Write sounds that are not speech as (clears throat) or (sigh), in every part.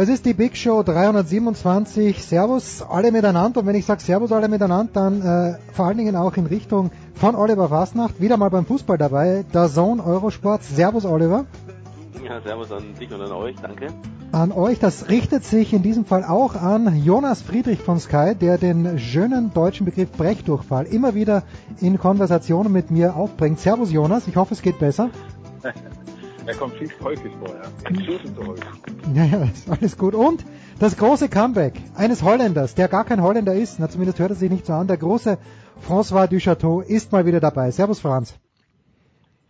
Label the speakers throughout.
Speaker 1: Es ist die Big Show 327. Servus alle miteinander. Und wenn ich sage Servus alle miteinander, dann äh, vor allen Dingen auch in Richtung von Oliver Fasnacht. Wieder mal beim Fußball dabei. Der Zone Eurosport. Servus Oliver.
Speaker 2: Ja, servus an dich und an euch. Danke.
Speaker 1: An euch. Das richtet sich in diesem Fall auch an Jonas Friedrich von Sky, der den schönen deutschen Begriff Brechdurchfall immer wieder in Konversationen mit mir aufbringt. Servus Jonas. Ich hoffe, es geht besser. (laughs)
Speaker 3: Er kommt viel häufig vor, ja. Viel zu häufig.
Speaker 1: Ja, ja, ist alles gut. Und das große Comeback eines Holländers, der gar kein Holländer ist, na zumindest hört er sich nicht so an, der große François Duchateau ist mal wieder dabei. Servus Franz.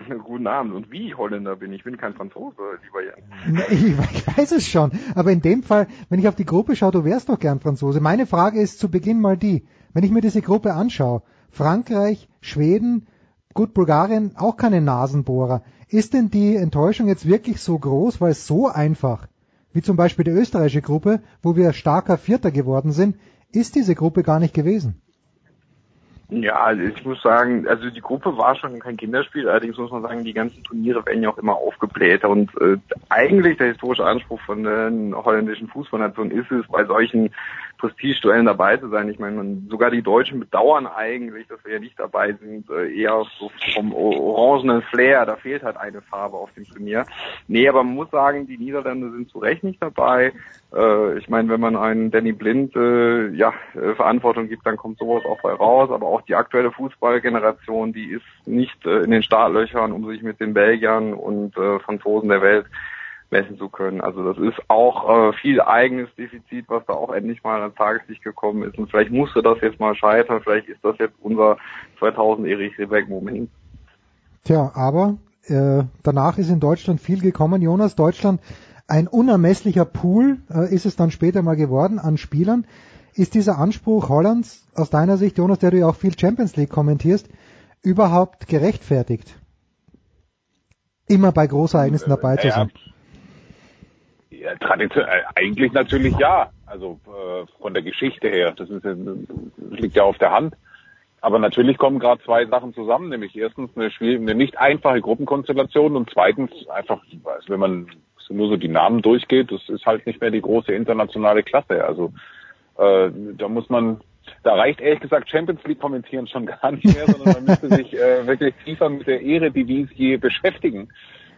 Speaker 1: (laughs)
Speaker 4: Guten Abend. Und wie Holländer bin ich? Ich bin kein Franzose, lieber Jan.
Speaker 1: Ich weiß es schon, aber in dem Fall, wenn ich auf die Gruppe schaue, du wärst doch gern Franzose. Meine Frage ist zu Beginn mal die, wenn ich mir diese Gruppe anschaue, Frankreich, Schweden, gut, Bulgarien, auch keine Nasenbohrer. Ist denn die Enttäuschung jetzt wirklich so groß, weil es so einfach, wie zum Beispiel die österreichische Gruppe, wo wir starker Vierter geworden sind, ist diese Gruppe gar nicht gewesen?
Speaker 4: Ja, also ich muss sagen, also die Gruppe war schon kein Kinderspiel, allerdings muss man sagen, die ganzen Turniere werden ja auch immer aufgeblähter und äh, eigentlich der historische Anspruch von den holländischen Fußballnationen ist es, bei solchen Prestigeduellen dabei zu sein. Ich meine, man, sogar die Deutschen bedauern eigentlich, dass wir ja nicht dabei sind, äh, eher so vom orangenen Flair, da fehlt halt eine Farbe auf dem Turnier. Nee, aber man muss sagen, die Niederländer sind zu Recht nicht dabei. Äh, ich meine, wenn man einen Danny Blind äh, ja, Verantwortung gibt, dann kommt sowas auch bei raus, aber auch die aktuelle Fußballgeneration, die ist nicht in den Startlöchern, um sich mit den Belgiern und Franzosen der Welt messen zu können. Also das ist auch äh, viel eigenes Defizit, was da auch endlich mal ans Tageslicht gekommen ist. Und vielleicht musste das jetzt mal scheitern, vielleicht ist das jetzt unser 2000 Erich Rebeck Moment.
Speaker 1: Tja, aber äh, danach ist in Deutschland viel gekommen. Jonas, Deutschland, ein unermesslicher Pool äh, ist es dann später mal geworden an Spielern. Ist dieser Anspruch Hollands aus deiner Sicht, Jonas, der du ja auch viel Champions League kommentierst, überhaupt gerechtfertigt? Immer bei Großereignissen dabei zu sein.
Speaker 3: Ja, traditionell, eigentlich natürlich ja. Also äh, von der Geschichte her, das, ist, ja- das liegt ja auf der Hand. Aber natürlich kommen gerade zwei Sachen zusammen, nämlich erstens eine, schwierige, eine nicht einfache Gruppenkonstellation und zweitens einfach, also wenn man nur so die Namen durchgeht, das ist halt nicht mehr die große internationale Klasse. Also äh, da muss man, da reicht ehrlich gesagt Champions League kommentieren schon (laughs) gar nicht mehr, sondern man müsste sich äh, wirklich tiefer mit der Eredivisie beschäftigen,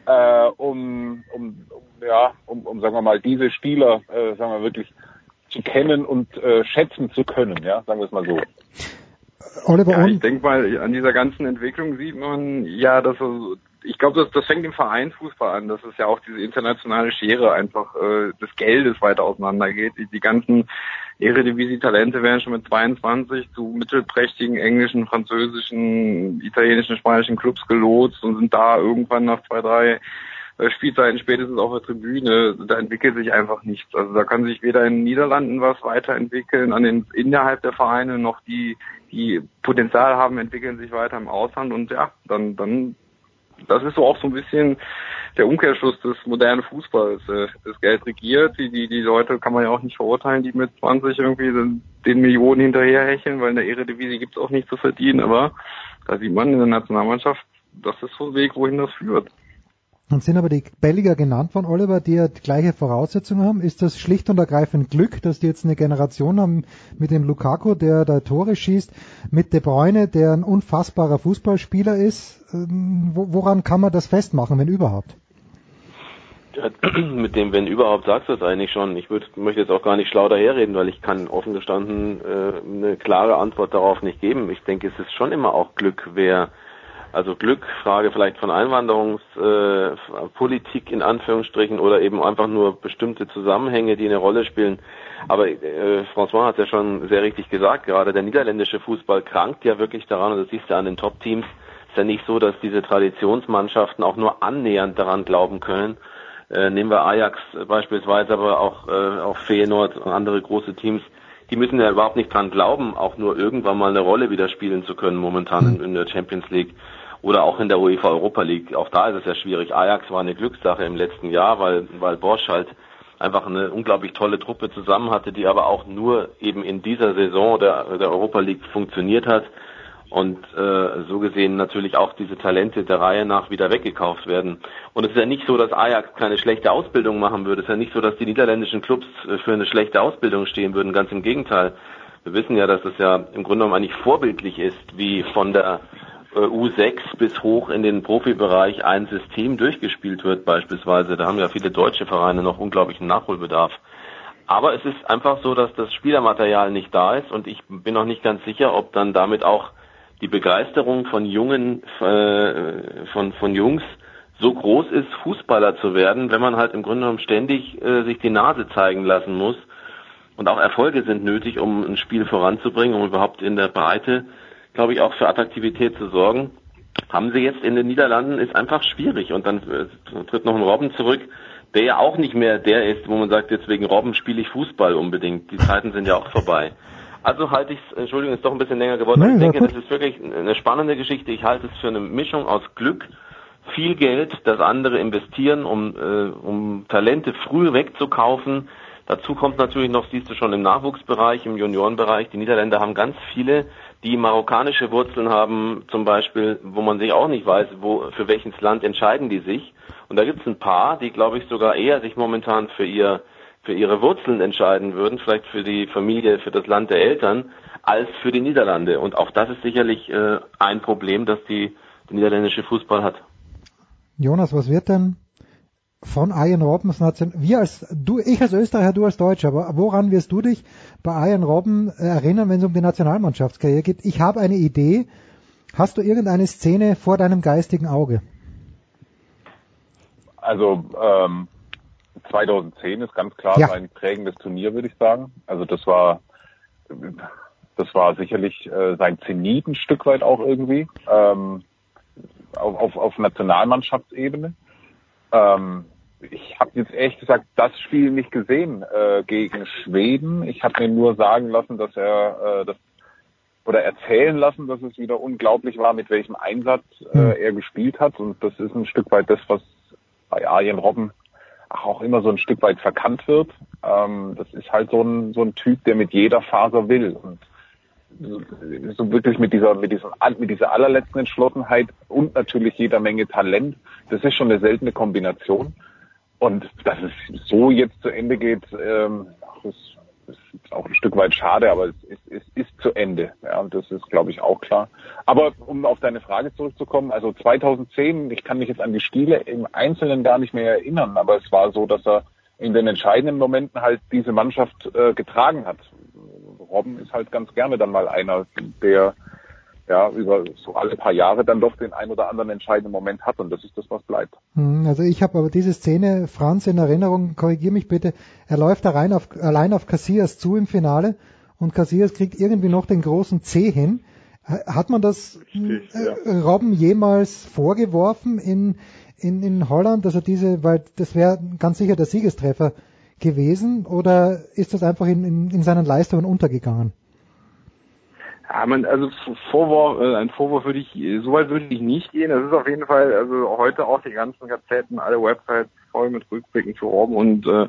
Speaker 3: äh, um, um, um ja, um, um sagen wir mal diese Spieler, äh, sagen wir wirklich zu kennen und äh, schätzen zu können, ja, sagen wir es mal so.
Speaker 1: Oliver,
Speaker 4: Ja, ich denke mal, an dieser ganzen Entwicklung sieht man ja, dass er, ich glaube, das, das fängt im Vereinsfußball an, dass es ja auch diese internationale Schere einfach äh, des Geldes weiter auseinandergeht. Die, die ganzen Eredivisie-Talente werden schon mit 22 zu mittelprächtigen englischen, französischen, italienischen, spanischen Clubs gelotst und sind da irgendwann nach zwei, drei äh, Spielzeiten spätestens auf der Tribüne, da entwickelt sich einfach nichts. Also da kann sich weder in den Niederlanden was weiterentwickeln, an den innerhalb der Vereine noch die, die Potenzial haben, entwickeln sich weiter im Ausland. Und ja, dann, dann, das ist so auch so ein bisschen der Umkehrschluss des modernen Fußballs. Äh, Das Geld regiert, die, die, die Leute kann man ja auch nicht verurteilen, die mit 20 irgendwie den, den Millionen hinterherhecheln, weil in der Eredivisie gibt's auch nichts zu verdienen, aber da sieht man in der Nationalmannschaft, das ist so ein Weg, wohin das führt.
Speaker 1: Dann sind aber die Belgier genannt von Oliver, die ja die gleiche Voraussetzungen haben. Ist das schlicht und ergreifend Glück, dass die jetzt eine Generation haben mit dem Lukaku, der da Tore schießt, mit De Bruyne, der ein unfassbarer Fußballspieler ist? Ähm, woran kann man das festmachen, wenn überhaupt? (clears throat)
Speaker 2: mit dem, wenn überhaupt, sagst du es eigentlich schon. Ich würd, möchte jetzt auch gar nicht schlau daherreden, weil ich kann offen gestanden äh, eine klare Antwort darauf nicht geben. Ich denke, es ist schon immer auch Glück, wer also Glück, Frage vielleicht von Einwanderungspolitik in Anführungsstrichen oder eben einfach nur bestimmte Zusammenhänge, die eine Rolle spielen. Aber äh, François hat es ja schon sehr richtig gesagt, gerade der niederländische Fußball krankt ja wirklich daran, und das siehst du an den Top-Teams, ist ja nicht so, dass diese Traditionsmannschaften auch nur annähernd daran glauben können. Äh, nehmen wir Ajax beispielsweise, aber auch, äh, auch Feyenoord und andere große Teams, die müssen ja überhaupt nicht dran glauben, auch nur irgendwann mal eine Rolle wieder spielen zu können momentan in der Champions League oder auch in der UEFA Europa League. Auch da ist es ja schwierig. Ajax war eine Glückssache im letzten Jahr, weil, weil Bosch halt einfach eine unglaublich tolle Truppe zusammen hatte, die aber auch nur eben in dieser Saison der, der Europa League funktioniert hat und äh, so gesehen natürlich auch diese Talente der Reihe nach wieder weggekauft werden. Und es ist ja nicht so, dass Ajax keine schlechte Ausbildung machen würde. Es ist ja nicht so, dass die niederländischen Clubs äh, für eine schlechte Ausbildung stehen würden. Ganz im Gegenteil. Wir wissen ja, dass es ja im Grunde genommen eigentlich vorbildlich ist, wie von der U6 bis hoch in den Profibereich ein System durchgespielt wird beispielsweise. Da haben ja viele deutsche Vereine noch unglaublichen Nachholbedarf. Aber es ist einfach so, dass das Spielermaterial nicht da ist und ich bin noch nicht ganz sicher, ob dann damit auch die Begeisterung von jungen, äh, von, von Jungs so groß ist, Fußballer zu werden, wenn man halt im Grunde genommen ständig äh, sich die Nase zeigen lassen muss. Und auch Erfolge sind nötig, um ein Spiel voranzubringen, um überhaupt in der Breite glaube ich, auch für Attraktivität zu sorgen. Haben sie jetzt in den Niederlanden, ist einfach schwierig. Und dann äh, tritt noch ein Robben zurück, der ja auch nicht mehr der ist, wo man sagt, jetzt wegen Robben spiele ich Fußball unbedingt. Die Zeiten sind ja auch vorbei. Also halte ich es, Entschuldigung, ist doch ein bisschen länger geworden. Nee, ich denke, das ist wirklich eine spannende Geschichte. Ich halte es für eine Mischung aus Glück, viel Geld, das andere investieren, um, äh, um Talente früh wegzukaufen. Dazu kommt natürlich noch, siehst du schon im Nachwuchsbereich, im Juniorenbereich, die Niederländer haben ganz viele die marokkanische Wurzeln haben, zum Beispiel, wo man sich auch nicht weiß, wo, für welches Land entscheiden die sich. Und da gibt es ein paar, die, glaube ich, sogar eher sich momentan für ihr, für ihre Wurzeln entscheiden würden, vielleicht für die Familie, für das Land der Eltern, als für die Niederlande. Und auch das ist sicherlich äh, ein Problem, das die, der niederländische Fußball hat.
Speaker 1: Jonas, was wird denn von Ian Robbins wir als du, ich als Österreicher, du als Deutscher, aber woran wirst du dich bei Ian Robben erinnern, wenn es um die Nationalmannschaftskarriere geht? Ich habe eine Idee. Hast du irgendeine Szene vor deinem geistigen Auge?
Speaker 3: Also ähm, 2010 ist ganz klar ja. sein prägendes Turnier, würde ich sagen. Also das war das war sicherlich äh, sein Zenit ein Stück weit auch irgendwie ähm, auf, auf, auf Nationalmannschaftsebene. Ähm, ich habe jetzt ehrlich gesagt das Spiel nicht gesehen äh, gegen Schweden. Ich habe mir nur sagen lassen, dass er äh, das oder erzählen lassen, dass es wieder unglaublich war, mit welchem Einsatz äh, hm. er gespielt hat. Und das ist ein Stück weit das, was bei Arjen Robben auch immer so ein Stück weit verkannt wird. Ähm, das ist halt so ein, so ein Typ, der mit jeder Faser will. Und so wirklich mit dieser, mit diesem, mit dieser allerletzten Entschlossenheit und natürlich jeder Menge Talent. Das ist schon eine seltene Kombination. Und dass es so jetzt zu Ende geht, ähm, ist, ist auch ein Stück weit schade, aber es ist, es ist zu Ende. Ja, das ist, glaube ich, auch klar. Aber um auf deine Frage zurückzukommen, also 2010, ich kann mich jetzt an die Spiele im Einzelnen gar nicht mehr erinnern, aber es war so, dass er in den entscheidenden Momenten halt diese Mannschaft äh, getragen hat. Robben ist halt ganz gerne dann mal einer, der ja über so alle paar Jahre dann doch den ein oder anderen entscheidenden Moment hat und das ist das, was bleibt.
Speaker 1: Hm, also ich habe aber diese Szene, Franz, in Erinnerung, korrigier mich bitte, er läuft da rein auf, allein auf Casillas zu im Finale und Casillas kriegt irgendwie noch den großen C hin. Hat man das Richtig, äh, ja. Robben jemals vorgeworfen in, in, in Holland, dass er diese, weil das wäre ganz sicher der Siegestreffer gewesen oder ist das einfach in, in, in seinen Leistungen untergegangen?
Speaker 4: Ja, man, also Vorwurf, äh, ein Vorwurf würde ich, so weit würde ich nicht gehen. Das ist auf jeden Fall, also heute auch die ganzen Gazetten, alle Websites voll mit Rückblicken für Robben und äh,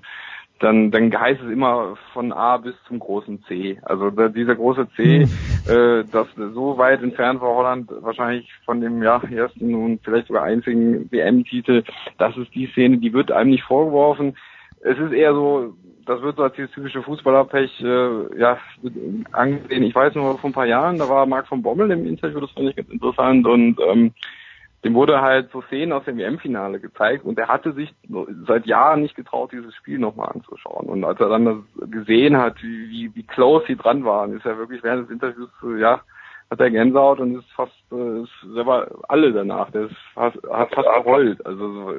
Speaker 4: dann, dann heißt es immer von A bis zum großen C. Also da, dieser große C, äh, das so weit entfernt war Holland wahrscheinlich von dem ja, ersten und vielleicht sogar einzigen WM-Titel, das ist die Szene, die wird einem nicht vorgeworfen. Es ist eher so, das wird so als dieses typische Fußballerpech äh, ja, angesehen. Ich weiß nur, vor ein paar Jahren, da war Marc von Bommel im Interview, das fand ich ganz interessant und ähm, dem wurde halt so Szenen aus dem WM-Finale gezeigt und er hatte sich seit Jahren nicht getraut, dieses Spiel nochmal anzuschauen. Und als er dann das gesehen hat, wie, wie, wie close sie dran waren, ist er wirklich während des Interviews, ja, hat er Gänsehaut und ist fast, äh, ist selber alle danach, der ist fast, hat fast gerollt. Also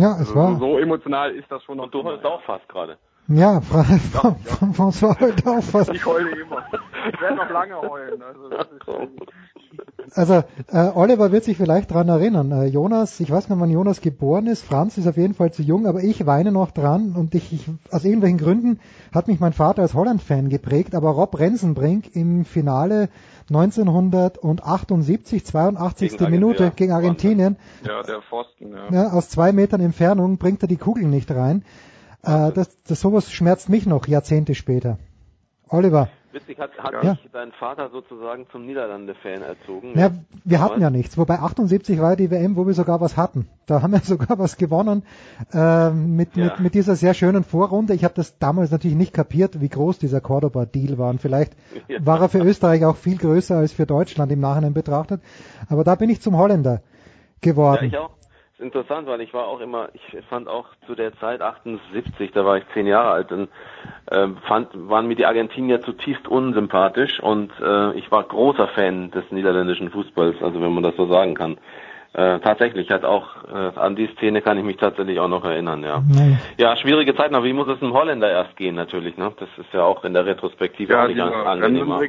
Speaker 1: ja, es
Speaker 4: also
Speaker 1: war.
Speaker 4: so emotional ist das schon noch.
Speaker 2: Und du heulst auch fast gerade.
Speaker 1: Ja, Fra Fra François heute auch fast.
Speaker 4: Ich heule immer. Ich werde noch lange heulen. Also, das ist,
Speaker 1: Also äh, Oliver wird sich vielleicht dran erinnern. Äh, Jonas, ich weiß nicht, wann Jonas geboren ist. Franz ist auf jeden Fall zu jung, aber ich weine noch dran und ich, ich aus irgendwelchen Gründen hat mich mein Vater als Holland-Fan geprägt, aber Rob Rensenbrink im Finale 1978, 82.
Speaker 2: Gegen
Speaker 1: Minute
Speaker 2: Argentinien,
Speaker 1: gegen
Speaker 2: ja.
Speaker 1: Argentinien,
Speaker 4: ja, der Pfosten, ja.
Speaker 1: ja, aus zwei Metern Entfernung bringt er die Kugel nicht rein. Äh, das, das sowas schmerzt mich noch Jahrzehnte später. Oliver,
Speaker 2: Witzig, hat, hat
Speaker 1: Ja.
Speaker 2: dich dein Vater sozusagen zum Niederlande-Fan erzogen?
Speaker 1: Ja, wir hatten ja nichts. Wobei 78 war ja die WM, wo wir sogar was hatten. Da haben wir (laughs) sogar was gewonnen äh, mit,
Speaker 2: Ja.
Speaker 1: mit, mit dieser sehr schönen Vorrunde. Ich habe das damals natürlich nicht kapiert, wie groß dieser Cordoba-Deal war. Und vielleicht (laughs)
Speaker 2: Ja.
Speaker 1: war er für Österreich auch viel größer als für Deutschland im Nachhinein betrachtet. Aber da bin ich zum Holländer
Speaker 2: Ja,
Speaker 1: geworden.
Speaker 2: ich auch. Ist interessant, weil ich war auch immer, ich fand auch zu der Zeit 78, da war ich zehn Jahre alt, und ähm, fand, waren mir die Argentinier zutiefst unsympathisch und äh, ich war großer Fan des niederländischen Fußballs, also wenn man das so sagen kann. Äh, tatsächlich, hat auch äh, an die Szene kann ich mich tatsächlich auch noch erinnern, ja.
Speaker 1: Nee.
Speaker 2: Ja, schwierige Zeiten, aber wie muss es einem Holländer erst gehen natürlich, ne? Das ist ja auch in der Retrospektive
Speaker 4: Ja,
Speaker 2: auch nicht
Speaker 4: dieser
Speaker 2: angenehmer.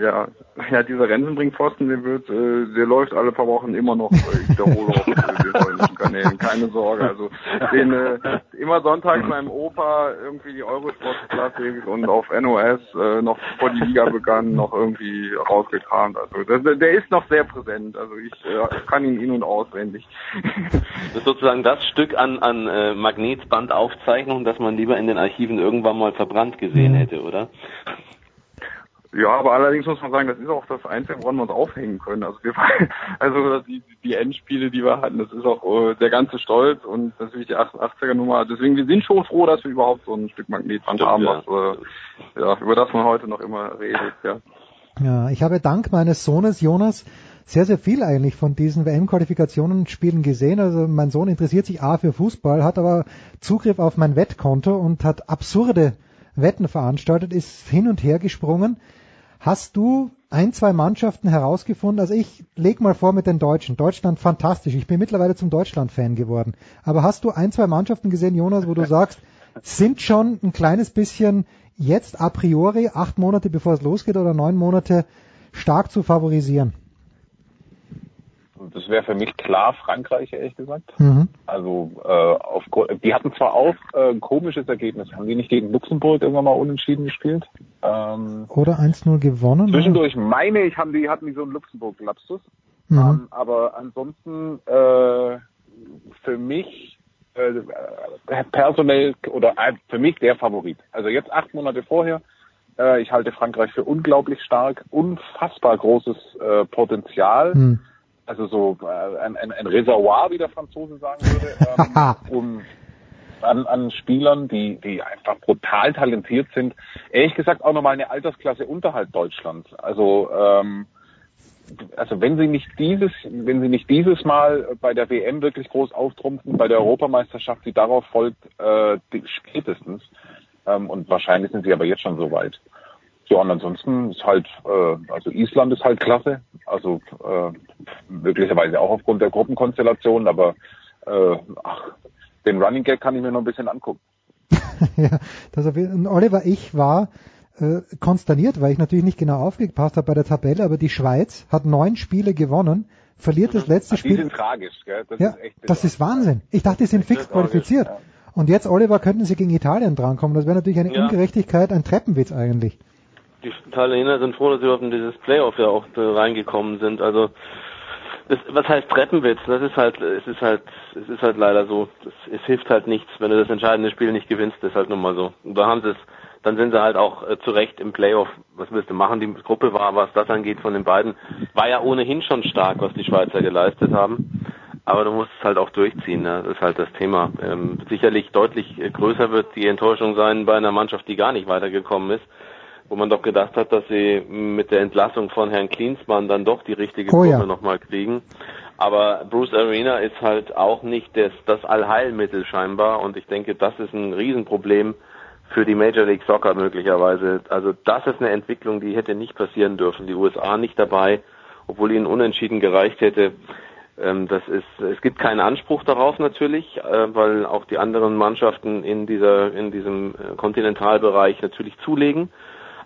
Speaker 4: Ja, ja, dieser Rensenbrink-Pfosten, der wird, äh, der läuft alle paar Wochen immer noch äh, wiederholt auf äh, den holländischen Kanälen. Keine Sorge. Also den äh, immer sonntags meinem Opa irgendwie die Eurosport-Klassik und auf NOS äh, noch bevor die Liga begann, noch irgendwie rausgekramt. Also der, der ist noch sehr präsent. Also ich äh, kann ihn in- und auswendig. (laughs)
Speaker 2: Das ist sozusagen das Stück an, an äh, Magnetbandaufzeichnung, das man lieber in den Archiven irgendwann mal verbrannt gesehen hätte, oder?
Speaker 4: Ja, aber allerdings muss man sagen, das ist auch das Einzige, woran wir uns aufhängen können. Also wir (laughs) also die, die Endspiele, die wir hatten, das ist auch äh, der ganze Stolz und natürlich die 88er Nummer. Deswegen wir sind schon froh, dass wir überhaupt so ein Stück Magnetband haben,
Speaker 2: ja.
Speaker 4: was äh, ja, über das man heute noch immer redet, ja.
Speaker 1: Ja, ich habe dank meines Sohnes Jonas sehr, sehr viel eigentlich von diesen WM-Qualifikationen Spielen gesehen. Also mein Sohn interessiert sich A für Fußball, hat aber Zugriff auf mein Wettkonto und hat absurde Wetten veranstaltet, ist hin und her gesprungen. Hast du ein, zwei Mannschaften herausgefunden? Also ich leg mal vor mit den Deutschen. Deutschland fantastisch. Ich bin mittlerweile zum Deutschland-Fan geworden. Aber hast du ein, zwei Mannschaften gesehen, Jonas, wo du sagst, sind schon ein kleines bisschen jetzt a priori, acht Monate bevor es losgeht oder neun Monate, stark zu favorisieren?
Speaker 3: Das wäre für mich klar Frankreich, ehrlich gesagt.
Speaker 1: Mhm.
Speaker 3: Also äh, auf, die hatten zwar auch äh, ein komisches Ergebnis. Haben die nicht gegen Luxemburg irgendwann mal unentschieden gespielt? Ähm,
Speaker 1: Oder 1-0 gewonnen?
Speaker 3: zwischendurch meine ich, haben die hatten die so einen Luxemburg-Lapsus.
Speaker 1: Mhm.
Speaker 3: Ähm, aber ansonsten äh, für mich äh, personell oder äh, für mich der Favorit. Also jetzt acht Monate vorher. Äh, ich halte Frankreich für unglaublich stark, unfassbar großes äh, Potenzial.
Speaker 1: Mhm.
Speaker 3: Also so äh, ein, ein, ein Reservoir, wie der Franzose sagen würde, (laughs) ähm, um an, an Spielern, die, die einfach brutal talentiert sind. Ehrlich gesagt auch nochmal eine Altersklasse unterhalb Deutschlands. Also ähm, also wenn sie nicht dieses, wenn sie nicht dieses Mal bei der WM wirklich groß auftrumpfen, bei der Europameisterschaft, die darauf folgt, äh, spätestens. Ähm, und wahrscheinlich sind sie aber jetzt schon so weit. Ja, und ansonsten ist halt, äh, also Island ist halt klasse, also äh, möglicherweise auch aufgrund der Gruppenkonstellation, aber äh, ach, den Running Gag kann ich mir noch ein bisschen angucken. (laughs)
Speaker 1: ja, das auf jeden, und Oliver, ich war äh, konsterniert, weil ich natürlich nicht genau aufgepasst habe bei der Tabelle, aber die Schweiz hat neun Spiele gewonnen, verliert das letzte
Speaker 3: Ach, die
Speaker 1: Spiel.
Speaker 3: sind tragisch, gell? Das
Speaker 1: ja,
Speaker 3: ist echt
Speaker 1: das ist Wahnsinn. Ich dachte, die sind fix
Speaker 3: tragisch,
Speaker 1: qualifiziert.
Speaker 3: ja.
Speaker 1: Und jetzt, Oliver, könnten sie gegen Italien drankommen. Das wäre natürlich eine
Speaker 2: Ja.
Speaker 1: Ungerechtigkeit, ein Treppenwitz eigentlich.
Speaker 2: Die Italiener sind froh, dass sie überhaupt in dieses Playoff ja auch äh, reingekommen sind. Also Das, was heißt Treppenwitz? Das ist halt, es ist halt, es ist halt leider so. Das, es hilft halt nichts, wenn du das entscheidende Spiel nicht gewinnst. Das ist halt nun mal so. Und da haben sie es, dann sind sie halt auch äh, zu Recht im Playoff. Was willst du machen? Die Gruppe war, was das angeht, von den beiden, war ja ohnehin schon stark, was die Schweizer geleistet haben. Aber du musst es halt auch durchziehen. Ne? Das ist halt das Thema. Ähm, sicherlich deutlich äh, größer wird die Enttäuschung sein bei einer Mannschaft, die gar nicht weitergekommen ist wo man doch gedacht hat, dass sie mit der Entlassung von Herrn Klinsmann dann doch die richtige
Speaker 1: Oh ja.
Speaker 2: Gruppe nochmal kriegen. Aber Bruce Arena ist halt auch nicht das, das Allheilmittel scheinbar und ich denke, das ist ein Riesenproblem für die Major League Soccer möglicherweise. Also das ist eine Entwicklung, die hätte nicht passieren dürfen. Die USA nicht dabei, obwohl ihnen unentschieden gereicht hätte. Ähm, das ist, es gibt keinen Anspruch darauf natürlich, äh, weil auch die anderen Mannschaften in dieser, in diesem äh, Kontinentalbereich natürlich zulegen.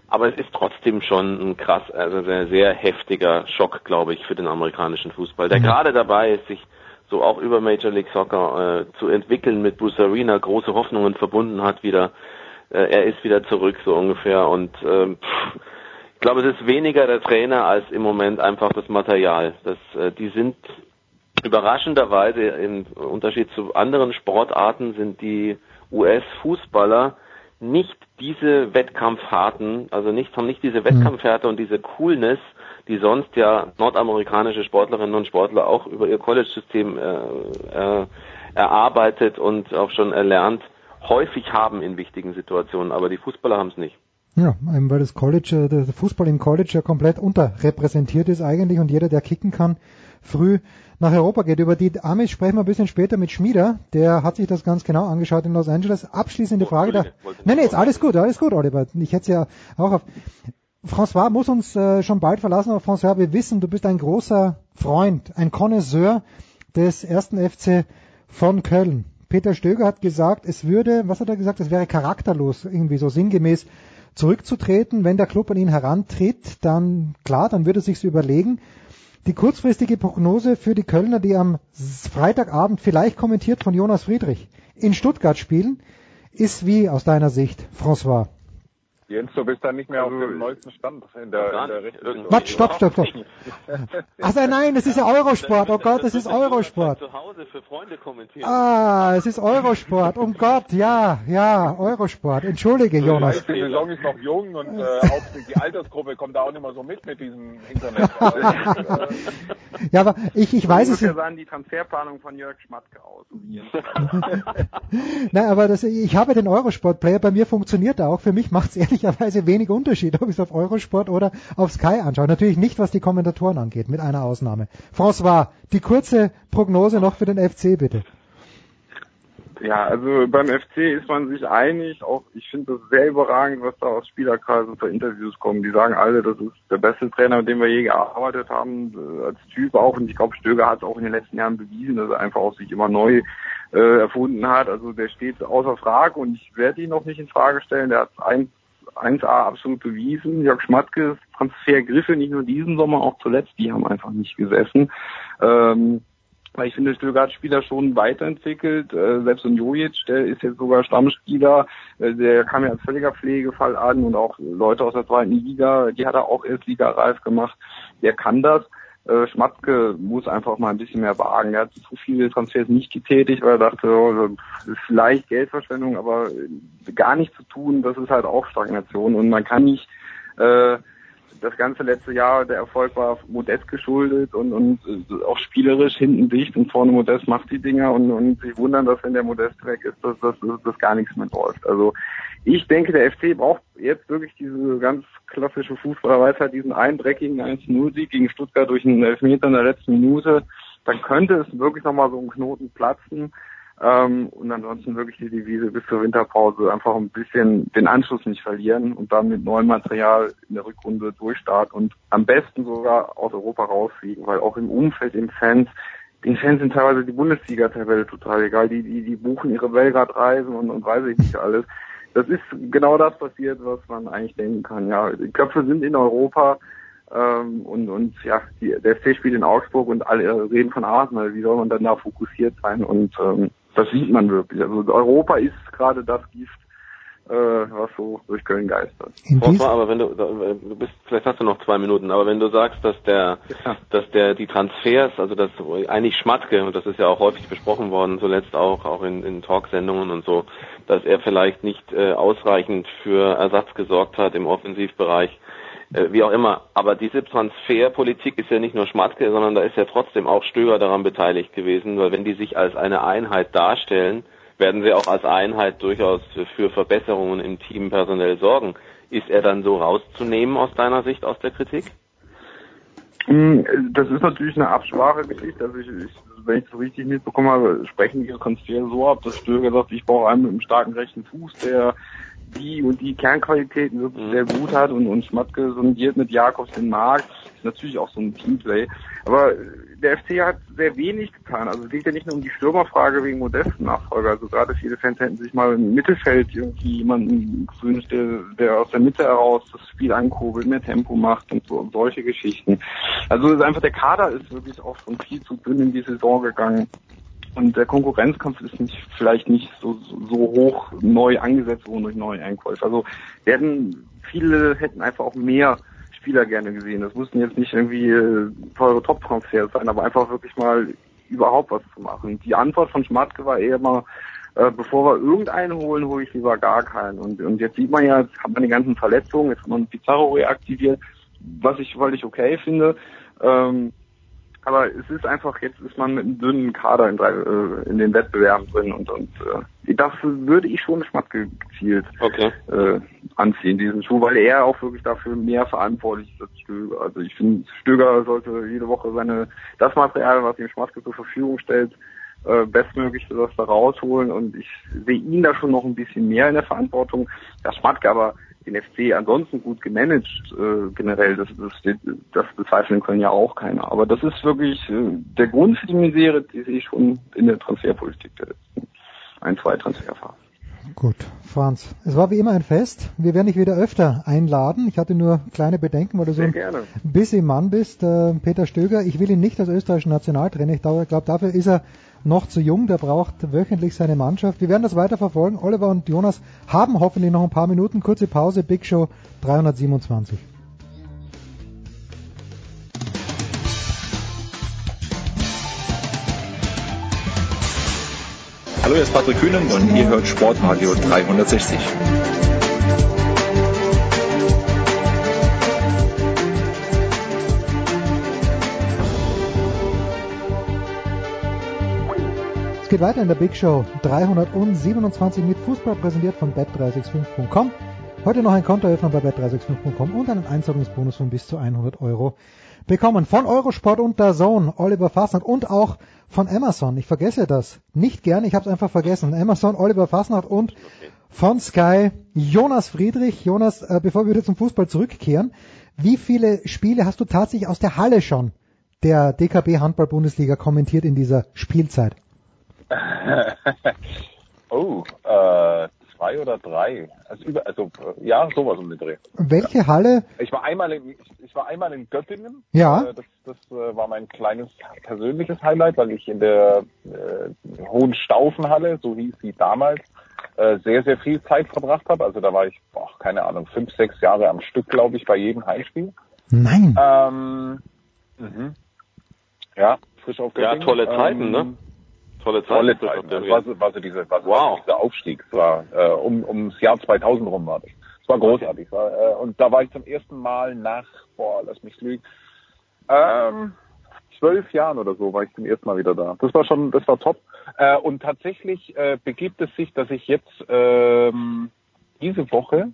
Speaker 2: Aber es ist trotzdem schon ein krass, also sehr, sehr heftiger Schock, glaube ich, für den amerikanischen Fußball, der gerade dabei ist, sich so auch über Major League Soccer äh, zu entwickeln, mit Bruce Arena große Hoffnungen verbunden hat wieder. Äh, er ist wieder zurück, so ungefähr. Und ähm, ich glaube, es ist weniger der Trainer als im Moment einfach das Material. Das, äh, die sind überraschenderweise im Unterschied zu anderen Sportarten sind die US-Fußballer nicht diese Wettkampfharten, also nicht, haben nicht diese Wettkampfhärte und diese Coolness, die sonst ja nordamerikanische Sportlerinnen und Sportler auch über ihr College-System äh, äh, erarbeitet und auch schon erlernt, häufig haben in wichtigen Situationen, aber die Fußballer haben es nicht.
Speaker 1: Ja, weil das College, äh, der Fußball im College ja komplett unterrepräsentiert ist eigentlich und jeder, der kicken kann, früh nach Europa geht. Über die Amis sprechen wir ein bisschen später mit Schmieder. Der hat sich das ganz genau angeschaut in Los Angeles. Abschließende Frage da. Nein, nee, ist alles gut, alles gut, Oliver. Ich hätte es ja auch auf. François muss uns äh, schon bald verlassen, aber François, wir wissen, du bist ein großer Freund, ein Connoisseur des ersten FC von Köln. Peter Stöger hat gesagt, es würde, was hat er gesagt, es wäre charakterlos, irgendwie so sinngemäß zurückzutreten. Wenn der Club an ihn herantritt, dann klar, dann würde sich's überlegen. Die kurzfristige Prognose für die Kölner, die am Freitagabend vielleicht kommentiert von Jonas Friedrich in Stuttgart spielen, ist wie aus deiner Sicht, François?
Speaker 3: Jens, du bist da nicht mehr auf dem neuesten Stand in der, in der.
Speaker 2: Irgendwie
Speaker 1: Warte, stopp, stopp, stopp. Ach so, nein, das ist ja Eurosport. Oh Gott, das ist Eurosport.
Speaker 2: Zu Hause für Freunde kommentieren.
Speaker 1: Ah, es ist Eurosport. Um Gott, ja, ja, Eurosport. Entschuldige, Jonas.
Speaker 3: die Saison ist noch jung und äh, (laughs) auch die Altersgruppe kommt da auch nicht mehr so mit mit diesem Internet. (laughs) Also, äh,
Speaker 1: Ja, aber ich, ich weiß es nicht.
Speaker 4: sahen die Transferplanung von Jörg Schmatke aus. (laughs)
Speaker 1: Nein, aber das, ich habe den Eurosport-Player, bei mir funktioniert er auch. Für mich macht es ehrlicherweise wenig Unterschied, ob ich es auf Eurosport oder auf Sky anschaue. Natürlich nicht, was die Kommentatoren angeht, mit einer Ausnahme. François, die kurze Prognose noch für den FC, bitte.
Speaker 4: Ja, also beim FC ist man sich einig. Auch ich finde das sehr überragend, was da aus Spielerkreisen für Interviews kommen. Die sagen alle, das ist der beste Trainer, mit dem wir je gearbeitet haben, äh, als Typ auch. Und ich glaube, Stöger hat es auch in den letzten Jahren bewiesen, dass er einfach auch sich immer neu äh, erfunden hat. Also der steht außer Frage und ich werde ihn noch nicht in Frage stellen. Der hat eins 1A absolut bewiesen. Jörg Schmatkes Transfergriffe, nicht nur diesen Sommer, auch zuletzt, die haben einfach nicht gesessen. Ähm, weil ich finde, hat Spieler schon weiterentwickelt. Äh, selbst ein Jojic, der ist jetzt sogar Stammspieler, äh, der kam ja als völliger Pflegefall an und auch Leute aus der zweiten Liga, die hat er auch erst ligareif gemacht. Der kann das. Äh, Schmatzke muss einfach mal ein bisschen mehr wagen. Er hat zu viele Transfers nicht getätigt, weil er dachte, oh, vielleicht Geldverschwendung, aber gar nichts zu tun, das ist halt auch Stagnation und man kann nicht äh, das ganze letzte Jahr, der Erfolg war Modest geschuldet und, und äh, auch spielerisch hinten dicht und vorne Modest macht die Dinger und, und sich wundern, dass wenn der Modest weg ist, dass das dass gar nichts mehr läuft. Also ich denke, der FC braucht jetzt wirklich diese ganz klassische Fußballerweisheit, diesen einen dreckigen 1-0-Sieg gegen Stuttgart durch einen Elfmeter in der letzten Minute. Dann könnte es wirklich nochmal so ein Knoten platzen. Ähm, und ansonsten wirklich die Devise bis zur Winterpause einfach ein bisschen den Anschluss nicht verlieren und dann mit neuem Material in der Rückrunde durchstarten und am besten sogar aus Europa rausfliegen, weil auch im Umfeld, im Fans, den Fans sind teilweise die Bundesliga-Tabelle total egal. Die, die, die buchen ihre Belgrad-Reisen und, und weiß ich nicht alles. Das ist genau das passiert, was man eigentlich denken kann. Ja, die Köpfe sind in Europa ähm, und, und ja, die, der FC spielt in Augsburg und alle reden von Arsenal. Wie soll man dann da fokussiert sein? Und ähm, das sieht man wirklich. Also Europa ist gerade das Gift, äh, was so durch Köln geistert.
Speaker 1: Dies,
Speaker 2: aber wenn du, du bist, vielleicht hast du noch zwei Minuten, aber wenn du sagst, dass der,
Speaker 4: Ja.
Speaker 2: dass der, die Transfers, also das eigentlich Schmatke, und das ist ja auch häufig besprochen worden, zuletzt auch, auch in, in Talksendungen und so, dass er vielleicht nicht äh, ausreichend für Ersatz gesorgt hat im Offensivbereich, äh, wie auch immer. Aber diese Transferpolitik ist ja nicht nur Schmatke, sondern da ist ja trotzdem auch Stöger daran beteiligt gewesen, weil wenn die sich als eine Einheit darstellen, werden sie auch als Einheit durchaus für Verbesserungen im Team personell sorgen. Ist er dann so rauszunehmen aus deiner Sicht aus der Kritik?
Speaker 4: Mm, Das ist natürlich eine Absprachegeschichte. Also ich, ich, wenn ich es richtig mitbekommen habe, sprechen die Transfer so ab, dass Stöger sagt, ich brauche einen mit einem starken rechten Fuß, der die und die Kernqualitäten wirklich sehr gut hat und, und Schmatke sondiert mit Jakobs den Markt. Ist natürlich auch so ein Teamplay. Aber der FC hat sehr wenig getan. Also es geht ja nicht nur um die Stürmerfrage wegen modesten Nachfolger. Also gerade viele Fans hätten sich mal im Mittelfeld irgendwie jemanden gewünscht, der, der aus der Mitte heraus das Spiel ankurbelt, mehr Tempo macht und so und solche Geschichten. Also es ist einfach der Kader ist wirklich auch schon viel zu dünn in die Saison gegangen. Und der Konkurrenzkampf ist nicht, vielleicht nicht so, so hoch neu angesetzt worden durch neue Einkäufe. Also werden, viele hätten einfach auch mehr Spieler gerne gesehen. Das mussten jetzt nicht irgendwie äh, teure Top-Transfers sein, aber einfach wirklich mal überhaupt was zu machen. Die Antwort von Schmatke war eher mal, äh, bevor wir irgendeinen holen, hole ich lieber gar keinen. Und, und jetzt sieht man ja, jetzt hat man die ganzen Verletzungen, jetzt hat man Pizarro reaktiviert, was ich, weil ich okay finde. Ähm, aber es ist einfach, jetzt ist man mit einem dünnen Kader in, drei, äh, in den Wettbewerben drin und, und äh, das würde ich schon Schmatke gezielt
Speaker 2: Okay.
Speaker 4: äh, anziehen, diesen Schuh, weil er auch wirklich dafür mehr verantwortlich ist als Stöger. Also ich finde, Stöger sollte jede Woche seine das Material, was ihm Schmatke zur Verfügung stellt, äh, bestmöglich das da rausholen und ich sehe ihn da schon noch ein bisschen mehr in der Verantwortung. Das Schmatke aber den FC ansonsten gut gemanagt, äh, generell, das, das, steht, das bezweifeln können ja auch keiner. Aber das ist wirklich äh, der Grund für die Misere, die sehe ich schon in der Transferpolitik der letzten ein, zwei Transferphasen.
Speaker 1: gut, Franz. Es war wie immer ein Fest. Wir werden dich wieder öfter einladen. Ich hatte nur kleine Bedenken, weil du so
Speaker 4: Sehr
Speaker 1: ein
Speaker 4: gerne.
Speaker 1: busy Mann bist. Äh, Peter Stöger, ich will ihn nicht als österreichischen Nationaltrainer. Ich glaube, dafür ist er noch zu jung. Der braucht wöchentlich seine Mannschaft. Wir werden das weiter verfolgen. Oliver und Jonas haben hoffentlich noch ein paar Minuten. Kurze Pause. Big Show 327.
Speaker 5: Hallo, hier ist Patrick Kühnen und ihr hört Sportradio 360.
Speaker 1: geht weiter in der Big Show 327 mit Fußball präsentiert von bet365.com. Heute noch ein Kontoeröffner bei bet365.com und einen Einzahlungsbonus von bis zu 100 Euro bekommen. Von Eurosport und der Zone, Oliver Fassnacht und auch von Amazon. Ich vergesse das nicht gerne, ich habe es einfach vergessen. Amazon, Oliver Fassnacht und von Sky Jonas Friedrich. Jonas, äh, bevor wir wieder zum Fußball zurückkehren, wie viele Spiele hast du tatsächlich aus der Halle schon der DKB Handball Bundesliga kommentiert in dieser Spielzeit? (laughs)
Speaker 3: oh, äh, zwei oder drei. Also, über, also äh, ja, sowas um den Dreh.
Speaker 1: Welche Halle?
Speaker 3: Ich war einmal in, ich, ich war einmal in Göttingen.
Speaker 1: Ja.
Speaker 3: Äh, das das äh, war mein kleines persönliches Highlight, weil ich in der äh, Hohen Staufenhalle, so hieß sie damals, äh, sehr, sehr viel Zeit verbracht habe. Also da war ich, boah, keine Ahnung, fünf, sechs Jahre am Stück, glaube ich, bei jedem Heimspiel.
Speaker 1: Nein.
Speaker 3: Ähm, mhm. Ja, frisch auf
Speaker 2: Ja, tolle Zeiten,
Speaker 3: Ähm,
Speaker 2: ne? Tolle Zeiten.
Speaker 3: Tolle Zeiten.
Speaker 2: der
Speaker 3: Das war so, war so diese, war so
Speaker 2: Wow.
Speaker 3: dieser Aufstieg. Es war äh, um ums Jahr 2000 rum war das. Es war großartig. Es War, äh, und da war ich zum ersten Mal nach, boah, lass mich lügen, ähm, zwölf Jahren oder so war ich zum ersten Mal wieder da. Das war schon, das war top. Äh, und tatsächlich äh, begibt es sich, dass ich jetzt ähm, diese Woche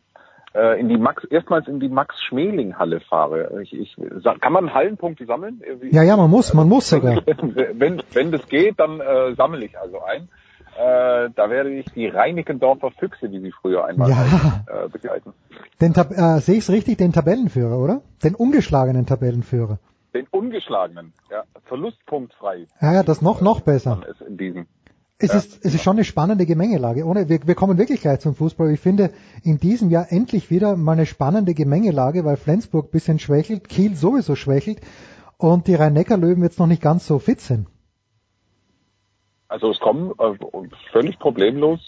Speaker 3: äh, in die Max, erstmals in die Max Schmeling Halle fahre. Ich, ich, kann man Hallenpunkte sammeln? Wie-
Speaker 1: Ja, ja, man muss, man muss sogar. (laughs)
Speaker 3: wenn, wenn das geht, dann äh, sammle ich also ein. Äh, da werde ich die Reinickendorfer Füchse, wie sie früher einmal
Speaker 1: Ja.
Speaker 3: heißen, äh, begleiten.
Speaker 1: Den Tab äh, sehe ich es richtig, den Tabellenführer, oder? Den ungeschlagenen Tabellenführer.
Speaker 3: Den ungeschlagenen, ja, verlustpunktfrei.
Speaker 1: Ja, ja, das noch noch besser.
Speaker 3: Ist in diesem.
Speaker 1: Es ist, es ist schon eine spannende Gemengelage. Ohne, wir, wir kommen wirklich gleich zum Fußball. Ich finde in diesem Jahr endlich wieder mal eine spannende Gemengelage, weil Flensburg ein bisschen schwächelt, Kiel sowieso schwächelt und die Rhein-Neckar-Löwen jetzt noch nicht ganz so fit sind.
Speaker 3: Also es kommen äh, völlig problemlos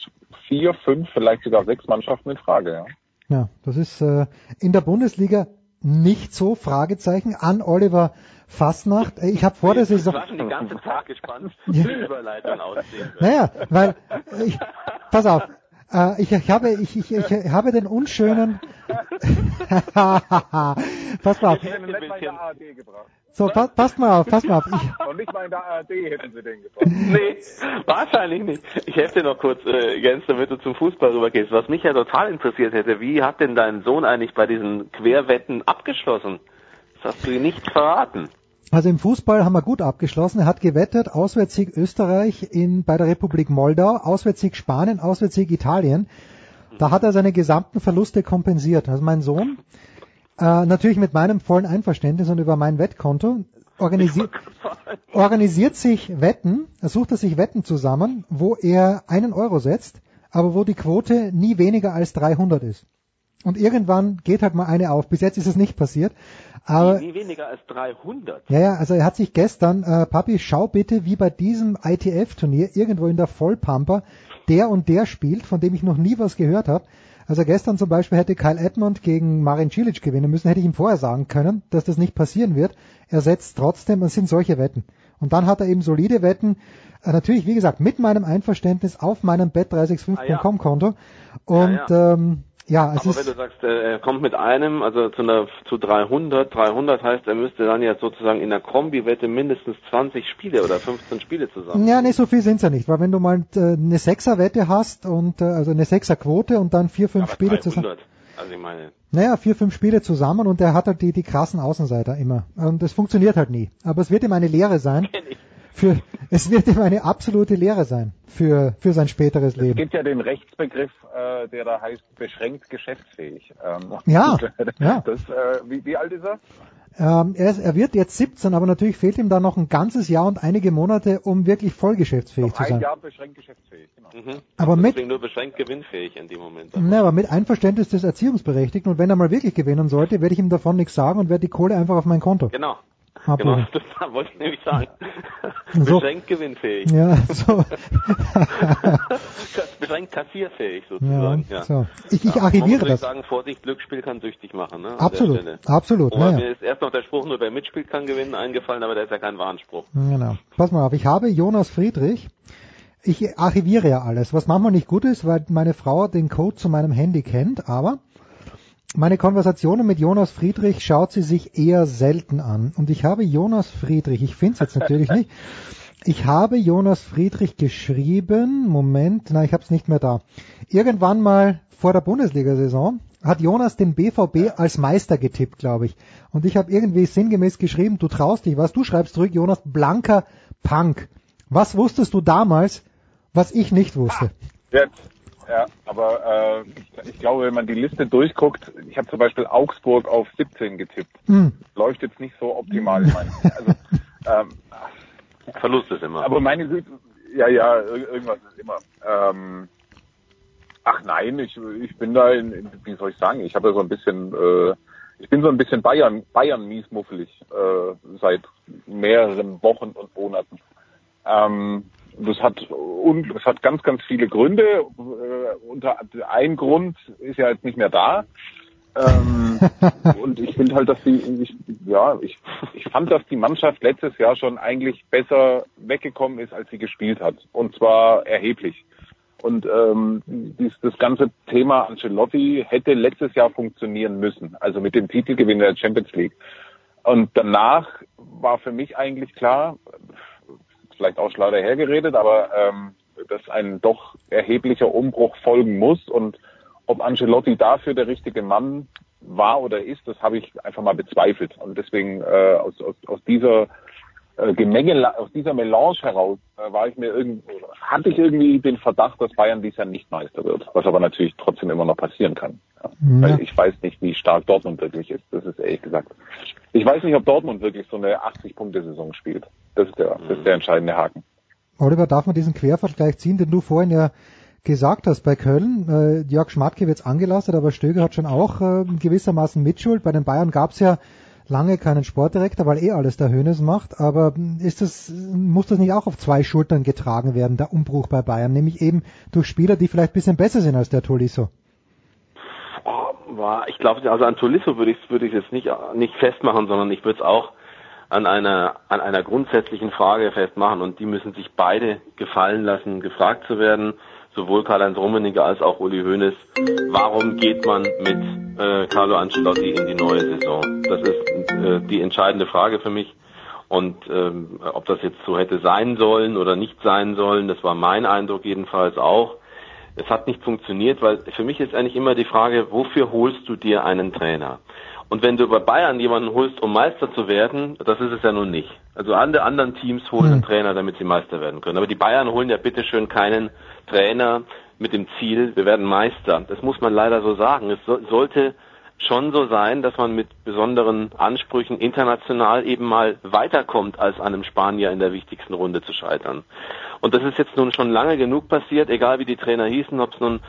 Speaker 3: vier, fünf, vielleicht sogar sechs Mannschaften in Frage. Ja.
Speaker 1: Ja, das ist äh, in der Bundesliga nicht so, Fragezeichen, an Oliver Fastnacht. Ich habe vor der Saison...
Speaker 2: Ich war schon den ganzen Tag gespannt, (laughs) wie die Überleitung aussehen wird.
Speaker 1: Naja, weil, ich, pass auf, äh, ich, ich, habe, ich, ich, ich habe den unschönen... (laughs) pass mal auf.
Speaker 3: Ich hätte ihn nicht mal in der ARD gebracht.
Speaker 1: So, pa passt mal auf, passt mal auf. Ich,
Speaker 3: Und nicht mal in der ARD hätten sie den gebracht. (laughs)
Speaker 2: Nee, wahrscheinlich nicht. Ich helfe dir noch kurz, äh, Jens, damit du zum Fußball rübergehst. Was mich ja total interessiert hätte, wie hat denn dein Sohn eigentlich bei diesen Querwetten abgeschlossen? Das hast du ihm nicht verraten.
Speaker 1: Also im Fußball haben wir gut abgeschlossen. Er hat gewettet, Auswärtssieg Österreich in, bei der Republik Moldau, Auswärtssieg Spanien, Auswärtssieg Italien. Da hat er seine gesamten Verluste kompensiert. Also mein Sohn, äh, natürlich mit meinem vollen Einverständnis und über mein Wettkonto, organisiert, organisiert sich Wetten, er sucht er sich Wetten zusammen, wo er einen Euro setzt, aber wo die Quote nie weniger als 300 ist. Und irgendwann geht halt mal eine auf. Bis jetzt ist es nicht passiert. Aber
Speaker 2: Nie weniger als 300.
Speaker 1: ja, ja, also er hat sich gestern, äh, Papi, schau bitte, wie bei diesem ITF-Turnier irgendwo in der Vollpampa der und der spielt, von dem ich noch nie was gehört habe. Also gestern zum Beispiel hätte Kyle Edmond gegen Marin Cilic gewinnen müssen, hätte ich ihm vorher sagen können, dass das nicht passieren wird. Er setzt trotzdem, es sind solche Wetten. Und dann hat er eben solide Wetten, äh, natürlich, wie gesagt, mit meinem Einverständnis auf meinem bet365.com Konto. Und
Speaker 2: Ja,
Speaker 1: ähm, ja, es
Speaker 2: Aber wenn du sagst, äh, er kommt mit einem, also zu einer zu 300, 300 heißt, er müsste dann ja sozusagen in der Kombi-Wette mindestens 20 Spiele oder 15 Spiele zusammen.
Speaker 1: Ja, nee, so viel sind's ja nicht, weil wenn du mal äh, eine Sechserwette hast und äh, also eine Sechserquote und dann vier, fünf
Speaker 2: Aber
Speaker 1: Spiele
Speaker 2: 300,
Speaker 1: zusammen.
Speaker 2: Also ich meine,
Speaker 1: Naja, vier, fünf Spiele zusammen und er hat halt die, die krassen Außenseiter immer. Und das funktioniert halt nie. Aber es wird ihm eine Lehre sein. Für, es wird ihm eine absolute Lehre sein für, für sein späteres
Speaker 3: Es
Speaker 1: Leben.
Speaker 3: gibt ja den Rechtsbegriff, äh, der da heißt beschränkt geschäftsfähig. Ähm,
Speaker 1: Ja, (laughs) ja.
Speaker 3: Das, äh, wie, wie alt ist er?
Speaker 1: Ähm, er, ist, er wird jetzt 17, aber natürlich fehlt ihm da noch ein ganzes Jahr und einige Monate, um wirklich voll geschäftsfähig zu
Speaker 3: Ein
Speaker 1: sein.
Speaker 3: Jahr beschränkt geschäftsfähig. Genau.
Speaker 2: Mhm.
Speaker 1: Aber mit,
Speaker 2: Deswegen nur beschränkt gewinnfähig in dem Moment.
Speaker 1: na, aber mit Einverständnis des Erziehungsberechtigten und wenn er mal wirklich gewinnen sollte, werde ich ihm davon nichts sagen und werde die Kohle einfach auf mein Konto
Speaker 2: Genau.
Speaker 1: Abbuchen.
Speaker 2: Genau, das (laughs) wollte ich nämlich sagen. (laughs)
Speaker 1: So.
Speaker 2: Beschränkt gewinnfähig.
Speaker 1: Ja, (laughs) so.
Speaker 2: Beschränkt kassierfähig
Speaker 1: ja,
Speaker 2: sozusagen. Ja.
Speaker 1: so. Ich, ich
Speaker 2: Ja,
Speaker 1: archiviere das.
Speaker 2: sagen, Vorsicht, Glücksspiel kann süchtig machen. Ne,
Speaker 1: Absolut, absolut. Naja.
Speaker 2: mir ist erst noch der Spruch, nur wer mitspielt, kann gewinnen, eingefallen, aber der ist ja kein Warnspruch.
Speaker 1: Genau. Pass mal auf, ich habe Jonas Friedrich. Ich archiviere ja alles, was manchmal nicht gut ist, weil meine Frau den Code zu meinem Handy kennt, aber meine Konversationen mit Jonas Friedrich schaut sie sich eher selten an. Und ich habe Jonas Friedrich, ich finde es jetzt natürlich nicht, ich habe Jonas Friedrich geschrieben, Moment, na, ich habe es nicht mehr da. Irgendwann mal vor der Bundesliga-Saison hat Jonas den BVB als Meister getippt, glaube ich. Und ich habe irgendwie sinngemäß geschrieben, du traust dich was, du schreibst zurück, Jonas, blanker Punk. Was wusstest du damals, was ich nicht wusste?
Speaker 3: Jetzt. Ja, aber äh, ich, ich glaube, wenn man die Liste durchguckt, ich habe zum Beispiel Augsburg auf 17 getippt.
Speaker 1: Hm.
Speaker 3: Läuft jetzt nicht so optimal. Ich meine, also, ähm,
Speaker 2: Verlust ist immer.
Speaker 3: aber meine Güte, ja, ja, ir- irgendwas ist immer. Ähm, ach nein, ich, ich bin da, in, in, wie soll ich sagen, ich habe ja so ein bisschen, äh, ich bin so ein bisschen Bayern, Bayern miesmuffelig äh, seit mehreren Wochen und Monaten. Ähm, das hat das hat ganz, ganz viele Gründe. Äh, unter ein Grund ist ja jetzt nicht mehr da. Ähm, (laughs) und ich finde halt, dass die, ich, ja, ich, ich fand, dass die Mannschaft letztes Jahr schon eigentlich besser weggekommen ist, als sie gespielt hat. Und zwar erheblich. Und ähm, dies, das ganze Thema Ancelotti hätte letztes Jahr funktionieren müssen, also mit dem Titelgewinn der Champions League. Und danach war für mich eigentlich klar, vielleicht auch schlau dahergeredet, aber ähm, dass ein doch erheblicher Umbruch folgen muss und ob Ancelotti dafür der richtige Mann war oder ist, das habe ich einfach mal bezweifelt. Und deswegen äh, aus, aus, aus dieser Gemenge, aus dieser Melange heraus äh, war ich mir irgend, hatte ich irgendwie den Verdacht, dass Bayern dies Jahr nicht Meister wird, was aber natürlich trotzdem immer noch passieren kann. Ja.
Speaker 1: Ja.
Speaker 3: Weil ich weiß nicht, wie stark Dortmund wirklich ist. Das ist ehrlich gesagt. Ich weiß nicht, ob Dortmund wirklich so eine 80-Punkte-Saison spielt. Das ist der, das ist der entscheidende Haken.
Speaker 1: Oliver, darf man diesen Quervergleich ziehen, den du vorhin ja gesagt hast bei Köln? Äh, Jörg Schmatke wird's angelastet, aber Stöger hat schon auch äh, gewissermaßen Mitschuld. Bei den Bayern gab's ja lange keinen Sportdirektor, weil eh alles der Hönes macht, aber ist das, muss das nicht auch auf zwei Schultern getragen werden, der Umbruch bei Bayern, nämlich eben durch Spieler, die vielleicht ein bisschen besser sind als der Tolisso?
Speaker 2: ich glaube, also an Tolisso würde ich es würde ich jetzt nicht nicht festmachen, sondern ich würde es auch an einer an einer grundsätzlichen Frage festmachen und die müssen sich beide gefallen lassen, gefragt zu werden, sowohl Karl-Heinz Rummenigge als auch Uli Hoeneß. Warum geht man mit äh, Carlo Ancelotti in die neue Saison? Das ist äh, die entscheidende Frage für mich. Und ähm, ob das jetzt so hätte sein sollen oder nicht sein sollen, das war mein Eindruck jedenfalls auch es hat nicht funktioniert, weil für mich ist eigentlich immer die Frage, wofür holst du dir einen Trainer? Und wenn du bei Bayern jemanden holst, um Meister zu werden, das ist es ja nun nicht. Also alle anderen Teams holen einen hm. Trainer, damit sie Meister werden können. Aber die Bayern holen ja bitteschön keinen Trainer mit dem Ziel, wir werden Meister. Das muss man leider so sagen. Es so, sollte schon so sein, dass man mit besonderen Ansprüchen international eben mal weiterkommt, als einem Spanier in der wichtigsten Runde zu scheitern. Und das ist jetzt nun schon lange genug passiert, egal wie die Trainer hießen, ob es nun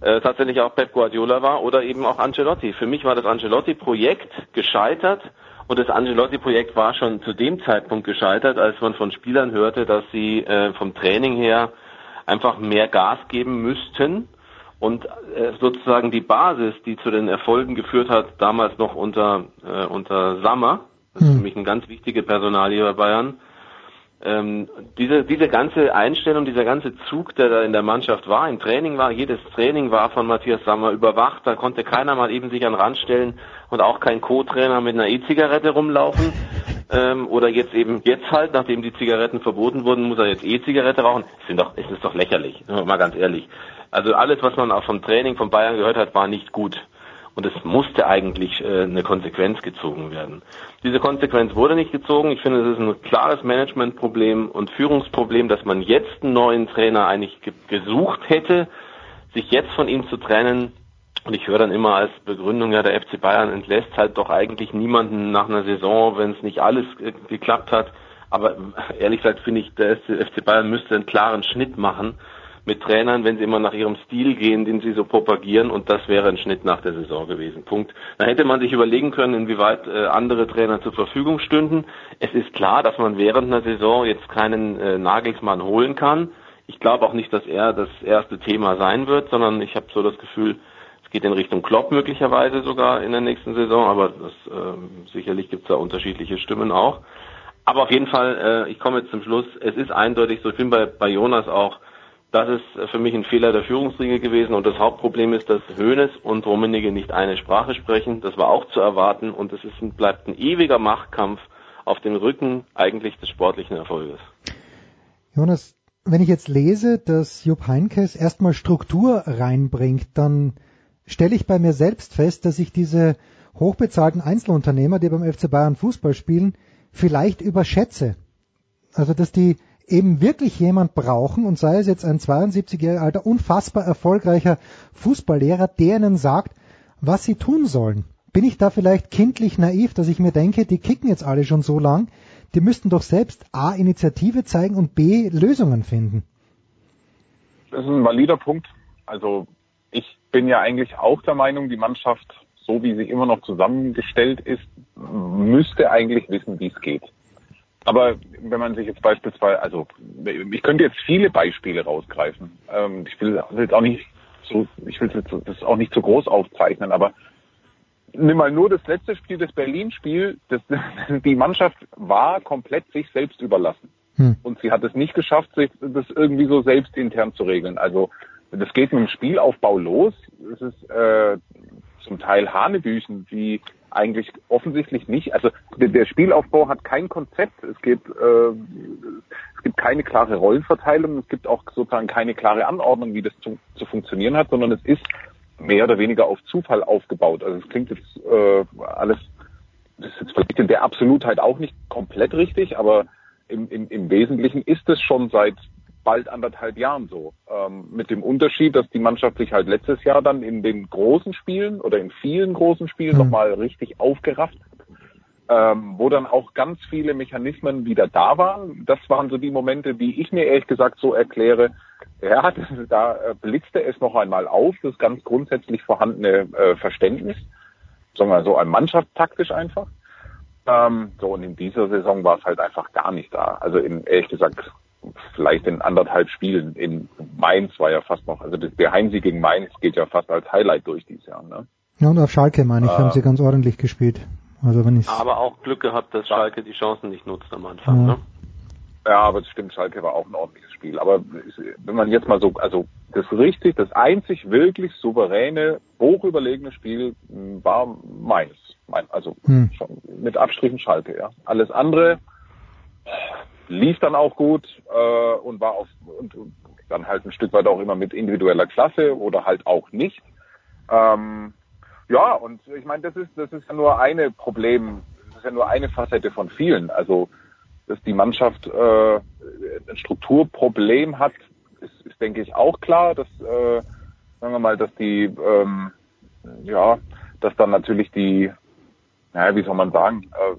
Speaker 2: äh, tatsächlich auch Pep Guardiola war oder eben auch Ancelotti. Für mich war das Ancelotti-Projekt gescheitert und das Ancelotti-Projekt war schon zu dem Zeitpunkt gescheitert, als man von Spielern hörte, dass sie äh, vom Training her einfach mehr Gas geben müssten und äh, sozusagen die Basis, die zu den Erfolgen geführt hat, damals noch unter äh, unter Sammer, das ist hm. für mich ein ganz wichtiger Personalie bei Bayern, ähm, diese, diese ganze Einstellung, dieser ganze Zug, der da in der Mannschaft war, im Training war, jedes Training war von Matthias Sammer überwacht, da konnte keiner mal eben sich an den Rand stellen und auch kein Co-Trainer mit einer E-Zigarette rumlaufen. Ähm, oder jetzt eben, jetzt halt, nachdem die Zigaretten verboten wurden, muss er jetzt E-Zigarette rauchen. Ist doch, ist doch lächerlich, mal ganz ehrlich. Also alles, was man auch vom Training von Bayern gehört hat, war nicht gut. Und es musste eigentlich äh, eine Konsequenz gezogen werden. Diese Konsequenz wurde nicht gezogen. Ich finde, es ist ein klares Managementproblem und Führungsproblem, dass man jetzt einen neuen Trainer eigentlich ge gesucht hätte, sich jetzt von ihm zu trennen. Und ich höre dann immer als Begründung, ja, der FC Bayern entlässt halt doch eigentlich niemanden nach einer Saison, wenn es nicht alles äh, geklappt hat. Aber ehrlich gesagt finde ich, der FC Bayern müsste einen klaren Schnitt machen mit Trainern, wenn sie immer nach ihrem Stil gehen, den sie so propagieren und das wäre ein Schnitt nach der Saison gewesen. Punkt. Da hätte man sich überlegen können, inwieweit äh, andere Trainer zur Verfügung stünden. Es ist klar, dass man während einer Saison jetzt keinen äh, Nagelsmann holen kann. Ich glaube auch nicht, dass er das erste Thema sein wird, sondern ich habe so das Gefühl, geht in Richtung Klopp möglicherweise sogar in der nächsten Saison, aber das, äh, sicherlich gibt es da unterschiedliche Stimmen auch. Aber auf jeden Fall, äh, ich komme jetzt zum Schluss, es ist eindeutig so, ich bin bei, bei Jonas auch, das ist für mich ein Fehler der Führungsriege gewesen und das Hauptproblem ist, dass Hoeneß und Rummenigge nicht eine Sprache sprechen. Das war auch zu erwarten und es ist, bleibt ein ewiger Machtkampf auf dem Rücken eigentlich des sportlichen Erfolges.
Speaker 1: Jonas, wenn ich jetzt lese, dass Jupp Heinkes erstmal Struktur reinbringt, dann stelle ich bei mir selbst fest, dass ich diese hochbezahlten Einzelunternehmer, die beim FC Bayern Fußball spielen, vielleicht überschätze. Also dass die eben wirklich jemand brauchen und sei es jetzt ein 72-jähriger alter, unfassbar erfolgreicher Fußballlehrer, der ihnen sagt, was sie tun sollen. Bin ich da vielleicht kindlich naiv, dass ich mir denke, die kicken jetzt alle schon so lang, die müssten doch selbst A Initiative zeigen und B Lösungen finden.
Speaker 3: Das ist ein valider Punkt. Also ich bin ja eigentlich auch der Meinung, die Mannschaft, so wie sie immer noch zusammengestellt ist, müsste eigentlich wissen, wie es geht. Aber wenn man sich jetzt beispielsweise, also ich könnte jetzt viele Beispiele rausgreifen. Ähm, ich will jetzt auch nicht so, ich will das auch nicht zu groß aufzeichnen, aber nimm mal nur das letzte Spiel, das Berlin-Spiel, das, (laughs) die Mannschaft war komplett sich selbst überlassen. Hm. Und sie hat es nicht geschafft, sich das irgendwie so selbst intern zu regeln. Also das geht mit dem Spielaufbau los. Es ist äh, zum Teil Hanebüchen, wie eigentlich offensichtlich nicht. Also der Spielaufbau hat kein Konzept. Es gibt, äh, es gibt keine klare Rollenverteilung. Es gibt auch sozusagen keine klare Anordnung, wie das zu, zu funktionieren hat, sondern es ist mehr oder weniger auf Zufall aufgebaut. Also es klingt jetzt äh, alles, das ist jetzt vielleicht in der Absolutheit auch nicht komplett richtig, aber im, im, im Wesentlichen ist es schon seit bald anderthalb Jahren so. Ähm, mit dem Unterschied, dass die Mannschaft sich halt letztes Jahr dann in den großen Spielen oder in vielen großen Spielen mhm. nochmal richtig aufgerafft hat. Ähm, wo dann auch ganz viele Mechanismen wieder da waren. Das waren so die Momente, die ich mir ehrlich gesagt so erkläre. Ja, das, (laughs) da äh, blitzte es noch einmal auf, das ganz grundsätzlich vorhandene äh, Verständnis, sagen wir so ein Mannschaftstaktisch einfach. Ähm, so, und in dieser Saison war es halt einfach gar nicht da. Also in, ehrlich gesagt, vielleicht in anderthalb Spielen. In Mainz war ja fast noch, also das, der Heimsieg gegen Mainz geht ja fast als Highlight durch dieses Jahr. Ne?
Speaker 1: Ja, und auf Schalke, meine ich,
Speaker 3: Äh.
Speaker 1: haben sie ganz ordentlich gespielt. Also wenn ich
Speaker 2: Aber auch Glück gehabt, dass Schalke die Chancen nicht nutzt am Anfang.
Speaker 1: Ja.
Speaker 2: Ne?
Speaker 3: Ja, aber es stimmt, Schalke war auch ein ordentliches Spiel. Aber wenn man jetzt mal so, also das richtig, das einzig wirklich souveräne, hochüberlegene Spiel mh, war Mainz. Mein, also
Speaker 1: Hm.
Speaker 3: schon mit Abstrichen Schalke, ja. Alles andere lief dann auch gut äh, und war auf und, und dann halt ein Stück weit auch immer mit individueller Klasse oder halt auch nicht. Ähm, ja, und ich meine, das ist das ist ja nur eine Problem, das ist ja nur eine Facette von vielen. Also dass die Mannschaft äh, ein Strukturproblem hat, ist, ist denke ich auch klar. Dass äh, sagen wir mal, dass die ähm, ja, dass dann natürlich die, naja, wie soll man sagen, äh,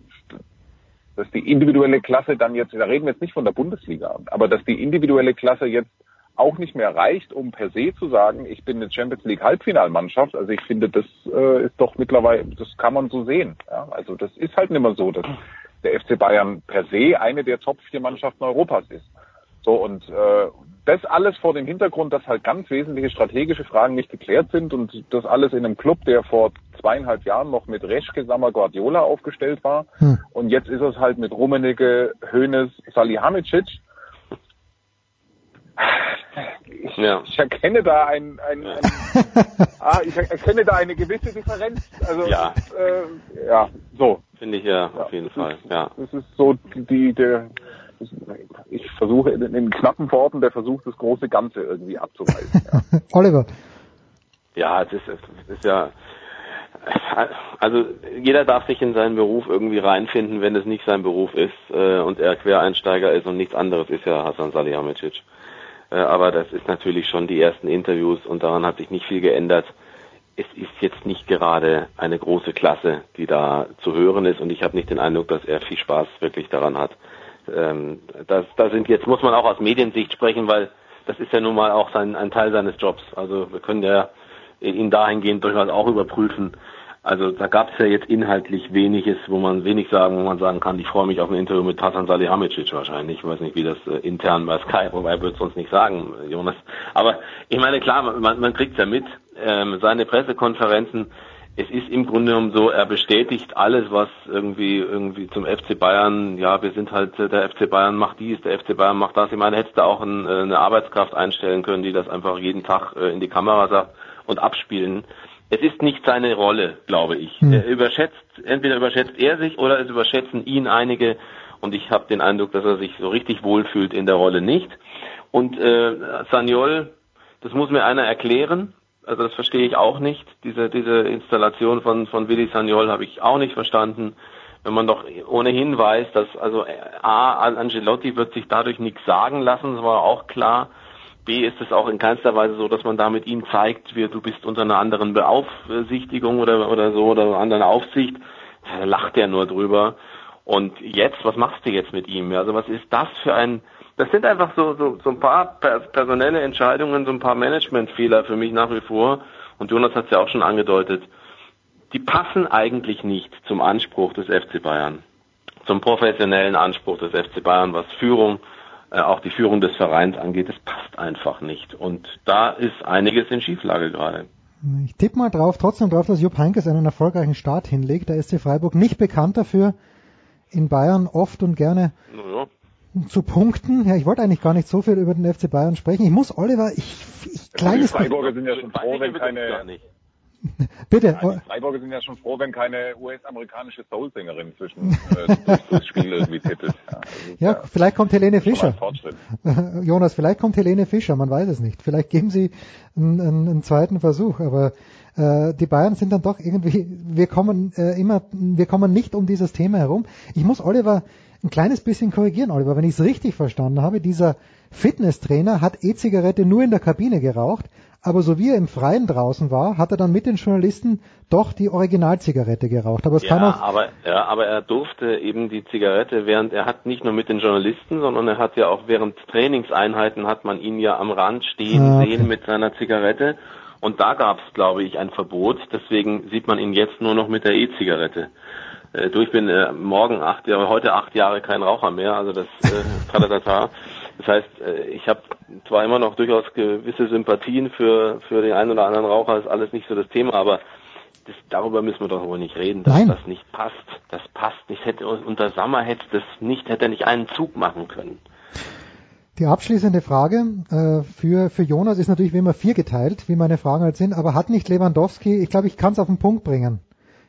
Speaker 3: dass die individuelle Klasse dann jetzt, da reden wir jetzt nicht von der Bundesliga, aber dass die individuelle Klasse jetzt auch nicht mehr reicht, um per se zu sagen, ich bin eine Champions League Halbfinalmannschaft. Also ich finde, das äh, ist doch mittlerweile, das kann man so sehen. Ja? Also das ist halt nicht mehr so, dass der FC Bayern per se eine der Top vier Mannschaften Europas ist. So und äh, das alles vor dem Hintergrund, dass halt ganz wesentliche strategische Fragen nicht geklärt sind und das alles in einem Club, der vor zweieinhalb Jahren noch mit Reschke, Sammer, Guardiola aufgestellt war.
Speaker 1: Hm.
Speaker 3: Und jetzt ist es halt mit Rummenigge, Hoeneß, Salihamidzic. Ich,
Speaker 2: Ja.
Speaker 3: ich erkenne da ein, ein, ein (laughs) ah, ich erkenne da eine gewisse Differenz. Also
Speaker 2: Ja.
Speaker 3: äh, ja, so.
Speaker 2: Finde ich ja, auf jeden Fall. Ja.
Speaker 3: Das ist so die, der, ich versuche in, in knappen Worten der Versuch, das große Ganze irgendwie abzuweisen. Ja. (laughs)
Speaker 1: Oliver,
Speaker 2: Ja, es ist, es ist ja, also jeder darf sich in seinen Beruf irgendwie reinfinden, wenn es nicht sein Beruf ist äh, und er Quereinsteiger ist und nichts anderes ist ja Hasan Salihamidzic. Äh, aber das ist natürlich schon die ersten Interviews und daran hat sich nicht viel geändert. Es ist jetzt nicht gerade eine große Klasse, die da zu hören ist und ich habe nicht den Eindruck, dass er viel Spaß wirklich daran hat. Ähm, das, da sind jetzt, muss man auch aus Mediensicht sprechen, weil das ist ja nun mal auch sein, ein Teil seines Jobs. Also wir können ja ihn dahingehend durchaus auch überprüfen. Also da gab es ja jetzt inhaltlich weniges, wo man wenig sagen, wo man sagen kann, ich freue mich auf ein Interview mit Hasan Salihamidzic wahrscheinlich. Ich weiß nicht, wie das äh, intern bei Sky, wobei wird es uns nicht sagen, Jonas. Aber ich meine, klar, man, man kriegt ja mit, ähm, seine Pressekonferenzen, es ist im Grunde genommen so, er bestätigt alles, was irgendwie irgendwie zum FC Bayern, ja, wir sind halt, äh, der FC Bayern macht dies, der FC Bayern macht das. Ich meine, hättest du auch ein, äh, eine Arbeitskraft einstellen können, die das einfach jeden Tag äh, in die Kamera sagt und abspielen. Es ist nicht seine Rolle, glaube ich.
Speaker 1: Hm.
Speaker 2: Er überschätzt, entweder überschätzt er sich oder es überschätzen ihn einige und ich habe den Eindruck, dass er sich so richtig wohlfühlt in der Rolle nicht. Und äh, Saniol, das muss mir einer erklären. Also das verstehe ich auch nicht. Diese, diese Installation von, von Willi Saniol habe ich auch nicht verstanden. Wenn man doch ohnehin weiß, dass also A, Angelotti wird sich dadurch nichts sagen lassen, das war auch klar. B ist es auch in keinster Weise so, dass man da mit ihm zeigt, wie du bist unter einer anderen Beaufsichtigung oder, oder so oder einer anderen Aufsicht. Da lacht er nur drüber. Und jetzt, was machst du jetzt mit ihm? Also was ist das für ein, das sind einfach so, so, so ein paar per- personelle Entscheidungen, so ein paar Managementfehler für mich nach wie vor. Und Jonas hat es ja auch schon angedeutet. Die passen eigentlich nicht zum Anspruch des FC Bayern. Zum professionellen Anspruch des FC Bayern, was Führung, äh, auch die Führung des Vereins angeht. Das passt einfach nicht. Und da ist einiges in Schieflage gerade.
Speaker 1: ich tippe mal drauf, trotzdem drauf, dass Jupp Heynckes einen erfolgreichen Start hinlegt. Der SC Freiburg nicht bekannt dafür, in Bayern oft und gerne
Speaker 2: Naja.
Speaker 1: Zu punkten. Ja, ich wollte eigentlich gar nicht so viel über den FC Bayern sprechen. Ich muss Oliver, ich, ich
Speaker 3: Die
Speaker 1: kleines
Speaker 3: Freiburger sind ja schon froh, wenn keine, (laughs)
Speaker 1: bitte.
Speaker 3: Ja, die Freiburger sind ja schon froh, wenn keine US-amerikanische Soul-Sängerin zwischen äh, durchs Spiel irgendwie tippelt. Ja, ist
Speaker 1: Ja, vielleicht kommt Helene Fischer. (laughs) Jonas, vielleicht kommt Helene Fischer, man weiß es nicht. Vielleicht geben sie einen, einen, einen zweiten Versuch, aber äh, die Bayern sind dann doch irgendwie, wir kommen äh, immer, wir kommen nicht um dieses Thema herum. Ich muss Oliver ein kleines bisschen korrigieren, Oliver, wenn ich es richtig verstanden habe, dieser Fitnesstrainer hat E-Zigarette nur in der Kabine geraucht, aber so wie er im Freien draußen war, hat er dann mit den Journalisten doch die Originalzigarette geraucht. Aber es kann
Speaker 2: Ja,
Speaker 1: auch,
Speaker 2: aber, ja, aber er durfte eben die Zigarette während, er hat nicht nur mit den Journalisten, sondern er hat ja auch während Trainingseinheiten hat man ihn ja am Rand stehen
Speaker 1: Ah, okay.
Speaker 2: sehen mit seiner Zigarette. Und da gab es, glaube ich, ein Verbot. Deswegen sieht man ihn jetzt nur noch mit der E-Zigarette. Äh, du, ich bin äh, morgen acht Jahre, heute acht Jahre kein Raucher mehr, also das äh, (laughs) Tatatata. Das heißt, äh, ich habe zwar immer noch durchaus gewisse Sympathien für für den einen oder anderen Raucher, ist alles nicht so das Thema, aber das, darüber müssen wir doch wohl nicht reden, dass
Speaker 1: Nein.
Speaker 2: das nicht passt. Das passt nicht. Hätte unter Sommer hätte das nicht, hätte er nicht einen Zug machen können.
Speaker 1: Die abschließende Frage äh, für, für Jonas ist natürlich wie immer vier geteilt, wie meine Fragen halt sind, aber hat nicht Lewandowski, ich glaube, ich kann es auf den Punkt bringen.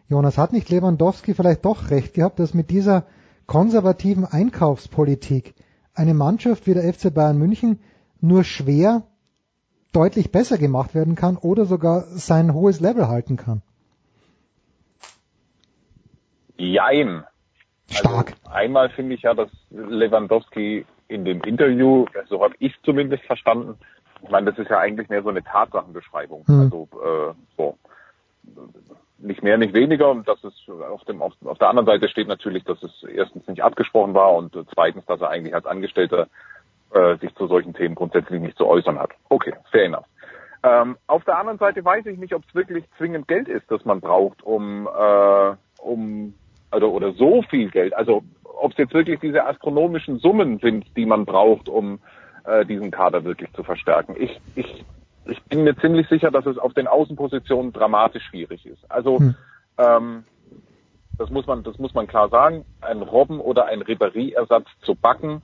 Speaker 1: Jonas, hat nicht Lewandowski vielleicht doch recht gehabt, dass mit dieser konservativen Einkaufspolitik eine Mannschaft wie der FC Bayern München nur schwer deutlich besser gemacht werden kann oder sogar sein hohes Level halten kann?
Speaker 3: Jein.
Speaker 1: Stark.
Speaker 3: Also einmal finde ich ja, dass Lewandowski in dem Interview, so habe ich zumindest verstanden, ich meine, das ist ja eigentlich mehr so eine Tatsachenbeschreibung.
Speaker 1: Hm.
Speaker 3: Also äh, so nicht mehr, nicht weniger. Und dass es auf dem auf, auf der anderen Seite steht natürlich, dass es erstens nicht abgesprochen war und zweitens, dass er eigentlich als Angestellter äh, sich zu solchen Themen grundsätzlich nicht zu äußern hat. Okay, fair enough. Ähm, auf der anderen Seite weiß ich nicht, ob es wirklich zwingend Geld ist, das man braucht, um, äh, um also oder so viel Geld. Also ob es jetzt wirklich diese astronomischen Summen sind, die man braucht, um äh, diesen Kader wirklich zu verstärken. Ich, ich, ich bin mir ziemlich sicher, dass es auf den Außenpositionen dramatisch schwierig ist. Also
Speaker 1: Hm.
Speaker 3: ähm, das muss man, das muss man klar sagen. Ein Robben oder ein Ribéry-Ersatz zu backen,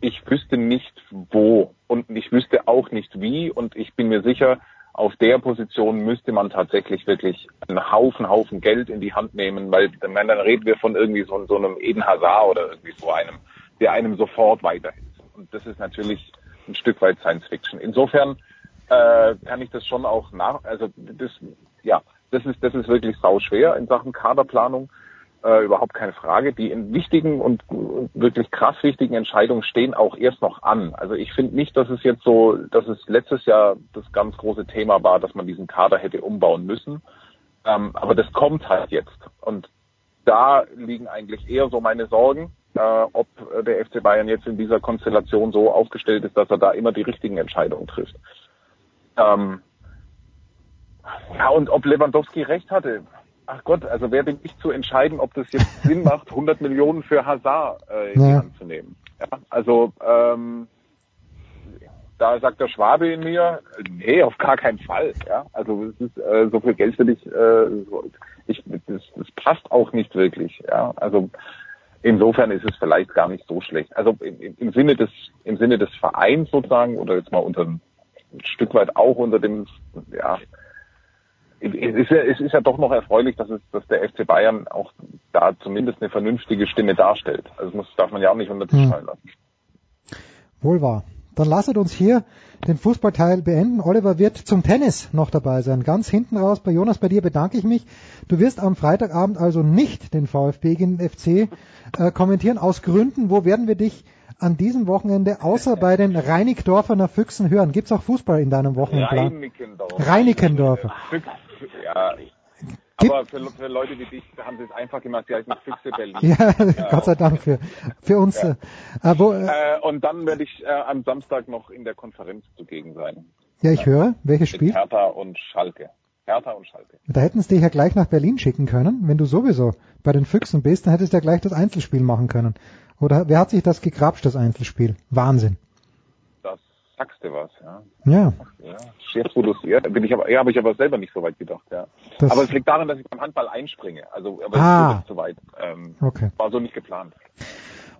Speaker 3: ich wüsste nicht wo und ich wüsste auch nicht wie und ich bin mir sicher, auf der Position müsste man tatsächlich wirklich einen Haufen, Haufen Geld in die Hand nehmen, weil meine, dann reden wir von irgendwie so, so einem Eden Hazard oder irgendwie so einem, der einem sofort weiterhilft. Und das ist natürlich ein Stück weit Science Fiction. Insofern äh, kann ich das schon auch nach, also das, ja, das ist, das ist wirklich sau schwer in Sachen Kaderplanung. Äh, überhaupt keine Frage. Die in wichtigen und wirklich krass wichtigen Entscheidungen stehen auch erst noch an. Also ich finde nicht, dass es jetzt so, dass es letztes Jahr das ganz große Thema war, dass man diesen Kader hätte umbauen müssen. Ähm, aber das kommt halt jetzt. Und da liegen eigentlich eher so meine Sorgen, äh, ob der FC Bayern jetzt in dieser Konstellation so aufgestellt ist, dass er da immer die richtigen Entscheidungen trifft. Ähm, ja, und ob Lewandowski recht hatte, ach Gott, also wer bin ich zu entscheiden, ob das jetzt Sinn (laughs) macht, 100 Millionen für Hazard äh, in die
Speaker 1: Ja.
Speaker 3: Hand zu nehmen. Ja, also ähm, da sagt der Schwabe in mir, nee, auf gar keinen Fall. Ja, also es ist äh, so viel Geld für dich, äh, so, ich, das, das passt auch nicht wirklich. Ja, also insofern ist es vielleicht gar nicht so schlecht. Also im, im- im Sinne des im Sinne des Vereins sozusagen oder jetzt mal unter ein Stück weit auch unter dem ja es ist, ja, es ist ja doch noch erfreulich, dass es, dass der FC Bayern auch da zumindest eine vernünftige Stimme darstellt. Also das muss, darf man ja auch nicht unter den Tisch
Speaker 1: Hm.
Speaker 3: fallen lassen.
Speaker 1: Wohl wahr. Dann lasset uns hier den Fußballteil beenden. Oliver wird zum Tennis noch dabei sein. Ganz hinten raus bei Jonas, bei dir bedanke ich mich. Du wirst am Freitagabend also nicht den VfB gegen den FC äh, kommentieren. Aus Gründen, wo werden wir dich an diesem Wochenende außer bei den Reinigdorferner Füchsen hören? Gibt's auch Fußball in deinem Wochenendplan?
Speaker 3: Reinickendorf.
Speaker 1: Reinickendorfer.
Speaker 3: Füchse, ja. Aber für, für Leute wie dich haben sie es einfach gemacht, die heißen Füchse Berlin. (laughs)
Speaker 1: Ja, Gott sei Dank für, für uns.
Speaker 3: Ja.
Speaker 1: Äh, wo, äh,
Speaker 3: Äh, und dann werde ich äh, am Samstag noch in der Konferenz zugegen sein.
Speaker 1: ja, ich höre. Welches Spiel?
Speaker 3: Hertha und Schalke. Hertha und Schalke.
Speaker 1: Da hätten sie dich ja gleich nach Berlin schicken können. Wenn du sowieso bei den Füchsen bist, dann hättest du ja gleich das Einzelspiel machen können. Oder wer hat sich das gekrapscht, das Einzelspiel? Wahnsinn.
Speaker 3: Das sagst du was, ja.
Speaker 1: Ja,
Speaker 3: Ja, jetzt wo du ja, bin ich aber, ja, habe ich aber selber nicht so weit gedacht, ja.
Speaker 1: Das-
Speaker 3: aber es liegt daran, dass ich beim Handball einspringe. Also, aber
Speaker 1: Ah.
Speaker 3: es ist zu weit. Ähm,
Speaker 1: okay.
Speaker 3: war so nicht geplant.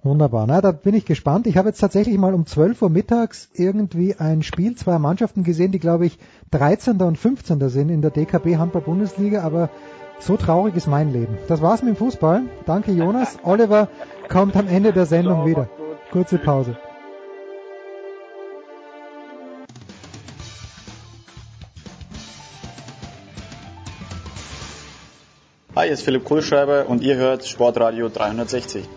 Speaker 1: Wunderbar. Na, da bin ich gespannt. Ich habe jetzt tatsächlich mal um 12 Uhr mittags irgendwie ein Spiel zweier Mannschaften gesehen, die glaube ich 13. und 15. sind in der DKB Handball Bundesliga, aber so traurig ist mein Leben. Das war's mit dem Fußball. Danke Jonas. Oliver kommt am Ende der Sendung
Speaker 3: So,
Speaker 1: wieder. Kurze Pause.
Speaker 6: Hi, hier ist Philipp Kohlschreiber und ihr hört Sportradio 360.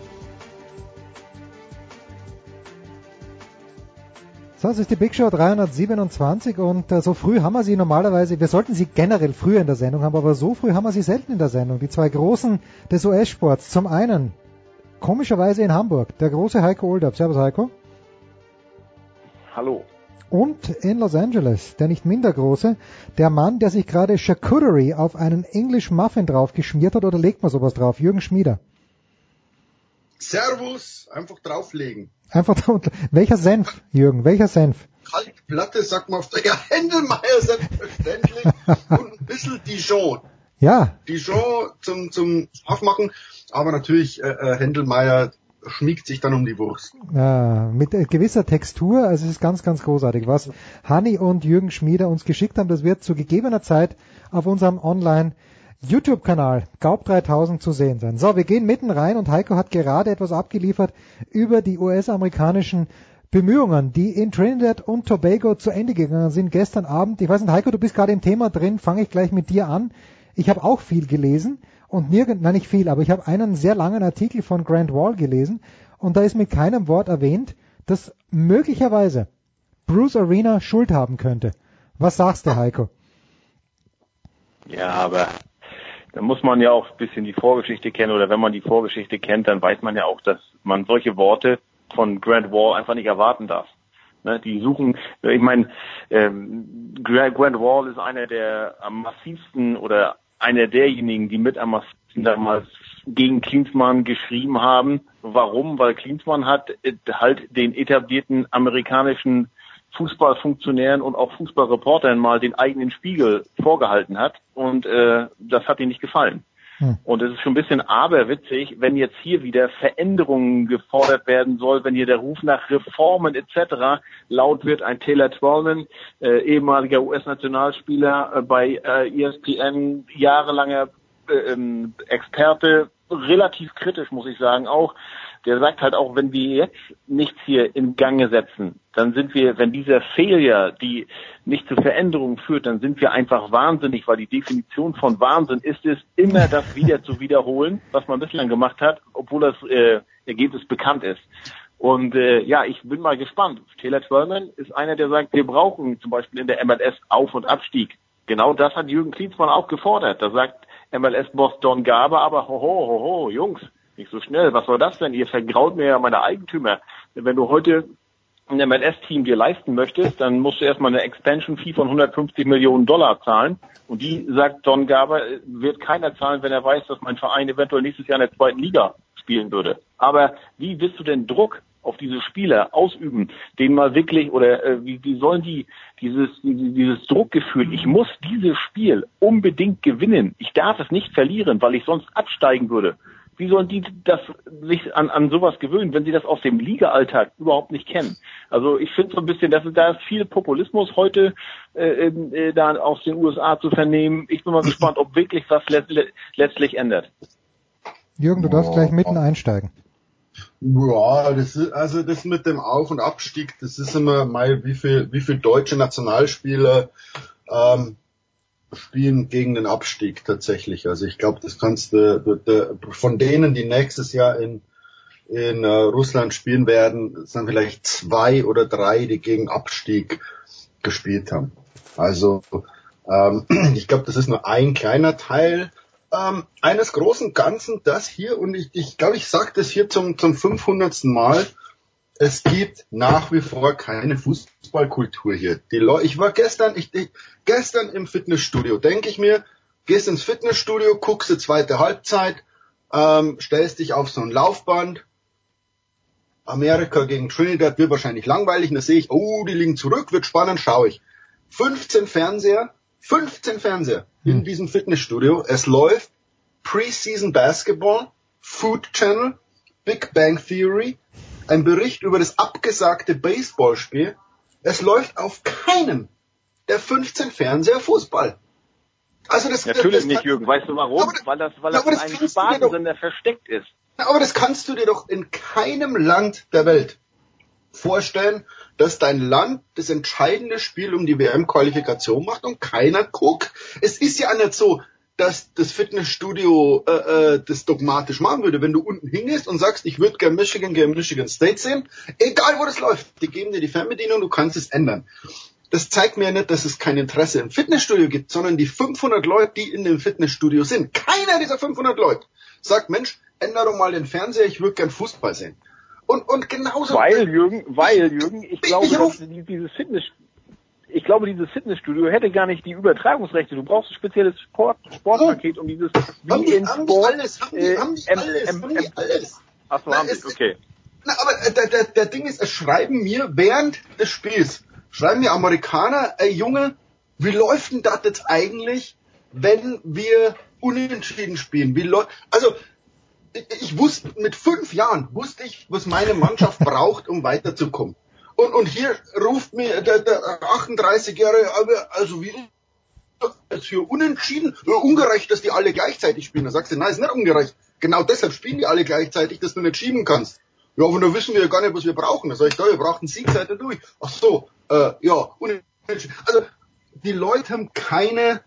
Speaker 1: So, es ist die Big Show 327 und äh, so früh haben wir sie normalerweise, wir sollten sie generell früher in der Sendung haben, aber so früh haben wir sie selten in der Sendung. Die zwei Großen des US-Sports. Zum einen, komischerweise in Hamburg, der große Heiko Oldup. Servus Heiko.
Speaker 3: Hallo.
Speaker 1: Und in Los Angeles, der nicht minder große, der Mann, der sich gerade Charcuterie auf einen English Muffin drauf geschmiert hat, oder legt man sowas drauf? Jürgen Schmieder.
Speaker 7: Servus, einfach drauflegen.
Speaker 1: Einfach drauf. Welcher Senf, Jürgen? Welcher Senf?
Speaker 7: Kaltplatte, sagt man auf der, (laughs) ja, Händelmeier selbstverständlich. und ein bisschen Dijon.
Speaker 1: Ja.
Speaker 7: Dijon zum, zum Aufmachen, aber natürlich, äh, äh, Händelmeier schmiegt sich dann um die Wurst.
Speaker 1: Ja, mit äh, gewisser Textur, also es ist ganz, ganz großartig. Was Hanni und Jürgen Schmieder uns geschickt haben, das wird zu gegebener Zeit auf unserem Online YouTube-Kanal Gaub 3000 zu sehen sein. So, wir gehen mitten rein und Heiko hat gerade etwas abgeliefert über die US-amerikanischen Bemühungen, die in Trinidad und Tobago zu Ende gegangen sind gestern Abend. Ich weiß nicht, Heiko, du bist gerade im Thema drin, fange ich gleich mit dir an. Ich habe auch viel gelesen und nirgend, nein nicht viel, aber ich habe einen sehr langen Artikel von Grant Wall gelesen und da ist mit keinem Wort erwähnt, dass möglicherweise Bruce Arena Schuld haben könnte. Was sagst du, Heiko?
Speaker 8: Ja, aber da muss man ja auch ein bisschen die Vorgeschichte kennen oder wenn man die Vorgeschichte kennt, dann weiß man ja auch, dass man solche Worte von Grant Wall einfach nicht erwarten darf. Ne, die suchen, ich meine, ähm, Grant Wall ist einer der am massivsten oder einer derjenigen, die mit am damals gegen Klinsmann geschrieben haben. Warum? Weil Klinsmann hat äh, halt den etablierten amerikanischen Fußballfunktionären und auch Fußballreportern mal den eigenen Spiegel vorgehalten hat und äh, das hat ihnen nicht gefallen. Hm. Und es ist schon ein bisschen aberwitzig, wenn jetzt hier wieder Veränderungen gefordert werden soll, wenn hier der Ruf nach Reformen etc. laut wird. Ein Taylor Twellman, äh, ehemaliger US-Nationalspieler äh, bei äh, ESPN, jahrelanger äh, ähm, Experte, relativ kritisch muss ich sagen auch, der sagt halt auch, wenn wir jetzt nichts hier in Gange setzen, dann sind wir, wenn dieser Failure, die nicht zu Veränderungen führt, dann sind wir einfach wahnsinnig, weil die Definition von Wahnsinn ist es, immer das wieder zu wiederholen, was man bislang gemacht hat, obwohl das äh, Ergebnis bekannt ist. Und äh, ja, ich bin mal gespannt. Taylor Twellman ist einer, der sagt, wir brauchen zum Beispiel in der MLS Auf- und Abstieg. Genau das hat Jürgen Klinsmann auch gefordert. Da sagt MLS-Boss Don Garber, aber hoho, hoho, Jungs, nicht so schnell. Was soll das denn? Ihr vergraut mir ja meine Eigentümer. Wenn du heute ein MLS-Team dir leisten möchtest, dann musst du erstmal eine Expansion-Fee von 150 Millionen Dollar zahlen. Und die, sagt Don Garber, wird keiner zahlen, wenn er weiß, dass mein Verein eventuell nächstes Jahr in der zweiten Liga spielen würde. Aber wie willst du denn Druck auf diese Spieler ausüben, denen mal wirklich oder äh, wie, wie sollen die dieses dieses Druckgefühl, ich muss dieses Spiel unbedingt gewinnen, ich darf es nicht verlieren, weil ich sonst absteigen würde. Wie sollen die das sich an, an sowas gewöhnen, wenn sie das aus dem Liga-Alltag überhaupt nicht kennen? Also ich finde so ein bisschen, dass da ist viel Populismus heute äh, äh, da aus den USA zu vernehmen. Ich bin mal gespannt, ob wirklich was let letztlich ändert.
Speaker 1: Jürgen, du darfst gleich mitten einsteigen.
Speaker 7: Ja, das ist, also das mit dem Auf- und Abstieg, das ist immer mal, wie viel, wie viel deutsche Nationalspieler ähm, spielen gegen den Abstieg tatsächlich. Also ich glaube, das kannst du, von denen, die nächstes Jahr in in äh, Russland spielen werden, sind vielleicht zwei oder drei, die gegen Abstieg gespielt haben. Also ähm, (clears throat) ich glaube, das ist nur ein kleiner Teil ähm, eines großen Ganzen, das hier, und ich glaube, ich, glaub, ich sage das hier zum, zum 500. Mal, es gibt nach wie vor keine Fußballkultur hier. Die Leute, ich war gestern, ich, ich gestern im Fitnessstudio, denke ich mir, gehst ins Fitnessstudio, guckst die zweite Halbzeit, ähm, stellst dich auf so ein Laufband. Amerika gegen Trinidad wird wahrscheinlich langweilig, und da sehe ich, oh, die liegen zurück, wird spannend, schaue ich. 15 Fernseher, 15 Fernseher in diesem Fitnessstudio. Es läuft Preseason Basketball, Food Channel, Big Bang Theory, ein Bericht über das abgesagte Baseballspiel. Es läuft auf keinem der 15 Fernseher Fußball.
Speaker 8: Also das, Natürlich das, nicht, Jürgen. Weißt du warum? Aber, weil das, weil das, das ein Spartensender versteckt ist.
Speaker 7: Aber das kannst du dir doch in keinem Land der Welt vorstellen, dass dein Land das entscheidende Spiel um die WM-Qualifikation macht und keiner guckt. Es ist ja nicht so, dass das Fitnessstudio äh, äh, das dogmatisch machen würde. Wenn du unten hingehst und sagst, ich würde gern Michigan gegen Michigan State sehen, egal wo das läuft, die geben dir die Fernbedienung, du kannst es ändern. Das zeigt mir nicht, dass es kein Interesse im Fitnessstudio gibt, sondern die 500 Leute, die in dem Fitnessstudio sind. Keiner dieser 500 Leute sagt, Mensch, ändere doch mal den Fernseher, ich würde gern Fußball sehen. Und, und genauso.
Speaker 8: Weil, Jürgen, weil, Jürgen, ich glaube, die- dieses Fitness, ich glaube, dieses Fitnessstudio hätte gar nicht die Übertragungsrechte. Du brauchst ein spezielles Sport, Sportpaket, um dieses,
Speaker 7: Haben
Speaker 8: wie
Speaker 7: die,
Speaker 8: in
Speaker 7: haben die
Speaker 8: Sport,
Speaker 7: alles, haben die,
Speaker 8: äh,
Speaker 7: haben die alles, haben die alles.
Speaker 8: Ach so, haben sie, okay.
Speaker 7: Na, aber äh, der, der, der Ding ist, es schreiben mir während des Spiels, schreiben mir Amerikaner, ey Junge, wie läuft denn das jetzt eigentlich, wenn wir unentschieden spielen? Wie läuft, also, ich, wusste, mit fünf Jahren wusste ich, was meine Mannschaft braucht, um weiterzukommen. Und, und hier ruft mir der, der 38-Jährige, aber, also wie ist hier unentschieden, ungerecht, dass die alle gleichzeitig spielen. Da sagst du, nein, ist nicht ungerecht. Genau deshalb spielen die alle gleichzeitig, dass du nicht schieben kannst. Ja, aber da wissen wir ja gar nicht, was wir brauchen. Da sag ich, da, wir brauchen Sieg, seid durch. Ach so, äh, ja, unentschieden. Also, die Leute haben keine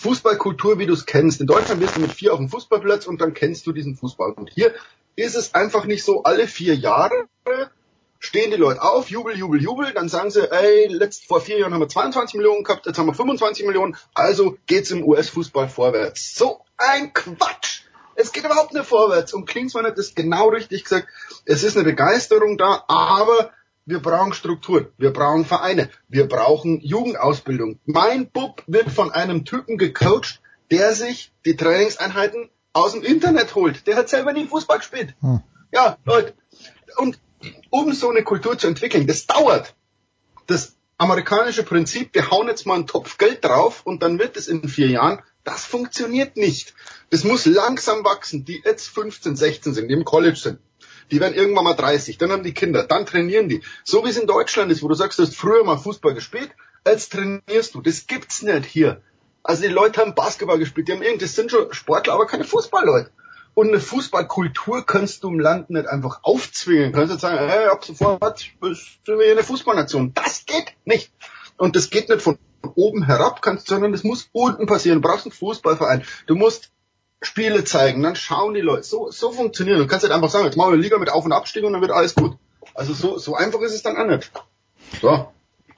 Speaker 7: Fußballkultur, wie du es kennst. In Deutschland bist du mit vier auf dem Fußballplatz und dann kennst du diesen Fußball. Und hier ist es einfach nicht so, alle vier Jahre stehen die Leute auf, jubel, jubel, jubel, dann sagen sie, ey, letzt, vor vier Jahren haben wir 22 Millionen gehabt, jetzt haben wir 25 Millionen, also geht's im US-Fußball vorwärts. So ein Quatsch! Es geht überhaupt nicht vorwärts. Und Klinsmann hat das genau richtig gesagt. Es ist eine Begeisterung da, aber wir brauchen Struktur, wir brauchen Vereine, wir brauchen Jugendausbildung. Mein Bub wird von einem Typen gecoacht, der sich die Trainingseinheiten aus dem Internet holt. Der hat selber nie Fußball gespielt.
Speaker 1: Hm.
Speaker 7: Ja, Leute. Und um so eine Kultur zu entwickeln, das dauert. Das amerikanische Prinzip, wir hauen jetzt mal einen Topf Geld drauf und dann wird es in vier Jahren, das funktioniert nicht. Das muss langsam wachsen. Die jetzt 15, 16 sind, die im College sind, die werden irgendwann mal 30, dann haben die Kinder, dann trainieren die. So wie es in Deutschland ist, wo du sagst, du hast früher mal Fußball gespielt, jetzt trainierst du. Das gibt's nicht hier. Also die Leute haben Basketball gespielt, die haben irgendwie, das sind schon Sportler, aber keine Fußballleute. Und eine Fußballkultur kannst du im Land nicht einfach aufzwingen. Du kannst jetzt sagen, hey, ab sofort bist du eine Fußballnation. Das geht nicht. Und das geht nicht von oben herab, kannst, sondern das muss unten passieren. Du brauchst einen Fußballverein. Du musst Spiele zeigen, dann schauen die Leute. So, so funktioniert. Du kannst nicht einfach sagen, jetzt machen wir Liga mit Auf- und Abstieg und dann wird alles gut. Also so, so einfach ist es dann auch nicht. So.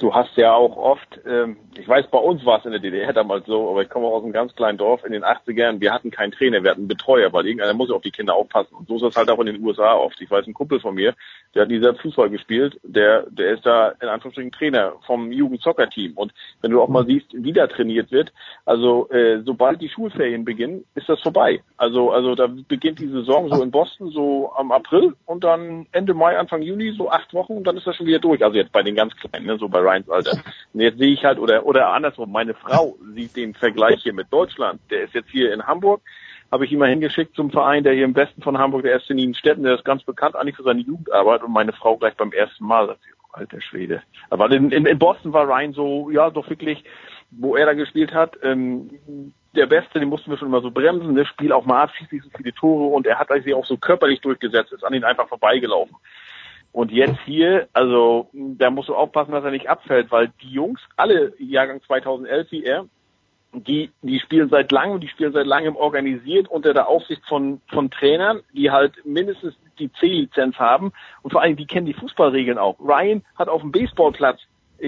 Speaker 8: Du hast ja auch oft, ähm, ich weiß, bei uns war es in der DDR damals so, aber ich komme auch aus einem ganz kleinen Dorf in den 80ern, wir hatten keinen Trainer, wir hatten einen Betreuer, weil irgendeiner muss ja auf die Kinder aufpassen. Und so ist das halt auch in den USA oft. Ich weiß, ein Kumpel von mir, der hat selbst Fußball gespielt, der, der ist da in Anführungsstrichen Trainer vom Jugendsoccer-Team. Und wenn du auch mal siehst, wie da trainiert wird, also äh, sobald die Schulferien beginnen, ist das vorbei. Also, also da beginnt die Saison so in Boston so am April und dann Ende Mai, Anfang Juni, so acht Wochen und dann ist das schon wieder durch. Also jetzt bei den ganz Kleinen, ne, so bei Ryans Alter. Und jetzt sehe ich halt, oder, oder andersrum, meine Frau sieht den Vergleich hier mit Deutschland. Der ist jetzt hier in Hamburg, habe ich ihn mal hingeschickt zum Verein, der hier im Westen von Hamburg, der erste Nienstetten, der ist ganz bekannt eigentlich für seine Jugendarbeit und meine Frau gleich beim ersten Mal sagt, alter Schwede. Aber in, in, in Boston war Ryan so, ja, doch wirklich, wo er da gespielt hat, ähm, der Beste, den mussten wir schon immer so bremsen, das Spiel auch mal ab, schießt nicht so viele Tore und er hat sich auch so körperlich durchgesetzt, ist an ihn einfach vorbeigelaufen. Und jetzt hier, also da musst du aufpassen, dass er nicht abfällt, weil die Jungs, alle Jahrgang 2011 wie er, die, die spielen seit langem, die spielen seit langem organisiert unter der Aufsicht von, von Trainern, die halt mindestens die C-Lizenz haben und vor allem die kennen die Fußballregeln auch. Ryan hat auf dem Baseballplatz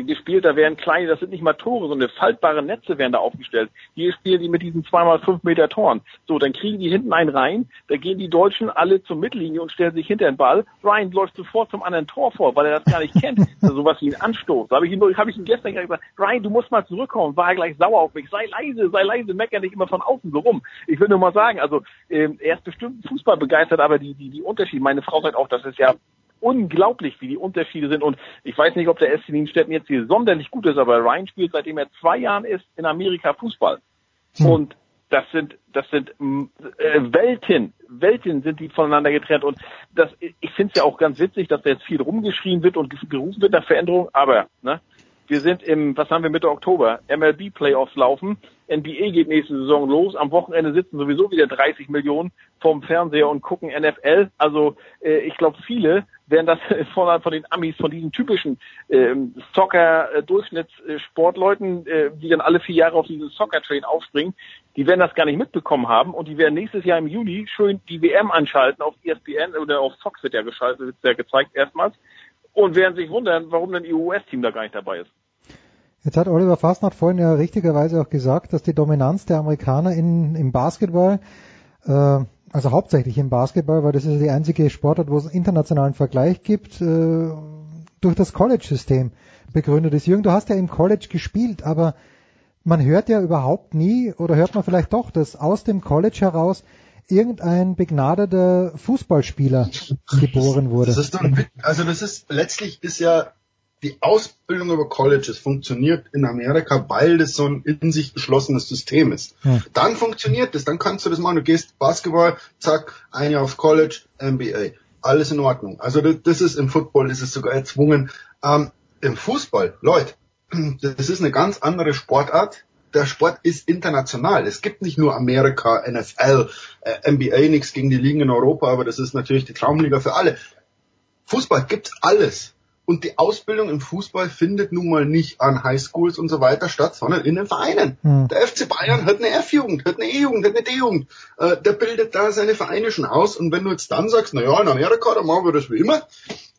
Speaker 8: gespielt, da werden kleine, das sind nicht mal Tore, sondern faltbare Netze werden da aufgestellt. Hier spielen die mit diesen zweimal fünf Meter Toren. So, dann kriegen die hinten einen rein, da gehen die Deutschen alle zur Mittellinie und stellen sich hinter den Ball. Ryan läuft sofort zum anderen Tor vor, weil er das gar nicht kennt. (laughs) Sowas wie ein Anstoß. Da habe ich hab ich ihm gestern gesagt, Ryan, du musst mal zurückkommen. War er gleich sauer auf mich. Sei leise, sei leise, mecker nicht immer von außen so rum. Ich will nur mal sagen, also ähm, er ist bestimmt Fußball begeistert, aber die, die, die Unterschiede, meine Frau sagt auch, das ist ja unglaublich, wie die Unterschiede sind. Und ich weiß nicht, ob der SC Nienstetten jetzt hier sonderlich gut ist, aber Ryan spielt, seitdem er zwei Jahren ist, in Amerika Fußball. Und das sind, das sind äh, Welten, Welten sind die voneinander getrennt. Und das, ich finde es ja auch ganz witzig, dass da jetzt viel rumgeschrien wird und gerufen wird nach Veränderung. Aber, ne, wir sind im, was haben wir Mitte Oktober? MLB Playoffs laufen. NBA geht nächste Saison los. Am Wochenende sitzen sowieso wieder 30 Millionen vorm Fernseher und gucken NFL. Also äh, ich glaube, viele werden das (laughs) von, von den Amis, von diesen typischen ähm, Soccer-Durchschnittssportleuten, äh, die dann alle vier Jahre auf diesen Soccer-Train aufspringen, die werden das gar nicht mitbekommen haben und die werden nächstes Jahr im Juni schön die WM anschalten auf ESPN oder auf Fox wird ja geschaltet, wird ja gezeigt erstmals und werden sich wundern, warum dann ihr US-Team da gar nicht dabei ist.
Speaker 1: Jetzt hat Oliver Fastnacht vorhin ja richtigerweise auch gesagt, dass die Dominanz der Amerikaner in, im Basketball äh, Also hauptsächlich im Basketball, weil das ist die einzige Sportart, wo es einen internationalen Vergleich gibt, äh, durch das College-System begründet ist. Jürgen, du hast ja im College gespielt, aber man hört ja überhaupt nie oder hört man vielleicht doch, dass aus dem College heraus irgendein begnadeter Fußballspieler geboren wurde.
Speaker 7: Das ist doch, also das ist letztlich ist ja die Ausbildung über Colleges funktioniert in Amerika, weil das so ein in sich geschlossenes System ist. Hm. Dann funktioniert das, dann kannst du das machen. Du gehst Basketball, zack, ein Jahr auf College, NBA, alles in Ordnung. Also das, das ist im Football, ist es sogar erzwungen. Ähm, Im Fußball, Leute, (clears throat) das ist eine ganz andere Sportart der Sport ist international. Es gibt nicht nur Amerika, NFL, äh, NBA, nichts gegen die Ligen in Europa, aber das ist natürlich die Traumliga für alle. Fußball gibt's alles. Und die Ausbildung im Fußball findet nun mal nicht an Highschools und so weiter statt, sondern in den Vereinen. Hm. Der FC Bayern hat eine F-Jugend, hat eine E-Jugend, hat eine D-Jugend. Äh, der bildet da seine Vereine schon aus. Und wenn du jetzt dann sagst, na ja, in Amerika, da machen wir das wie immer.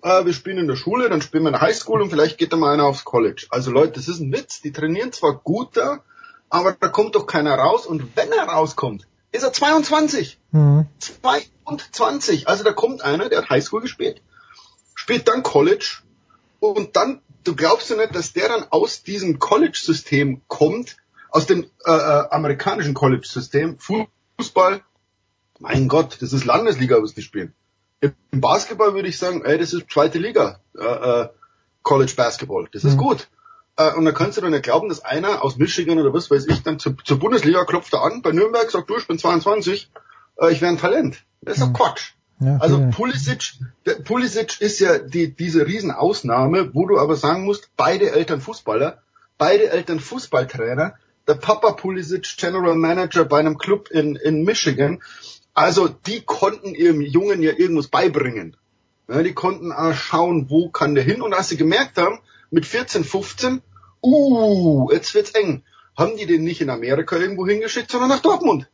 Speaker 7: Äh, wir spielen in der Schule, dann spielen wir in der Highschool und vielleicht geht da mal einer aufs College. Also Leute, das ist ein Witz. Die trainieren zwar gut da, aber da kommt doch keiner raus. Und wenn er rauskommt, ist er 22. Mhm. 22. Also da kommt einer, der hat Highschool gespielt, spielt dann College und dann, du glaubst ja nicht, dass der dann aus diesem College-System kommt, aus dem äh, äh, amerikanischen College-System, Fußball, mein Gott, das ist Landesliga, was die spielen. Im Basketball würde ich sagen, ey, das ist zweite Liga, äh, äh, College Basketball, das ist mhm. gut. Äh, und da kannst du dann nicht glauben, dass einer aus Michigan oder was weiß ich dann zur, zur Bundesliga klopft er an, bei Nürnberg sagt, du, ich bin 22, äh, ich wäre ein Talent. Das ist doch hm. Quatsch. Ja, also Pulisic, Pulisic ist ja die, diese Riesenausnahme, wo du aber sagen musst, beide Eltern Fußballer, beide Eltern Fußballtrainer, der Papa Pulisic General Manager bei einem Club in, in Michigan. Also die konnten ihrem Jungen ja irgendwas beibringen. Ja, die konnten auch schauen, wo kann der hin. Und als sie gemerkt haben, mit 14, 15, uh, jetzt wird's eng. Haben die den nicht in Amerika irgendwo hingeschickt, sondern nach Dortmund.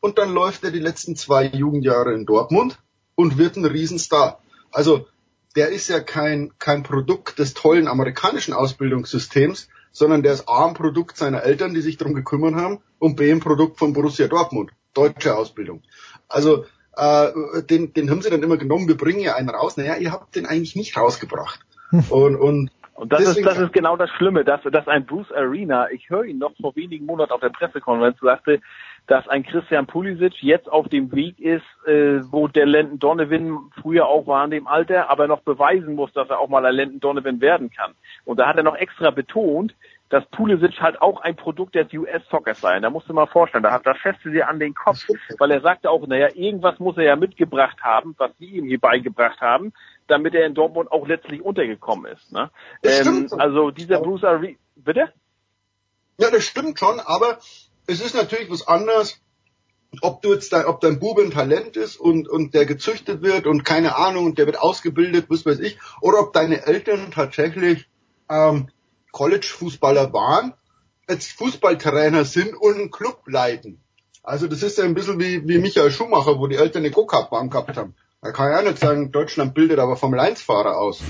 Speaker 7: Und dann läuft er die letzten zwei Jugendjahre in Dortmund und wird ein Riesenstar. Also der ist ja kein, kein Produkt des tollen amerikanischen Ausbildungssystems, sondern der ist A ein Produkt seiner Eltern, die sich darum gekümmert haben, und B ein Produkt von Borussia Dortmund, deutsche Ausbildung. Also äh, den, den haben sie dann immer genommen, wir bringen ja einen raus. Naja, ihr habt den eigentlich nicht rausgebracht. Und, und
Speaker 8: und das ist, das ist genau das Schlimme, dass, dass ein Bruce Arena, ich höre ihn noch vor wenigen Monaten auf der Pressekonferenz, sagte, dass ein Christian Pulisic jetzt auf dem Weg ist, äh, wo der Landon Donovan früher auch war in dem Alter, aber noch beweisen muss, dass er auch mal ein Landon Donovan werden kann. Und da hat er noch extra betont, dass Pulisic halt auch ein Produkt des US-Sockers sei. Da musst du mal vorstellen, da, hat, da feste sie an den Kopf, weil er sagte auch, naja, irgendwas muss er ja mitgebracht haben, was sie ihm hier beigebracht haben, damit er in Dortmund auch letztlich untergekommen ist. Ne? Ähm, also dieser Bruce Ari bitte?
Speaker 7: Ja, das stimmt schon, aber es ist natürlich was anderes, ob du jetzt dein, ob dein Bube ein Talent ist und, und der gezüchtet wird und keine Ahnung und der wird ausgebildet, was weiß ich, oder ob deine Eltern tatsächlich ähm, College-Fußballer waren, jetzt Fußballtrainer sind und einen Club leiten. Also das ist ja ein bisschen wie, wie Michael Schumacher, wo die Eltern eine Go-Kart-Bahn gehabt haben. Da kann ja nicht sagen, Deutschland bildet aber Formel 1-Fahrer aus.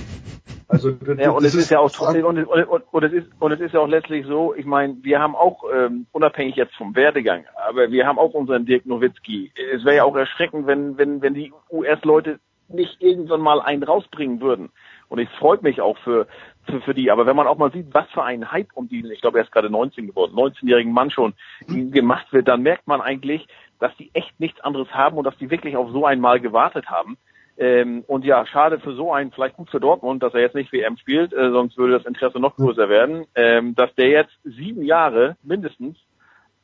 Speaker 8: Also das, ja, und es ist, ist ja auch und, und, und, und, es ist und es ist ja auch letztlich so, ich meine, wir haben auch ähm, unabhängig jetzt vom Werdegang, aber wir haben auch unseren Dirk Nowitzki. Es wäre ja auch erschreckend, wenn wenn wenn die US-Leute nicht irgendwann mal einen rausbringen würden. Und es freut mich auch für für, für die. Aber wenn man auch mal sieht, was für ein Hype um diesen, ich glaube, er ist gerade 19 geworden, 19-jährigen Mann schon gemacht wird, dann merkt man eigentlich, dass die echt nichts anderes haben und dass die wirklich auf so einmal gewartet haben. Ähm, und ja, schade für so einen, vielleicht gut für Dortmund, dass er jetzt nicht WM spielt, äh, sonst würde das Interesse noch größer werden, ähm, dass der jetzt sieben Jahre mindestens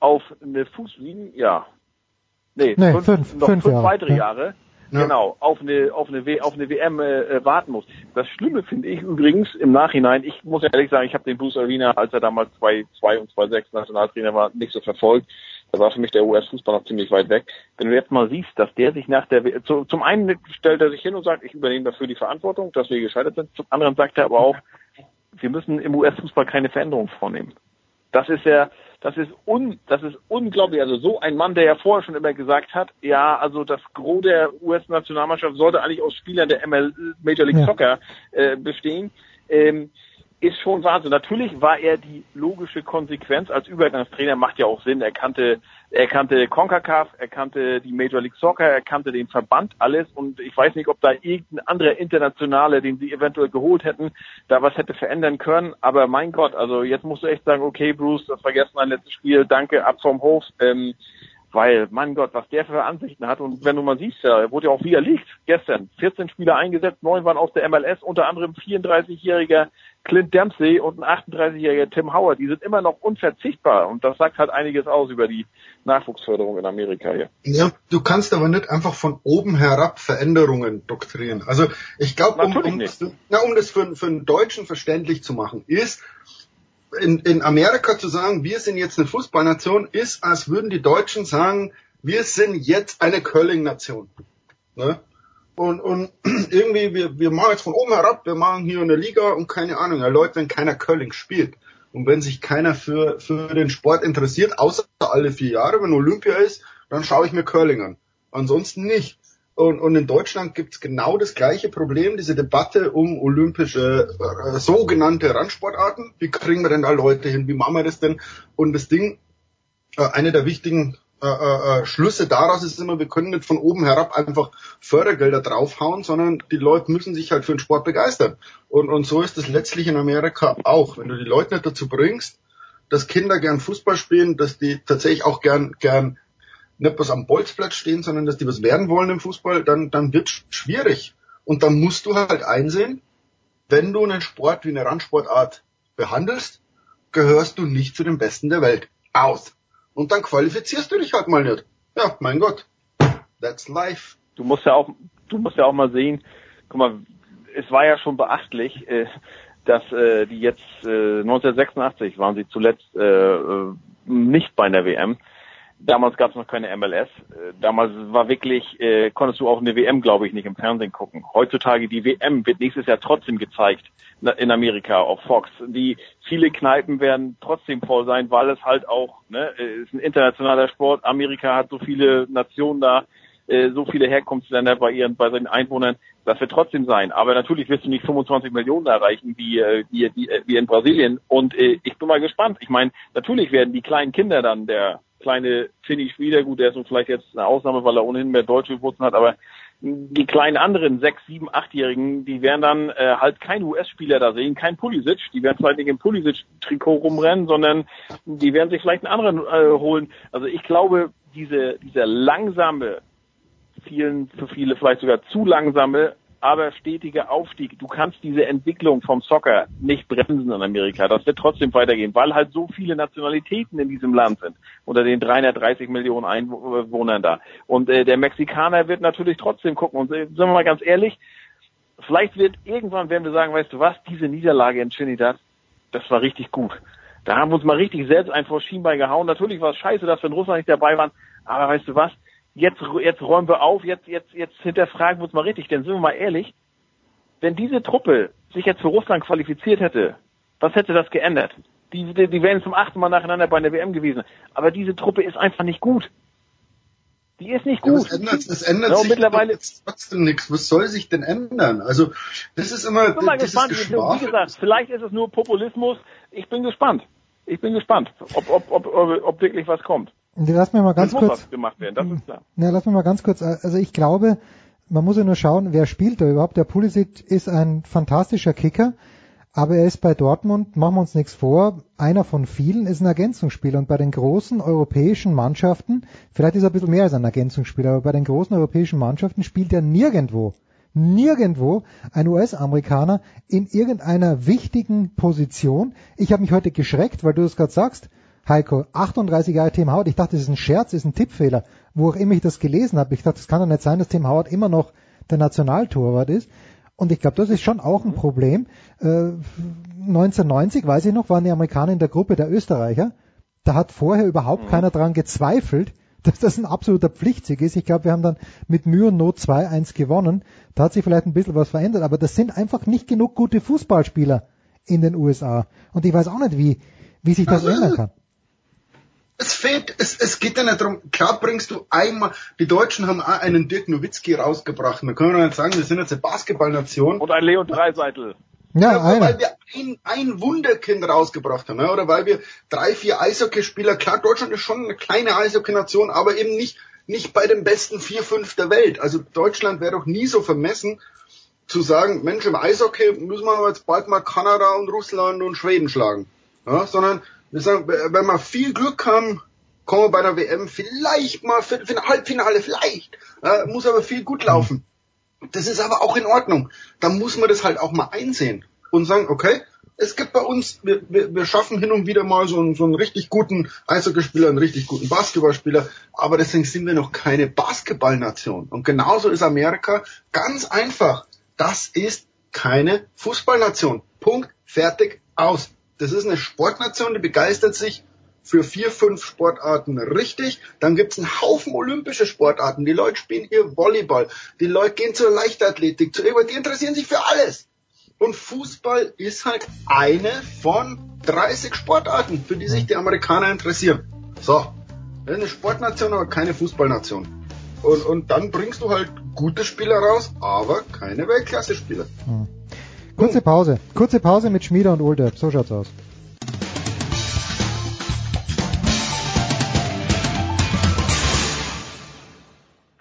Speaker 8: auf eine Fuß sieben, ja, nee, nee fünf, fünf, noch fünf, fünf weitere Jahre, Jahre ja. genau, auf eine, auf eine, w auf eine WM äh, äh, warten muss. Das Schlimme finde ich übrigens im Nachhinein, ich muss ehrlich sagen, ich habe den Bruce Arena, als er damals 2-2 und 2-6 Nationaltrainer war, nicht so verfolgt. Da war für mich der US-Fußball noch ziemlich weit weg. Wenn du jetzt mal siehst, dass der sich nach der, zu, zum einen stellt er sich hin und sagt, ich übernehme dafür die Verantwortung, dass wir gescheitert sind. Zum anderen sagt er aber auch, wir müssen im US-Fußball keine Veränderung vornehmen. Das ist ja, das ist un, das ist unglaublich. Also so ein Mann, der ja vorher schon immer gesagt hat, ja, also das Gros der US-Nationalmannschaft sollte eigentlich aus Spielern der ML Major League. Soccer äh, bestehen. Ähm, ist schon Wahnsinn. Natürlich war er die logische Konsequenz als Übergangstrainer, macht ja auch Sinn. Er kannte, er kannte CONCACAF, er kannte die Major League Soccer, er kannte den Verband, alles. Und ich weiß nicht, ob da irgendein anderer Internationale, den sie eventuell geholt hätten, da was hätte verändern können. Aber mein Gott, also jetzt musst du echt sagen, okay, Bruce, das war gestern letztes Spiel, danke, ab vom Hof. Ähm, weil, mein Gott, was der für Ansichten hat und wenn du mal siehst, er wurde ja auch widerlegt gestern. 14 Spieler eingesetzt, neun waren aus der MLS, unter anderem 34-jähriger Clint Dempsey und ein 38-jähriger Tim Howard. Die sind immer noch unverzichtbar und das sagt halt einiges aus über die Nachwuchsförderung in Amerika hier.
Speaker 7: Ja, du kannst aber nicht einfach von oben herab Veränderungen doktrieren. Also ich glaube, um, um, na, um das für, für einen Deutschen verständlich zu machen, ist, in, in Amerika zu sagen, wir sind jetzt eine Fußballnation, ist, als würden die Deutschen sagen, wir sind jetzt eine Curling-Nation. Ne? Und, und (clears throat) irgendwie, wir, wir machen jetzt von oben herab, wir machen hier eine Liga und keine Ahnung, ja Leute, wenn keiner Curling spielt und wenn sich keiner für, für den Sport interessiert, außer alle vier Jahre, wenn Olympia ist, dann schaue ich mir Curling an. Ansonsten nicht. Und, und in Deutschland gibt's genau das gleiche Problem, diese Debatte um olympische äh, sogenannte Randsportarten. Wie kriegen wir denn da Leute hin? Wie machen wir das denn? Und das Ding, äh, eine der wichtigen äh, äh, äh, Schlüsse daraus ist immer, wir können nicht von oben herab einfach Fördergelder draufhauen, sondern die Leute müssen sich halt für den Sport begeistern. Und, und so ist es letztlich in Amerika auch. Wenn du die Leute nicht dazu bringst, dass Kinder gern Fußball spielen, dass die tatsächlich auch gern, gern nicht was am Bolzplatz stehen, sondern dass die was werden wollen im Fußball, dann, dann wird schwierig. Und dann musst du halt einsehen, wenn du einen Sport wie eine Randsportart behandelst, gehörst du nicht zu den Besten der Welt. Aus. Und dann qualifizierst du dich halt mal nicht. Ja, mein Gott. That's life.
Speaker 8: Du musst ja auch, du musst ja auch mal sehen, guck mal, es war ja schon beachtlich, äh, dass äh, die jetzt äh, 1986 waren sie zuletzt äh, äh nicht bei einer WM Damals gab es noch keine MLS. Äh, damals war wirklich, äh, konntest du auch eine WM, glaube ich, nicht im Fernsehen gucken. Heutzutage die WM wird nächstes Jahr trotzdem gezeigt in Amerika auf Fox. Die viele Kneipen werden trotzdem voll sein, weil es halt auch, ne, äh, ist ein internationaler Sport. Amerika hat so viele Nationen da, äh, so viele Herkunftsländer bei ihren, bei seinen Einwohnern. Das wird trotzdem sein. Aber natürlich wirst du nicht 25 Millionen erreichen wie, äh, wie, wie, wie in Brasilien. Und äh, ich bin mal gespannt. Ich meine, natürlich werden die kleinen Kinder dann der kleine Finnish wieder, gut, der ist vielleicht jetzt eine Ausnahme, weil er ohnehin mehr deutsche Wurzeln hat, aber die kleinen anderen sechs, sieben, achtjährigen, die werden dann äh, halt kein US-Spieler da sehen, kein Pulisic, die werden vielleicht nicht im Pulisic-Trikot rumrennen, sondern die werden sich vielleicht einen anderen äh, holen. Also ich glaube, diese, dieser langsame, vielen, für viele vielleicht sogar zu langsame aber stetiger Aufstieg. Du kannst diese Entwicklung vom Soccer nicht bremsen in Amerika. Das wird trotzdem weitergehen, weil halt so viele Nationalitäten in diesem Land sind, unter den 330 Millionen Einwohnern da. Und äh, der Mexikaner wird natürlich trotzdem gucken. Und äh, sagen wir mal ganz ehrlich, vielleicht wird irgendwann werden wir sagen, weißt du was, diese Niederlage in Trinidad, das war richtig gut. Da haben wir uns mal richtig selbst ein vor Schienbein gehauen. Natürlich war es scheiße, dass wir in Russland nicht dabei waren, aber weißt du was, jetzt, jetzt räumen wir auf, jetzt, jetzt, jetzt hinterfragen wir uns mal richtig, denn sind wir mal ehrlich, wenn diese Truppe sich jetzt für Russland qualifiziert hätte, was hätte das geändert? Die, die, die wären zum achten Mal nacheinander bei der WM gewesen. Aber diese Truppe ist einfach nicht gut. Die ist nicht gut.
Speaker 7: Ja, es ändert, es ändert ja, sich mittlerweile trotzdem nichts. Was soll sich denn ändern? Also das ist immer. Ich
Speaker 8: bin mal gespannt. Wie gesagt, vielleicht ist es nur Populismus. Ich bin gespannt. Ich bin gespannt, ob, ob, ob, ob wirklich was kommt.
Speaker 1: Lass mir mal ganz
Speaker 8: das
Speaker 1: kurz.
Speaker 8: Muss was gemacht werden, das ist klar.
Speaker 1: Ja, lass mir mal ganz kurz. Also ich glaube, man muss ja nur schauen, wer spielt da überhaupt. Der Pulisic ist ein fantastischer Kicker, aber er ist bei Dortmund, machen wir uns nichts vor, einer von vielen ist ein Ergänzungsspieler. Und bei den großen europäischen Mannschaften, vielleicht ist er ein bisschen mehr als ein Ergänzungsspieler, aber bei den großen europäischen Mannschaften spielt er nirgendwo nirgendwo ein US-Amerikaner in irgendeiner wichtigen Position. Ich habe mich heute geschreckt, weil du es gerade sagst. Heiko, 38 Jahre Tim Howard. Ich dachte, das ist ein Scherz, das ist ein Tippfehler. Wo auch immer ich das gelesen habe, ich dachte, das kann doch nicht sein, dass Tim Howard immer noch der Nationaltorwart ist. Und ich glaube, das ist schon auch ein Problem. Äh, 1990, weiß ich noch, waren die Amerikaner in der Gruppe der Österreicher. Da hat vorher überhaupt mhm. keiner dran gezweifelt, (laughs) dass das ein absoluter Pflichtsieg ist. Ich glaube, wir haben dann mit Mühe und Not 2-1 gewonnen. Da hat sich vielleicht ein bisschen was verändert, aber das sind einfach nicht genug gute Fußballspieler in den USA. Und ich weiß auch nicht, wie, wie sich das also, ändern kann.
Speaker 7: Es fehlt, es, es geht ja nicht darum, klar bringst du einmal, die Deutschen haben auch einen Dirk Nowitzki rausgebracht. Wir können ja nicht sagen, wir sind jetzt eine Basketballnation.
Speaker 8: Und ein Leon Dreiseitel.
Speaker 1: Ja,
Speaker 7: ja
Speaker 1: einer.
Speaker 7: weil wir ein, ein Wunderkind rausgebracht haben, ja, oder weil wir drei, vier Eishockeyspieler, klar, Deutschland ist schon eine kleine Eishockey-Nation, aber eben nicht, nicht bei den besten vier, fünf der Welt. Also Deutschland wäre doch nie so vermessen, zu sagen, Mensch, im Eishockey müssen wir jetzt bald mal Kanada und Russland und Schweden schlagen. Ja, sondern wir sagen, wenn wir viel Glück haben, kommen wir bei der WM vielleicht mal für, für ein Halbfinale, vielleicht. Ja, muss aber viel gut laufen. Das ist aber auch in Ordnung. Da muss man das halt auch mal einsehen und sagen, okay, es gibt bei uns, wir, wir, wir schaffen hin und wieder mal so einen, so einen richtig guten Eishockeyspieler, einen richtig guten Basketballspieler, aber deswegen sind wir noch keine Basketballnation. Und genauso ist Amerika ganz einfach. Das ist keine Fußballnation. Punkt, fertig, aus. Das ist eine Sportnation, die begeistert sich für vier, fünf Sportarten richtig. Dann gibt's einen Haufen olympische Sportarten. Die Leute spielen hier Volleyball. Die Leute gehen zur Leichtathletik, zu die interessieren sich für alles. Und Fußball ist halt eine von 30 Sportarten, für die sich die Amerikaner interessieren. So. Das ist eine Sportnation, aber keine Fußballnation. Und, und dann bringst du halt gute Spieler raus, aber keine Weltklasse-Spieler.
Speaker 1: Hm. Kurze Pause. Kurze Pause mit Schmieder und Older. So schaut's aus.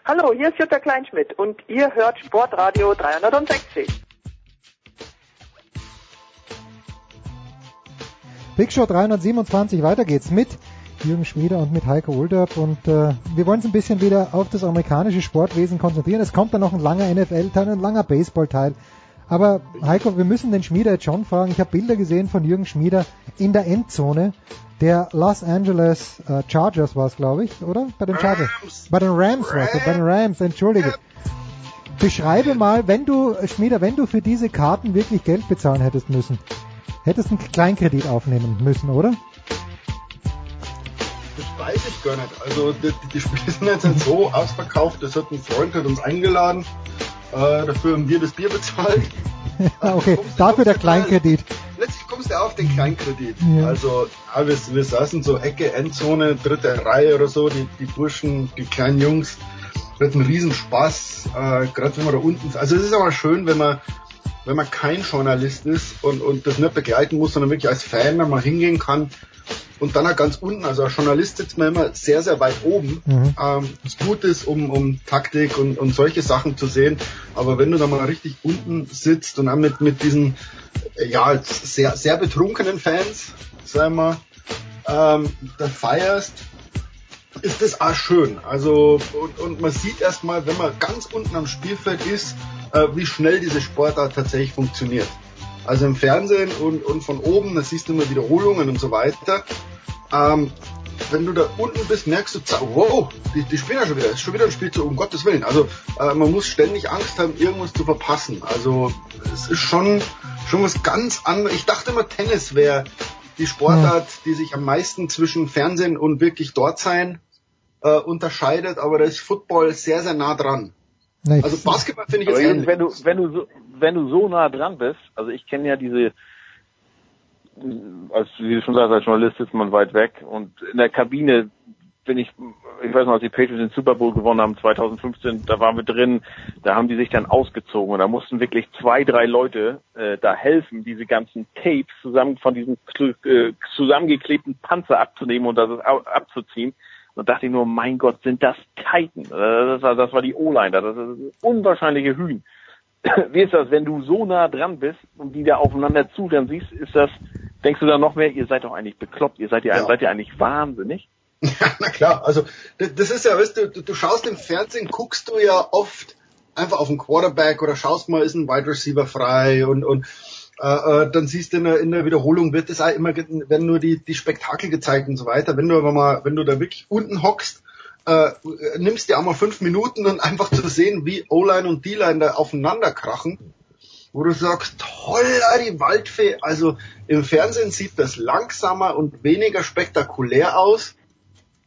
Speaker 9: Hallo, hier ist Jutta Kleinschmidt und ihr hört Sportradio 360.
Speaker 1: Big Show 327, weiter geht's mit Jürgen Schmieder und mit Heiko Olderb und äh, wir wollen uns ein bisschen wieder auf das amerikanische Sportwesen konzentrieren. Es kommt dann noch ein langer NFL-Teil, ein langer Baseball-Teil. Aber Heiko, wir müssen den Schmieder jetzt schon fragen. Ich habe Bilder gesehen von Jürgen Schmieder in der Endzone der Los Angeles äh, Chargers war es, glaube ich, oder? Bei den Chargers. Bei den Rams war es, bei den Rams, entschuldige. Beschreibe mal, wenn du, Schmieder, wenn du für diese Karten wirklich Geld bezahlen hättest müssen, hättest einen Kleinkredit aufnehmen müssen, oder?
Speaker 7: Das weiß ich gar nicht. Also die, die Spiele sind jetzt so ausverkauft. Das hat ein Freund hat uns eingeladen. Äh, dafür haben wir das Bier bezahlt. (laughs)
Speaker 1: okay, dafür der Kleinkredit.
Speaker 7: Letztlich kommst du auf den Kleinkredit.
Speaker 1: Ja.
Speaker 7: Also ja, wir, wir saßen so Ecke, Endzone, dritte Reihe oder so, die, die Burschen, die kleinen Jungs. Wir hatten einen Riesenspaß, äh, gerade wenn man da unten, also es ist aber schön, wenn man wenn man kein Journalist ist und, und das nicht begleiten muss, sondern wirklich als Fan da mal hingehen kann und dann auch ganz unten, also als Journalist sitzt man immer sehr, sehr weit oben,
Speaker 1: Mhm.
Speaker 7: ähm, was gut ist, um, um Taktik und, und solche Sachen zu sehen, aber wenn du da mal richtig unten sitzt und dann mit, mit diesen, äh, ja, sehr, sehr betrunkenen Fans, sagen wir, ähm, da feierst, ist das auch schön. Also und, und man sieht erstmal, wenn man ganz unten am Spielfeld ist, äh, wie schnell diese Sportart tatsächlich funktioniert. Also im Fernsehen und, und von oben, da siehst du immer Wiederholungen und so weiter. Ähm, wenn du da unten bist, merkst du, wow, die, die spielen ja schon wieder, ist schon wieder ein Spielzug, um Gottes Willen. Also äh, man muss ständig Angst haben, irgendwas zu verpassen. Also es ist schon, schon was ganz anderes. Ich dachte immer, Tennis wäre die Sportart, die sich am meisten zwischen Fernsehen und wirklich dort sein äh, unterscheidet, aber da ist Football sehr, sehr nah dran.
Speaker 1: Nee,
Speaker 7: Also Basketball finde ich jetzt ähnlich.
Speaker 2: wenn du, wenn du so, wenn du so nah dran bist, also ich kenne ja diese, als wie du schon sagst, als Journalist sitzt man weit weg und in der Kabine bin ich, ich weiß noch, als die Patriots den Super Bowl gewonnen haben 2015, da waren wir drin, da haben die sich dann ausgezogen und da mussten wirklich zwei, drei Leute äh, da helfen, diese ganzen Tapes zusammen von diesem äh, zusammengeklebten Panzer abzunehmen und das abzuziehen. Und dachte ich nur, mein Gott, sind das Titan. Das war, das war die O-Line, da. das ist unwahrscheinliche Hühn. (laughs) Wie ist das, wenn du so nah dran bist und die da aufeinander zu, dann siehst, ist das, denkst du dann noch mehr, ihr seid doch eigentlich bekloppt, ihr seid ja,
Speaker 7: Ja.
Speaker 2: seid ihr eigentlich wahnsinnig? (laughs)
Speaker 7: Na klar, also das, das ist ja, weißt du, du, du schaust im Fernsehen, guckst du ja oft einfach auf den Quarterback oder schaust mal, ist ein Wide Receiver frei und, und äh, äh, dann siehst du in der, in der Wiederholung wird es immer, werden nur die, die Spektakel gezeigt und so weiter. Wenn du aber mal, wenn du da wirklich unten hockst, äh, nimmst dir auch mal fünf Minuten und einfach zu sehen, wie O-Line und D-Line da aufeinander krachen, wo du sagst, toll, ah, die Waldfee. Also im Fernsehen sieht das langsamer und weniger spektakulär aus.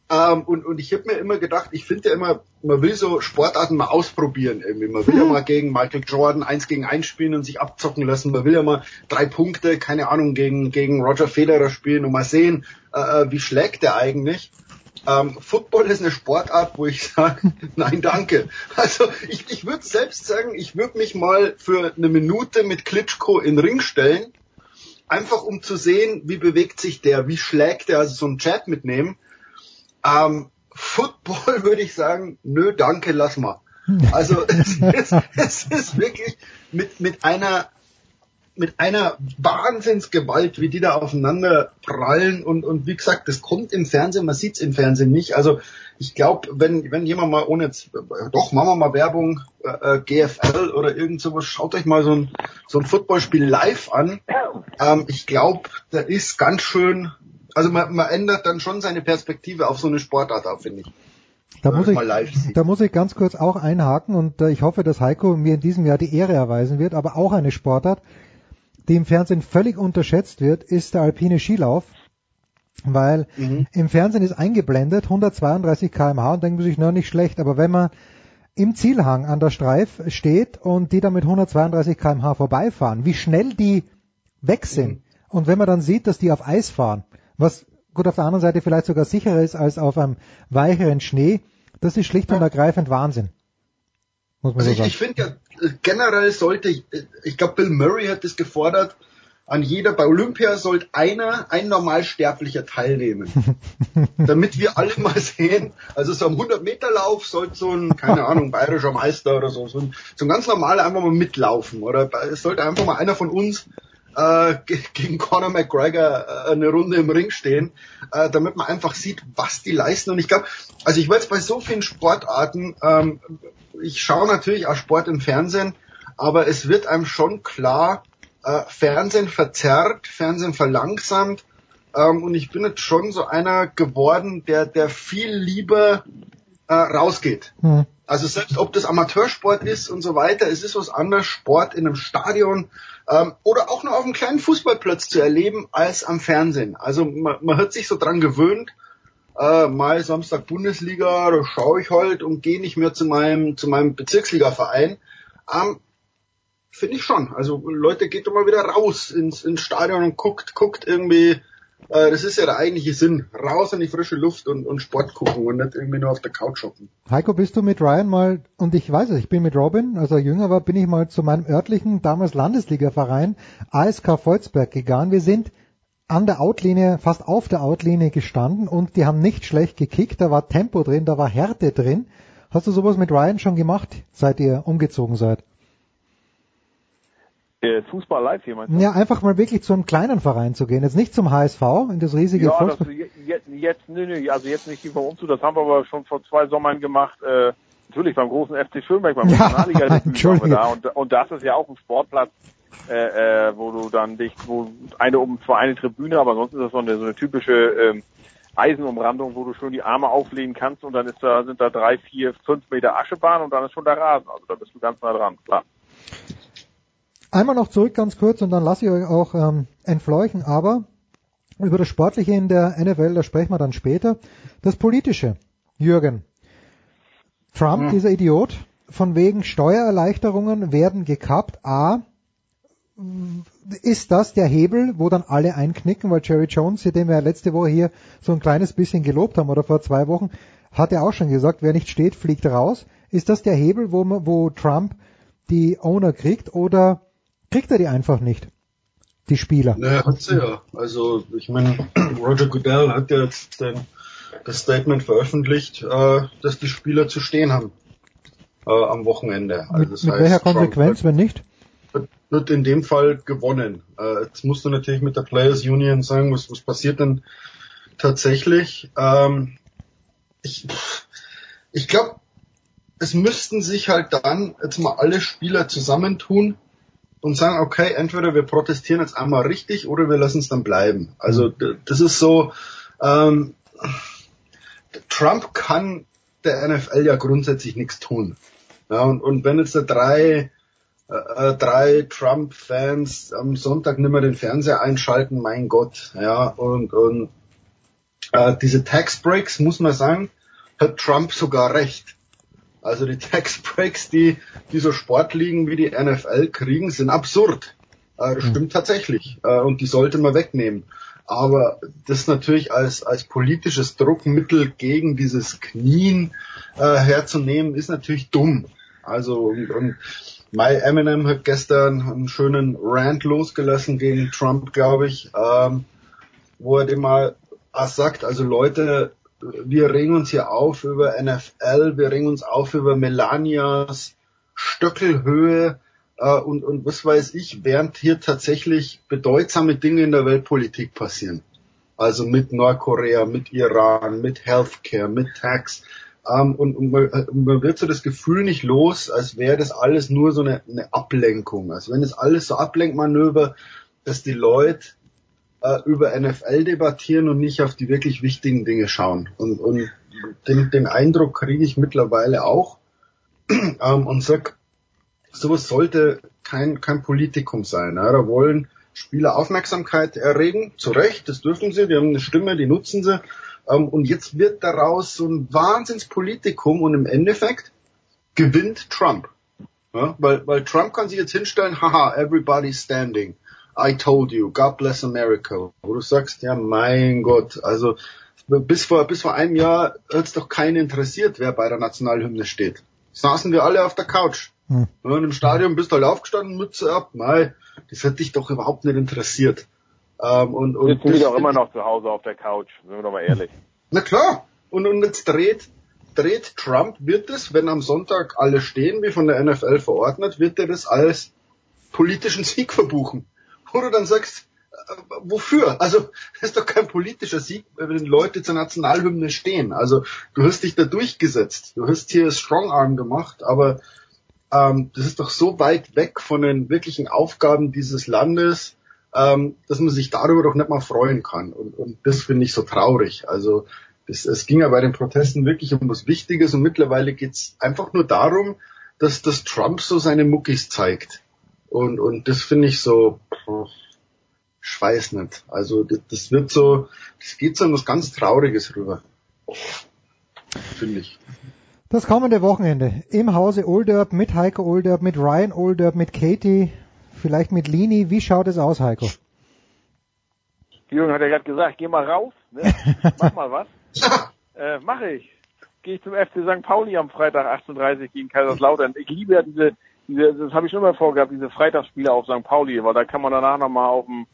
Speaker 7: Ähm, und, und ich habe mir immer gedacht, ich finde ja immer, man will so Sportarten mal ausprobieren irgendwie. Man will ja mal gegen Michael Jordan eins gegen eins spielen und sich abzocken lassen. Man will ja mal drei Punkte, keine Ahnung, gegen, gegen Roger Federer spielen und mal sehen, äh, wie schlägt der eigentlich. ähm, Football ist eine Sportart, wo ich (laughs) sage, nein, danke. Also ich, ich würde selbst sagen, ich würde mich mal für eine Minute mit Klitschko in den Ring stellen, einfach um zu sehen, wie bewegt sich der, wie schlägt der, also so einen Chat mitnehmen. Ähm, Football (laughs) würde ich sagen, nö, danke, lass mal. Also (laughs) es ist, es ist wirklich mit, mit einer mit einer Wahnsinnsgewalt, wie die da aufeinander prallen und, und wie gesagt, das kommt im Fernsehen, man sieht's im Fernsehen nicht. Also ich glaube, wenn, wenn jemand mal ohne, doch, machen wir mal Werbung, äh, GFL oder irgend sowas, schaut euch mal so ein, so ein Footballspiel live an. Ähm, ich glaube, da ist ganz schön, also man, man ändert dann schon seine Perspektive auf so eine Sportart finde ich.
Speaker 1: Da muss, ich, da muss ich ganz kurz auch einhaken und äh, ich hoffe, dass Heiko mir in diesem Jahr die Ehre erweisen wird, aber auch eine Sportart, die im Fernsehen völlig unterschätzt wird, ist der alpine Skilauf. Weil mhm. im Fernsehen ist eingeblendet 132 kmh und denkt man sich, na nicht schlecht, aber wenn man im Zielhang an der Streif steht und die da mit 132 kmh vorbeifahren, wie schnell die weg sind. Mhm. Und wenn man dann sieht, dass die auf Eis fahren, was gut auf der anderen Seite vielleicht sogar sicherer ist als auf einem weicheren Schnee, das ist schlicht und ergreifend Wahnsinn.
Speaker 7: Muss man also so sagen. Ich, finde ja, generell sollte, ich, ich glaube Bill Murray hat das gefordert, an jeder, bei Olympia sollte einer, ein Normalsterblicher teilnehmen. (laughs) damit wir alle mal sehen, also so am 100 Meter Lauf sollte so ein, keine (laughs) Ahnung, bayerischer Meister oder so, so ein, so ein ganz normaler einfach mal mitlaufen. Oder es sollte einfach mal einer von uns äh, gegen Conor McGregor äh, eine Runde im Ring stehen, äh, damit man einfach sieht, was die leisten. Und ich glaube, also ich jetzt bei so vielen Sportarten, ähm, ich schaue natürlich auch Sport im Fernsehen, aber es wird einem schon klar, äh, Fernsehen verzerrt, Fernsehen verlangsamt. Ähm, und ich bin jetzt schon so einer geworden, der, der viel lieber äh, rausgeht. Hm. Also selbst ob das Amateursport ist und so weiter, es ist was anderes, Sport in einem Stadion ähm, oder auch nur auf einem kleinen Fußballplatz zu erleben als am Fernsehen. Also man, man hat sich so dran gewöhnt, äh, mal Samstag Bundesliga, da schaue ich halt und gehe nicht mehr zu meinem zu meinem Bezirksligaverein. Ähm, Finde ich schon. Also Leute, geht doch mal wieder raus ins, ins Stadion und guckt, guckt irgendwie äh, das ist ja der eigentliche Sinn. Raus in die frische Luft und, und Sport gucken und nicht irgendwie nur auf der Couch hocken.
Speaker 1: Heiko, bist du mit Ryan mal, und ich weiß es, ich bin mit Robin, als er jünger war, bin ich mal zu meinem örtlichen, damals Landesliga-Verein ASK Volzberg gegangen. Wir sind an der Outlinie, fast auf der Outlinie gestanden und die haben nicht schlecht gekickt, da war Tempo drin, da war Härte drin. Hast du sowas mit Ryan schon gemacht, seit ihr umgezogen seid?
Speaker 8: Fußball live hier meinst du?
Speaker 1: Ja, einfach mal wirklich zu einem kleinen Verein zu gehen. Jetzt nicht zum HSV, in das riesige
Speaker 8: ja, Fußball. Das, jetzt, jetzt, nee, nee, also jetzt nicht über Umzug, das haben wir aber schon vor zwei Sommern gemacht, äh, natürlich beim großen FC Schönberg, beim ja, Regionalliga (laughs) da und, und das ist ja auch ein Sportplatz, äh, äh, wo du dann dich, wo eine um zwar eine Tribüne, aber sonst ist das so eine, so eine typische ähm, Eisenumrandung, wo du schon die Arme auflegen kannst und dann ist da, sind da drei, vier, fünf Meter Aschebahn und dann ist schon der Rasen. Also da bist du ganz nah dran, klar.
Speaker 1: Einmal noch zurück ganz kurz und dann lasse ich euch auch ähm, entfleuchen, aber über das Sportliche in der NFL, da sprechen wir dann später. Das Politische, Jürgen. Trump, hm. dieser Idiot, von wegen Steuererleichterungen werden gekappt. A, ist das der Hebel, wo dann alle einknicken, weil Jerry Jones, den wir letzte Woche hier so ein kleines bisschen gelobt haben oder vor zwei Wochen, hat er auch schon gesagt, wer nicht steht, fliegt raus. Ist das der Hebel, wo, wo Trump die Owner kriegt oder kriegt er die einfach nicht. Die Spieler.
Speaker 7: Naja, hat sie ja. Also ich meine, (clears throat) Roger Goodell hat ja jetzt den, das Statement veröffentlicht, äh, dass die Spieler zu stehen haben äh, am Wochenende.
Speaker 1: Also das mit heißt, welcher Konsequenz, Trump wenn nicht?
Speaker 7: Wird in dem Fall gewonnen. Äh, jetzt musst du natürlich mit der Players Union sagen, was, was passiert denn tatsächlich. Ähm, ich ich glaube, es müssten sich halt dann jetzt mal alle Spieler zusammentun und sagen, okay, entweder wir protestieren jetzt einmal richtig oder wir lassen es dann bleiben. Also das ist so, ähm, Trump kann der NFL ja grundsätzlich nichts tun. Ja, und, und wenn jetzt da drei, äh, äh, drei Trump-Fans am Sonntag nicht mehr den Fernseher einschalten, mein Gott, ja, und, und äh, diese Tax Breaks, muss man sagen, hat Trump sogar recht. Also die Tax Breaks, die, die so Sportligen wie die NFL kriegen, sind absurd. Äh, das hm. stimmt tatsächlich. Äh, und die sollte man wegnehmen. Aber das natürlich als, als politisches Druckmittel gegen dieses Knien äh, herzunehmen, ist natürlich dumm. Also und, und My Eminem hat gestern einen schönen Rant losgelassen gegen Trump, glaube ich, ähm, wo er dem mal sagt, also Leute, wir regen uns hier auf über NFL, wir regen uns auf über Melanias Stöckelhöhe äh, und, und was weiß ich, während hier tatsächlich bedeutsame Dinge in der Weltpolitik passieren. Also mit Nordkorea, mit Iran, mit Healthcare, mit Tax. Ähm, und, und man, äh, man, wird so das Gefühl nicht los, als wäre das alles nur so eine, eine Ablenkung. Also wenn es alles so Ablenkmanöver, dass die Leute äh, über NFL debattieren und nicht auf die wirklich wichtigen Dinge schauen. Und, und den, den Eindruck kriege ich mittlerweile auch (clears throat) ähm, und sag, sowas sollte kein, kein Politikum sein. Ja. Da wollen Spieler Aufmerksamkeit erregen, zu Recht, das dürfen sie, die haben eine Stimme, die nutzen sie. Ähm, und jetzt wird daraus so ein Wahnsinnspolitikum und im Endeffekt gewinnt Trump. Ja, weil, weil Trump kann sich jetzt hinstellen, haha, everybody's standing. I told you, God bless America. Wo du sagst, ja mein Gott, also bis vor, bis vor einem Jahr hat es doch keinen interessiert, wer bei der Nationalhymne steht. Saßen wir alle auf der Couch. Hm. Ja, Im Stadion bist du halt aufgestanden, Mütze ab, mei, das hat dich doch überhaupt nicht interessiert.
Speaker 8: Ähm, und, und Sitzen wir doch immer noch zu Hause auf der Couch, sind wir doch mal ehrlich.
Speaker 7: Na klar. Und, und jetzt dreht, dreht Trump, wird es, wenn am Sonntag alle stehen, wie von der NFL verordnet, wird er das als politischen Sieg verbuchen. Wo du dann sagst, äh, wofür? Also, das (laughs) ist doch kein politischer Sieg, wenn Leute zur Nationalhymne stehen. Also, du hast dich da durchgesetzt. Du hast hier Strongarm gemacht, aber ähm, das ist doch so weit weg von den wirklichen Aufgaben dieses Landes, ähm, dass man sich darüber doch nicht mal freuen kann. Und, und das finde ich so traurig. Also es, es ging ja bei den Protesten wirklich um was Wichtiges und mittlerweile geht's einfach nur darum, dass, dass Trump so seine Muckis zeigt. Und, und das finde ich so, ich weiß nicht. Also das, das wird so, das geht so um was ganz Trauriges rüber. Finde ich.
Speaker 1: Das kommende Wochenende im Hause Olderb mit Heiko Olderb, mit Ryan Olderb, mit Katie vielleicht mit Lini. Wie schaut es aus, Heiko?
Speaker 8: Jürgen hat ja gerade gesagt, geh mal raus, ne? (laughs) mach mal was. äh, mache ich. Gehe ich zum FC St. Pauli am Freitag 18.30 gegen Kaiserslautern. Ich liebe ja diese, diese das habe ich schon mal vorgehabt, diese Freitagsspiele auf St. Pauli, weil da kann man danach nochmal auf dem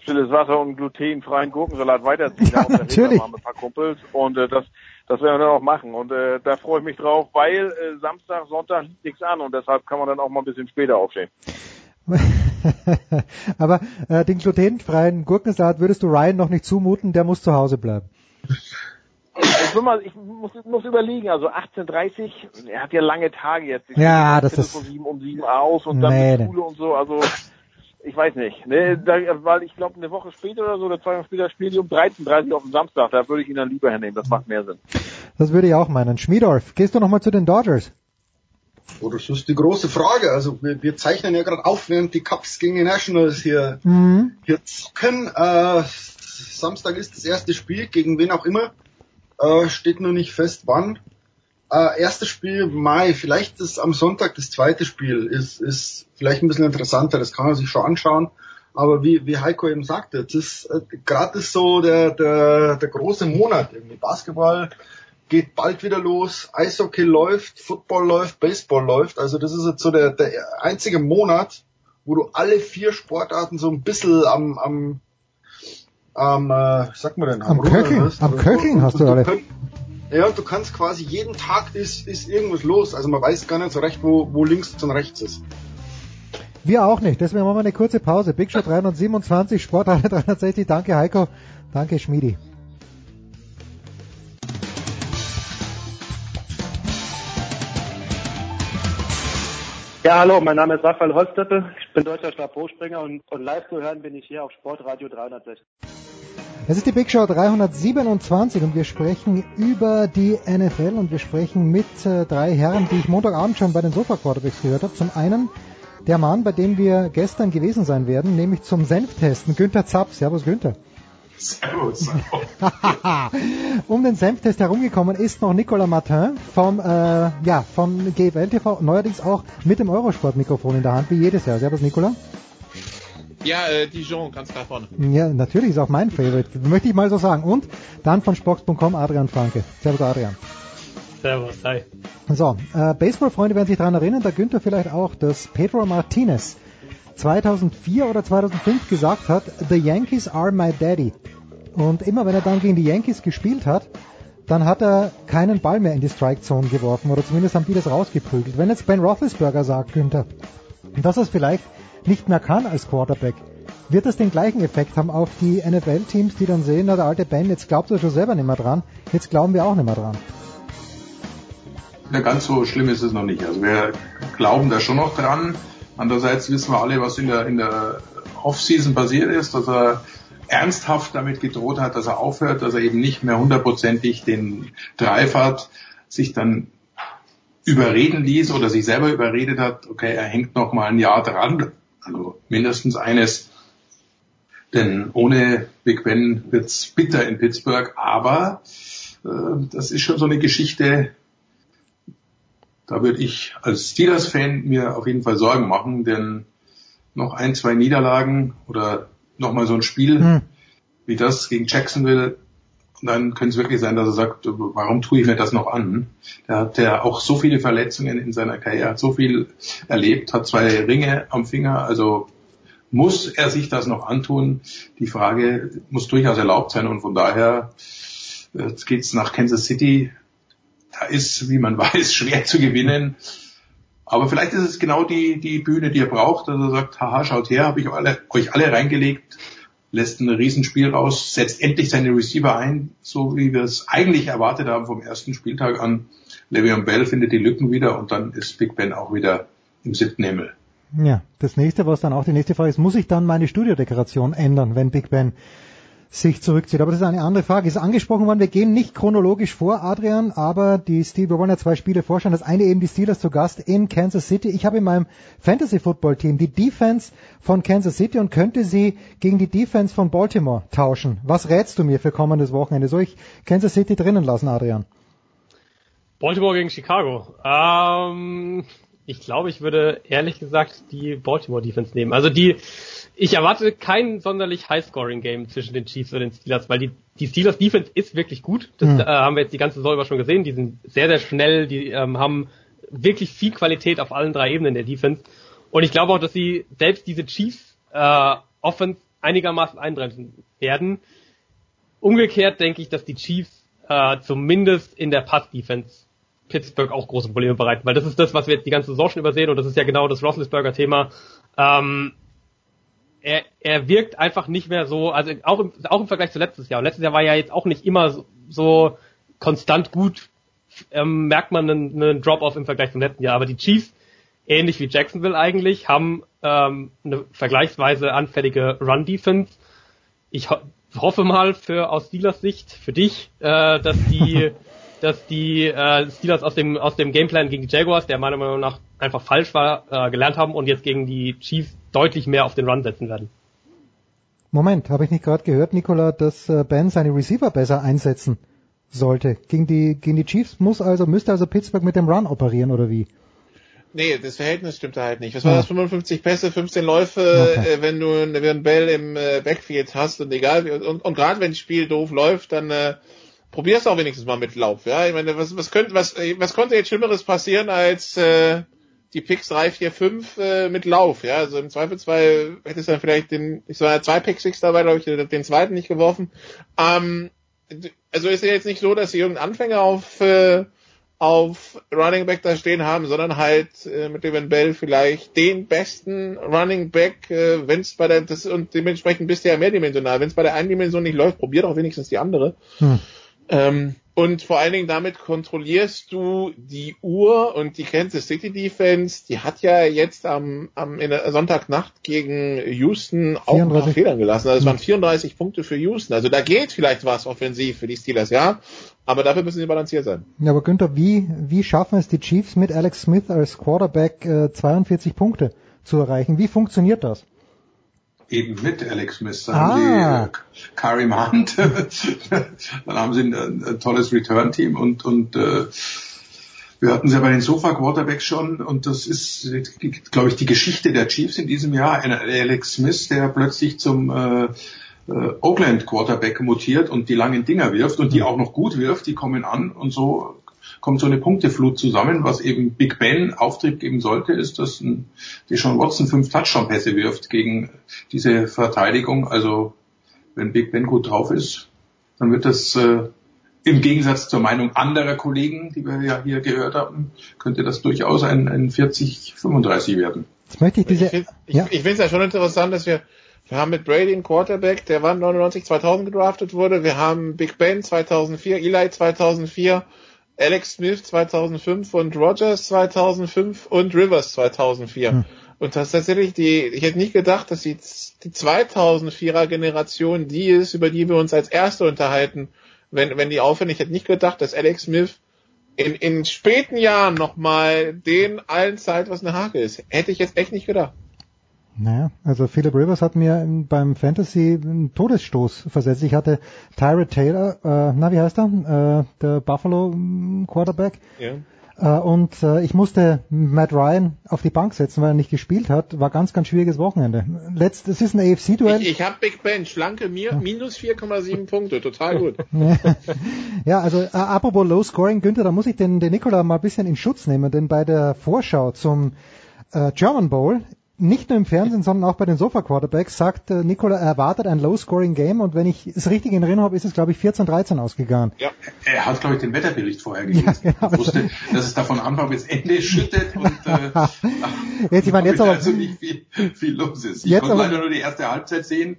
Speaker 8: stilles Wasser und glutenfreien Gurkensalat weiterziehen.
Speaker 1: Natürlich.
Speaker 8: Mal mit ein paar Kumpels und äh, das das werden wir dann auch machen. Und äh, da freue ich mich drauf, weil äh, Samstag, Sonntag liegt nichts an und deshalb kann man dann auch mal ein bisschen später aufstehen. (laughs)
Speaker 1: Aber äh, den glutenfreien Gurkensalat würdest du Ryan noch nicht zumuten, der muss zu Hause bleiben.
Speaker 8: Ich, will mal, ich muss, muss überlegen, also 18.30 er hat ja lange Tage jetzt. Ich
Speaker 1: ja, das ist...
Speaker 8: Um sieben, um sieben aus und dann nee, Schule und so, also ich weiß nicht. Ne, da, weil ich glaube, eine Woche später oder so, oder zwei Wochen später spielen die um 13.30 auf dem Samstag. Da würde ich ihn dann lieber hernehmen. Das macht mehr Sinn.
Speaker 1: Das würde ich auch meinen. Schmiedorf, gehst du nochmal zu den Dodgers?
Speaker 7: Oh, das ist die große Frage. Also wir, wir zeichnen ja gerade auf, während die Cups gegen die Nationals hier, mhm. hier zocken. Äh, Samstag ist das erste Spiel, gegen wen auch immer. Äh, steht nur nicht fest, wann. Äh, erstes Spiel Mai, vielleicht ist am Sonntag das zweite Spiel, ist, ist vielleicht ein bisschen interessanter, das kann man sich schon anschauen. Aber wie, wie Heiko eben sagte, das ist äh, gerade so der, der, der große Monat. Irgendwie Basketball geht bald wieder los, Eishockey läuft, Football läuft, Baseball läuft. Also das ist jetzt so der, der einzige Monat, wo du alle vier Sportarten so ein bisschen am, am, am äh, sag mal denn,
Speaker 1: am, am Köcheln, hast. am Köcheln hast du alle.
Speaker 7: Ja, du kannst quasi jeden Tag ist, ist irgendwas los. Also man weiß gar nicht so recht, wo, wo links und rechts ist.
Speaker 1: Wir auch nicht. Deswegen machen wir eine kurze Pause. Big Show 327, Sportradio 360. Danke Heiko. Danke Schmidi.
Speaker 10: Ja, hallo, mein Name ist Raphael Holzdeppe. Ich bin deutscher Stabhochspringer und, und live zu hören bin ich hier auf Sportradio 360.
Speaker 1: Es ist die Big Show 327 und wir sprechen über die NFL und wir sprechen mit äh, drei Herren, die ich Montagabend schon bei den Sofa Quarterbacks gehört habe. Zum einen der Mann, bei dem wir gestern gewesen sein werden, nämlich zum Senftesten, Günther Zapp. Servus Günther.
Speaker 11: Servus. (laughs)
Speaker 1: um den Senftest herumgekommen ist noch Nicolas Martin vom, äh, ja, vom GFL TV, neuerdings auch mit dem Eurosport-Mikrofon in der Hand, wie jedes Jahr. Servus Nicolas.
Speaker 11: Ja, äh, Dijon, ganz klar vorne.
Speaker 1: Ja, natürlich ist auch mein Favorite. Möchte ich mal so sagen. Und dann von Spox.com Adrian Franke. Servus Adrian.
Speaker 12: Servus, hi.
Speaker 1: So, äh, Baseballfreunde werden sich daran erinnern, der Günther vielleicht auch, dass Pedro Martinez 2004 oder 2005 gesagt hat, The Yankees are my daddy. Und immer wenn er dann gegen die Yankees gespielt hat, dann hat er keinen Ball mehr in die Strike Zone geworfen oder zumindest haben die das rausgeprügelt. Wenn jetzt Ben Roethlisberger sagt, Günther, dass es vielleicht nicht mehr kann als Quarterback, wird das den gleichen Effekt haben auf die NFL-Teams, die dann sehen, na der alte Ben, jetzt glaubt er schon selber nicht mehr dran, jetzt glauben wir auch nicht mehr dran.
Speaker 13: Ja, ganz so schlimm ist es noch nicht. Also wir glauben da schon noch dran. Andererseits wissen wir alle, was in der, in der Offseason passiert ist, dass er ernsthaft damit gedroht hat, dass er aufhört, dass er eben nicht mehr hundertprozentig den Drive hat, sich dann überreden ließ oder sich selber überredet hat, okay, er hängt noch mal ein Jahr dran, also mindestens eines, denn ohne Big Ben wird's bitter in Pittsburgh, aber äh, das ist schon so eine Geschichte, da würde ich als Steelers-Fan mir auf jeden Fall Sorgen machen, denn noch ein, zwei Niederlagen oder nochmal so ein Spiel hm. wie das gegen Jacksonville, dann könnte es wirklich sein, dass er sagt, warum tue ich mir das noch an? Der hat ja auch so viele Verletzungen in seiner Karriere, hat so viel erlebt, hat zwei Ringe am Finger, also muss er sich das noch antun? Die Frage muss durchaus erlaubt sein und von daher jetzt geht's nach Kansas City. Da ist, wie man (laughs) weiß, schwer zu gewinnen. Aber vielleicht ist es genau die, die Bühne, die er braucht, dass er sagt, haha, schaut her, habe ich alle, euch alle reingelegt, lässt ein Riesenspiel raus, setzt endlich seine Receiver ein, so wie wir es eigentlich erwartet haben vom ersten Spieltag an. Le'Veon Bell findet die Lücken wieder und dann ist Big Ben auch wieder im siebten Himmel.
Speaker 1: Ja, das nächste, was dann auch die nächste Frage ist, muss ich dann meine Studiodekoration ändern, wenn Big Ben sich zurückzieht. Aber das ist eine andere Frage. Ist angesprochen worden, wir gehen nicht chronologisch vor, Adrian, aber die Steve, wir wollen ja zwei Spiele vorstellen. Das eine eben die Steelers zu Gast in Kansas City. Ich habe in meinem Fantasy Football Team die Defense von Kansas City und könnte sie gegen die Defense von Baltimore tauschen. Was rätst du mir für kommendes Wochenende? Soll ich Kansas City drinnen lassen, Adrian?
Speaker 12: Baltimore gegen Chicago. Ähm, ich glaube, ich würde ehrlich gesagt die Baltimore Defense nehmen. Also die, ich erwarte kein sonderlich High-Scoring-Game zwischen den Chiefs und den Steelers, weil die, die Steelers Defense ist wirklich gut. Das mhm. äh, haben wir jetzt die ganze Saison über schon gesehen. Die sind sehr, sehr schnell, die ähm, haben wirklich viel Qualität auf allen drei Ebenen der Defense. Und ich glaube auch, dass sie selbst diese Chiefs äh, Offense einigermaßen einbremsen werden. Umgekehrt denke ich, dass die Chiefs äh, zumindest in der Pass-Defense Pittsburgh auch große Probleme bereiten, weil das ist das, was wir jetzt die ganze Saison schon übersehen und das ist ja genau das Roethlisberger-Thema. Ähm, er, er wirkt einfach nicht mehr so, also auch im, auch im Vergleich zu letztes Jahr. Und letztes Jahr war ja jetzt auch nicht immer so, so konstant gut, ähm, merkt man einen, einen Drop-off im Vergleich zum letzten Jahr. Aber die Chiefs, ähnlich wie Jacksonville eigentlich, haben ähm, eine vergleichsweise anfällige Run-Defense. Ich ho hoffe mal für aus Steelers Sicht, für dich, äh, dass die (laughs) dass die äh, Steelers aus dem aus dem Gameplan gegen die Jaguars, der meiner Meinung nach einfach falsch war, äh, gelernt haben und jetzt gegen die Chiefs deutlich mehr auf den Run setzen werden.
Speaker 1: Moment, habe ich nicht gerade gehört, Nicola, dass äh, Ben seine Receiver besser einsetzen sollte? Gegen die gegen die Chiefs muss also müsste also Pittsburgh mit dem Run operieren oder wie?
Speaker 11: Nee, das Verhältnis stimmt halt nicht. Was war das? 55 Pässe, 15 Läufe, okay. äh, wenn du einen Bell im äh, Backfield hast und egal, und, und gerade wenn das Spiel doof läuft, dann äh, probier's auch wenigstens mal mit Lauf, ja. Ich meine, was, was könnte, was, was konnte jetzt Schlimmeres passieren als äh, die Picks 3, 4, 5 äh, mit Lauf, ja. Also im Zweifelsfall hättest du dann vielleicht den, ich war zwei Pick Six dabei, glaube ich, den zweiten nicht geworfen. Ähm, also ist ja jetzt nicht so, dass sie irgendeinen Anfänger auf äh, auf Running Back da stehen haben, sondern halt äh, mit Levin Bell vielleicht den besten Running Back, äh, wenn es bei der das und dementsprechend bist du ja mehrdimensional. Wenn es bei der einen Dimension nicht läuft, probier doch wenigstens die andere. Hm. Ähm, und vor allen Dingen damit kontrollierst du die Uhr und die Kansas City Defense, die hat ja jetzt am, am in der Sonntagnacht gegen Houston auch 34. ein paar Fehlern gelassen. Also es waren 34 Punkte für Houston. Also da geht vielleicht was offensiv für die Steelers, ja. Aber dafür müssen sie balanciert sein.
Speaker 1: Ja, aber Günther, wie, wie schaffen es die Chiefs mit Alex Smith als Quarterback äh, 42 Punkte zu erreichen? Wie funktioniert das?
Speaker 13: Eben mit Alex Smith. Dann ah. haben sie äh, Karim Hunt, (laughs) dann haben sie ein, ein tolles Return-Team und, und äh, Wir hatten es ja bei den Sofa-Quarterbacks schon und das ist, glaube ich, die Geschichte der Chiefs in diesem Jahr. Alex Smith, der plötzlich zum äh, äh, Oakland Quarterback mutiert und die langen Dinger wirft und die auch noch gut wirft, die kommen an und so kommt so eine Punkteflut zusammen. Was eben Big Ben Auftrieb geben sollte, ist, dass ein Deshaun Watson fünf Touchdown-Pässe wirft gegen diese Verteidigung. Also wenn Big Ben gut drauf ist, dann wird das äh, im Gegensatz zur Meinung anderer Kollegen, die wir ja hier gehört haben, könnte das durchaus ein, ein 40-35 werden.
Speaker 1: Jetzt möchte ich diese.
Speaker 11: Ich ja. ich finde es ja schon interessant, dass wir wir haben mit Brady einen Quarterback, der wann 99 2000 gedraftet wurde. Wir haben Big Ben 2004, Eli 2004, Alex Smith 2005 und Rogers 2005 und Rivers 2004. Hm. Und das ist tatsächlich die, ich hätte nicht gedacht, dass die, die 2004er Generation die ist, über die wir uns als erste unterhalten, wenn, wenn die aufhören. Ich hätte nicht gedacht, dass Alex Smith in, in späten Jahren nochmal den allen Zeit was eine Hake ist. Hätte ich jetzt echt nicht gedacht.
Speaker 1: Naja, also Philip Rivers hat mir beim Fantasy einen Todesstoß versetzt. Ich hatte Tyrod Taylor, äh, na wie heißt er, äh, der Buffalo Quarterback. Ja. Äh, und äh, ich musste Matt Ryan auf die Bank setzen, weil er nicht gespielt hat. War ganz, ganz schwieriges Wochenende. Letzt, es ist ein AFC-Duell.
Speaker 11: Ich, ich habe Big Ben, schlanke mir, ja. minus 4,7 Punkte, total gut. (laughs)
Speaker 1: ja, also äh, apropos Low Scoring, Günther, da muss ich den, den Nikola mal ein bisschen in Schutz nehmen, denn bei der Vorschau zum äh, German Bowl nicht nur im Fernsehen, sondern auch bei den Sofa-Quarterbacks sagt äh, Nikola, er erwartet ein Low-Scoring-Game und wenn ich es richtig in Erinnerung habe, ist es, glaube ich, 14-13 ausgegangen.
Speaker 13: Ja, er hat, glaube ich, den Wetterbericht vorher gelesen. Ja, genau. Er wusste, dass es da von Anfang bis Ende schüttet und äh, (laughs)
Speaker 1: jetzt, ich meine, jetzt (laughs) aber,
Speaker 13: also nicht viel, viel los ist. Ich jetzt konnte aber, leider nur die erste Halbzeit sehen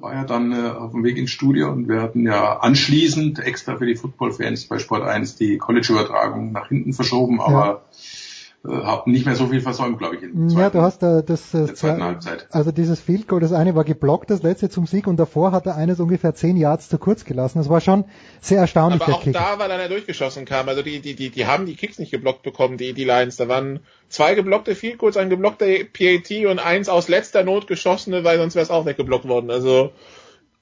Speaker 13: war ja dann äh, auf dem Weg ins Studio und wir hatten ja anschließend extra für die Football-Fans bei Sport 1 die College-Übertragung nach hinten verschoben, aber habe nicht mehr so viel versäumt, glaube ich. In
Speaker 1: ja, du hast äh, das
Speaker 13: äh, zweiten Halbzeit.
Speaker 1: Also dieses Field Goal, das eine war geblockt, das letzte zum Sieg und davor hat er eines ungefähr zehn Yards zu kurz gelassen. Das war schon sehr erstaunlich.
Speaker 11: Aber auch Kick. da, weil er durchgeschossen kam. Also die, die, die, die haben die Kicks nicht geblockt bekommen, die, die Lions. Da waren zwei geblockte Field Goals, ein geblockter PAT und eins aus letzter Not geschossene, weil sonst wäre es auch weggeblockt worden. Also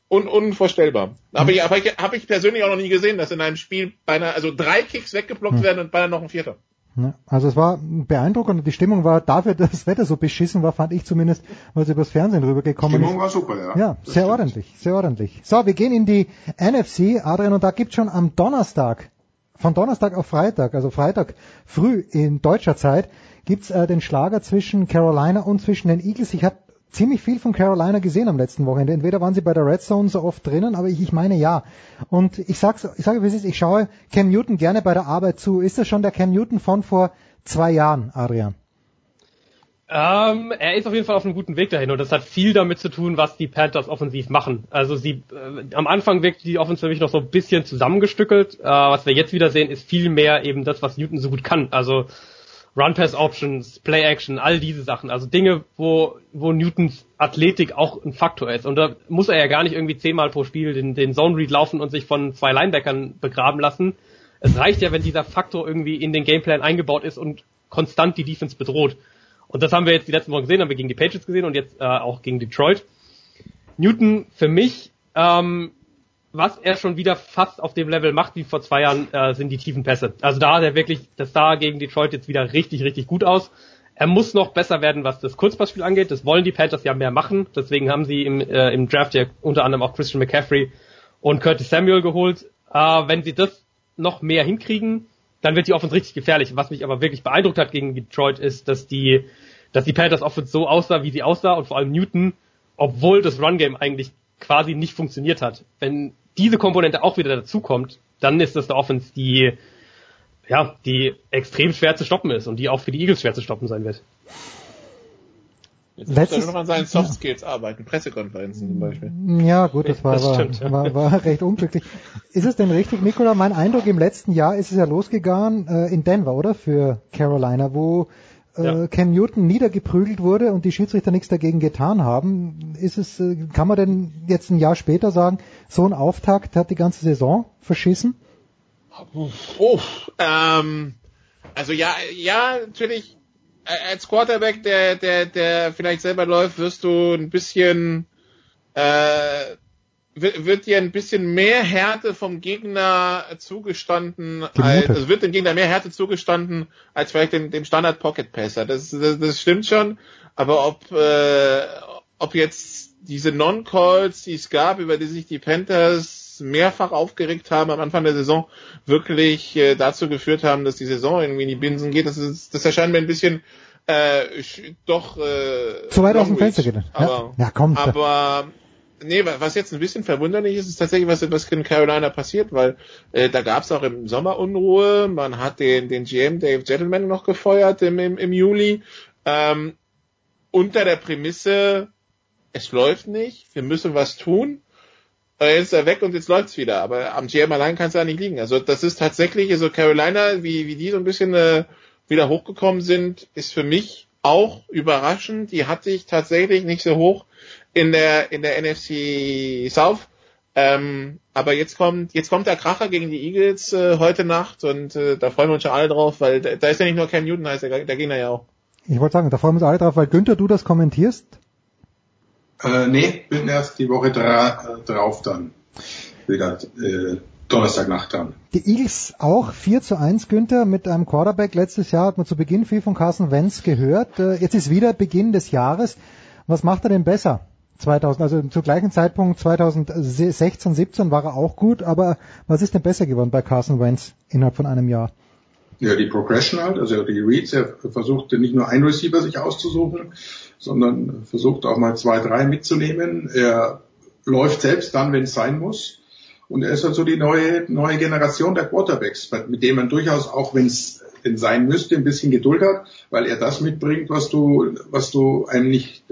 Speaker 11: un unvorstellbar. Aber, mhm. aber ich, habe ich persönlich auch noch nie gesehen, dass in einem Spiel beinahe, also drei Kicks weggeblockt mhm. werden und beinahe noch ein vierter.
Speaker 1: Ja, also es war beeindruckend und die Stimmung war dafür, dass (laughs) das Wetter so beschissen war, fand ich zumindest, weil es übers Fernsehen rübergekommen
Speaker 13: ist. Stimmung war super, ja.
Speaker 1: Ja, sehr stimmt. ordentlich, sehr ordentlich. So, wir gehen in die NFC, Adrian, und da gibt's schon am Donnerstag, von Donnerstag auf Freitag, also Freitag früh in deutscher Zeit, gibt's äh, den Schlager zwischen Carolina und zwischen den Eagles. Ich habe ziemlich viel von Carolina gesehen am letzten Wochenende. Entweder waren sie bei der Red Zone so oft drinnen, aber ich, ich meine ja. Und ich sag's, ich sage, wie es ist, ich schaue Cam Newton gerne bei der Arbeit zu. Ist das schon der Cam Newton von vor zwei Jahren, Adrian?
Speaker 12: Ähm, er ist auf jeden Fall auf einem guten Weg dahin und das hat viel damit zu tun, was die Panthers offensiv machen. Also sie äh, am Anfang wirkt die Offense für mich noch so ein bisschen zusammengestückelt. Äh, was wir jetzt wieder sehen, ist viel mehr eben das, was Newton so gut kann. Also Run-Pass-Options, Play-Action, all diese Sachen. Also Dinge, wo, wo Newtons Athletik auch ein Faktor ist. Und da muss er ja gar nicht irgendwie zehnmal pro Spiel den, den Zone-Read laufen und sich von zwei Linebackern begraben lassen. Es reicht ja, wenn dieser Faktor irgendwie in den Gameplan eingebaut ist und konstant die Defense bedroht. Und das haben wir jetzt die letzten Wochen gesehen, haben wir gegen die Patriots gesehen und jetzt äh, auch gegen Detroit. Newton für mich ähm, was er schon wieder fast auf dem Level macht wie vor zwei Jahren, äh, sind die tiefen Pässe. Also da hat er wirklich, das sah gegen Detroit jetzt wieder richtig, richtig gut aus. Er muss noch besser werden, was das Kurzpassspiel angeht. Das wollen die Panthers ja mehr machen. Deswegen haben sie im, äh, im Draft ja unter anderem auch Christian McCaffrey und Curtis Samuel geholt. Äh, wenn sie das noch mehr hinkriegen, dann wird die Offense richtig gefährlich. Was mich aber wirklich beeindruckt hat gegen Detroit ist, dass die, dass die Panthers Offense so aussah, wie sie aussah und vor allem Newton, obwohl das Run Game eigentlich quasi nicht funktioniert hat. Wenn diese Komponente auch wieder dazukommt, dann ist das der Offense, die ja, die extrem schwer zu stoppen ist und die auch für die Eagles schwer zu stoppen sein wird.
Speaker 11: Jetzt Letztes, muss er noch an seinen Soft Skills ja. arbeiten, Pressekonferenzen zum Beispiel.
Speaker 1: Ja, gut, das war, das stimmt, war, war, war, (laughs) recht unglücklich. Ist es denn richtig, Nikola? Mein Eindruck im letzten Jahr ist es ja losgegangen äh, in Denver, oder? Für Carolina, wo ja. Cam Newton niedergeprügelt wurde und die Schiedsrichter nichts dagegen getan haben, ist es, äh, kann man denn jetzt ein Jahr später sagen, so ein Auftakt hat die ganze Saison verschissen?
Speaker 11: Oh, ähm, also ja, ja, natürlich, äh, als Quarterback, der, der, der vielleicht selber läuft, wirst du ein bisschen, äh, wird dir ein bisschen mehr Härte vom Gegner zugestanden, als, also wird dem Gegner mehr Härte zugestanden als vielleicht dem, dem Standard Pocket Passer. Das, das, das stimmt schon, aber ob äh, ob jetzt diese Non-Calls, die es gab, über die sich die Panthers mehrfach aufgeregt haben am Anfang der Saison, wirklich äh, dazu geführt haben, dass die Saison irgendwie in die Binsen geht, das, ist, das erscheint mir ein bisschen äh, doch äh,
Speaker 1: zu weit aus dem Fenster geht. Ja, ja komm.
Speaker 11: Aber nee, was jetzt ein bisschen verwunderlich ist, ist tatsächlich, was, was in Carolina passiert, weil äh, da gab es auch im Sommer Unruhe, man hat den, den GM Dave Gentleman noch gefeuert im, im, im Juli, ähm, unter der Prämisse, es läuft nicht, wir müssen was tun. Und jetzt ist er weg und jetzt läuft's wieder. Aber am GM allein kann es ja nicht liegen. Also das ist tatsächlich, also Carolina, wie, wie die so ein bisschen äh, wieder hochgekommen sind, ist für mich auch überraschend. Die hatte ich tatsächlich nicht so hoch in der in der NFC South. Ähm, aber jetzt kommt jetzt kommt der Kracher gegen die Eagles äh, heute Nacht und äh, da freuen wir uns schon alle drauf, weil da, da ist ja nicht nur Cam Newton, heißt der, der Gegner ja auch.
Speaker 1: Ich wollte sagen, da freuen wir uns alle drauf, weil Günther, du das kommentierst.
Speaker 13: Äh, nee, bin erst die Woche dra äh, drauf dann. Wieder äh, Donnerstagnacht dann.
Speaker 1: Die Eagles auch 4 zu 1, Günther, mit einem Quarterback. Letztes Jahr hat man zu Beginn viel von Carson Wentz gehört. Äh, jetzt ist wieder Beginn des Jahres. Was macht er denn besser? 2000, also zu gleichen Zeitpunkt 2016, 17 war er auch gut, aber was ist denn besser geworden bei Carson Wentz innerhalb von einem Jahr?
Speaker 13: Ja, die Progression halt, also die Reads, er versucht nicht nur ein Receiver sich auszusuchen, sondern versucht auch mal zwei, drei mitzunehmen. Er läuft selbst dann, wenn es sein muss. Und er ist halt so die neue, neue Generation der Quarterbacks, mit dem man durchaus auch, wenn es denn sein müsste, ein bisschen Geduld hat, weil er das mitbringt, was du, was du einem nicht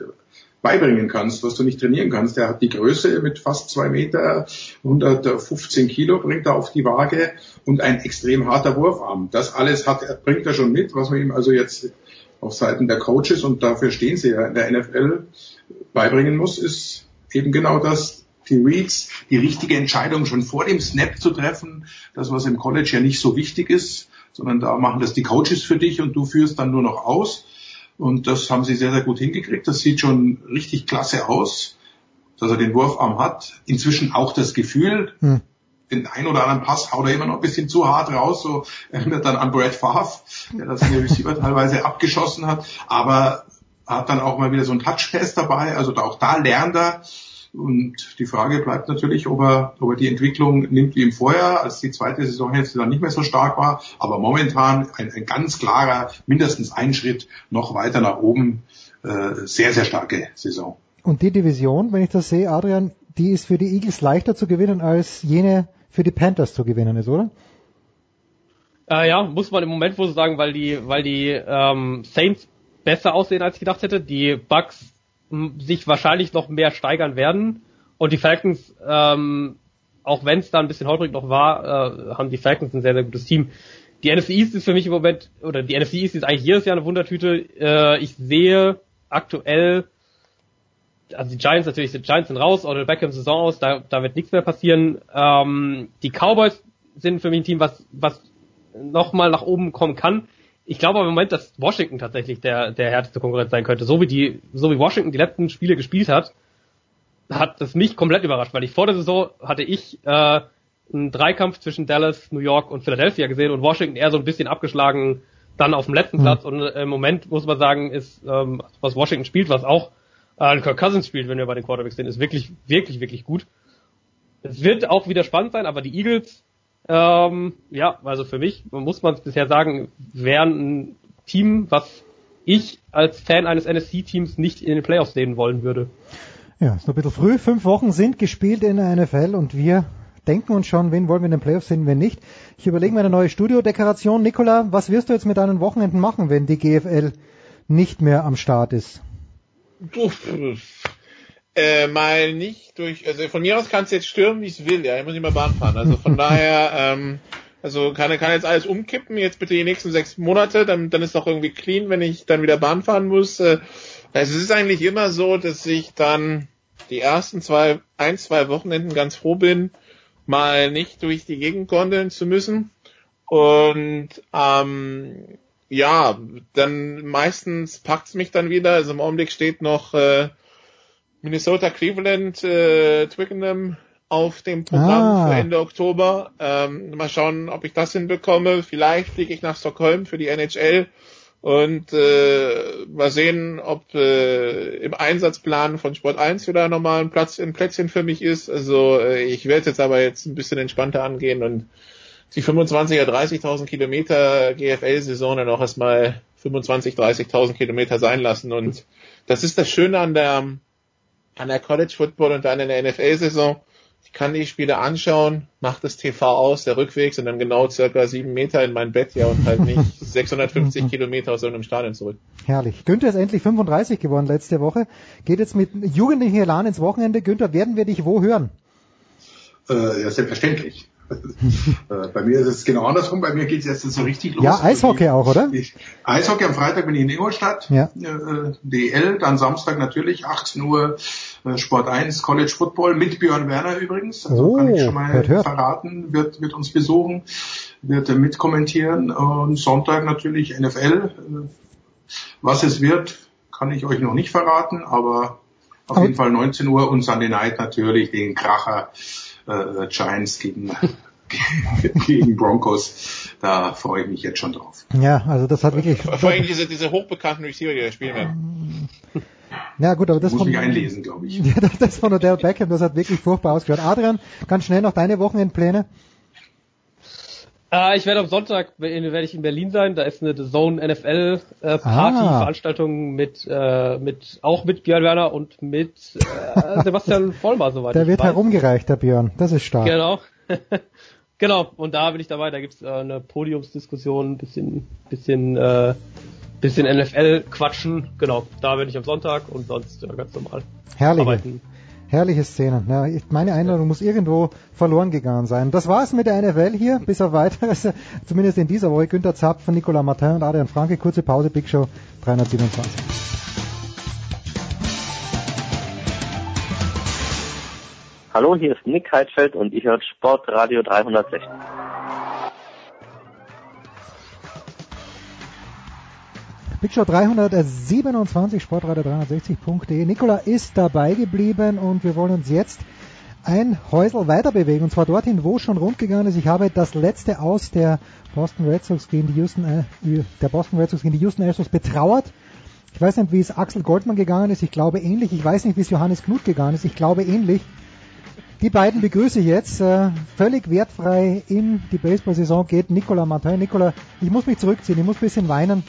Speaker 13: beibringen kannst, was du nicht trainieren kannst. Er hat die Größe mit fast zwei Meter, 115 Kilo bringt er auf die Waage und ein extrem harter Wurfarm. Das alles hat, bringt er schon mit, was man ihm also jetzt auf Seiten der Coaches und dafür stehen sie ja in der NFL beibringen muss, ist eben genau das, die Reads, die richtige Entscheidung schon vor dem Snap zu treffen, das was im College ja nicht so wichtig ist, sondern da machen das die Coaches für dich und du führst dann nur noch aus. Und das haben sie sehr, sehr gut hingekriegt. Das sieht schon richtig klasse aus, dass er den Wurfarm hat. Inzwischen auch das Gefühl, hm. den ein oder anderen Pass haut er immer noch ein bisschen zu hart raus. So erinnert dann an Brad Favre, der das in der Receiver teilweise abgeschossen hat. Aber hat dann auch mal wieder so ein Touchpass dabei. Also auch da lernt er. Und die Frage bleibt natürlich, ob er, ob er die Entwicklung nimmt wie im Vorjahr, als die zweite Saisonhälfte dann nicht mehr so stark war. Aber momentan ein, ein ganz klarer, mindestens ein Schritt noch weiter nach oben. Äh, sehr, sehr starke Saison.
Speaker 1: Und die Division, wenn ich das sehe, Adrian, die ist für die Eagles leichter zu gewinnen, als jene für die Panthers zu gewinnen ist, oder?
Speaker 12: Äh, ja, muss man im Moment wohl so sagen, weil die, weil die ähm, Saints besser aussehen, als ich gedacht hätte. Die Bucks sich wahrscheinlich noch mehr steigern werden. Und die Falcons, ähm, auch wenn es da ein bisschen holprig noch war, äh, haben die Falcons ein sehr, sehr gutes Team. Die NFC East ist für mich im Moment, oder die NFC East ist eigentlich jedes Jahr eine Wundertüte. Äh, ich sehe aktuell, also die Giants natürlich, die Giants sind raus, oder Beckham Saison aus, da, da wird nichts mehr passieren. Ähm, die Cowboys sind für mich ein Team, was, was nochmal nach oben kommen kann ich glaube aber im Moment, dass Washington tatsächlich der, der härteste Konkurrent sein könnte. So wie die, so wie Washington die letzten Spiele gespielt hat, hat das mich komplett überrascht, weil ich vor der Saison hatte ich äh, einen Dreikampf zwischen Dallas, New York und Philadelphia gesehen und Washington eher so ein bisschen abgeschlagen dann auf dem letzten mhm. Platz und äh, im Moment muss man sagen, ist ähm, was Washington spielt, was auch äh, Kirk Cousins spielt, wenn wir bei den Quarterbacks sind, ist wirklich, wirklich, wirklich gut. Es wird auch wieder spannend sein, aber die Eagles ähm, ja, also für mich muss man es bisher sagen, wären ein Team, was ich als Fan eines NSC-Teams nicht in den Playoffs sehen wollen würde.
Speaker 1: Ja, ist noch ein bisschen früh. Fünf Wochen sind gespielt in der NFL und wir denken uns schon, wen wollen wir in den Playoffs sehen, wen nicht. Ich überlege mir eine neue Studiodekoration. Nikola, was wirst du jetzt mit deinen Wochenenden machen, wenn die GFL nicht mehr am Start ist?
Speaker 11: Äh, mal nicht durch, also von mir aus kann es jetzt stürmen, wie es will, ja, ich muss nicht mehr Bahn fahren. Also von (laughs) daher, ähm, also kann, kann jetzt alles umkippen, jetzt bitte die nächsten sechs Monate, dann, dann ist doch irgendwie clean, wenn ich dann wieder Bahn fahren muss. Äh, also es ist eigentlich immer so, dass ich dann die ersten zwei, ein, zwei Wochenenden ganz froh bin, mal nicht durch die Gegend gondeln zu müssen. Und ähm, ja, dann meistens packt's mich dann wieder. Also im Augenblick steht noch äh, Minnesota, Cleveland, äh, Twickenham auf dem Programm
Speaker 1: Ah.
Speaker 11: für Ende Oktober. Ähm, mal schauen, ob ich das hinbekomme. Vielleicht fliege ich nach Stockholm für die NHL und äh, mal sehen, ob äh, im Einsatzplan von Sport 1 wieder nochmal ein Platz, ein Plätzchen für mich ist. Also äh, ich werde jetzt aber jetzt ein bisschen entspannter angehen und die 25er, 30.000 Kilometer GFL-Saison dann auch erstmal 25, 30.000 Kilometer sein lassen. Und das ist das Schöne an der, an der College Football und dann in der NFL-Saison. Ich kann die Spiele anschauen, mache das TV aus, der Rückweg sind dann genau circa sieben Meter in mein Bett, ja, und halt nicht (laughs) 650 Kilometer aus irgendeinem Stadion zurück.
Speaker 1: Herrlich. Günther ist endlich 35 geworden letzte Woche. Geht jetzt mit jugendlichen Elan ins Wochenende. Günther, werden wir dich wo hören?
Speaker 13: Äh, ja, selbstverständlich. Äh, bei mir ist es genau andersrum. Bei mir geht es jetzt so richtig los.
Speaker 1: Ja, Eishockey auch, oder?
Speaker 13: Ich, Eishockey am Freitag bin ich in Ingolstadt,
Speaker 1: Ja.
Speaker 13: äh, DL, dann Samstag natürlich 18 Uhr äh, Sport 1 College Football mit Björn Werner übrigens. Also
Speaker 1: Oh,
Speaker 13: kann ich schon mal
Speaker 1: hört, hört.
Speaker 13: verraten, wird, wird uns besuchen, wird äh, mitkommentieren und Sonntag natürlich NFL. Äh, was es wird, kann ich euch noch nicht verraten, aber auf
Speaker 1: Aber-
Speaker 13: jeden Fall 19 Uhr und Sunday Night natürlich den Kracher äh, Giants gegen, (laughs) gegen Broncos. Da freue ich mich jetzt schon drauf.
Speaker 1: Ja, also das hat wirklich.
Speaker 11: Vor allem diese, diese hochbekannten Receiver, die da spielen werden.
Speaker 1: Ja gut, aber das
Speaker 13: Muss
Speaker 1: von,
Speaker 13: mich einlesen, glaube ich. (laughs)
Speaker 1: Ja, das- das von Odell Beckham, das hat wirklich furchtbar ausgeschaut. Adrian, ganz schnell noch deine Wochenendpläne.
Speaker 12: Äh, ich werde am Sonntag in- werde ich in Berlin sein. Da ist eine The Zone NFL äh, Party
Speaker 1: Ah.
Speaker 12: Veranstaltung mit äh, mit auch mit Björn Werner und mit äh, Sebastian (laughs) Vollmer soweit.
Speaker 1: Der wird
Speaker 12: weiß.
Speaker 1: herumgereicht, der Björn. Das ist stark.
Speaker 12: Genau. (laughs) genau. Und da bin ich dabei. Da gibt's äh, eine Podiumsdiskussion, bisschen bisschen äh, bisschen NFL quatschen. Genau. Da bin ich am Sonntag und sonst äh, ganz normal
Speaker 1: Herrliche,
Speaker 12: arbeiten.
Speaker 1: Herrliche Szenen. Ja, meine Einladung muss irgendwo verloren gegangen sein. Das war's mit der NFL hier, bis auf weiteres. (laughs) Zumindest in dieser Woche. Günter Zapp von Nicolas Martin und Adrian Franke. Kurze Pause, Big Show 327.
Speaker 14: Hallo, hier ist Nick Heidfeld und ich höre Sportradio 360.
Speaker 1: Show 327, Sportradio 360.de. Nikola ist dabei geblieben und wir wollen uns jetzt ein Häusel weiter bewegen und zwar dorthin, wo schon rund gegangen ist. Ich habe das letzte Aus der Boston Red Sox gegen die Houston, äh, der Boston Red Sox gegen die Houston Astros betrauert. Ich weiß nicht, wie es Axel Goldmann gegangen ist. Ich glaube ähnlich. Ich weiß nicht, wie es Johannes Knut gegangen ist. Ich glaube ähnlich. Die beiden begrüße ich jetzt. Äh, völlig wertfrei in die Baseball-Saison geht Nicola Martin. Nicola, ich muss mich zurückziehen. Ich muss ein bisschen weinen.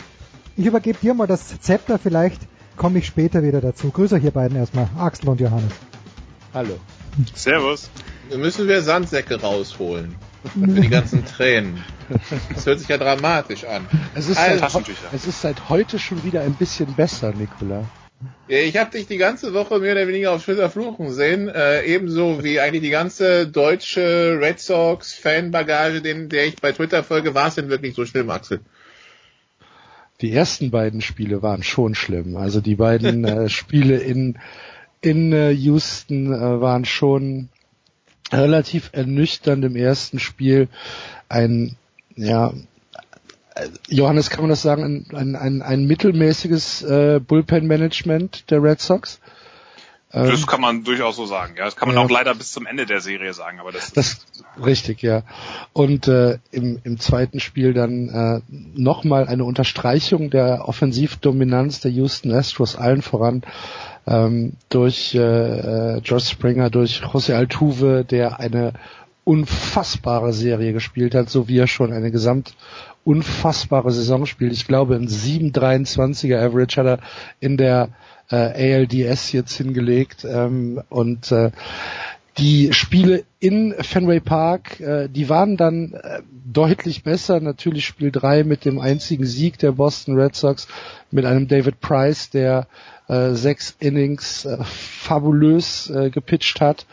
Speaker 1: Ich übergebe dir mal das Zepter. Vielleicht komme ich später wieder dazu. Grüße euch ihr beiden erstmal. Axel und Johannes.
Speaker 15: Hallo.
Speaker 11: Servus. Da müssen wir Sandsäcke rausholen. Für die ganzen Tränen. Das hört sich ja dramatisch an.
Speaker 15: Es ist,
Speaker 11: Also-
Speaker 15: seit, es ist seit heute schon wieder ein bisschen besser, Nikola.
Speaker 11: Ja, ich habe dich die ganze Woche mehr oder weniger auf Twitter fluchen sehen, äh, ebenso wie eigentlich die ganze deutsche Red Sox Fanbagage, den, der ich bei Twitter folge, war es denn wirklich so schlimm, Axel?
Speaker 15: Die ersten beiden Spiele waren schon schlimm. Also die beiden äh, (laughs) Spiele in, in äh, Houston äh, waren schon relativ ernüchternd im ersten Spiel. Ein, ja, Johannes, kann man das sagen, ein, ein, ein, ein mittelmäßiges äh, Bullpen-Management der Red Sox? Ähm,
Speaker 16: Das kann man durchaus so sagen. Ja, das kann man
Speaker 15: Ja.
Speaker 16: auch leider bis zum Ende der Serie sagen, aber das,
Speaker 15: Das richtig, ja. Und äh, im, im zweiten Spiel dann äh, nochmal eine Unterstreichung der Offensivdominanz der Houston Astros allen voran ähm, durch äh, äh, George Springer, durch José Altuve, der eine unfassbare Serie gespielt hat, so wie er schon eine gesamt unfassbare Saison spielt. Ich glaube, ein 7,23er Average hat er in der äh, ALDS jetzt hingelegt ähm, und äh, die Spiele in Fenway Park, äh, die waren dann äh, deutlich besser. Natürlich Spiel 3 mit dem einzigen Sieg der Boston Red Sox mit einem David Price, der äh, sechs Innings äh, fabulös äh, gepitcht hat.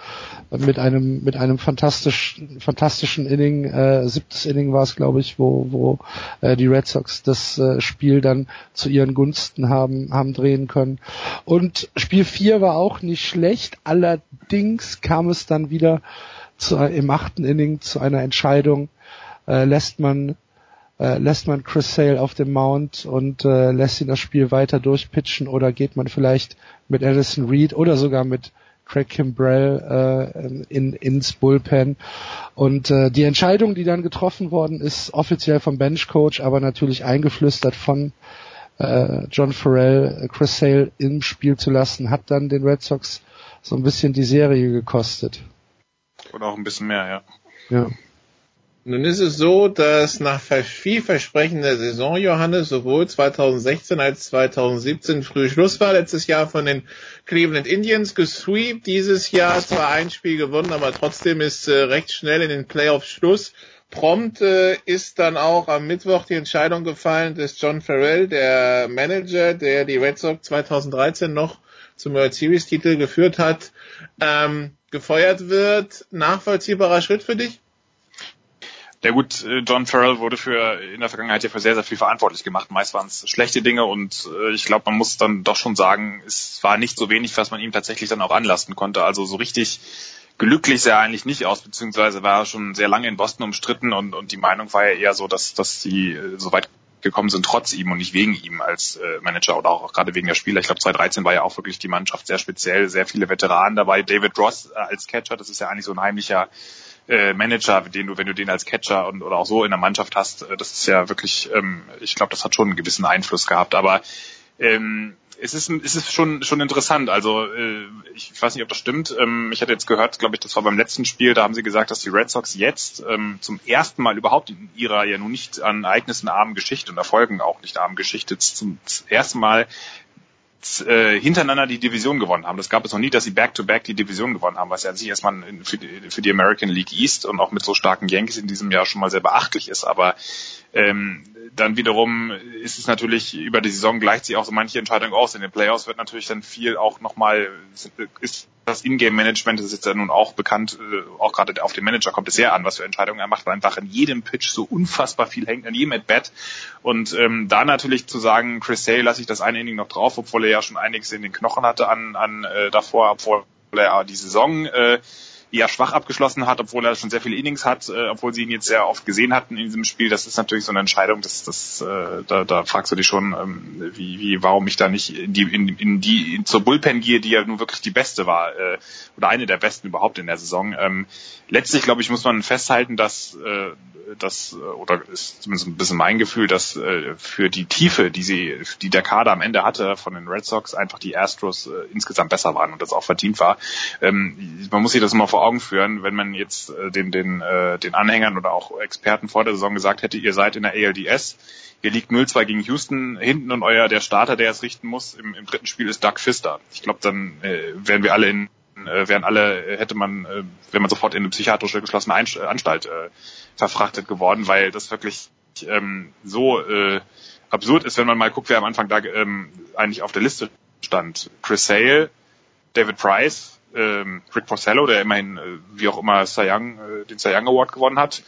Speaker 15: Mit einem mit einem fantastisch, fantastischen Inning, äh, siebtes Inning war es glaube ich, wo wo äh, die Red Sox das äh, Spiel dann zu ihren Gunsten haben haben drehen können. Und Spiel 4 war auch nicht schlecht, allerdings kam es dann wieder zu, im achten Inning zu einer Entscheidung, äh, lässt man äh, lässt man Chris Sale auf dem Mount und äh, lässt ihn das Spiel weiter durchpitchen oder geht man vielleicht mit Addison Reed oder sogar mit Craig Kimbrell äh, in, ins Bullpen. Und äh, die Entscheidung, die dann getroffen worden ist, offiziell vom Benchcoach, aber natürlich eingeflüstert von äh, John Farrell, Chris Sale im Spiel zu lassen, hat dann den Red Sox so ein bisschen die Serie gekostet.
Speaker 16: Oder auch ein bisschen mehr, ja.
Speaker 15: Ja.
Speaker 11: Nun ist es so, dass nach vielversprechender Saison, Johannes, sowohl 2016 als 2017 früh Schluss war, letztes Jahr von den Cleveland Indians gesweept, dieses Jahr zwar ein Spiel gewonnen, aber trotzdem ist äh, recht schnell in den Playoffs Schluss. Prompt äh, ist dann auch am Mittwoch die Entscheidung gefallen, dass John Farrell, der Manager, der die Red Sox 2013 noch zum World Series Titel geführt hat, ähm, gefeuert wird. Nachvollziehbarer Schritt für dich?
Speaker 16: Ja gut, äh, John Farrell wurde für in der Vergangenheit ja für sehr, sehr viel verantwortlich gemacht. Meist waren es schlechte Dinge und äh, ich glaube, man muss dann doch schon sagen, es war nicht so wenig, was man ihm tatsächlich dann auch anlasten konnte. Also so richtig glücklich sah er eigentlich nicht aus, beziehungsweise war er schon sehr lange in Boston umstritten und, und die Meinung war ja eher so, dass, dass sie äh, so weit gekommen sind trotz ihm und nicht wegen ihm als äh, Manager oder auch, auch gerade wegen der Spieler. Ich glaube 2013 war ja auch wirklich die Mannschaft sehr speziell, sehr viele Veteranen dabei. David Ross äh, als Catcher, das ist ja eigentlich so ein heimlicher äh, Manager, den du, wenn du den als Catcher und oder auch so in der Mannschaft hast, äh, das ist ja wirklich, ähm, ich glaube, das hat schon einen gewissen Einfluss gehabt. Aber ähm, es ist, es ist schon, schon interessant. Also äh, ich weiß nicht, ob das stimmt. Ähm, ich hatte jetzt gehört, glaube ich, das war beim letzten Spiel, da haben sie gesagt, dass die Red Sox jetzt ähm, zum ersten Mal überhaupt in ihrer ja nun nicht an Ereignissen armen Geschichte und Erfolgen auch nicht armen Geschichte zum ersten Mal äh, hintereinander die Division gewonnen haben. Das gab es noch nie, dass sie back-to-back -back die Division gewonnen haben, was ja an sich erstmal für die, für die American League East und auch mit so starken Yankees in diesem Jahr schon mal sehr beachtlich ist. Aber ähm, dann wiederum ist es natürlich über die Saison gleicht sich auch so manche Entscheidung aus. In den Playoffs wird natürlich dann viel auch nochmal, ist das Ingame-Management, ist jetzt ja nun auch bekannt, äh, auch gerade auf den Manager kommt es sehr an, was für Entscheidungen er macht, weil einfach in jedem Pitch so unfassbar viel hängt, an jedem At-Bat. Und ähm, da natürlich zu sagen, Chris Sale lasse ich das eine Inning noch drauf, obwohl er ja schon einiges in den Knochen hatte an, an äh, davor, obwohl er die Saison äh, eher schwach abgeschlossen hat, obwohl er schon sehr viele Innings hat, äh, obwohl sie ihn jetzt sehr oft gesehen hatten in diesem Spiel. Das ist natürlich so eine Entscheidung, das, das, äh, da, da fragst du dich schon, ähm, wie, wie, warum ich da nicht in die, in, in die in, zur Bullpen gehe, die ja nun wirklich die beste war äh, oder eine der besten überhaupt in der Saison. Ähm, letztlich glaube ich muss man festhalten, dass äh, das oder ist zumindest ein bisschen mein Gefühl, dass äh, für die Tiefe, die sie, die der Kader am Ende hatte von den Red Sox, einfach die Astros äh, insgesamt besser waren und das auch verdient war. Ähm, man muss sich das immer vor Augen führen, wenn man jetzt äh, den den äh, den Anhängern oder auch Experten vor der Saison gesagt hätte, ihr seid in der ALDS, ihr liegt 0-2 gegen Houston hinten und euer der Starter, der es richten muss im, im dritten Spiel ist Doug Fister. Ich glaube, dann äh, wären wir alle in äh, wären alle, hätte man, äh, wenn man sofort in eine psychiatrische geschlossene Anstalt äh, verfrachtet geworden, weil das wirklich ähm, so äh, absurd ist, wenn man mal guckt, wer am Anfang da ähm, eigentlich auf der Liste stand. Chris Sale, David Price, ähm, Rick Porcello, der immerhin, äh, wie auch immer, Cy Young, äh, den Cy Young Award gewonnen hat.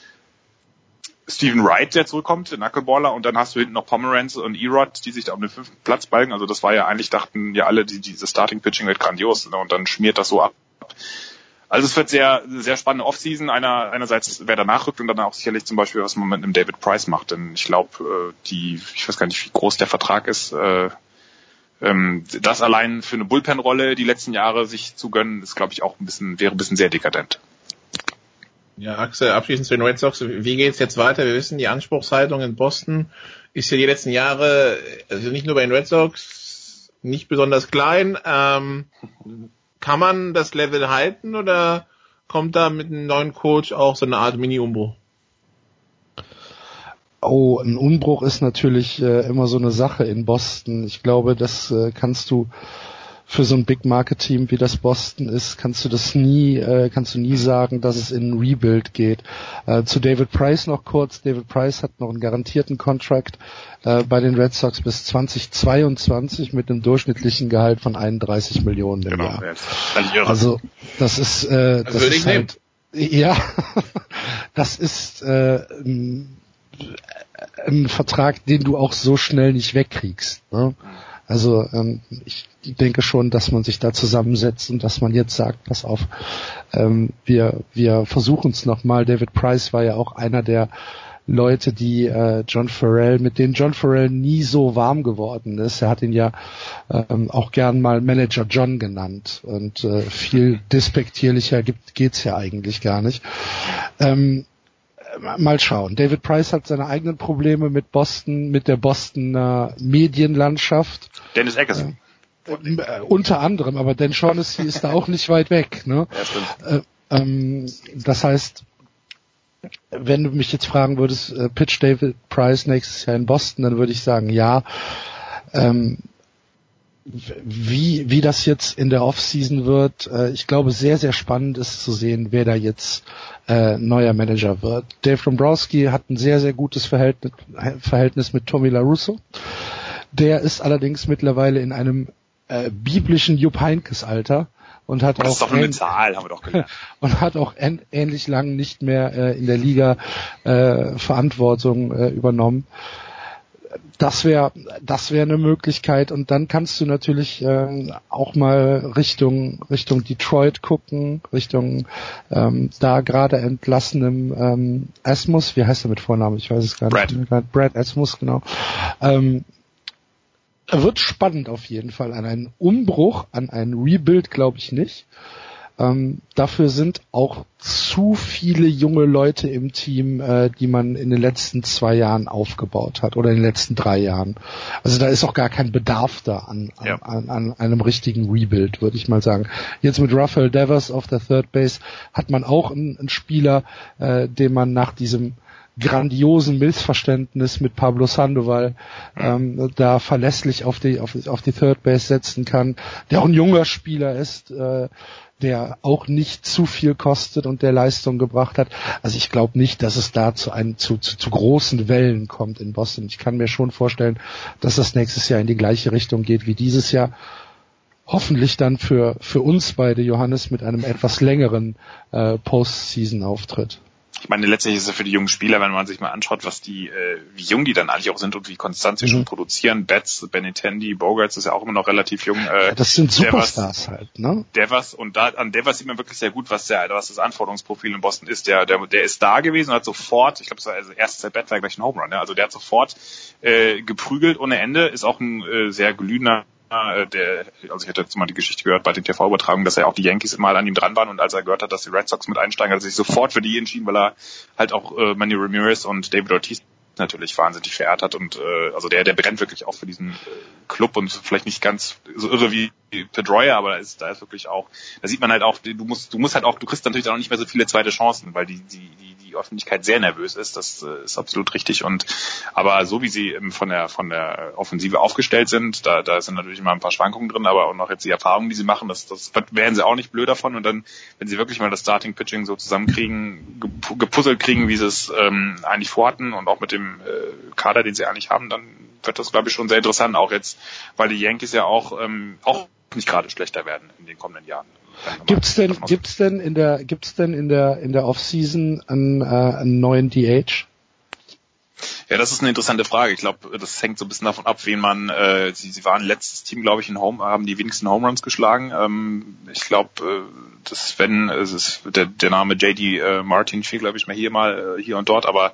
Speaker 16: Stephen Wright, der zurückkommt, der Knuckleballer, und dann hast du hinten noch Pomeranz und Erod, die sich da um den fünften Platz balgen. Also das war ja eigentlich, dachten ja alle, die, diese Starting Pitching wird grandios, ne? und dann schmiert das so ab. Also es wird sehr, sehr spannende Offseason. Einer, einerseits, wer danach rückt und dann auch sicherlich zum Beispiel, was man mit einem David Price macht. Denn ich glaube, äh, die, ich weiß gar nicht, wie groß der Vertrag ist. Äh, ähm, das allein für eine Bullpen-Rolle die letzten Jahre sich zu gönnen, ist, glaube ich, auch ein bisschen, wäre ein bisschen sehr dekadent.
Speaker 11: Ja, Axel, abschließend zu den Red Sox. Wie geht's jetzt weiter? Wir wissen, die Anspruchshaltung in Boston ist ja die letzten Jahre, also nicht nur bei den Red Sox, nicht besonders klein. Ähm, kann man das Level halten oder kommt da mit einem neuen Coach auch so eine Art Mini-Umbruch?
Speaker 15: Oh, ein Umbruch ist natürlich äh, immer so eine Sache in Boston. Ich glaube, das äh, kannst du für so ein Big Market Team wie das Boston ist, kannst du das nie, äh, kannst du nie sagen, dass es in ein Rebuild geht. Äh, zu David Price noch kurz. David Price hat noch einen garantierten Contract äh, bei den Red Sox bis 2022 mit einem durchschnittlichen Gehalt von 31 Millionen im genau, Jahr. Also das ist, äh, das, das ist halt, ja, (laughs) das ist äh, ein, ein Vertrag, den du auch so schnell nicht wegkriegst. Ne? Also ähm, ich denke schon, dass man sich da zusammensetzt und dass man jetzt sagt, pass auf, ähm, wir, wir versuchen es nochmal. David Price war ja auch einer der Leute, die äh, John Farrell, mit denen John Farrell nie so warm geworden ist. Er hat ihn ja ähm, auch gern mal Manager John genannt. Und äh, viel despektierlicher gibt, geht's ja eigentlich gar nicht. Ähm, mal schauen. David Price hat seine eigenen Probleme mit Boston, mit der Bostoner Medienlandschaft.
Speaker 16: Dennis Eckerson.
Speaker 15: Äh, äh, unter anderem, aber Dan Shaughnessy ist da auch nicht weit weg. Ne? Ja. Äh, ähm, das heißt, wenn du mich jetzt fragen würdest, äh, pitch David Price nächstes Jahr in Boston, dann würde ich sagen, ja. Ähm, wie, wie das jetzt in der Offseason wird, äh, ich glaube, sehr, sehr spannend ist zu sehen, wer da jetzt äh, neuer Manager wird. Dave Dombrowski hat ein sehr, sehr gutes Verhältnis, Verhältnis mit Tommy LaRusso. Der ist allerdings mittlerweile in einem äh, biblischen Jupp Heinkes Alter und hat
Speaker 16: das
Speaker 15: auch
Speaker 16: Zahl, (laughs)
Speaker 15: und hat auch ähnlich lang nicht mehr äh, in der Liga äh, Verantwortung äh, übernommen das wäre das wäre eine Möglichkeit und dann kannst du natürlich äh, auch mal Richtung Richtung Detroit gucken, Richtung ähm, da gerade entlassenem ähm, Asmus, wie heißt er mit Vornamen? Ich weiß es gar
Speaker 16: Brad.
Speaker 15: nicht. Brad Asmus, genau. Ähm, wird spannend auf jeden Fall. An einen Umbruch, an einen Rebuild glaube ich nicht. Ähm, dafür sind auch zu viele junge Leute im Team, äh, die man in den letzten zwei Jahren aufgebaut hat oder in den letzten drei Jahren. Also da ist auch gar kein Bedarf da an, an, ja. an, an einem richtigen Rebuild, würde ich mal sagen. Jetzt mit Rafael Devers auf der Third Base hat man auch einen, einen Spieler, äh, den man nach diesem grandiosen Missverständnis mit Pablo Sandoval ähm, da verlässlich auf die auf, auf die Third Base setzen kann, der auch ein junger Spieler ist, äh, der auch nicht zu viel kostet und der Leistung gebracht hat. Also ich glaube nicht, dass es da zu, einem, zu, zu, zu großen Wellen kommt in Boston. Ich kann mir schon vorstellen, dass das nächstes Jahr in die gleiche Richtung geht wie dieses Jahr. Hoffentlich dann für, für uns beide, Johannes, mit einem etwas längeren äh, Postseason-Auftritt
Speaker 16: ich meine, letztlich ist es für die jungen Spieler, wenn man sich mal anschaut, was die, äh, wie jung die dann eigentlich auch sind und wie konstant sie mhm. schon produzieren. Betts, Benintendi, Bogarts ist ja auch immer noch relativ jung. Äh,
Speaker 15: ja, das sind Superstars Devers, halt, ne?
Speaker 16: Devers und da an Devers sieht man wirklich sehr gut, was der, was das Anforderungsprofil in Boston ist. Der, der, der ist da gewesen und hat sofort, ich glaube, es war also erstes at Bat war gleich ein Home Run, ne? Also der hat sofort äh, geprügelt ohne Ende, ist auch ein äh, sehr glühender der, also ich hatte jetzt mal die Geschichte gehört bei den TV-Übertragungen, dass er auch die Yankees mal an ihm dran waren und als er gehört hat, dass die Red Sox mit einsteigen, hat er sich sofort für die entschieden, weil er halt auch äh, Manny Ramirez und David Ortiz natürlich wahnsinnig verehrt hat und äh, also der der brennt wirklich auch für diesen äh, Club und vielleicht nicht ganz so irre wie Pedroia, aber da ist da ist wirklich auch da sieht man halt auch du musst du musst halt auch du kriegst natürlich auch nicht mehr so viele zweite Chancen, weil die die die die Öffentlichkeit sehr nervös ist. Das äh, ist absolut richtig. Und aber so wie sie von der von der Offensive aufgestellt sind, da, da sind natürlich immer ein paar Schwankungen drin, aber auch noch jetzt die Erfahrungen, die sie machen, das, das werden sie auch nicht blöd davon. Und dann, wenn sie wirklich mal das Starting Pitching so zusammenkriegen, gepuzzelt kriegen, wie sie es ähm, eigentlich vorhatten und auch mit dem äh, Kader, den sie eigentlich haben, dann wird das, glaube ich, schon sehr interessant. Auch jetzt, weil die Yankees ja auch ähm, auch nicht gerade schlechter werden in den kommenden Jahren.
Speaker 15: Gibt's denn, gibt's denn in der, gibt's denn in der, in der Offseason einen, äh, einen neuen DH?
Speaker 16: Ja, das ist eine interessante Frage. Ich glaube, das hängt so ein bisschen davon ab, wen man. Äh, sie, sie waren letztes Team, glaube ich, in Home, haben die wenigsten Home Runs geschlagen. Ähm, ich glaube, äh, das wenn es ist der, der Name JD äh, Martin fiel, glaube ich, mal hier mal äh, hier und dort, aber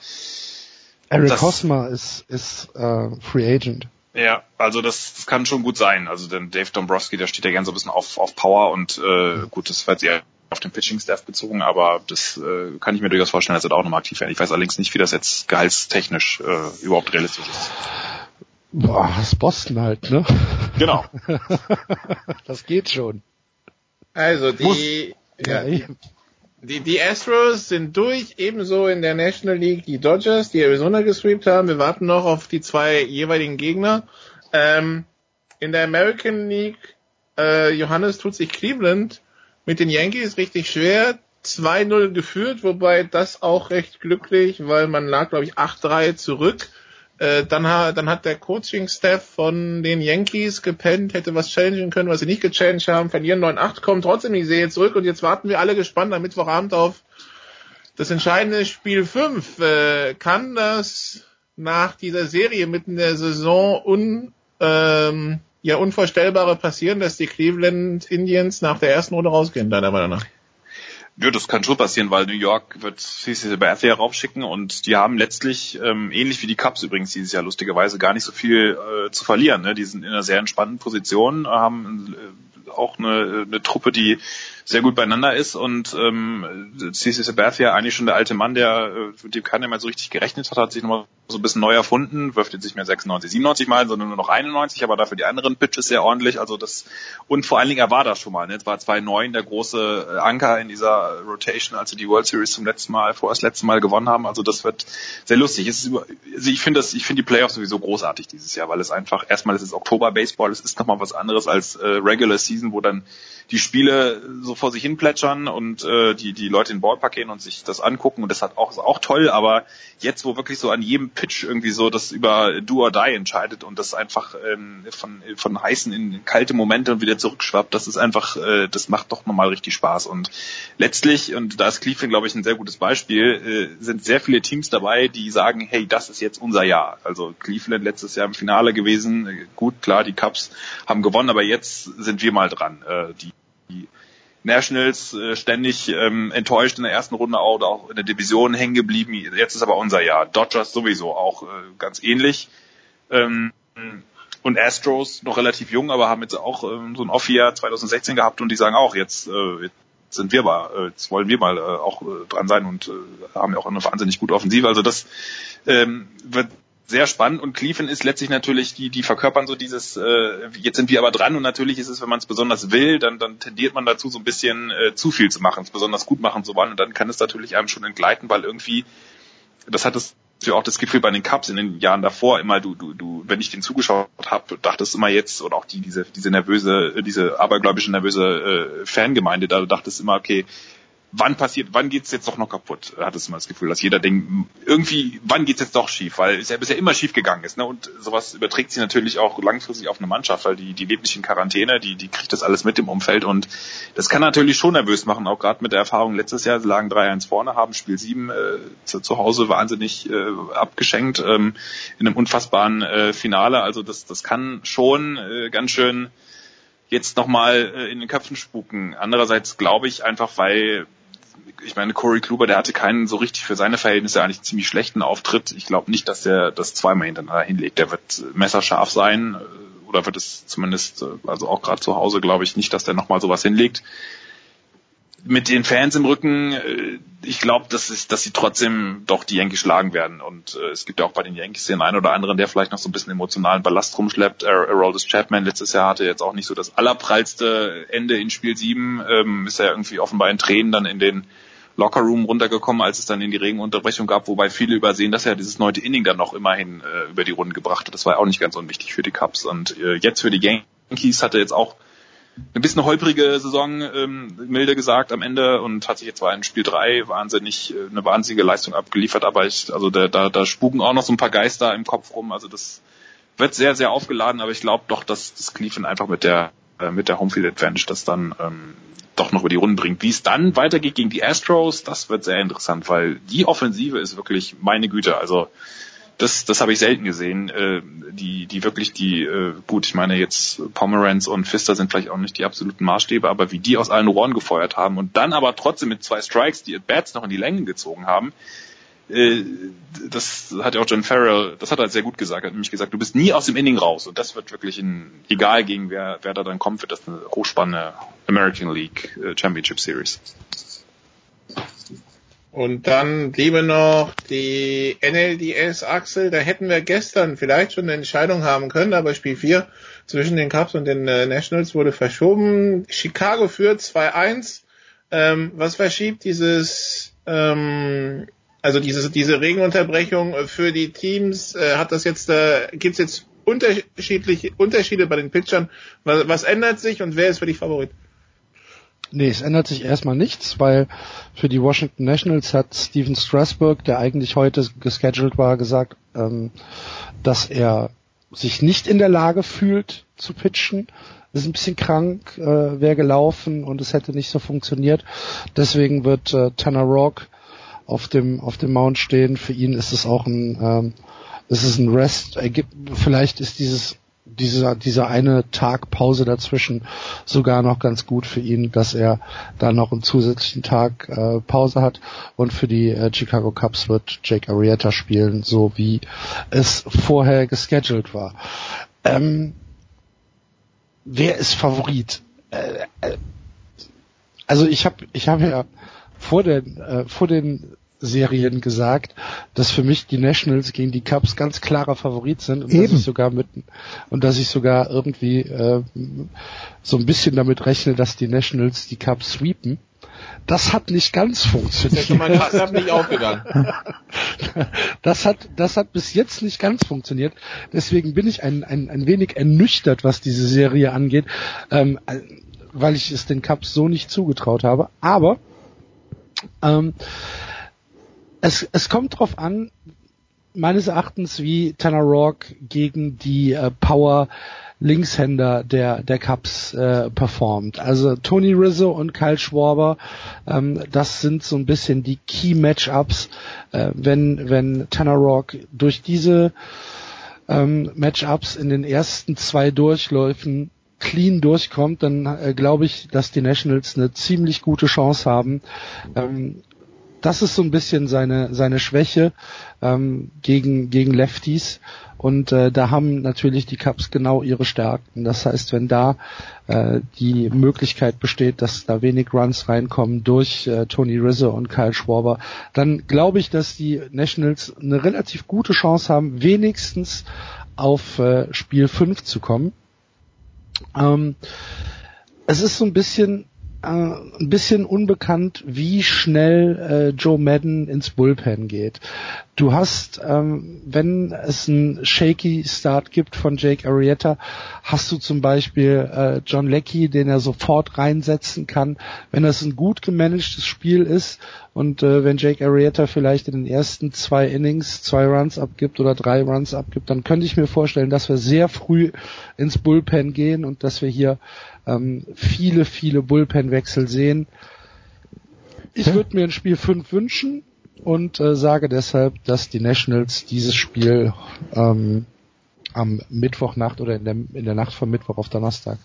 Speaker 15: Eric Hosmer ist ist äh, Free Agent.
Speaker 16: Ja, also das, das kann schon gut sein. Also denn Dave Dombrowski, der steht ja gerne so ein bisschen auf, auf Power und äh, gut, das wird ja auf den Pitching-Staff bezogen, aber das äh, kann ich mir durchaus vorstellen, dass er da auch nochmal aktiv werden. Ich weiß allerdings nicht, wie das jetzt gehaltstechnisch äh, überhaupt realistisch ist.
Speaker 15: Boah, das ist Boston halt, ne?
Speaker 16: Genau. (laughs)
Speaker 15: das geht schon.
Speaker 11: Also die, ja, die, die, die Astros sind durch, ebenso in der National League die Dodgers, die Arizona gesweept haben. Wir warten noch auf die zwei jeweiligen Gegner. Ähm, in der American League, äh, Johannes tut sich Cleveland mit den Yankees richtig schwer. 2-0 geführt, wobei das auch recht glücklich, weil man lag, glaube ich, 8-3 zurück. Äh, dann, ha, dann hat der Coaching-Staff von den Yankees gepennt, hätte was challengen können, was sie nicht gechanged haben, verlieren 9-8, kommen trotzdem die Serie zurück und jetzt warten wir alle gespannt am Mittwochabend auf das entscheidende Spiel 5. Äh, kann das nach dieser Serie mitten in der Saison un, ähm, ja, unvorstellbare passieren, dass die Cleveland Indians nach der ersten Runde rausgehen, deiner Meinung nach?
Speaker 16: Ja, das kann schon passieren, weil New York wird CC Sabathia raufschicken und die haben letztlich, ähm, ähnlich wie die Cubs übrigens dieses Jahr lustigerweise, gar nicht so viel äh, zu verlieren. Ne? Die sind in einer sehr entspannten Position, haben äh, auch eine, eine Truppe, die sehr gut beieinander ist und ähm, CC Sabathia eigentlich schon der alte Mann, der äh, mit dem keiner mehr so richtig gerechnet hat, hat sich nochmal so ein bisschen neu erfunden, wirft jetzt nicht mehr 96, 97 Mal, sondern nur noch 91, aber dafür die anderen Pitches sehr ordentlich. Also das und vor allen Dingen er war das schon mal. Ne? Jetzt war 2009 der große äh, Anker in dieser Rotation, als sie die World Series zum letzten Mal, vor das letzte Mal gewonnen haben. Also das wird sehr lustig. Über, also ich finde das, ich finde die Playoffs sowieso großartig dieses Jahr, weil es einfach erstmal es ist Oktober Baseball, es ist nochmal was anderes als äh, Regular Season, wo dann die Spiele so vor sich hin plätschern und äh, die die Leute in Ballpark gehen und sich das angucken und das hat auch ist auch toll, aber jetzt wo wirklich so an jedem Pitch irgendwie so das über Do or Die entscheidet und das einfach ähm, von von heißen in kalte Momente und wieder zurückschwappt, das ist einfach äh, das macht doch nochmal richtig Spaß und letztlich und da ist Cleveland glaube ich ein sehr gutes Beispiel, äh, sind sehr viele Teams dabei, die sagen, hey, das ist jetzt unser Jahr. Also Cleveland letztes Jahr im Finale gewesen, gut, klar, die Cubs haben gewonnen, aber jetzt sind wir mal dran. Äh, die die Nationals äh, ständig ähm, enttäuscht in der ersten Runde oder auch in der Division hängen geblieben. Jetzt ist aber unser Jahr. Dodgers sowieso auch äh, ganz ähnlich. Ähm, und Astros noch relativ jung, aber haben jetzt auch ähm, so ein Off-Jahr 2016 gehabt und die sagen auch, jetzt, äh, jetzt sind wir mal, äh, jetzt wollen wir mal äh, auch äh, dran sein und äh, haben ja auch eine wahnsinnig gute Offensive. Also das ähm, wird sehr spannend und Cleveland ist letztlich natürlich, die, die verkörpern so dieses, äh, jetzt sind wir aber dran und natürlich ist es, wenn man es besonders will, dann, dann tendiert man dazu, so ein bisschen äh, zu viel zu machen, es besonders gut machen zu wollen und dann kann es natürlich einem schon entgleiten, weil irgendwie, das hat es ja auch das Gefühl bei den Cups in den Jahren davor immer, du, du, du, wenn ich den zugeschaut habe, dachtest immer jetzt, oder auch die, diese, diese nervöse, diese abergläubische nervöse äh, Fangemeinde, da dachtest immer, okay, wann passiert, wann geht's jetzt doch noch kaputt? Hattest du mal das Gefühl, dass jeder denkt, irgendwie, wann geht's jetzt doch schief? Weil es ja bisher immer schief gegangen ist, ne? Und sowas überträgt sich natürlich auch langfristig auf eine Mannschaft, weil die, die lebt nicht in Quarantäne, die, die kriegt das alles mit im Umfeld und das kann natürlich schon nervös machen, auch gerade mit der Erfahrung letztes Jahr, sie lagen 3-1 vorne, haben Spiel 7 äh, zu, zu Hause wahnsinnig äh, abgeschenkt, ähm, in einem unfassbaren äh, Finale. Also das, das kann schon äh, ganz schön jetzt nochmal äh, in den Köpfen spuken. Andererseits glaube ich einfach, weil ich meine, Corey Kluber, der hatte keinen so richtig für seine Verhältnisse eigentlich ziemlich schlechten Auftritt. Ich glaube nicht, dass er das zweimal hintereinander hinlegt. Der wird messerscharf sein äh, oder wird es zumindest, äh, also auch gerade zu Hause glaube ich nicht, dass der nochmal sowas hinlegt. Mit den Fans im Rücken, äh, ich glaube, dass, dass sie trotzdem doch die Yankees schlagen werden. Und äh, es gibt ja auch bei den Yankees den einen oder anderen, der vielleicht noch so ein bisschen emotionalen Ballast rumschleppt. Aroldis Chapman letztes Jahr hatte jetzt auch nicht so das allerprallste Ende in Spiel 7. Ähm, ist ja irgendwie offenbar in Tränen dann in den Lockerroom runtergekommen, als es dann in die Regenunterbrechung gab, wobei viele übersehen, dass er dieses neunte Inning dann noch immerhin äh, über die Runden gebracht hat. Das war auch nicht ganz unwichtig für die Cubs. Und äh, jetzt für die Yankees hatte jetzt auch ein bisschen holprige Saison, ähm, milde gesagt, am Ende und hat sich jetzt zwar in Spiel drei wahnsinnig äh, eine wahnsinnige Leistung abgeliefert, aber ich, also da, da, da spuken auch noch so ein paar Geister im Kopf rum. Also das wird sehr, sehr aufgeladen, aber ich glaube doch, dass das Cleveland einfach mit der äh, mit der Homefield Advantage das dann ähm, doch noch über die Runden bringt. Wie es dann weitergeht gegen die Astros, das wird sehr interessant, weil die Offensive ist wirklich meine Güte. Also das, das habe ich selten gesehen. Äh, die, die wirklich die, äh, gut, ich meine jetzt Pomeranz und Pfister sind vielleicht auch nicht die absoluten Maßstäbe, aber wie die aus allen Rohren gefeuert haben und dann aber trotzdem mit zwei Strikes die Bats noch in die Längen gezogen haben, äh, das hat ja auch John Farrell, das hat er sehr gut gesagt, hat nämlich gesagt, du bist nie aus dem Inning raus und das wird wirklich ein, egal gegen wer, wer da dann kommt, wird das eine hochspannende American League äh, Championship Series.
Speaker 11: Und dann bliebe noch die NLDS Axel, da hätten wir gestern vielleicht schon eine Entscheidung haben können, aber Spiel 4 zwischen den Cubs und den äh, Nationals wurde verschoben. Chicago führt 2-1. Ähm, was verschiebt dieses ähm, also diese, diese Regenunterbrechung für die Teams, äh, hat das jetzt, äh, gibt es jetzt unterschiedliche Unterschiede bei den Pitchern? Was, was ändert sich und wer ist für dich Favorit?
Speaker 15: Nee, es ändert sich erstmal nichts, weil für die Washington Nationals hat Steven Strasburg, der eigentlich heute gescheduled war, gesagt, ähm, dass er sich nicht in der Lage fühlt zu pitchen. Ist ein bisschen krank, äh, wäre gelaufen und es hätte nicht so funktioniert. Deswegen wird äh, Tanner Rock auf dem auf dem Mount stehen. Für ihn ist es auch ein ähm, ist es ein Rest. Vielleicht ist dieses dieser, dieser eine Tag Pause dazwischen sogar noch ganz gut für ihn, dass er da noch einen zusätzlichen Tag äh, Pause hat. Und für die äh, Chicago Cubs wird Jake Arrieta spielen, so wie es vorher gescheduled war. Ähm, wer ist Favorit? Äh, äh, also ich habe ich hab ja vor den, äh, vor den Serien gesagt, dass für mich die Nationals gegen die Cubs ganz klarer Favorit sind und
Speaker 1: Eben.
Speaker 15: dass ich sogar mit und dass ich sogar irgendwie äh, so ein bisschen damit rechne, dass die Nationals die Cubs sweepen. Das hat nicht ganz funktioniert.
Speaker 11: Das ist ja nicht aufgegangen.
Speaker 15: Das hat, das hat bis jetzt nicht ganz funktioniert. Deswegen bin ich ein, ein, ein wenig ernüchtert, was diese Serie angeht, ähm, weil ich es den Cubs so nicht zugetraut habe. Aber ähm, es, es kommt drauf an, meines Erachtens, wie Tanner Rock gegen die äh, Power Linkshänder der, der Cups äh, performt. Also Tony Rizzo und Kyle Schwarber, ähm, das sind so ein bisschen die Key Matchups, äh, wenn, wenn Tanner Rock durch diese ähm, Matchups in den ersten zwei Durchläufen clean durchkommt, dann äh, glaube ich, dass die Nationals eine ziemlich gute Chance haben, ähm, das ist so ein bisschen seine seine Schwäche ähm, gegen gegen Lefties und äh, da haben natürlich die Cubs genau ihre Stärken. Das heißt, wenn da äh, die Möglichkeit besteht, dass da wenig Runs reinkommen durch äh, Tony Rizzo und Kyle Schwarber, dann glaube ich, dass die Nationals eine relativ gute Chance haben, wenigstens auf äh, Spiel 5 zu kommen. Ähm, es ist so ein bisschen äh, ein bisschen unbekannt, wie schnell äh, Joe Madden ins Bullpen geht. Du hast, ähm, wenn es einen shaky Start gibt von Jake Arrieta, hast du zum Beispiel äh, John Leckie, den er sofort reinsetzen kann. Wenn das ein gut gemanagtes Spiel ist und äh, wenn Jake Arrieta vielleicht in den ersten zwei Innings zwei Runs abgibt oder drei Runs abgibt, dann könnte ich mir vorstellen, dass wir sehr früh ins Bullpen gehen und dass wir hier ähm, viele, viele Bullpenwechsel sehen. Ich würde mir ein Spiel 5 wünschen und äh, sage deshalb, dass die Nationals dieses Spiel ähm, am Mittwochnacht oder in der, in der Nacht vom Mittwoch auf Donnerstag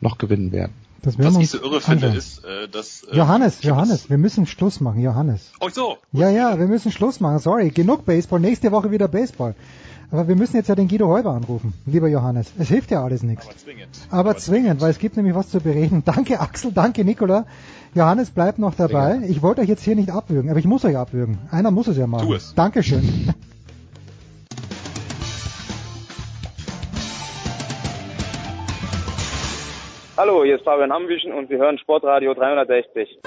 Speaker 15: noch gewinnen werden.
Speaker 1: Das
Speaker 16: Was ich so irre finde,
Speaker 1: anschauen.
Speaker 16: ist, äh, dass... Äh,
Speaker 1: Johannes, Johannes, wir müssen Schluss machen, Johannes.
Speaker 16: Oh so.
Speaker 1: Ja, ja, wir müssen Schluss machen. Sorry, genug Baseball. Nächste Woche wieder Baseball. Aber wir müssen jetzt ja den Guido Heuber anrufen, lieber Johannes. Es hilft ja alles nichts.
Speaker 16: Aber zwingend.
Speaker 1: Aber zwingend, weil es gibt nämlich was zu bereden. (laughs) Danke Axel, danke Nikola. Johannes bleibt noch dabei. Ich wollte euch jetzt hier nicht abwürgen, aber ich muss euch abwürgen. Einer muss es ja machen.
Speaker 16: Tu es.
Speaker 1: Dankeschön. (laughs)
Speaker 17: Hallo, hier ist Fabian Amwischen und Sie hören Sportradio 360.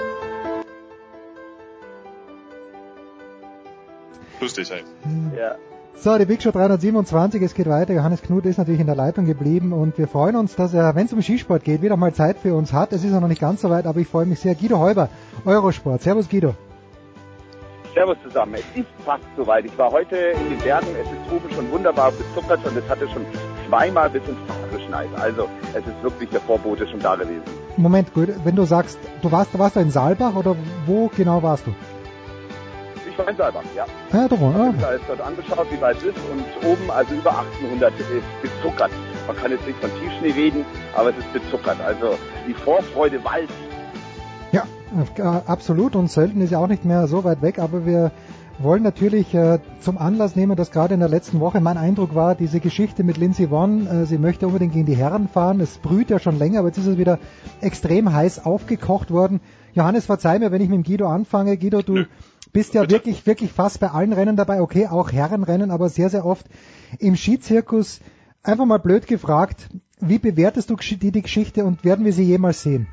Speaker 16: Lustig, hey.
Speaker 17: Ja.
Speaker 1: So, die Big Show 327, es geht weiter. Johannes Knut ist natürlich in der Leitung geblieben und wir freuen uns, dass er, wenn es um Skisport geht, wieder mal Zeit für uns hat. Es ist noch nicht ganz so weit, aber ich freue mich sehr. Guido Heuber, Eurosport. Servus Guido.
Speaker 18: Servus zusammen. Es ist fast soweit. Ich war heute in den Bergen. Es ist oben schon wunderbar bezuckert und es hatte schon zweimal bis ins Tal geschneit. Also es ist wirklich der Vorbote schon da gewesen.
Speaker 1: Moment, gut, wenn du sagst, du warst, warst du in Saalbach oder wo genau warst du?
Speaker 18: Ich war in Saalbach, ja.
Speaker 1: Ja, doch,
Speaker 18: Ich
Speaker 1: ah.
Speaker 18: habe dort angeschaut, wie weit es ist und oben also über 1800 ist bezuckert. Man kann jetzt nicht von Tiefschnee reden, aber es ist bezuckert. Also die Vorfreude walzt.
Speaker 1: Ja, äh, absolut. Und Sölden ist ja auch nicht mehr so weit weg, aber wir wollen natürlich äh, zum Anlass nehmen, dass gerade in der letzten Woche mein Eindruck war, diese Geschichte mit Lindsay Vonn, äh, sie möchte unbedingt gegen die Herren fahren. Es brüht ja schon länger, aber jetzt ist es wieder extrem heiß aufgekocht worden. Johannes, verzeih mir, wenn ich mit dem Guido anfange. Guido, du bist ja wirklich, wirklich fast bei allen Rennen dabei. Okay, auch Herrenrennen, aber sehr, sehr oft im Skizirkus. Einfach mal blöd gefragt, wie bewertest du die, die Geschichte und werden wir sie jemals sehen?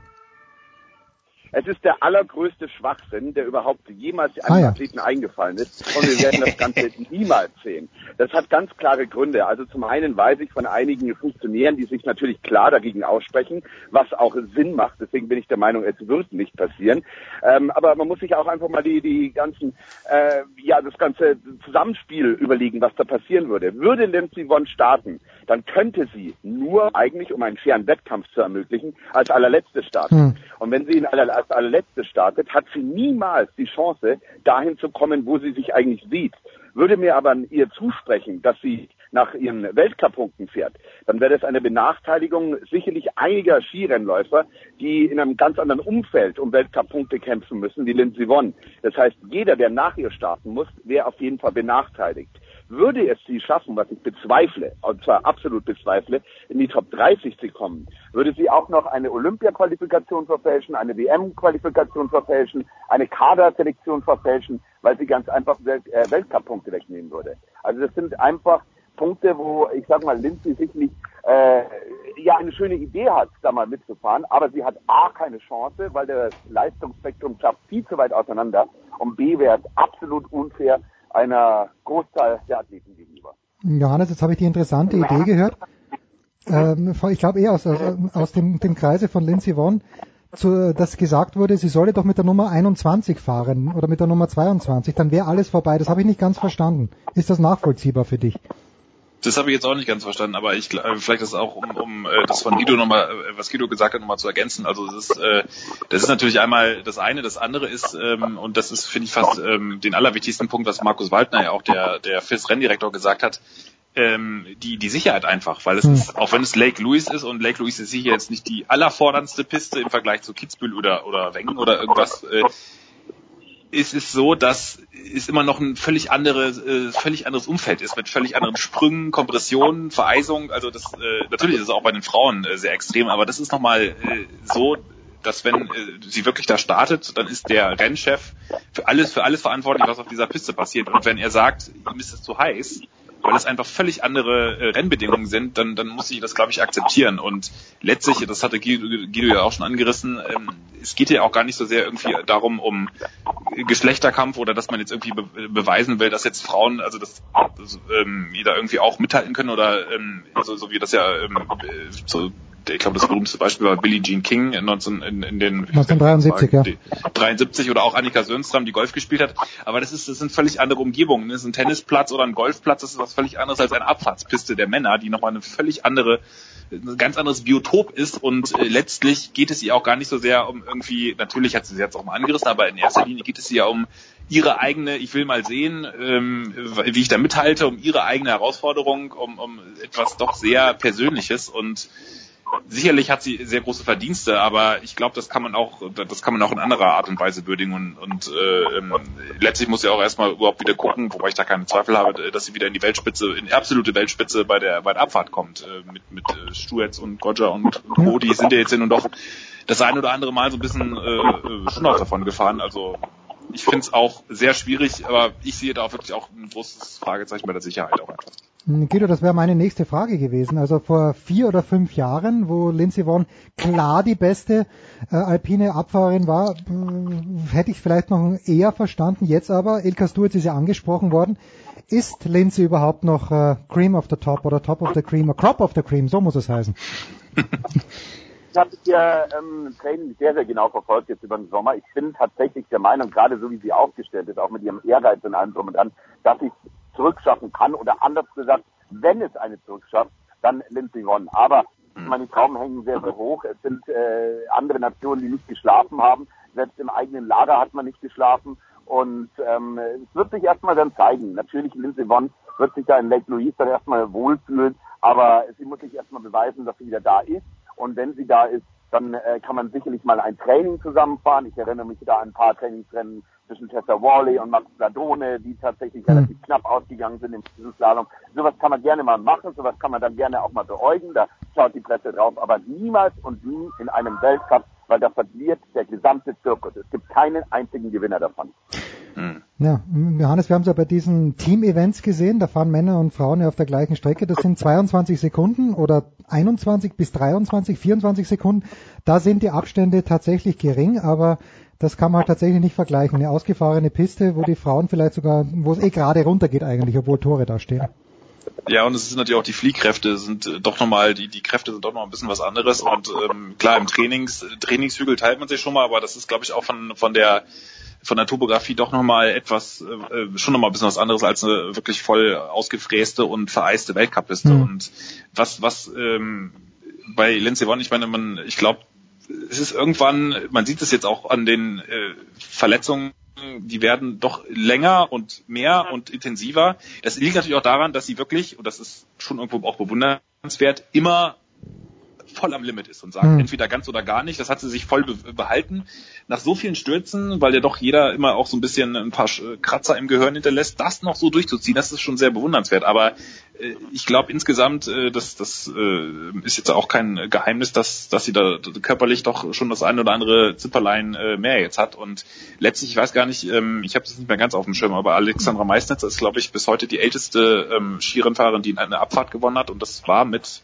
Speaker 18: Es ist der allergrößte Schwachsinn, der überhaupt jemals einem
Speaker 1: Ah, ja.
Speaker 18: Athleten eingefallen ist. Und wir werden das Ganze (laughs) niemals sehen. Das hat ganz klare Gründe. Also zum einen weiß ich von einigen Funktionären, die sich natürlich klar dagegen aussprechen, was auch Sinn macht. Deswegen bin ich der Meinung, es wird nicht passieren. Ähm, aber man muss sich auch einfach mal die, die ganzen, äh, ja, das ganze Zusammenspiel überlegen, was da passieren würde. Würde Lindsey Vonn starten, dann könnte sie nur eigentlich, um einen fairen Wettkampf zu ermöglichen, als allerletzte starten.
Speaker 1: Hm.
Speaker 18: Und wenn sie in aller, als allerletzte startet, hat sie niemals die Chance, dahin zu kommen, wo sie sich eigentlich sieht. Würde mir aber ihr zusprechen, dass sie nach ihren Weltcup-Punkten fährt, dann wäre das eine Benachteiligung sicherlich einiger Skirennläufer, die in einem ganz anderen Umfeld um Weltcup-Punkte kämpfen müssen, wie Lindsey Vonn. Das heißt, jeder, der nach ihr starten muss, wäre auf jeden Fall benachteiligt. Würde es sie schaffen, was ich bezweifle, und zwar absolut bezweifle, in die Top 30 zu kommen, würde sie auch noch eine Olympia-Qualifikation verfälschen, eine WM-Qualifikation verfälschen, eine Kaderselektion verfälschen, weil sie ganz einfach Welt äh, Weltcup-Punkte wegnehmen würde. Also das sind einfach Punkte, wo ich sag mal, Lindsay sicherlich äh, ja eine schöne Idee hat, da mal mitzufahren, aber sie hat A keine Chance, weil der Leistungsspektrum klappt viel zu weit auseinander und B wäre es absolut unfair einer Großteil der Athleten gegenüber.
Speaker 1: Johannes, jetzt habe ich die interessante Idee gehört. Ähm, ich glaube eher aus, aus, aus dem, dem Kreise von Lindsay Vonn, dass gesagt wurde, sie solle doch mit der Nummer 21 fahren oder mit der Nummer 22, dann wäre alles vorbei. Das habe ich nicht ganz verstanden. Ist das nachvollziehbar für dich?
Speaker 16: Das habe ich jetzt auch nicht ganz verstanden, aber ich äh, vielleicht das auch um, um äh, das von Guido nochmal, äh, was Guido gesagt hat, nochmal zu ergänzen. Also das ist, das ist natürlich einmal das eine, das andere ist, ähm, und das ist, finde ich, fast ähm, den allerwichtigsten Punkt, was Markus Waldner ja auch der, der FIS-Renndirektor gesagt hat, ähm, die, die Sicherheit einfach, weil es ist, auch wenn es Lake Louise ist und Lake Louise ist sicher jetzt nicht die allerforderndste Piste im Vergleich zu Kitzbühel oder, oder Wengen oder irgendwas, äh, ist es so, dass es immer noch ein völlig anderes, äh, völlig anderes Umfeld ist mit völlig anderen Sprüngen, Kompressionen, Vereisung. Also das äh, natürlich ist es auch bei den Frauen äh, sehr extrem, aber das ist nochmal äh, so, dass wenn äh, sie wirklich da startet, dann ist der Rennchef für alles für alles verantwortlich, was auf dieser Piste passiert. Und wenn er sagt, ihm ist es zu heiß, weil es einfach völlig andere äh, Rennbedingungen sind, dann, dann muss ich das, glaube ich, akzeptieren. Und letztlich, das hatte Guido, Guido ja auch schon angerissen, ähm, es geht ja auch gar nicht so sehr irgendwie darum, um Geschlechterkampf oder dass man jetzt irgendwie be beweisen will, dass jetzt Frauen, also dass, dass ähm, da irgendwie auch mithalten können oder ähm, so, so wie das ja ähm, äh, so ich glaube, das berühmteste Beispiel war Billie Jean King in, 19, in, in den
Speaker 1: 1973, ja.
Speaker 16: 73 oder auch Annika Sönstram, die Golf gespielt hat. Aber das ist, das sind völlig andere Umgebungen. Das ist ein Tennisplatz oder ein Golfplatz, das ist was völlig anderes als eine Abfahrtspiste der Männer, die nochmal eine völlig andere, ein ganz anderes Biotop ist. Und äh, letztlich geht es ihr auch gar nicht so sehr um irgendwie, natürlich hat sie es jetzt auch mal angerissen, aber in erster Linie geht es ihr ja um ihre eigene, ich will mal sehen, ähm, wie ich da mithalte, um ihre eigene Herausforderung, um, um etwas doch sehr Persönliches und sicherlich hat sie sehr große Verdienste, aber ich glaube, das kann man auch, das kann man auch in anderer Art und Weise würdigen und, und äh, ähm, letztlich muss sie auch erstmal überhaupt wieder gucken, wobei ich da keine Zweifel habe, dass sie wieder in die Weltspitze, in absolute Weltspitze bei der bei der Abfahrt kommt äh, mit mit äh, Stuetz und Goggia und Co. Sind ja jetzt nun doch das ein oder andere Mal so ein bisschen äh, schon auch davon gefahren. Also ich finde es auch sehr schwierig, aber ich sehe da auch wirklich auch ein großes Fragezeichen bei der Sicherheit auch einfach.
Speaker 1: Guido, das wäre meine nächste Frage gewesen. Also vor vier oder fünf Jahren, wo Lindsey Vonn klar die beste äh, alpine Abfahrerin war, äh, hätte ich vielleicht noch eher verstanden. Jetzt aber, Ilka Sturz ist ja angesprochen worden. Ist Lindsay überhaupt noch äh, Cream of the Top oder Top of the Cream oder Crop of the Cream, so muss es heißen. (laughs)
Speaker 18: Ich habe ihr ähm, Training sehr, sehr genau verfolgt jetzt über den Sommer. Ich bin tatsächlich der Meinung, gerade so wie sie aufgestellt ist, auch mit ihrem Ehrgeiz und allem drum und dran, dass ich zurückschaffen kann oder anders gesagt, wenn es eine zurückschafft, dann Lindsay Vonn. Aber meine Trauben hängen sehr, sehr hoch. Es sind äh, andere Nationen, die nicht geschlafen haben. Selbst im eigenen Lager hat man nicht geschlafen. Und ähm, es wird sich erstmal dann zeigen. Natürlich, Lindsay Vonn wird sich da in Lake Louise dann erstmal wohlfühlen, aber sie muss sich erstmal beweisen, dass sie wieder da ist. Und wenn sie da ist, dann äh, kann man sicherlich mal ein Training zusammenfahren. Ich erinnere mich da an ein paar Trainingsrennen zwischen Tessa Worley und Max Ladone, die tatsächlich
Speaker 1: Hm.
Speaker 18: relativ knapp ausgegangen sind im Slalom. Sowas kann man gerne mal machen, sowas kann man dann gerne auch mal beäugen, da schaut die Presse drauf, aber niemals und nie in einem Weltcup, weil da verliert der gesamte Zirkus. Es gibt keinen einzigen Gewinner davon.
Speaker 1: Ja, Johannes, wir haben es ja bei diesen Team-Events gesehen, da fahren Männer und Frauen ja auf der gleichen Strecke. Das sind 22 Sekunden oder 21 bis 23, 24 Sekunden. Da sind die Abstände tatsächlich gering, aber das kann man halt tatsächlich nicht vergleichen. Eine ausgefahrene Piste, wo die Frauen vielleicht sogar, wo es eh gerade runtergeht eigentlich, obwohl Tore da stehen.
Speaker 16: Ja, und es sind natürlich auch die Fliehkräfte sind äh, doch nochmal, die, die Kräfte sind doch noch ein bisschen was anderes. Und ähm, klar, im Trainings, Trainingshügel teilt man sich schon mal, aber das ist, glaube ich, auch von, von der von der Topografie doch nochmal etwas, äh, schon nochmal ein bisschen was anderes als eine wirklich voll ausgefräste und vereiste Weltcup-Piste.
Speaker 1: Mhm.
Speaker 16: Und was, was ähm, bei Lindsey Vonn, ich meine, man, ich glaube, es ist irgendwann, man sieht es jetzt auch an den äh, Verletzungen die werden doch länger und mehr und intensiver. Das liegt natürlich auch daran, dass sie wirklich, und das ist schon irgendwo auch bewundernswert, immer voll am Limit ist und sagt,
Speaker 1: Hm.
Speaker 16: entweder ganz oder gar nicht. Das hat sie sich voll be behalten. Nach so vielen Stürzen, weil ja doch jeder immer auch so ein bisschen ein paar Sch- Kratzer im Gehirn hinterlässt, das noch so durchzuziehen, das ist schon sehr bewundernswert. Aber äh, ich glaube insgesamt, äh, das, das äh, ist jetzt auch kein Geheimnis, dass, dass sie da körperlich doch schon das eine oder andere Zipperlein äh, mehr jetzt hat. Und letztlich, ich weiß gar nicht, ähm, ich habe das nicht mehr ganz auf dem Schirm, aber Alexandra Meissnetzer ist, glaube ich, bis heute die älteste ähm, Skirennfahrerin, die eine Abfahrt gewonnen hat. Und das war mit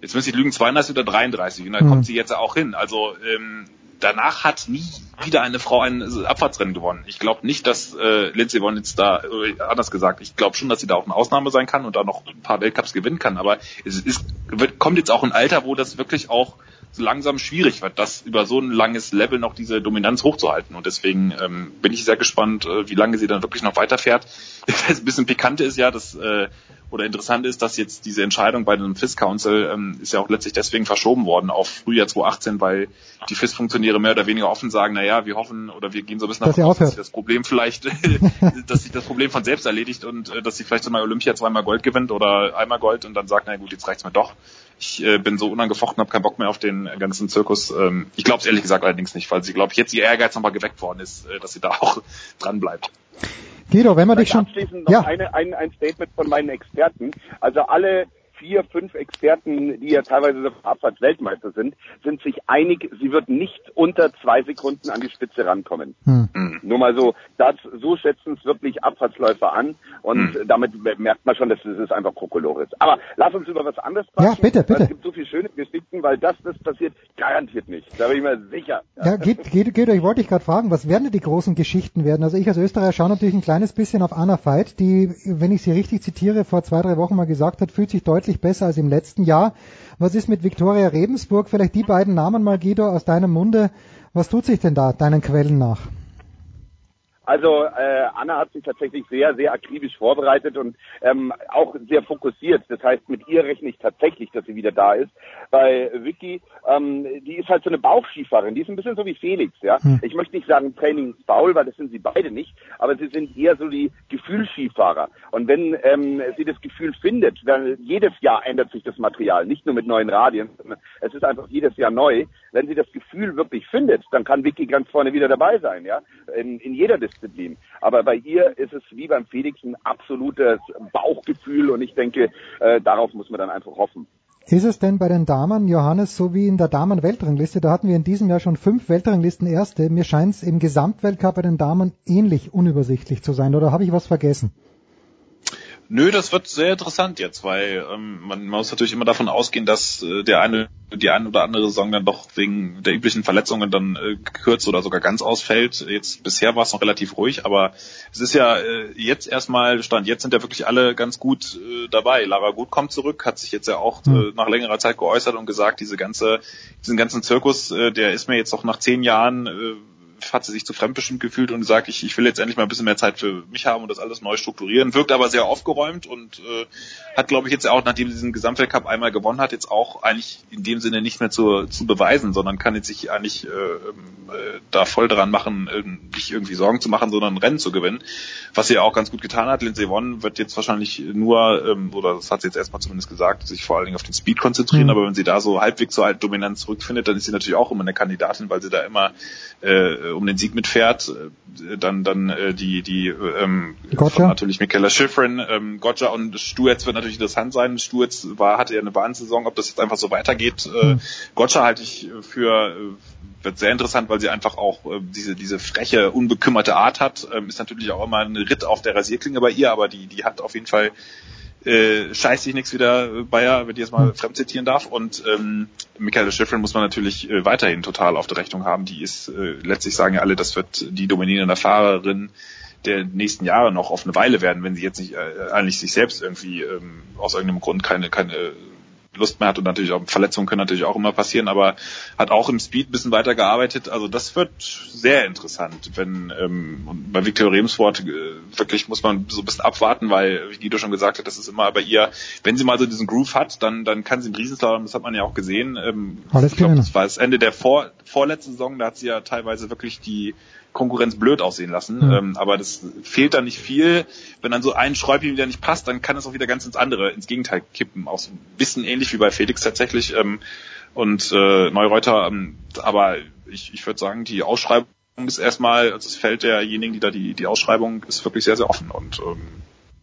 Speaker 16: jetzt müsste ich lügen, 32 oder 33 und da
Speaker 1: Mhm.
Speaker 16: kommt sie jetzt auch hin. Also ähm, danach hat nie wieder eine Frau ein Abfahrtsrennen gewonnen. Ich glaube nicht, dass äh, Lindsay Vonn jetzt da, äh, anders gesagt, ich glaube schon, dass sie da auch eine Ausnahme sein kann und da noch ein paar Weltcups gewinnen kann, aber es ist, wird, kommt jetzt auch ein Alter, wo das wirklich auch so langsam schwierig wird, das über so ein langes Level noch diese Dominanz hochzuhalten. Und deswegen ähm, bin ich sehr gespannt, äh, wie lange sie dann wirklich noch weiterfährt. Das (laughs) ein bisschen pikante ist ja, dass äh, oder interessant ist, dass jetzt diese Entscheidung bei dem FIS Council ähm, ist ja auch letztlich deswegen verschoben worden auf Frühjahr 2018, weil die FIS-Funktionäre mehr oder weniger offen sagen, naja, wir hoffen oder wir gehen so ein bisschen davon aus, dass sich das Problem vielleicht, (laughs) (laughs) dass sich das Problem von selbst erledigt und äh, dass sie vielleicht mal Olympia zweimal Gold gewinnt oder einmal Gold und dann sagt, na gut, jetzt reicht's mir doch. Ich äh, bin so unangefochten, habe keinen Bock mehr auf den ganzen Zirkus. Ähm, ich glaube es ehrlich gesagt allerdings nicht, weil sie, glaube ich, jetzt ihr Ehrgeiz nochmal geweckt worden ist, äh, dass sie da auch (laughs) dran bleibt.
Speaker 1: Guido, wenn wir dich schon...
Speaker 18: abschließend noch
Speaker 1: Ja,
Speaker 18: eine, ein, ein Statement von meinen Experten. Also alle vier, fünf Experten, die ja teilweise sogar Abfahrtsweltmeister sind, sind sich einig, sie wird nicht unter zwei Sekunden an die Spitze rankommen.
Speaker 1: Hm.
Speaker 18: Nur mal so, das, so schätzen es wirklich Abfahrtsläufer an und damit merkt man schon, dass es einfach Kokolore ist. Aber lass uns über was anderes
Speaker 1: Ja,
Speaker 18: quatschen.
Speaker 1: bitte, bitte.
Speaker 18: Es gibt so viele schöne Geschichten, weil das, das passiert garantiert nicht. Da bin ich mir sicher.
Speaker 1: Ja, geht, geht, geht, ich wollte dich gerade fragen, was werden denn die großen Geschichten werden? Also ich als Österreicher schaue natürlich ein kleines bisschen auf Anna Veit, die, wenn ich sie richtig zitiere, vor zwei, drei Wochen mal gesagt hat, fühlt sich deutlich besser als im letzten Jahr. Was ist mit Viktoria Rebensburg? Vielleicht die beiden Namen mal, Guido, aus deinem Munde. Was tut sich denn da, deinen Quellen nach?
Speaker 18: Also äh, Anna hat sich tatsächlich sehr, sehr akribisch vorbereitet und ähm, auch sehr fokussiert. Das heißt, mit ihr rechne ich tatsächlich, dass sie wieder da ist. Bei Vicky, ähm, die ist halt so eine Bauchskifahrerin, die ist ein bisschen so wie Felix, ja.
Speaker 1: Hm.
Speaker 18: Ich möchte nicht sagen trainingsfaul, weil das sind sie beide nicht, aber sie sind eher so die Gefühlsskifahrer. Und wenn ähm, sie das Gefühl findet, dann jedes Jahr ändert sich das Material, nicht nur mit neuen Radien, es ist einfach jedes Jahr neu. Wenn sie das Gefühl wirklich findet, dann kann Vicky ganz vorne wieder dabei sein, ja, in, in jeder Disziplin. Aber bei ihr ist es wie beim Felix ein absolutes Bauchgefühl und ich denke, äh, darauf muss man dann einfach hoffen.
Speaker 1: Ist es denn bei den Damen, Johannes, so wie in der Damen-Weltrangliste? Da hatten wir in diesem Jahr schon fünf Weltranglisten Erste. Mir scheint es im Gesamtweltcup bei den Damen ähnlich unübersichtlich zu sein. Oder habe ich was vergessen?
Speaker 16: Nö, das wird sehr interessant jetzt, weil ähm, man, man muss natürlich immer davon ausgehen, dass äh, der eine, die eine oder andere Saison dann doch wegen der üblichen Verletzungen dann äh, gekürzt oder sogar ganz ausfällt. Jetzt bisher war es noch relativ ruhig, aber es ist ja äh, jetzt erstmal Stand. Jetzt sind ja wirklich alle ganz gut äh, dabei. Lara Gut kommt zurück, hat sich jetzt ja auch äh, nach längerer Zeit geäußert und gesagt, diese ganze, diesen ganzen Zirkus, äh, der ist mir jetzt auch nach zehn Jahren äh, hat sie sich zu fremdbestimmt gefühlt und gesagt, ich, ich will jetzt endlich mal ein bisschen mehr Zeit für mich haben und das alles neu strukturieren. Wirkt aber sehr aufgeräumt und äh, hat, glaube ich, jetzt auch, nachdem sie diesen Gesamtweltcup einmal gewonnen hat, jetzt auch eigentlich in dem Sinne nicht mehr zu, zu beweisen, sondern kann jetzt sich eigentlich äh, äh, da voll daran machen, äh, nicht irgendwie Sorgen zu machen, sondern ein Rennen zu gewinnen. Was sie ja auch ganz gut getan hat. Lindsay Vonn wird jetzt wahrscheinlich nur, ähm, oder das hat sie jetzt erstmal zumindest gesagt, sich vor allen Dingen auf den Speed konzentrieren,
Speaker 1: Mhm.
Speaker 16: aber wenn sie da so halbwegs so halt dominant zurückfindet, dann ist sie natürlich auch immer eine Kandidatin, weil sie da immer äh, um den Sieg mitfährt. Äh, Dann dann äh, die die ähm, natürlich Michaela Schifrin, ähm, Gotcha und Stuetz wird natürlich interessant sein. Stuetz war hatte ja eine Wahnsaison, ob das jetzt einfach so weitergeht. Äh,
Speaker 1: Mhm.
Speaker 16: Gotcha halte ich für äh, wird sehr interessant, weil sie einfach auch äh, diese diese freche, unbekümmerte Art hat. Ähm, ist natürlich auch immer ein Ritt auf der Rasierklinge bei ihr, aber die die hat auf jeden Fall äh, scheiß sich nichts wieder äh, Bayer, wenn ich jetzt mal fremd zitieren darf. Und ähm, Michaela Schifrin muss man natürlich äh, weiterhin total auf der Rechnung haben. Die ist, äh, letztlich sagen ja alle, das wird die dominierende Fahrerin der nächsten Jahre noch auf eine Weile werden, wenn sie jetzt nicht äh, eigentlich sich selbst irgendwie ähm, aus irgendeinem Grund keine, keine Lust mehr hat und natürlich auch Verletzungen können natürlich auch immer passieren, aber hat auch im Speed ein bisschen weiter gearbeitet. Also das wird sehr interessant, wenn ähm, und bei Victor Remsford äh, wirklich muss man so ein bisschen abwarten, weil wie Guido schon gesagt hat, das ist immer bei ihr, wenn sie mal so diesen Groove hat, dann dann kann sie im Riesenslalom, das hat man ja auch gesehen. Ähm,
Speaker 1: Alles
Speaker 16: ich glaube, das war das Ende der vor, vorletzten Saison, da hat sie ja teilweise wirklich die Konkurrenz blöd aussehen lassen. Mhm. Ähm, aber das fehlt da nicht viel. Wenn dann so ein Schräubchen wieder nicht passt, dann kann es auch wieder ganz ins andere, ins Gegenteil kippen. Auch so ein bisschen ähnlich wie bei Felix tatsächlich. Ähm, und äh, Neureuter, ähm, aber ich, ich würde sagen, die Ausschreibung ist erstmal, also das Feld derjenigen, die da die, die Ausschreibung ist wirklich sehr, sehr offen und ähm,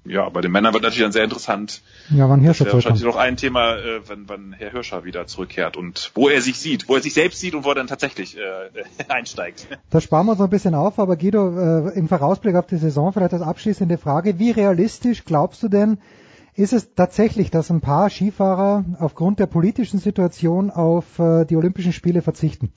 Speaker 16: ja, bei den Männern wird natürlich dann sehr interessant.
Speaker 1: Ja, wann Hirscher
Speaker 16: das wahrscheinlich noch ein Thema, äh, wenn, wenn Herr Hirscher wieder zurückkehrt und wo er sich sieht, wo er sich selbst sieht und wo er dann tatsächlich äh, (laughs) einsteigt.
Speaker 1: Da sparen wir uns noch ein bisschen auf, aber Guido, äh, im Vorausblick auf die Saison vielleicht als abschließende Frage, wie realistisch glaubst du denn, ist es tatsächlich, dass ein paar Skifahrer aufgrund der politischen Situation auf äh, die Olympischen Spiele verzichten?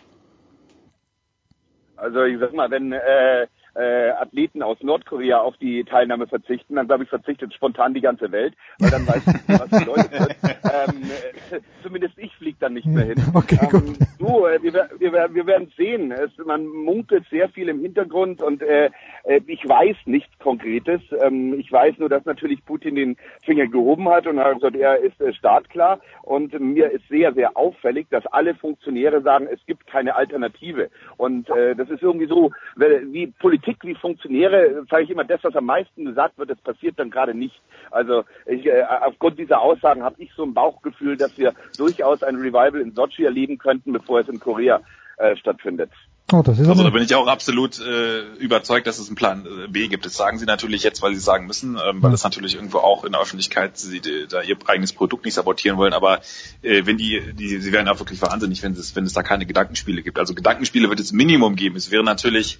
Speaker 18: Also ich sag mal, wenn äh, äh, Athleten aus Nordkorea auf die Teilnahme verzichten, dann glaube ich, verzichtet spontan die ganze Welt, weil dann weiß ich, was bedeutet. (laughs) ähm, äh, zumindest ich fliege dann nicht mehr hin. (laughs)
Speaker 1: Okay,
Speaker 18: ähm, du, äh, wir, wir, wir werden sehen. Es, man munkelt sehr viel im Hintergrund und äh, äh, ich weiß nichts Konkretes. Ähm, ich weiß nur, dass natürlich Putin den Finger gehoben hat und hat gesagt, er ist äh, startklar. Und mir ist sehr, sehr auffällig, dass alle Funktionäre sagen, es gibt keine Alternative. Und äh, das ist irgendwie so, wie Politik, wie Funktionäre, sage ich immer, das, was am meisten gesagt wird, das passiert dann gerade nicht. Also ich, äh, aufgrund dieser Aussagen habe ich so ein Bauchgefühl, dass wir durchaus ein Revival in Sochi erleben könnten, bevor es in Korea äh, stattfindet.
Speaker 1: Oh, das ist
Speaker 16: also da bin ich auch absolut äh, überzeugt, dass es einen Plan äh, B gibt. Das sagen sie natürlich jetzt, weil sie sagen müssen, ähm, weil es natürlich irgendwo auch in der Öffentlichkeit sie die, da ihr eigenes Produkt nicht sabotieren wollen. Aber äh, wenn die, die, sie wären auch wirklich wahnsinnig, wenn es, wenn es da keine Gedankenspiele gibt. Also Gedankenspiele wird es Minimum geben. Es wäre natürlich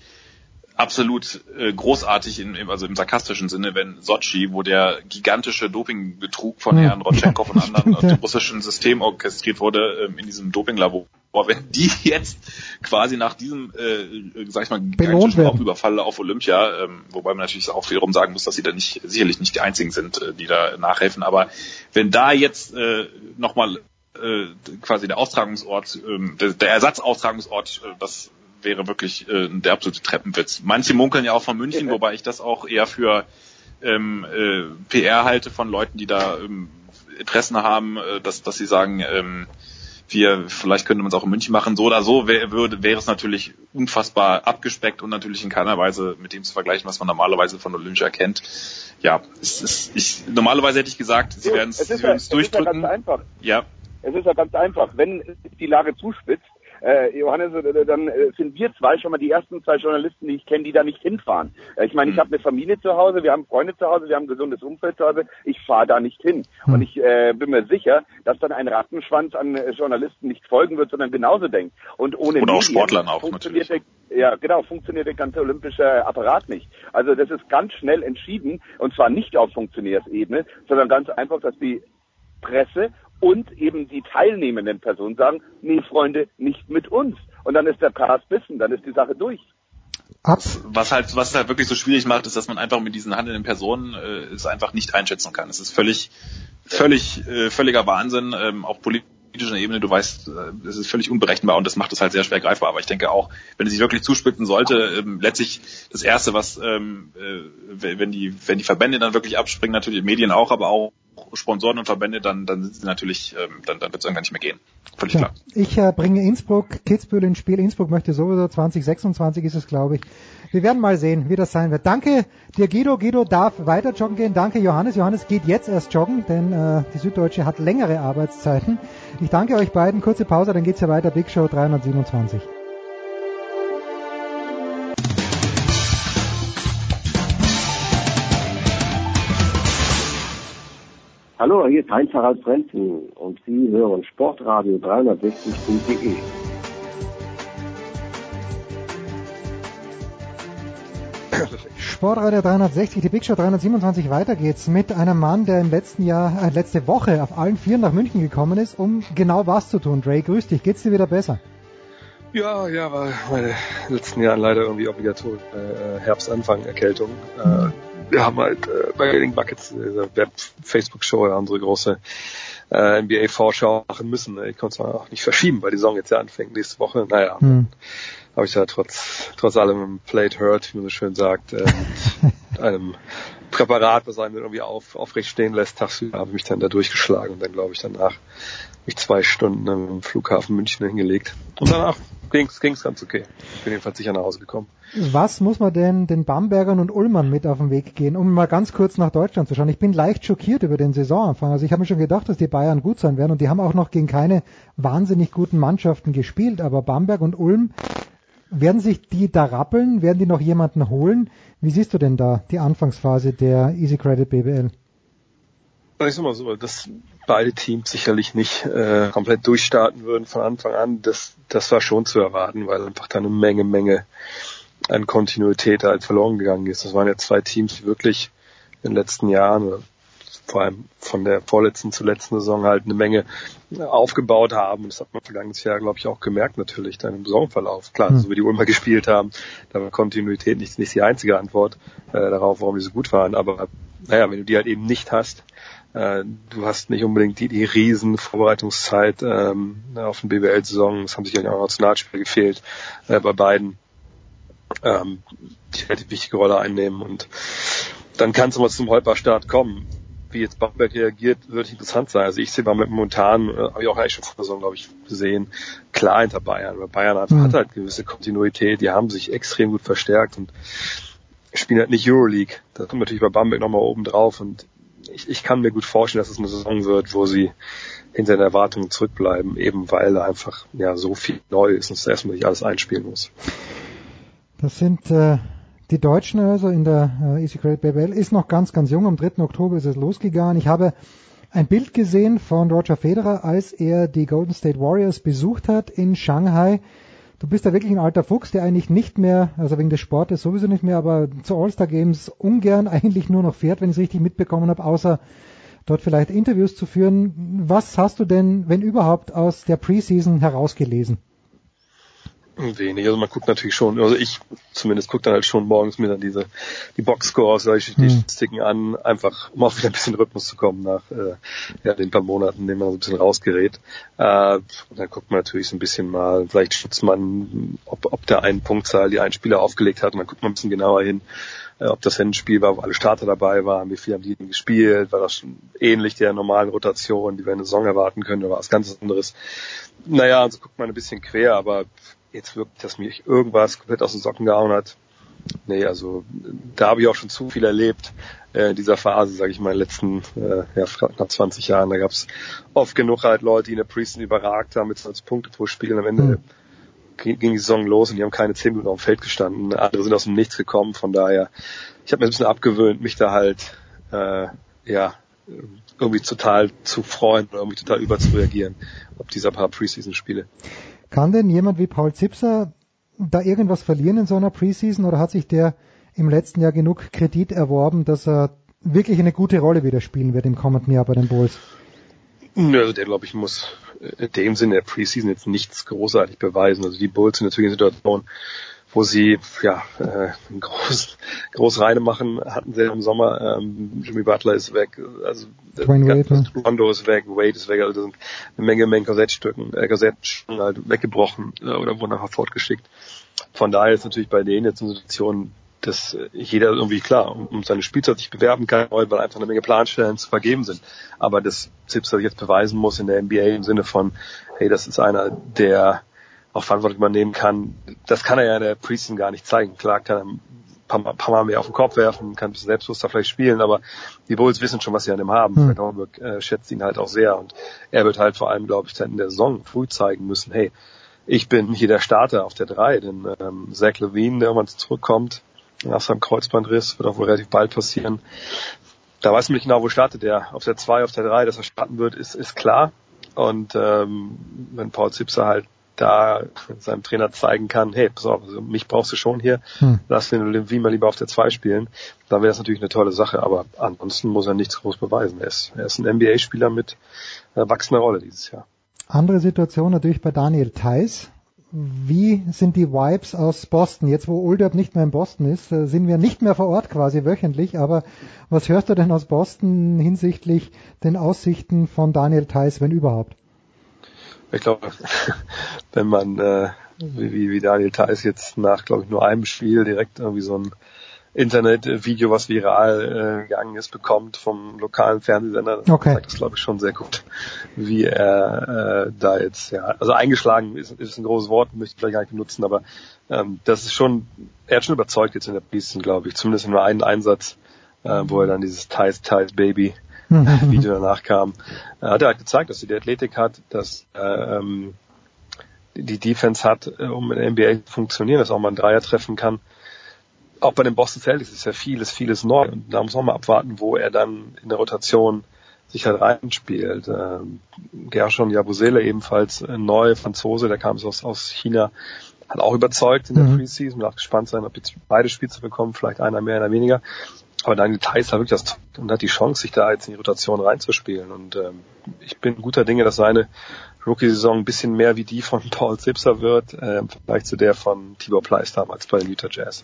Speaker 16: absolut äh, großartig, in, also im sarkastischen Sinne, wenn Sochi, wo der gigantische Dopingbetrug von Herrn Rotchenkov und anderen aus dem (laughs) (laughs) russischen System orchestriert wurde, ähm, in diesem Dopinglabor, wenn die (laughs) jetzt quasi nach diesem, äh, sag ich mal, gigantischen Raubüberfall auf Olympia, ähm, wobei man natürlich auch wiederum sagen muss, dass sie da nicht, sicherlich nicht die einzigen sind, äh, die da nachhelfen, aber wenn da jetzt äh, nochmal äh, quasi der Austragungsort, äh, der, der Ersatzaustragungsort, äh, das wäre wirklich äh, der absolute Treppenwitz. Manche munkeln ja auch von München, wobei ich das auch eher für ähm, äh, PR halte von Leuten, die da ähm, Interessen haben, äh, dass, dass sie sagen, ähm, wir, vielleicht könnte man es auch in München machen. So oder so wäre würde, wäre es natürlich unfassbar abgespeckt und natürlich in keiner Weise mit dem zu vergleichen, was man normalerweise von Olympia kennt. Ja, es ist, ich, normalerweise hätte ich gesagt, sie werden es durchdrücken.
Speaker 18: Es ist ja ganz einfach.
Speaker 16: Ja.
Speaker 18: Es ist ja ganz einfach. Wenn die Lage zuspitzt, äh, Johannes, äh, dann äh, sind wir zwei schon mal die ersten zwei Journalisten, die ich kenne, die da nicht hinfahren. Äh, ich meine, ich hm. habe eine Familie zu Hause, wir haben Freunde zu Hause, wir haben ein gesundes Umfeld zu Hause. Ich fahre da nicht hin. Hm. Und ich äh, bin mir sicher, dass dann ein Rattenschwanz an äh, Journalisten nicht folgen wird, sondern genauso denkt. Und ohne
Speaker 16: Und auch Sportlern auch
Speaker 18: funktioniert natürlich. Der, ja, genau, funktioniert der ganze olympische Apparat nicht. Also das ist ganz schnell entschieden und zwar nicht auf Funktionärsebene, sondern ganz einfach, dass die Presse und eben die teilnehmenden Personen sagen, nee, Freunde, nicht mit uns. Und dann ist der Chaos bissen, dann ist die Sache durch.
Speaker 16: Was, was halt, was es halt wirklich so schwierig macht, ist, dass man einfach mit diesen handelnden Personen äh, es einfach nicht einschätzen kann. Es ist völlig, völlig, äh, völliger Wahnsinn, ähm, auch politischer Ebene. Du weißt, äh, es ist völlig unberechenbar und das macht es halt sehr schwer greifbar. Aber ich denke auch, wenn es sich wirklich zuspitzen sollte, ähm, letztlich das erste, was, ähm, äh, wenn die, wenn die Verbände dann wirklich abspringen, natürlich Medien auch, aber auch Sponsoren und Verbände, dann, dann sind sie natürlich, ähm, dann, dann wird es irgendwann nicht mehr gehen. Völlig ja. klar.
Speaker 1: Ich äh, bringe Innsbruck, Kitzbühel ins Spiel. Innsbruck möchte sowieso 2026 ist es, glaube ich. Wir werden mal sehen, wie das sein wird. Danke dir, Guido. Guido darf weiter joggen gehen. Danke, Johannes. Johannes geht jetzt erst joggen, denn äh, die Süddeutsche hat längere Arbeitszeiten. Ich danke euch beiden. Kurze Pause, dann geht's ja weiter. Big Show 327.
Speaker 19: Hallo, hier ist Heinz-Harald Frenzen und Sie hören Sportradio 360.de.
Speaker 1: Sportradio 360, die Big Show 327, weiter geht's mit einem Mann, der im letzten Jahr, äh, letzte Woche auf allen Vieren nach München gekommen ist, um genau was zu tun. Dre, grüß dich, geht's dir wieder besser?
Speaker 20: Ja, ja, war meine letzten Jahren leider irgendwie obligatorisch äh, Herbstanfang Erkältung. Äh, wir haben halt äh, bei Getting Buckets, diese Web-Facebook-Show, unsere große äh, NBA-Vorschau machen müssen. Ich konnte es auch nicht verschieben, weil die Saison jetzt ja anfängt nächste Woche. Naja, hm. habe ich ja trotz, trotz allem Played Hurt, wie man so schön sagt, äh, mit (laughs) einem Präparat, was einen irgendwie auf, aufrecht stehen lässt, tagsüber habe ich mich dann da durchgeschlagen und dann glaube ich danach mich zwei Stunden am Flughafen München hingelegt. Und danach Kings, Kings ganz okay. Ich bin jedenfalls sicher nach Hause gekommen.
Speaker 1: Was muss man denn den Bambergern und Ullmann mit auf den Weg gehen, um mal ganz kurz nach Deutschland zu schauen? Ich bin leicht schockiert über den Saisonanfang. Also ich habe mir schon gedacht, dass die Bayern gut sein werden und die haben auch noch gegen keine wahnsinnig guten Mannschaften gespielt, aber Bamberg und Ulm, werden sich die da rappeln? Werden die noch jemanden holen? Wie siehst du denn da die Anfangsphase der Easy Credit BBL?
Speaker 20: Ich sag mal so, dass beide Teams sicherlich nicht äh, komplett durchstarten würden von Anfang an, das, das war schon zu erwarten, weil einfach da eine Menge, Menge an Kontinuität halt verloren gegangen ist. Das waren ja zwei Teams, die wirklich in den letzten Jahren, vor allem von der vorletzten zur letzten Saison halt eine Menge aufgebaut haben. Und das hat man vergangenes Jahr, glaube ich, auch gemerkt natürlich dann im Saisonverlauf. Klar, mhm. so wie die Ulmer gespielt haben, da war Kontinuität nicht, nicht die einzige Antwort äh, darauf, warum die so gut waren. Aber naja, wenn du die halt eben nicht hast, äh, du hast nicht unbedingt die, die riesen Vorbereitungszeit ähm, auf den BWL-Saison. Es haben sicherlich auch Nationalspiele gefehlt äh, bei beiden, ähm, die halt die wichtige Rolle einnehmen. Und dann kann es mal zum Holperstart kommen. Wie jetzt Bamberg reagiert, wird interessant sein. Also ich sehe Bamberg momentan, äh, habe ich auch eigentlich schon vor der Saison, glaube ich, gesehen, klar hinter Bayern. Weil Bayern hat, mhm. hat halt gewisse Kontinuität, die haben sich extrem gut verstärkt und spielen halt nicht Euroleague. Da kommt natürlich bei Bamberg nochmal oben drauf und ich, ich kann mir gut vorstellen, dass es eine Saison wird, wo sie hinter den Erwartungen zurückbleiben, eben weil einfach ja so viel neu ist und erstmal nicht alles einspielen muss.
Speaker 1: Das sind äh, die Deutschen also in der äh, Easy Credit BBL ist noch ganz, ganz jung. Am 3. Oktober ist es losgegangen. Ich habe ein Bild gesehen von Roger Federer, als er die Golden State Warriors besucht hat in Shanghai. Du bist ja wirklich ein alter Fuchs, der eigentlich nicht mehr, also wegen des Sportes sowieso nicht mehr, aber zu All-Star Games ungern (laughs) eigentlich nur noch fährt, wenn ich es richtig mitbekommen habe, außer dort vielleicht Interviews zu führen. Was hast du denn, wenn überhaupt, aus der Preseason herausgelesen?
Speaker 20: Wenig. Also man guckt natürlich schon, also ich zumindest gucke dann halt schon morgens mir dann diese die Boxscores, die hm. Statistiken an, einfach um auch wieder ein bisschen Rhythmus zu kommen nach äh, ja, den paar Monaten, in denen man so ein bisschen rausgerät. Äh, und dann guckt man natürlich so ein bisschen mal, vielleicht schützt man, ob, ob der einen Punktzahl die ein Spieler aufgelegt hat, und dann guckt man ein bisschen genauer hin, äh, ob das ein Spiel war, wo alle Starter dabei waren, wie viel haben die gespielt, war das schon ähnlich der normalen Rotation, die wir in der Saison erwarten können, oder war was ganz anderes. Naja, also guckt man ein bisschen quer, aber jetzt wirkt, dass mich irgendwas komplett aus den Socken gehauen hat. Nee, also da habe ich auch schon zu viel erlebt äh, in dieser Phase, sage ich mal, in den letzten äh, ja, knapp 20 Jahren. Da gab es oft genug halt Leute, die in der Preseason überragt haben mit 20 Punkte pro Spiel. Und am Ende mhm. ging, ging die Saison los und die haben keine 10 Minuten auf dem Feld gestanden. Andere sind aus dem Nichts gekommen. Von daher, ich habe mir ein bisschen abgewöhnt, mich da halt äh, ja irgendwie total zu freuen oder irgendwie total überzureagieren ob dieser paar Preseason-Spiele.
Speaker 1: Kann denn jemand wie Paul Zipser da irgendwas verlieren in so einer Preseason oder hat sich der im letzten Jahr genug Kredit erworben, dass er wirklich eine gute Rolle wieder spielen wird im kommenden Jahr bei den Bulls?
Speaker 20: Also der, glaube ich, muss in dem Sinne der Preseason jetzt nichts großartig beweisen. Also die Bulls sind natürlich in Situation, wo sie ja äh, (laughs) groß, groß reine machen, hatten sie im Sommer. Ähm, Jimmy Butler ist weg, also
Speaker 1: Wade, ne?
Speaker 20: Rondo ist weg, Wade ist weg, also sind eine Menge, Menge Kassettstücken, äh, Kassettstücken halt weggebrochen äh, oder wurden nachher fortgeschickt. Von daher ist natürlich bei denen jetzt eine Situation, dass jeder irgendwie klar um, um seine Spielzeit sich bewerben kann, weil einfach eine Menge Planstellen zu vergeben sind. Aber dass Zipser jetzt beweisen muss in der NBA im Sinne von, hey, das ist einer, der auch Verantwortung übernehmen kann. Das kann er ja in der Preseason gar nicht zeigen. Klar kann er ein paar, paar Mal mehr auf den Kopf werfen, kann ein bisschen selbstbewusster vielleicht spielen, aber die Bulls wissen schon, was sie an ihm haben. Hm. Fred Hornburg äh, schätzt ihn halt auch sehr und er wird halt vor allem, glaube ich, in der Saison früh zeigen müssen, hey, ich bin hier der Starter auf der 3, denn ähm, Zach Levine, der irgendwann zurückkommt, nach seinem Kreuzbandriss, wird auch wohl relativ bald passieren. Da weiß man nicht genau, wo startet er. Auf der 2, auf der 3, dass er starten wird, ist, ist klar. Und ähm, wenn Paul Zipser halt da seinem Trainer zeigen kann, hey, pass auf, also mich brauchst du schon hier, hm. lass den wie mal lieber auf der 2 spielen, dann wäre das natürlich eine tolle Sache, aber ansonsten muss er nichts groß beweisen. Er ist, er ist ein NBA-Spieler mit wachsender Rolle dieses Jahr.
Speaker 1: Andere Situation natürlich bei Daniel Theiss. Wie sind die Vibes aus Boston? Jetzt, wo Olderb nicht mehr in Boston ist, äh, sind wir nicht mehr vor Ort quasi wöchentlich, aber was hörst du denn aus Boston hinsichtlich den Aussichten von Daniel Theiss, wenn überhaupt?
Speaker 20: Ich glaube, (laughs) wenn man, äh, wie, wie Daniel Theiss jetzt nach, glaube ich, nur einem Spiel direkt irgendwie so ein Internet-Video, was viral äh, gegangen ist, bekommt vom lokalen Fernsehsender. Das
Speaker 1: Okay.
Speaker 20: zeigt das, glaube ich, schon sehr gut, wie er äh, da jetzt, ja, also eingeschlagen ist, ist ein großes Wort, möchte ich vielleicht gar nicht benutzen, aber ähm, das ist schon, er hat schon überzeugt jetzt in der Preseason, glaube ich, zumindest in nur einen Einsatz, äh, wo er dann dieses Ties, Ties Baby Video danach kam, äh, hat er halt gezeigt, dass er die Athletik hat, dass äh, ähm, die Defense hat, äh, um in der NBA zu funktionieren, dass auch mal ein Dreier treffen kann. Auch bei den Boston Celtics ist ja vieles, vieles neu und da muss man mal abwarten, wo er dann in der Rotation sich halt reinspielt. Ähm, Gershon Jabusele ebenfalls äh, neu, Franzose, der kam aus, aus China, hat auch überzeugt in der
Speaker 1: Mhm.
Speaker 20: Preseason, darf gespannt sein, ob jetzt beide Spiele bekommen, vielleicht einer mehr, einer weniger. Aber Daniel Theiss hat wirklich das und hat die Chance, sich da jetzt in die Rotation reinzuspielen. Und ähm, ich bin guter Dinge, dass seine Rookie-Saison ein bisschen mehr wie die von (laughs) Paul Zipser wird, äh, im Vergleich zu der von Tibor Pleiss damals bei den Utah Jazz.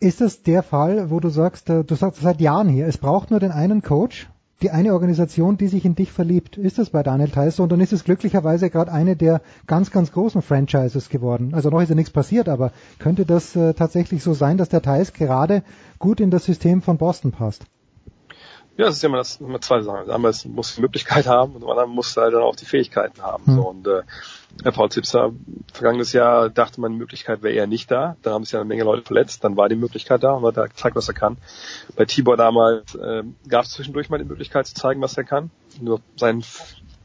Speaker 1: Ist das der Fall, wo du sagst, äh, du sagst seit Jahren hier, es braucht nur den einen Coach, die eine Organisation, die sich in dich verliebt. Ist das bei Daniel Theiss so? Und dann ist es glücklicherweise gerade eine der ganz, ganz großen Franchises geworden. Also noch ist ja nichts passiert, aber könnte das äh, tatsächlich so sein, dass der Theiss gerade gut in das System von Boston passt?
Speaker 20: Ja, das ist ja immer, das, immer zwei Sachen. Das Einmal muss die Möglichkeit haben und zum anderen muss halt dann auch die Fähigkeiten haben.
Speaker 1: Hm.
Speaker 20: So, und äh, Herr Paul Zipser, vergangenes Jahr dachte man, die Möglichkeit wäre eher nicht da. Da haben sich ja eine Menge Leute verletzt. Dann war die Möglichkeit da und hat er gezeigt, was er kann. Bei Tibor damals äh, gab es zwischendurch mal die Möglichkeit zu zeigen, was er kann. Nur sein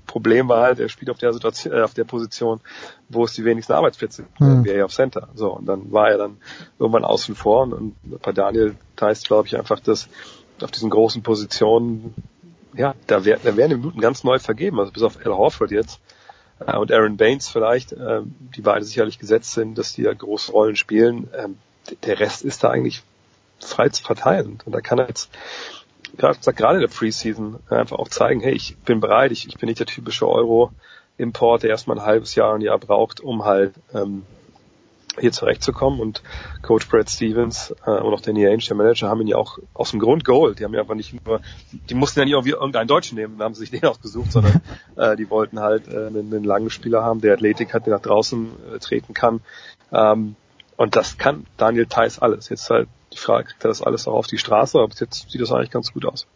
Speaker 20: Problem war halt, er spielt auf der Situation, äh, auf der Position, wo es die wenigsten Arbeitsplätze gibt,
Speaker 1: Hm.
Speaker 20: wie auf Center. So, und dann war er dann irgendwann außen vor und, und bei Daniel heißt, glaube ich, einfach, dass auf diesen großen Positionen, ja, da, wär, da werden die Minuten ganz neu vergeben, also bis auf Al Horford jetzt äh, und Aaron Baines vielleicht, äh, die beide sicherlich gesetzt sind, dass die ja große Rollen spielen. D- der Rest ist da eigentlich frei zu verteilen. Und da kann er jetzt gerade gerade in der Preseason einfach auch zeigen, hey, ich bin bereit, ich, ich bin nicht der typische Euro-Import, der erstmal ein halbes Jahr, ein Jahr braucht, um halt ähm, hier zurechtzukommen. Und Coach Brad Stevens äh, und auch Danny Ainge, der Manager, haben ihn ja auch aus dem Grund geholt. Die haben ja aber nicht nur, die mussten ja nicht irgendwie irgendeinen Deutschen nehmen, da haben sie sich den (laughs) ausgesucht, sondern (laughs) äh, die wollten halt äh, einen, einen langen Spieler haben, der Athletik hat, der nach draußen äh, treten kann. Ähm, und das kann Daniel Theiss alles. Jetzt halt die Frage, kriegt er das alles auch auf die Straße, aber bis jetzt sieht das eigentlich ganz gut aus.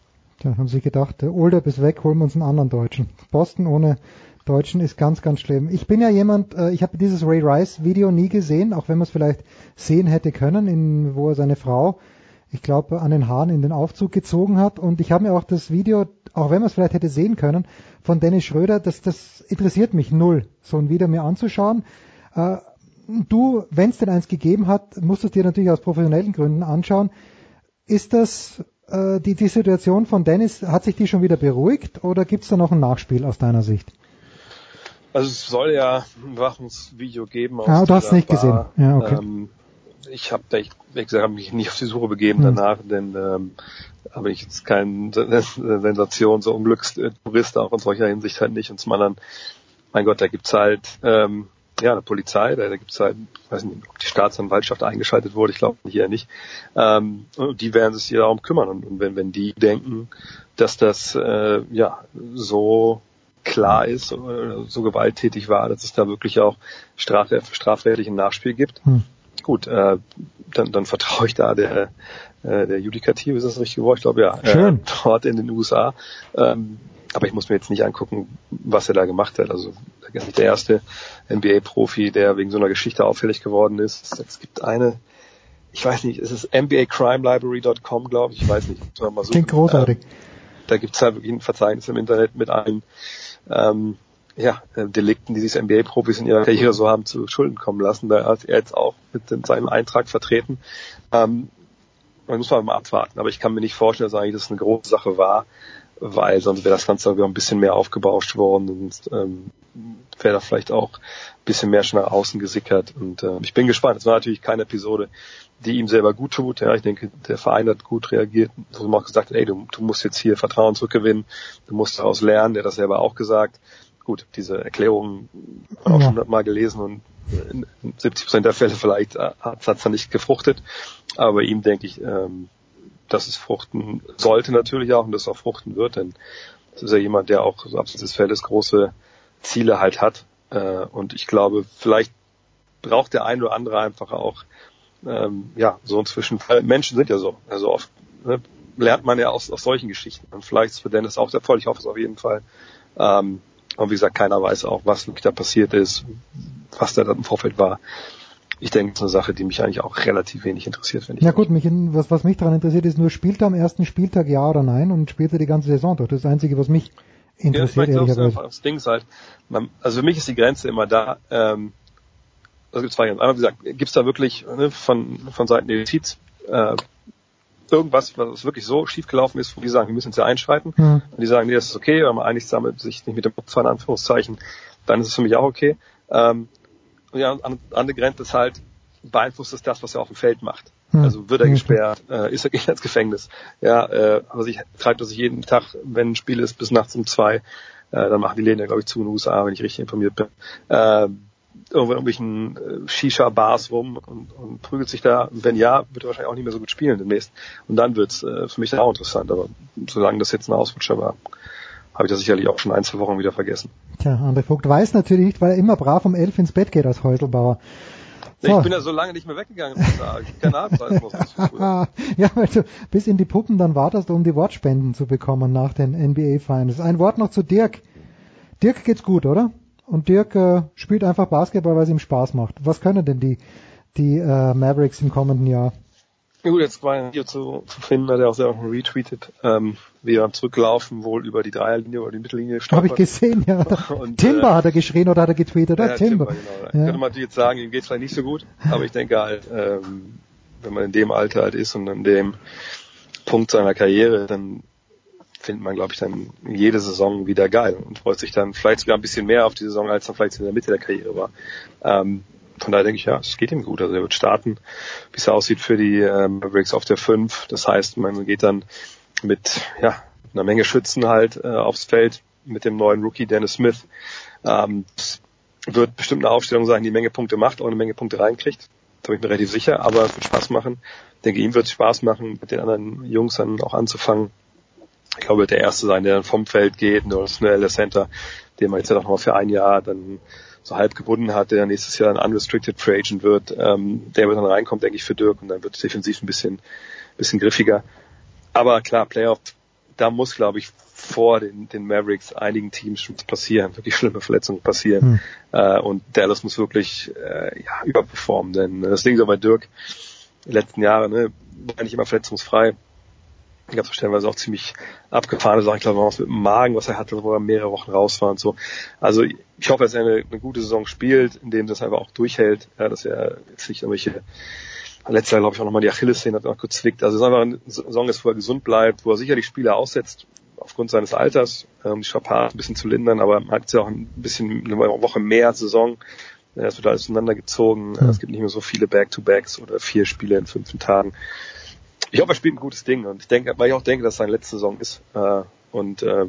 Speaker 1: Da haben sie gedacht, der Older ist weg, holen wir uns einen anderen Deutschen. Boston ohne Deutschen ist ganz, ganz schlimm. Ich bin ja jemand, äh, ich habe dieses Ray Rice Video nie gesehen, auch wenn man es vielleicht sehen hätte können, in, wo er seine Frau, ich glaube, an den Haaren in den Aufzug gezogen hat. Und ich habe mir auch das Video, auch wenn man es vielleicht hätte sehen können, von Dennis Schröder, das, das interessiert mich null, so ein Video mir anzuschauen. Äh, du, wenn es denn eins gegeben hat, musst du es dir natürlich aus professionellen Gründen anschauen. Ist das äh, die, die Situation von Dennis, hat sich die schon wieder beruhigt oder gibt es da noch ein Nachspiel aus deiner Sicht?
Speaker 20: Also es soll ja ein Wachungsvideo geben. Aus
Speaker 1: Ah, du hast es nicht gesehen.
Speaker 20: Bar.
Speaker 1: Ja, okay.
Speaker 20: Ähm, ich habe, ich, wie gesagt, hab mich nicht auf die Suche begeben
Speaker 1: Hm.
Speaker 20: danach, denn ähm, aber ich jetzt kein (laughs) Sensation, so Unglückstourist auch in solcher Hinsicht halt nicht. Und zum anderen, mein Gott, da gibt's halt ähm, ja eine Polizei, da, da gibt's halt, ich weiß nicht, ob die Staatsanwaltschaft eingeschaltet wurde, ich glaube hier nicht. Ähm, und die werden sich hier darum kümmern. Und, und wenn, wenn die denken, dass das äh, ja so klar ist, oder so gewalttätig war, dass es da wirklich auch straf strafrechtlichen Nachspiel gibt.
Speaker 1: Hm.
Speaker 20: Gut, äh, dann, dann vertraue ich da der, äh, der Judikative, ist das richtige Wort? Ich glaube ja,
Speaker 1: Schön.
Speaker 20: Äh, dort in den USA. Ähm, aber ich muss mir jetzt nicht angucken, was er da gemacht hat. Also er ist nicht der erste NBA-Profi, der wegen so einer Geschichte auffällig geworden ist. Es gibt eine, ich weiß nicht, es ist NBACrimeLibrary.com, glaube ich, ich weiß nicht. Mal suchen.
Speaker 1: Klingt großartig.
Speaker 20: Da gibt es halt wirklich ein Verzeichnis im Internet mit allen ähm, ja, äh, Delikten, die sich NBA-Profis in ihrer Karriere so haben zu Schulden kommen lassen. Da hat er jetzt auch mit in seinem Eintrag vertreten. Ähm, man muss mal abwarten, aber ich kann mir nicht vorstellen, dass eigentlich das eine große Sache war, weil sonst wäre das Ganze wieder ein bisschen mehr aufgebauscht worden und ähm, wäre da vielleicht auch ein bisschen mehr schon nach außen gesickert. Und äh, ich bin gespannt. Es war natürlich keine Episode, die ihm selber gut tut. Ja, ich denke, der Verein hat gut reagiert, wo man auch gesagt hat, ey, du, du musst jetzt hier Vertrauen zurückgewinnen, du musst daraus lernen. Der hat das selber auch gesagt. Gut, diese Erklärung ich auch
Speaker 1: Ja.
Speaker 20: schon hundertmal gelesen und in 70 Prozent der Fälle vielleicht hat es dann nicht gefruchtet. Aber ihm denke ich, ähm, dass es fruchten sollte natürlich auch und dass es auch fruchten wird, denn das ist ja jemand, der auch so abseits des Feldes große Ziele halt hat. Äh, und ich glaube, vielleicht braucht der ein oder andere einfach auch ähm, ja, so inzwischen, Menschen sind ja so, also oft ne, lernt man ja aus, aus solchen Geschichten. Und vielleicht ist für Dennis auch der Fall, ich hoffe es auf jeden Fall. Ähm, und wie gesagt, keiner weiß auch, was wirklich da passiert ist, was da im Vorfeld war. Ich denke, das ist eine Sache, die mich eigentlich auch relativ wenig interessiert,
Speaker 1: wenn ich. Ja gut, mich in, was, was mich daran interessiert, ist nur, spielt er am ersten Spieltag ja oder nein und spielt er die ganze Saison durch. Das ist das Einzige, was mich interessiert.
Speaker 20: Ja, ich glaube, das Ding ist halt, man, also für mich ist die Grenze immer da, ähm, also gibt zwei Grenzen. Einmal, wie gesagt, gibt es da wirklich ne, von, von Seiten der Justiz äh, irgendwas, was wirklich so schief gelaufen ist, wo die sagen, wir müssen jetzt ja einschreiten. Mhm. Und die sagen, nee, das ist okay, wenn man einigt damit sich nicht mit dem Opfer in Anführungszeichen, dann ist es für mich auch okay. Ähm, und ja, an, an der Grenze ist halt, beeinflusst es das, was er auf dem Feld macht. Mhm. Also wird er gesperrt, äh, ist er (laughs) geht ins Gefängnis. Ja, äh, also ich treibt er sich jeden Tag, wenn ein Spiel ist, bis nachts um zwei, äh, dann machen die Läden ja, glaube ich, zu in den USA, wenn ich richtig informiert bin. Äh, irgendwo in irgendwelchen äh, Shisha-Bars rum und, und prügelt sich da. Wenn ja, wird er wahrscheinlich auch nicht mehr so gut spielen demnächst. Und dann wird's äh, für mich dann auch interessant. Aber solange das jetzt ein Ausrutscher war, habe ich das sicherlich auch schon ein, zwei Wochen wieder vergessen.
Speaker 1: Tja, André Vogt weiß natürlich nicht, weil er immer brav um elf ins Bett geht als Häuselbauer.
Speaker 20: So. Ich bin ja so lange nicht mehr weggegangen. (laughs) Keine Ahnung,
Speaker 1: Ja, weil du bis in die Puppen dann wartest, um die Wortspenden zu bekommen nach den NBA Finals. Ein Wort noch zu Dirk. Dirk geht's gut, oder? Und Dirk äh, spielt einfach Basketball, weil es ihm Spaß macht. Was können denn die, die äh, Mavericks im kommenden Jahr?
Speaker 20: Gut, jetzt war ein Video zu, zu finden, hat er auch selber retweetet, ähm, wie er zurücklaufen wohl über die Dreierlinie oder die Mittellinie
Speaker 1: stolpert. Habe ich gesehen, ja. (laughs) Und, (laughs) Timber äh, hat er geschrien oder hat er getweetet, oder?
Speaker 20: Ja, Timber. Timber genau. Ja. Könnte man jetzt sagen, ihm geht's vielleicht nicht so gut, aber ich denke halt, ähm, wenn man in dem Alter halt ist und an dem Punkt seiner Karriere, dann findet man, glaube ich, dann jede Saison wieder geil und freut sich dann vielleicht sogar ein bisschen mehr auf die Saison, als er vielleicht in der Mitte der Karriere war. Ähm, von daher denke ich, ja, es geht ihm gut. Also er wird starten, wie es aussieht für die ähm, Mavericks auf der 5. Das heißt, man geht dann mit ja, einer Menge Schützen halt äh, aufs Feld mit dem neuen Rookie Dennis Smith. Ähm, wird bestimmt eine Aufstellung sein, die eine Menge Punkte macht, auch eine Menge Punkte reinkriegt. Da bin ich mir relativ sicher, aber es wird Spaß machen. Ich denke, ihm wird es Spaß machen, mit den anderen Jungs dann auch anzufangen ich glaube, der Erste sein, der dann vom Feld geht, nur schnell der Center, den man jetzt ja noch mal für ein Jahr dann so halb gebunden hat, der nächstes Jahr ein unrestricted Free Agent wird, ähm, der wird dann reinkommen, denke ich, für Dirk und dann wird es defensiv ein bisschen, bisschen griffiger. Aber klar, Playoff, da muss, glaube ich, vor den, den Mavericks einigen Teams schon passieren, wirklich schlimme Verletzungen passieren. Hm. Äh, und Dallas muss wirklich äh, ja, überperformen, denn das Ding so bei Dirk, die letzten Jahre, ne, war nicht immer verletzungsfrei gab es stellenweise auch ziemlich abgefahrene Sachen. Ich glaube, was mit dem Magen, was er hatte, wo er mehrere Wochen raus war und so. Also ich hoffe, dass er eine, eine gute Saison spielt, indem das einfach auch durchhält, ja, dass er jetzt nicht irgendwelche letztes Jahr, glaube ich, auch nochmal die Achillessehne hat noch kurz zwickt. Also es ist einfach eine Saison ist, wo er gesund bleibt, wo er sicherlich Spieler aussetzt, aufgrund seines Alters, um die Strapazen ein bisschen zu lindern, aber man hat ja auch ein bisschen eine Woche mehr Saison. Es wird alles auseinandergezogen. Mhm. Es gibt nicht mehr so viele Back-to-Backs oder vier Spiele in fünf Tagen ich hoffe, er spielt ein gutes Ding und ich denke, weil ich auch denke, dass es seine letzte Saison ist. Äh, und äh,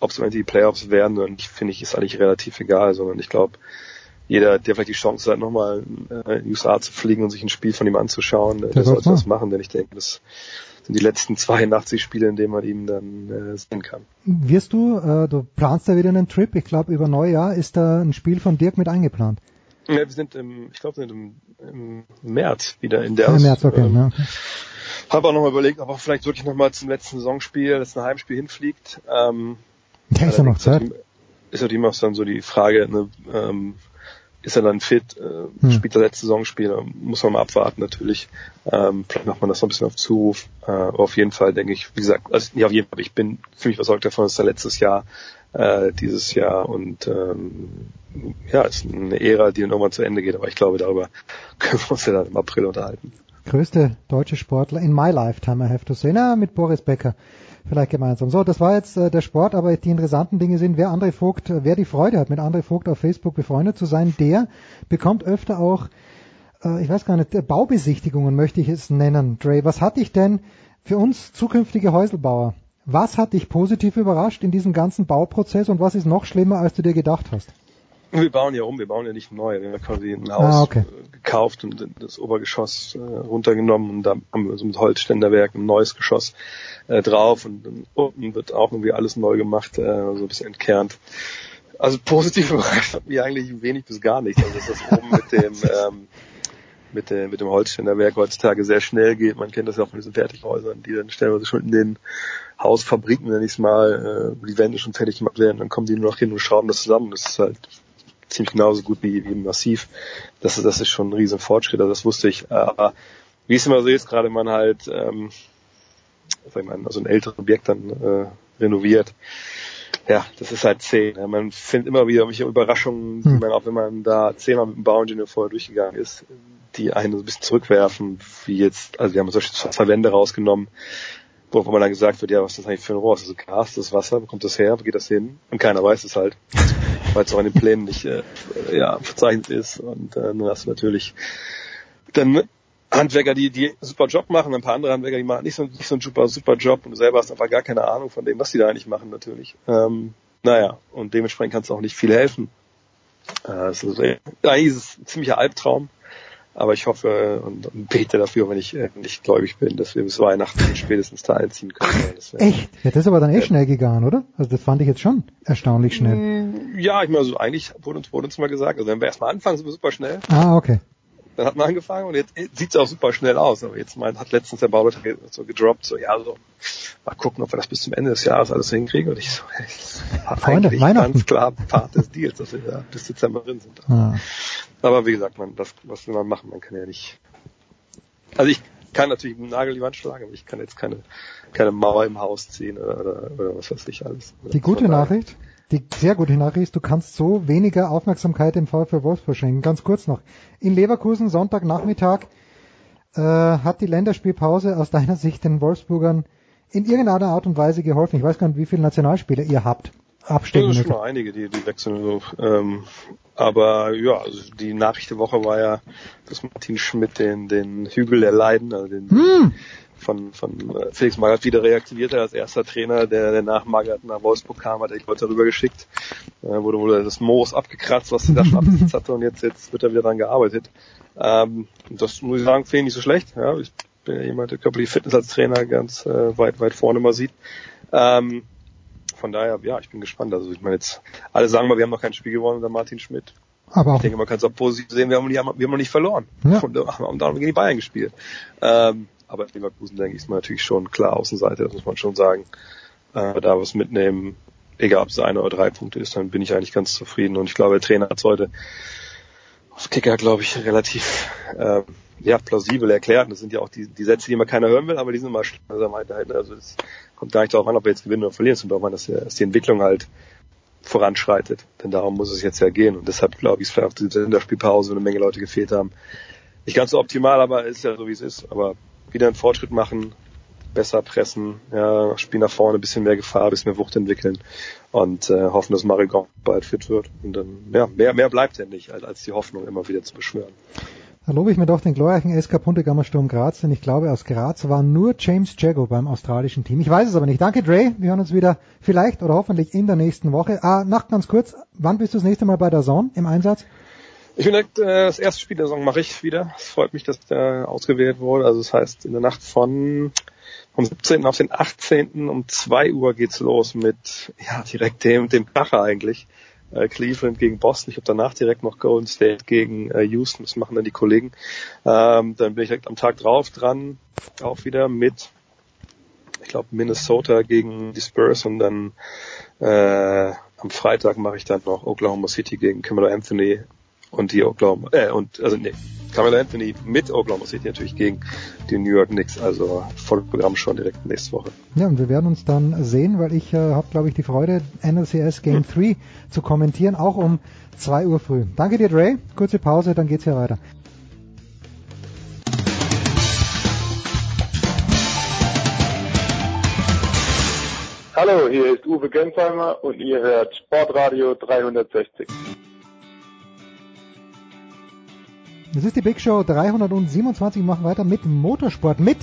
Speaker 20: ob es am Ende die Playoffs werden und finde ich ist eigentlich relativ egal, sondern ich glaube, jeder, der vielleicht die Chance hat, nochmal äh, in die USA zu fliegen und sich ein Spiel von ihm anzuschauen, äh, der sollte das machen, denn ich denke, das sind die letzten 82 Spiele, in denen man ihn dann äh, sehen kann.
Speaker 1: Wirst du, äh, du planst da wieder einen Trip, ich glaube über Neujahr ist da ein Spiel von Dirk mit eingeplant.
Speaker 20: Ja, wir sind im, ich glaube, wir sind im, im März wieder in der. Im
Speaker 1: März, okay. Ähm, ja.
Speaker 20: Habe auch nochmal überlegt, ob er vielleicht wirklich nochmal zum letzten Saisonspiel, das ein Heimspiel hinfliegt. Ähm,
Speaker 1: ja, ist ja noch Zeit.
Speaker 20: Ist ja immer dann so die Frage, ne, ähm, ist er dann fit, äh, hm. spielt er letzte Saisonspiel, muss man mal abwarten natürlich. Ähm, vielleicht macht man das noch ein bisschen auf Zuruf. Äh, auf jeden Fall denke ich, wie gesagt, also nicht auf jeden Fall, ich bin ziemlich überzeugt davon, dass er letztes Jahr, äh, dieses Jahr und ähm, ja, ist eine Ära, die dann irgendwann zu Ende geht, aber ich glaube, darüber (laughs) können wir uns ja dann im April unterhalten
Speaker 1: größte deutsche Sportler in my lifetime, I have to say. Na, mit Boris Becker vielleicht gemeinsam. So, das war jetzt äh, der Sport, aber die interessanten Dinge sind, wer André Vogt, wer die Freude hat, mit André Vogt auf Facebook befreundet zu sein, der bekommt öfter auch, äh, ich weiß gar nicht, Baubesichtigungen möchte ich es nennen. Dre, was hat dich denn für uns zukünftige Häuselbauer, was hat dich positiv überrascht in diesem ganzen Bauprozess und was ist noch schlimmer, als du dir gedacht hast?
Speaker 20: Wir bauen ja um, wir bauen ja nicht neu. Wir haben quasi ein Haus ah, okay. gekauft und das Obergeschoss äh, runtergenommen und da haben wir so mit Holzständerwerk ein neues Geschoss äh, drauf und, und unten wird auch irgendwie alles neu gemacht, äh, so ein bisschen entkernt. Also positiv (laughs) überrascht hat mich eigentlich wenig bis gar nicht. Also das ist oben mit dem (laughs) ähm, mit, der, mit dem Holzständerwerk heutzutage sehr schnell geht. Man kennt das ja auch von diesen Fertighäusern, die dann stellenweise schon in den Hausfabriken, nenne ich es mal, äh, die Wände schon fertig gemacht werden, dann kommen die nur noch hin und schrauben das zusammen. Das ist halt ziemlich genauso gut wie, wie Massiv. Das ist, das ist schon ein riesen Fortschritt, also das wusste ich. Aber wie es immer so ist, gerade wenn man halt, ähm, sag ich mal, also ein älteres Objekt dann äh, renoviert, ja, das ist halt. Ja. Man findet immer wieder irgendwelche Überraschungen, die man auch, wenn man da zehnmal mit dem Bauingenieur vorher durchgegangen ist, die einen so ein bisschen zurückwerfen, wie jetzt, also wir haben zum Beispiel zwei Wände rausgenommen, wo, wo man dann gesagt wird, ja, was ist das eigentlich für ein Rohr? Ist das Gas, das Wasser, wo kommt das her, wo geht das hin? Und keiner weiß es halt, (laughs) weil es auch in den Plänen nicht äh, ja, verzeichnet ist. Und äh, dann hast du natürlich dann Handwerker, die, die super Job machen, ein paar andere Handwerker, die machen nicht so, nicht so einen super, super Job und du selber hast einfach gar keine Ahnung von dem, was die da eigentlich machen natürlich. Ähm, naja, und dementsprechend kannst du auch nicht viel helfen. Äh, es ist, eigentlich ist es ein ziemlicher Albtraum, aber ich hoffe und, und bete dafür, wenn ich äh, nicht gläubig bin, dass wir bis Weihnachten spätestens da einziehen können. Wär,
Speaker 1: Echt? Ja, das ist aber dann eh schnell gegangen, oder? Also das fand ich jetzt schon erstaunlich schnell.
Speaker 20: Mm, Ja, ich meine, so eigentlich wurde uns, wurde uns mal gesagt, also wenn wir erstmal anfangen, sind wir super schnell.
Speaker 1: Ah, okay.
Speaker 20: Dann hat man angefangen und jetzt sieht es auch super schnell aus. Aber jetzt mein, hat letztens der Bauleiter so gedroppt, so ja, so mal gucken, ob wir das bis zum Ende des Jahres alles hinkriegen. Und ich so, hey, das war
Speaker 1: Freunde,
Speaker 20: eigentlich
Speaker 1: Weihnachten.
Speaker 20: ganz klar Part des Deals, dass wir da bis Dezember drin sind.
Speaker 1: Ah.
Speaker 20: Aber wie gesagt, man, das, was will man machen? Man kann ja nicht. Also ich kann natürlich einen Nagel in die Wand schlagen, aber ich kann jetzt keine, keine Mauer im Haus ziehen oder, oder, oder was weiß ich alles.
Speaker 1: Die gute Nachricht, die sehr gute Nachricht ist, du kannst so weniger Aufmerksamkeit dem VfL Wolfsburg schenken. Ganz kurz noch. In Leverkusen, Sonntagnachmittag, äh, hat die Länderspielpause aus deiner Sicht den Wolfsburgern in irgendeiner Art und Weise geholfen? Ich weiß gar nicht, wie viele Nationalspieler ihr habt. Abstecken
Speaker 20: Das sind schon einige, die, die wechseln so. Ähm, aber ja, also die Nachricht der Woche war ja, dass Martin Schmidt den, den Hügel der Leiden, also den
Speaker 1: Hm.
Speaker 20: von, von äh, Felix Magath wieder reaktiviert hat als erster Trainer, der, der nach Magath nach Wolfsburg kam, hat er die Leute rübergeschickt. Äh, wurde wohl das Moos abgekratzt, was er da schon (laughs) abgesetzt hatte und jetzt, jetzt wird er wieder dran gearbeitet. Ähm, das muss ich sagen, finde ich nicht so schlecht. Ja, ich bin ja jemand, der körperliche Fitness als Trainer ganz äh, weit, weit vorne mal sieht. Ähm, von daher, ja, ich bin gespannt. Also ich meine jetzt, alle sagen mal, wir haben noch kein Spiel gewonnen unter Martin Schmidt.
Speaker 1: Aber
Speaker 20: Ich denke, man kann es auch positiv sehen, wir haben, wir haben noch nicht verloren.
Speaker 1: Ja.
Speaker 20: Und wir haben da gegen die Bayern gespielt. Ähm, aber in Leverkusen, denke ich, ist man natürlich schon klar Außenseite, das muss man schon sagen. Äh, da was mitnehmen, egal ob es eine oder drei Punkte ist, dann bin ich eigentlich ganz zufrieden. Und ich glaube, der Trainer hat heute auf Kicker, glaube ich, relativ äh, ja, plausibel erklärt. Das sind ja auch die, die Sätze, die immer keiner hören will, aber die sind immer. Also also es kommt gar nicht darauf an, ob wir jetzt gewinnen oder verlieren, kommt darauf an, dass, der- dass die Entwicklung halt voranschreitet. Denn darum muss es jetzt ja gehen. Und deshalb glaube ich, ist vielleicht auf dieser Spielpause, wo eine Menge Leute gefehlt haben, nicht ganz so optimal, aber ist ja so, wie es ist. Aber wieder einen Fortschritt machen, besser pressen, ja, Spiel nach vorne, bisschen mehr Gefahr, bisschen mehr Wucht entwickeln und äh, hoffen, dass Marigon bald fit wird. Und dann, ja, mehr, mehr bleibt ja nicht, als die Hoffnung immer wieder zu beschwören.
Speaker 1: Da lobe ich mir doch den glorreichen SK Puntegammer Sturm Graz, denn ich glaube, aus Graz war nur James Jago beim australischen Team. Ich weiß es aber nicht. Danke, Dre. Wir hören uns wieder vielleicht oder hoffentlich in der nächsten Woche. Ah, Nacht ganz kurz. Wann bist du das nächste Mal bei der Zone im Einsatz?
Speaker 20: Ich bin direkt, äh, das erste Spiel der Saison mache ich wieder. Es freut mich, dass der ausgewählt wurde. Also das heißt, in der Nacht von vom 17. auf den 18. um 2 Uhr geht's los mit ja direkt dem dem Kracher eigentlich. Äh, Cleveland gegen Boston. Ich habe danach direkt noch Golden State gegen äh, Houston. Das machen dann die Kollegen. Ähm, dann bin ich direkt am Tag drauf dran, auch wieder mit ich glaube Minnesota gegen die Spurs und dann äh, am Freitag mache ich dann noch Oklahoma City gegen Camelo Anthony und die Oklahoma äh, und also nee, Camelo Anthony mit Oklahoma City natürlich gegen die New York Knicks, also volles Programm schon direkt nächste Woche.
Speaker 1: Ja, und wir werden uns dann sehen, weil ich äh, habe, glaube ich, die Freude, NLCS Game 3 zu kommentieren, auch um 2 Uhr früh. Danke dir, Dre. Kurze Pause, dann geht's hier weiter.
Speaker 17: Hallo, hier ist Uwe Gensheimer und ihr hört Sportradio 360.
Speaker 1: Das ist die Big Show 327. Wir machen weiter mit Motorsport, mit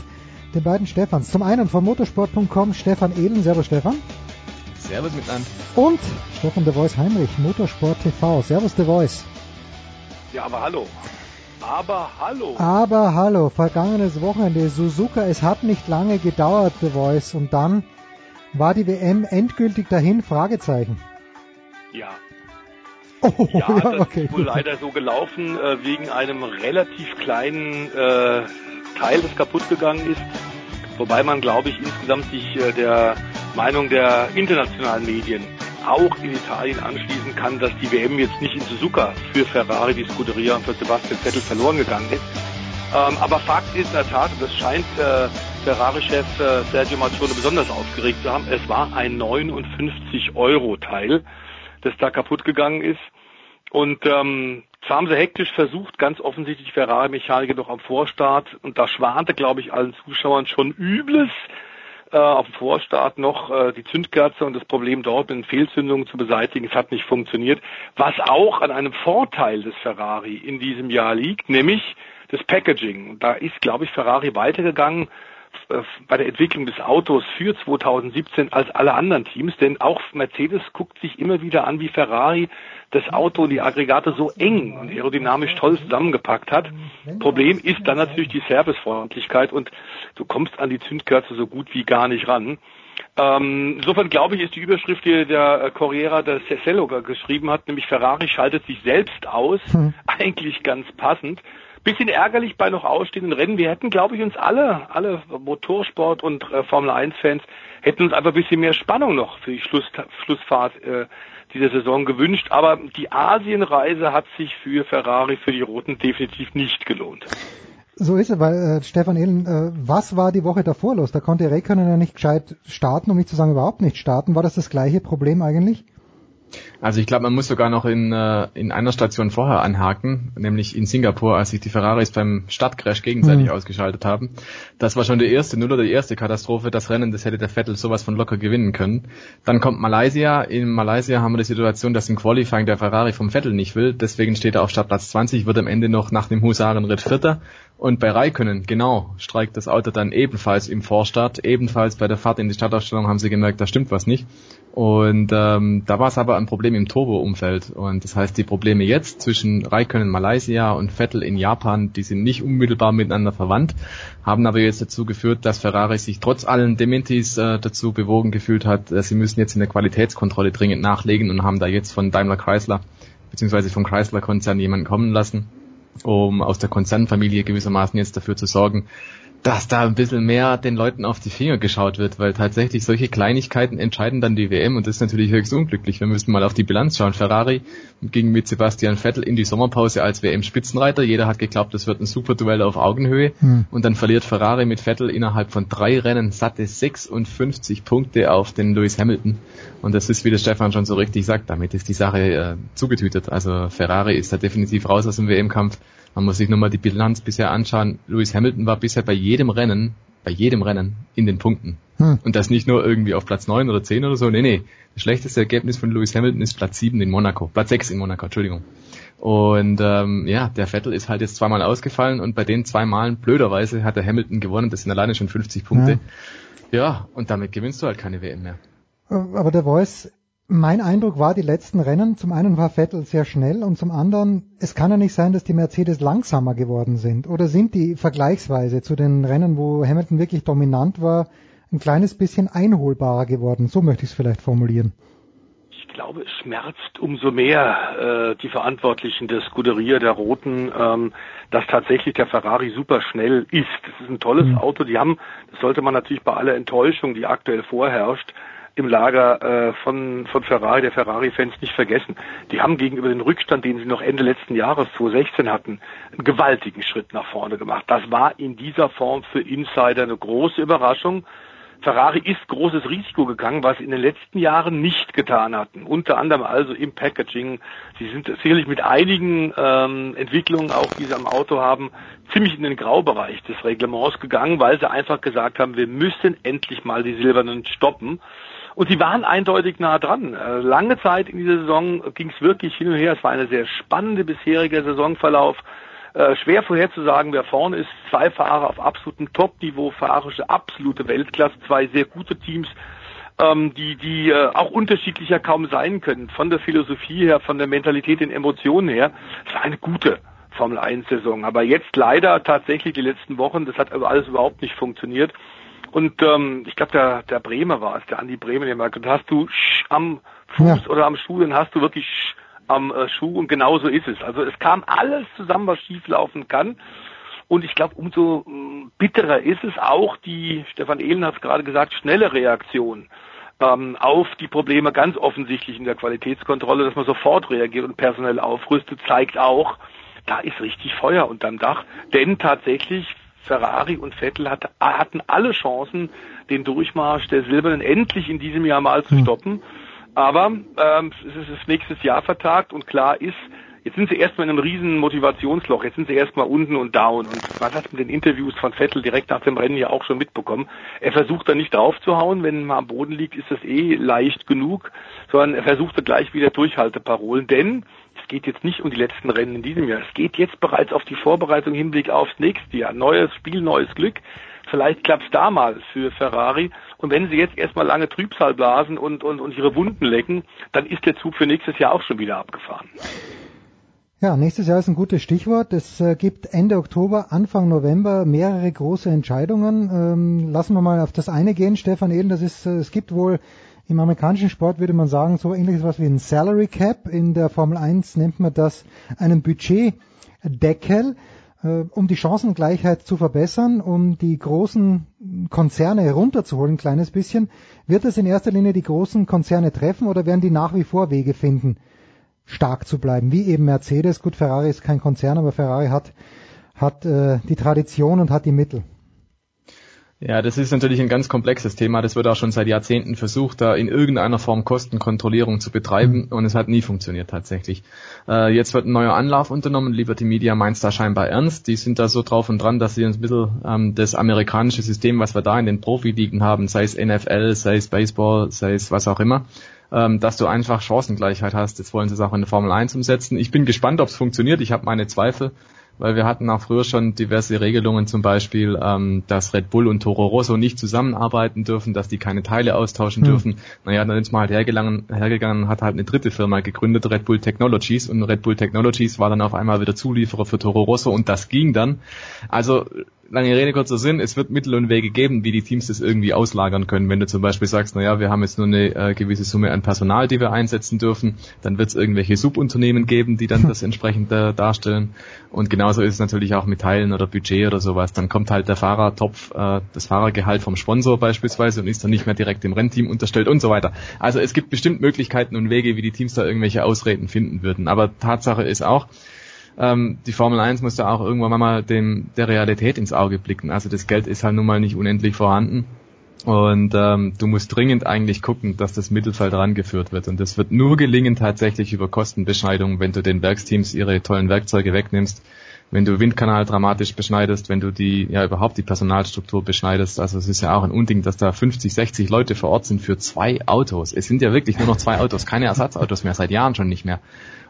Speaker 1: den beiden Stefans. Zum einen von motorsport.com Stefan Ehlen. Servus Stefan.
Speaker 21: Servus miteinander.
Speaker 1: Und Stefan De Voice Heinrich, Motorsport TV. Servus De Voice.
Speaker 8: Ja, aber hallo. Aber hallo.
Speaker 1: Aber hallo, vergangenes Wochenende Suzuka, es hat nicht lange gedauert, The Voice, und dann war die WM endgültig dahin, Fragezeichen.
Speaker 8: Ja.
Speaker 1: Oh, (laughs)
Speaker 22: ja,
Speaker 1: ja,
Speaker 22: das (laughs)
Speaker 1: okay,
Speaker 22: ist wohl
Speaker 1: gut.
Speaker 22: leider so gelaufen, äh, wegen einem relativ kleinen äh, Teil, das kaputt gegangen ist. Wobei man, glaube ich, insgesamt sich äh, der Meinung der internationalen Medien auch in Italien anschließen kann, dass die WM jetzt nicht in Suzuka für Ferrari, die Scuderia und für Sebastian Vettel verloren gegangen ist. Ähm, aber Fakt ist in der Tat, und das scheint äh, Ferrari-Chef äh, Sergio Marcione besonders aufgeregt zu haben, es war ein 59-Euro-Teil, das da kaputt gegangen ist. Und ähm, zwar haben sie hektisch versucht, ganz offensichtlich Ferrari-Mechaniker noch am Vorstart, und da schwante, glaube ich, allen Zuschauern schon Übles, äh, auf dem Vorstart noch äh, die Zündkerze und das Problem dort mit den Fehlzündungen zu beseitigen. Es hat nicht funktioniert. Was auch an einem Vorteil des Ferrari in diesem Jahr liegt, nämlich das Packaging. Und da ist, glaube ich, Ferrari weitergegangen bei der Entwicklung des Autos für 2017 als alle anderen Teams, denn auch Mercedes guckt sich immer wieder an, wie Ferrari das Auto und die Aggregate so eng und aerodynamisch toll zusammengepackt hat. Problem ist dann natürlich die Servicefreundlichkeit und du kommst an die Zündkerze so gut wie gar nicht ran. Ähm, insofern glaube ich, ist die Überschrift, die der äh, Corriere der Cesello geschrieben hat, nämlich Ferrari schaltet sich selbst aus, (laughs) eigentlich ganz passend. Bisschen ärgerlich bei noch ausstehenden Rennen. Wir hätten, glaube ich, uns alle, alle Motorsport- und äh, Formel 1-Fans hätten uns einfach ein bisschen mehr Spannung noch für die Schluss, Schlussfahrt äh, dieser Saison gewünscht. Aber die Asienreise hat sich für Ferrari, für die Roten definitiv nicht gelohnt.
Speaker 1: So ist es, weil äh, Stefan Ehlen, äh, was war die Woche davor los? Da konnte Räikkönen ja nicht gescheit starten, um nicht zu sagen überhaupt nicht starten. War das das gleiche Problem eigentlich?
Speaker 21: Also ich glaube, man muss sogar noch in, äh, in einer Station vorher anhaken, nämlich in Singapur, als sich die Ferraris beim Startcrash gegenseitig
Speaker 1: Mhm.
Speaker 21: ausgeschaltet haben. Das war schon die erste Null oder die erste Katastrophe. Das Rennen, das hätte der Vettel sowas von locker gewinnen können. Dann kommt Malaysia. In Malaysia haben wir die Situation, dass im Qualifying der Ferrari vom Vettel nicht will. Deswegen steht er auf Startplatz 20, wird am Ende noch nach dem Husarenritt Vierter. Und bei Raikönnen, genau, streikt das Auto dann ebenfalls im Vorstart. Ebenfalls bei der Fahrt in die Startaufstellung haben sie gemerkt, da stimmt was nicht. Und ähm, da war es aber ein Problem im Turbo-Umfeld. Und das heißt, die Probleme jetzt zwischen Raikönnen Malaysia und Vettel in Japan, die sind nicht unmittelbar miteinander verwandt, haben aber jetzt dazu geführt, dass Ferrari sich trotz allen Dementis äh, dazu bewogen gefühlt hat, äh, sie müssen jetzt in der Qualitätskontrolle dringend nachlegen und haben da jetzt von Daimler Chrysler beziehungsweise vom Chrysler-Konzern jemanden kommen lassen, um aus der Konzernfamilie gewissermaßen jetzt dafür zu sorgen, dass da ein bisschen mehr den Leuten auf die Finger geschaut wird, weil tatsächlich solche Kleinigkeiten entscheiden dann die WM und das ist natürlich höchst unglücklich. Wir müssen mal auf die Bilanz schauen. Ferrari ging mit Sebastian Vettel in die Sommerpause als WM-Spitzenreiter. Jeder hat geglaubt, das wird ein super Duell auf Augenhöhe
Speaker 1: Hm.
Speaker 21: und dann verliert Ferrari mit Vettel innerhalb von drei Rennen satte 56 Punkte auf den Lewis Hamilton und das ist, wie der Stefan schon so richtig sagt, damit ist die Sache äh, zugetütet. Also Ferrari ist da definitiv raus aus dem WM-Kampf. Man muss sich nur mal die Bilanz bisher anschauen. Lewis Hamilton war bisher bei jedem Rennen, bei jedem Rennen in den Punkten.
Speaker 1: Hm.
Speaker 21: Und das nicht nur irgendwie auf Platz 9 oder 10 oder so. Nee, nee. Das schlechteste Ergebnis von Lewis Hamilton ist Platz 7 in Monaco. Platz 6 in Monaco, Entschuldigung. Und ähm, ja, der Vettel ist halt jetzt zweimal ausgefallen und bei den zwei Malen, blöderweise, hat der Hamilton gewonnen. Das sind alleine schon 50 Punkte. Ja, und damit gewinnst du halt keine WM mehr.
Speaker 1: Aber der Voice, mein Eindruck war, die letzten Rennen, zum einen war Vettel sehr schnell und zum anderen, es kann ja nicht sein, dass die Mercedes langsamer geworden sind. Oder sind die vergleichsweise zu den Rennen, wo Hamilton wirklich dominant war, ein kleines bisschen einholbarer geworden? So möchte ich es vielleicht formulieren.
Speaker 22: Ich glaube, es schmerzt umso mehr äh, die Verantwortlichen der Scuderia der Roten, ähm, dass tatsächlich der Ferrari super schnell ist. Das ist ein tolles
Speaker 1: Mhm.
Speaker 22: Auto. Die haben, das sollte man natürlich bei aller Enttäuschung, die aktuell vorherrscht, im Lager äh, von, von Ferrari, der Ferrari-Fans nicht vergessen. Die haben gegenüber dem Rückstand, den sie noch Ende letzten Jahres 2016 hatten, einen gewaltigen Schritt nach vorne gemacht. Das war in dieser Form für Insider eine große Überraschung. Ferrari ist großes Risiko gegangen, was sie in den letzten Jahren nicht getan hatten. Unter anderem also im Packaging. Sie sind sicherlich mit einigen ähm, Entwicklungen, auch die sie am Auto haben, ziemlich in den Graubereich des Reglements gegangen, weil sie einfach gesagt haben, wir müssen endlich mal die Silbernen stoppen. Und sie waren eindeutig nah dran. Äh, lange Zeit in dieser Saison ging es wirklich hin und her. Es war eine sehr spannende bisheriger Saisonverlauf. Äh, schwer vorherzusagen, wer vorne ist. Zwei Fahrer auf absolutem Top-Niveau, fahrerische absolute Weltklasse, zwei sehr gute Teams, ähm, die, die äh, auch unterschiedlicher kaum sein können. Von der Philosophie her, von der Mentalität, den Emotionen her. Es war eine gute Formel 1 Saison. Aber jetzt leider tatsächlich die letzten Wochen, das hat aber alles überhaupt nicht funktioniert. Und ähm, ich glaube, der, der Bremer war es, der Andi Bremer, der mal gesagt hat, hast du sch, am Fuß
Speaker 1: Ja.
Speaker 22: oder am Schuh, dann hast du wirklich sch, am äh, Schuh und genauso ist es. Also es kam alles zusammen, was schief laufen kann. Und ich glaube, umso mh, bitterer ist es auch die, Stefan Ehlen hat es gerade gesagt, schnelle Reaktion ähm, auf die Probleme ganz offensichtlich in der Qualitätskontrolle, dass man sofort reagiert und personell aufrüstet, zeigt auch, da ist richtig Feuer unterm Dach. Denn tatsächlich, Ferrari und Vettel hat, hatten alle Chancen, den Durchmarsch der Silbernen endlich in diesem Jahr mal zu stoppen. Aber ähm, es ist das nächstes Jahr vertagt und klar ist, Jetzt sind sie erstmal in einem riesen Motivationsloch. Jetzt sind sie erstmal unten und down. Und man hat mit den Interviews von Vettel direkt nach dem Rennen ja auch schon mitbekommen. Er versucht da nicht draufzuhauen. Wenn man am Boden liegt, ist das eh leicht genug. Sondern er versucht da gleich wieder Durchhalteparolen. Denn es geht jetzt nicht um die letzten Rennen in diesem Jahr. Es geht jetzt bereits auf die Vorbereitung Hinblick aufs nächste Jahr. Neues Spiel, neues Glück. Vielleicht klappt es da mal für Ferrari. Und wenn sie jetzt erstmal lange Trübsal blasen und, und, und ihre Wunden lecken, dann ist der Zug für nächstes Jahr auch schon wieder abgefahren.
Speaker 1: Ja, nächstes Jahr ist ein gutes Stichwort. Es äh, gibt Ende Oktober, Anfang November mehrere große Entscheidungen. Ähm, lassen wir mal auf das eine gehen, Stefan Eden. Das ist, äh, es gibt wohl im amerikanischen Sport würde man sagen, so ähnliches was wie ein Salary Cap. In der Formel 1 nennt man das einen Budgetdeckel, äh, um die Chancengleichheit zu verbessern, um die großen Konzerne herunterzuholen, ein kleines bisschen. Wird es in erster Linie die großen Konzerne treffen oder werden die nach wie vor Wege finden, stark zu bleiben, wie eben Mercedes. Gut, Ferrari ist kein Konzern, aber Ferrari hat, hat äh, die Tradition und hat die Mittel.
Speaker 21: Ja, das ist natürlich ein ganz komplexes Thema. Das wird auch schon seit Jahrzehnten versucht, da in irgendeiner Form Kostenkontrollierung zu betreiben und es hat nie funktioniert tatsächlich. Äh, jetzt wird ein neuer Anlauf unternommen. Liberty Media meint da scheinbar ernst. Die sind da so drauf und dran, dass sie uns ein bisschen ähm, das amerikanische System, was wir da in den Profiligen haben, sei es NFL, sei es Baseball, sei es was auch immer, ähm, dass du einfach Chancengleichheit hast. Jetzt wollen sie es auch in der Formel 1 umsetzen. Ich bin gespannt, ob es funktioniert. Ich habe meine Zweifel weil wir hatten auch früher schon diverse Regelungen, zum Beispiel, ähm, dass Red Bull und Toro Rosso nicht zusammenarbeiten dürfen, dass die keine Teile austauschen mhm. dürfen. Naja, dann ist man halt hergegangen, hergegangen hat halt eine dritte Firma gegründet, Red Bull Technologies, und Red Bull Technologies war dann auf einmal wieder Zulieferer für Toro Rosso und das ging dann. Also lange Rede, kurzer Sinn, es wird Mittel und Wege geben, wie die Teams das irgendwie auslagern können. Wenn du zum Beispiel sagst, naja, wir haben jetzt nur eine äh, gewisse Summe an Personal, die wir einsetzen dürfen, dann wird es irgendwelche Subunternehmen geben, die dann das (laughs) entsprechend äh, darstellen. Und genauso ist es natürlich auch mit Teilen oder Budget oder sowas. Dann kommt halt der Fahrertopf, äh, das Fahrergehalt vom Sponsor beispielsweise und ist dann nicht mehr direkt dem Rennteam unterstellt und so weiter. Also es gibt bestimmt Möglichkeiten und Wege, wie die Teams da irgendwelche Ausreden finden würden. Aber Tatsache ist auch, ähm, die Formel 1 muss da auch irgendwann mal dem, der Realität ins Auge blicken. Also das Geld ist halt nun mal nicht unendlich vorhanden. Und ähm, du musst dringend eigentlich gucken, dass das Mittelfeld rangeführt wird. Und das wird nur gelingen tatsächlich über Kostenbeschneidung, wenn du den Werksteams ihre tollen Werkzeuge wegnimmst, wenn du Windkanal dramatisch beschneidest, wenn du die, ja überhaupt die Personalstruktur beschneidest. Also es ist ja auch ein Unding, dass da 50, 60 Leute vor Ort sind für zwei Autos. Es sind ja wirklich nur noch zwei Autos, keine Ersatzautos mehr, seit Jahren schon nicht mehr.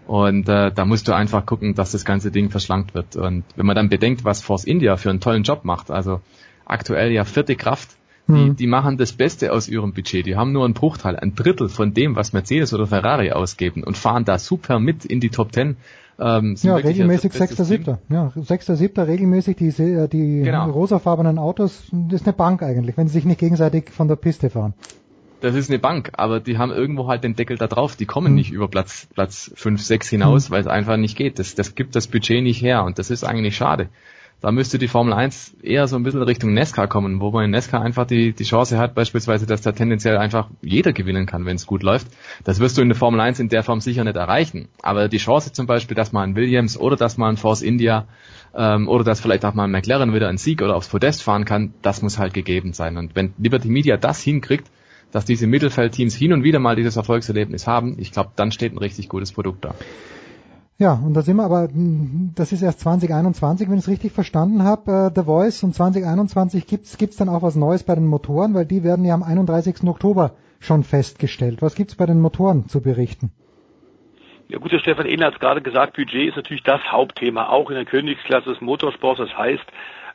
Speaker 21: Und äh, da musst du einfach gucken, dass das ganze Ding verschlankt wird. Und wenn man dann bedenkt, was Force India für einen tollen Job macht, also aktuell ja vierte Kraft, die, mhm. die machen das Beste aus ihrem Budget. Die haben nur einen Bruchteil, ein Drittel von dem, was Mercedes oder Ferrari ausgeben und fahren da super mit in die Top Ten.
Speaker 1: Ähm, ja, regelmäßig sechster, siebter. Ja, sechster, siebter regelmäßig die, äh, die genau. rosafarbenen Autos, das ist eine Bank eigentlich, wenn sie sich nicht gegenseitig von der Piste fahren
Speaker 21: das ist eine Bank, aber die haben irgendwo halt den Deckel da drauf. Die kommen nicht über Platz, Platz 5, 6 hinaus, mhm. weil es einfach nicht geht. Das, das gibt das Budget nicht her und das ist eigentlich schade. Da müsste die Formel 1 eher so ein bisschen Richtung Nesca kommen, wo man in Nesca einfach die, die Chance hat, beispielsweise, dass da tendenziell einfach jeder gewinnen kann, wenn es gut läuft. Das wirst du in der Formel 1 in der Form sicher nicht erreichen. Aber die Chance zum Beispiel, dass man ein Williams oder dass man ein Force India ähm, oder dass vielleicht auch mal ein McLaren wieder einen Sieg oder aufs Podest fahren kann, das muss halt gegeben sein. Und wenn Liberty Media das hinkriegt, dass diese Mittelfeldteams hin und wieder mal dieses Erfolgserlebnis haben, ich glaube, dann steht ein richtig gutes Produkt da.
Speaker 1: Ja, und da sind wir aber, hm, das ist erst 2021, wenn ich es richtig verstanden habe, äh, The Voice. Und 2021 gibt's gibt's dann auch was Neues bei den Motoren, weil die werden ja am 31. Oktober schon festgestellt. Was gibt's bei den Motoren zu berichten?
Speaker 22: Ja gut, der Stefan Ehler hat es gerade gesagt, Budget ist natürlich das Hauptthema, auch in der Königsklasse des Motorsports. Das heißt,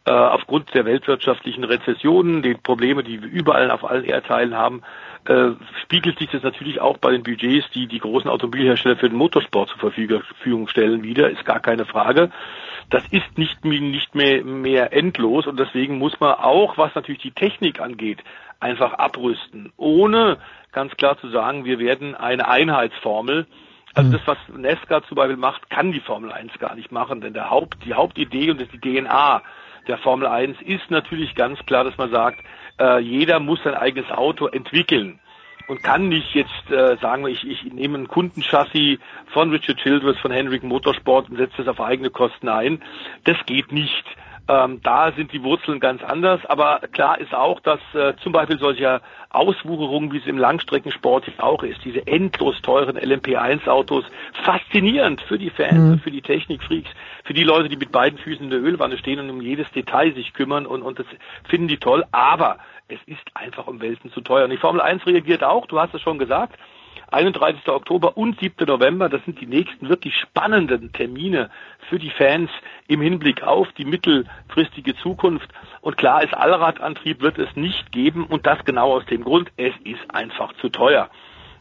Speaker 22: äh, aufgrund der weltwirtschaftlichen Rezessionen, den Probleme, die wir überall auf allen Erdteilen haben, äh, spiegelt sich das natürlich auch bei den Budgets, die die großen Automobilhersteller für den Motorsport zur Verfügung stellen, wieder, ist gar keine Frage. Das ist nicht, nicht mehr, mehr endlos und deswegen muss man auch, was natürlich die Technik angeht, einfach abrüsten, ohne ganz klar zu sagen, wir werden eine Einheitsformel. Also das, was Nesca zum Beispiel macht, kann die Formel 1 gar nicht machen, denn der Haupt, die Hauptidee und die DNA der Formel 1 ist natürlich ganz klar, dass man sagt, äh, jeder muss sein eigenes Auto entwickeln und kann nicht jetzt äh, sagen, ich, ich nehme ein Kundenchassis von Richard Childress, von Henrik Motorsport und setze das auf eigene Kosten ein. Das geht nicht. Ähm, da sind die Wurzeln ganz anders, aber klar ist auch, dass äh, zum Beispiel solcher Auswucherungen, wie es im Langstreckensport auch ist, diese endlos teuren LMP1-Autos, faszinierend für die Fans, mhm. für die Technikfreaks, für die Leute, die mit beiden Füßen in der Ölwanne stehen und um jedes Detail sich kümmern und, und das finden die toll, aber es ist einfach um Welten zu teuer. Und die Formel 1 reagiert auch, du hast es schon gesagt, 31. Oktober und 7. November, das sind die nächsten wirklich spannenden Termine für die Fans im Hinblick auf die mittelfristige Zukunft. Und klar ist, Allradantrieb wird es nicht geben und das genau aus dem Grund, es ist einfach zu teuer.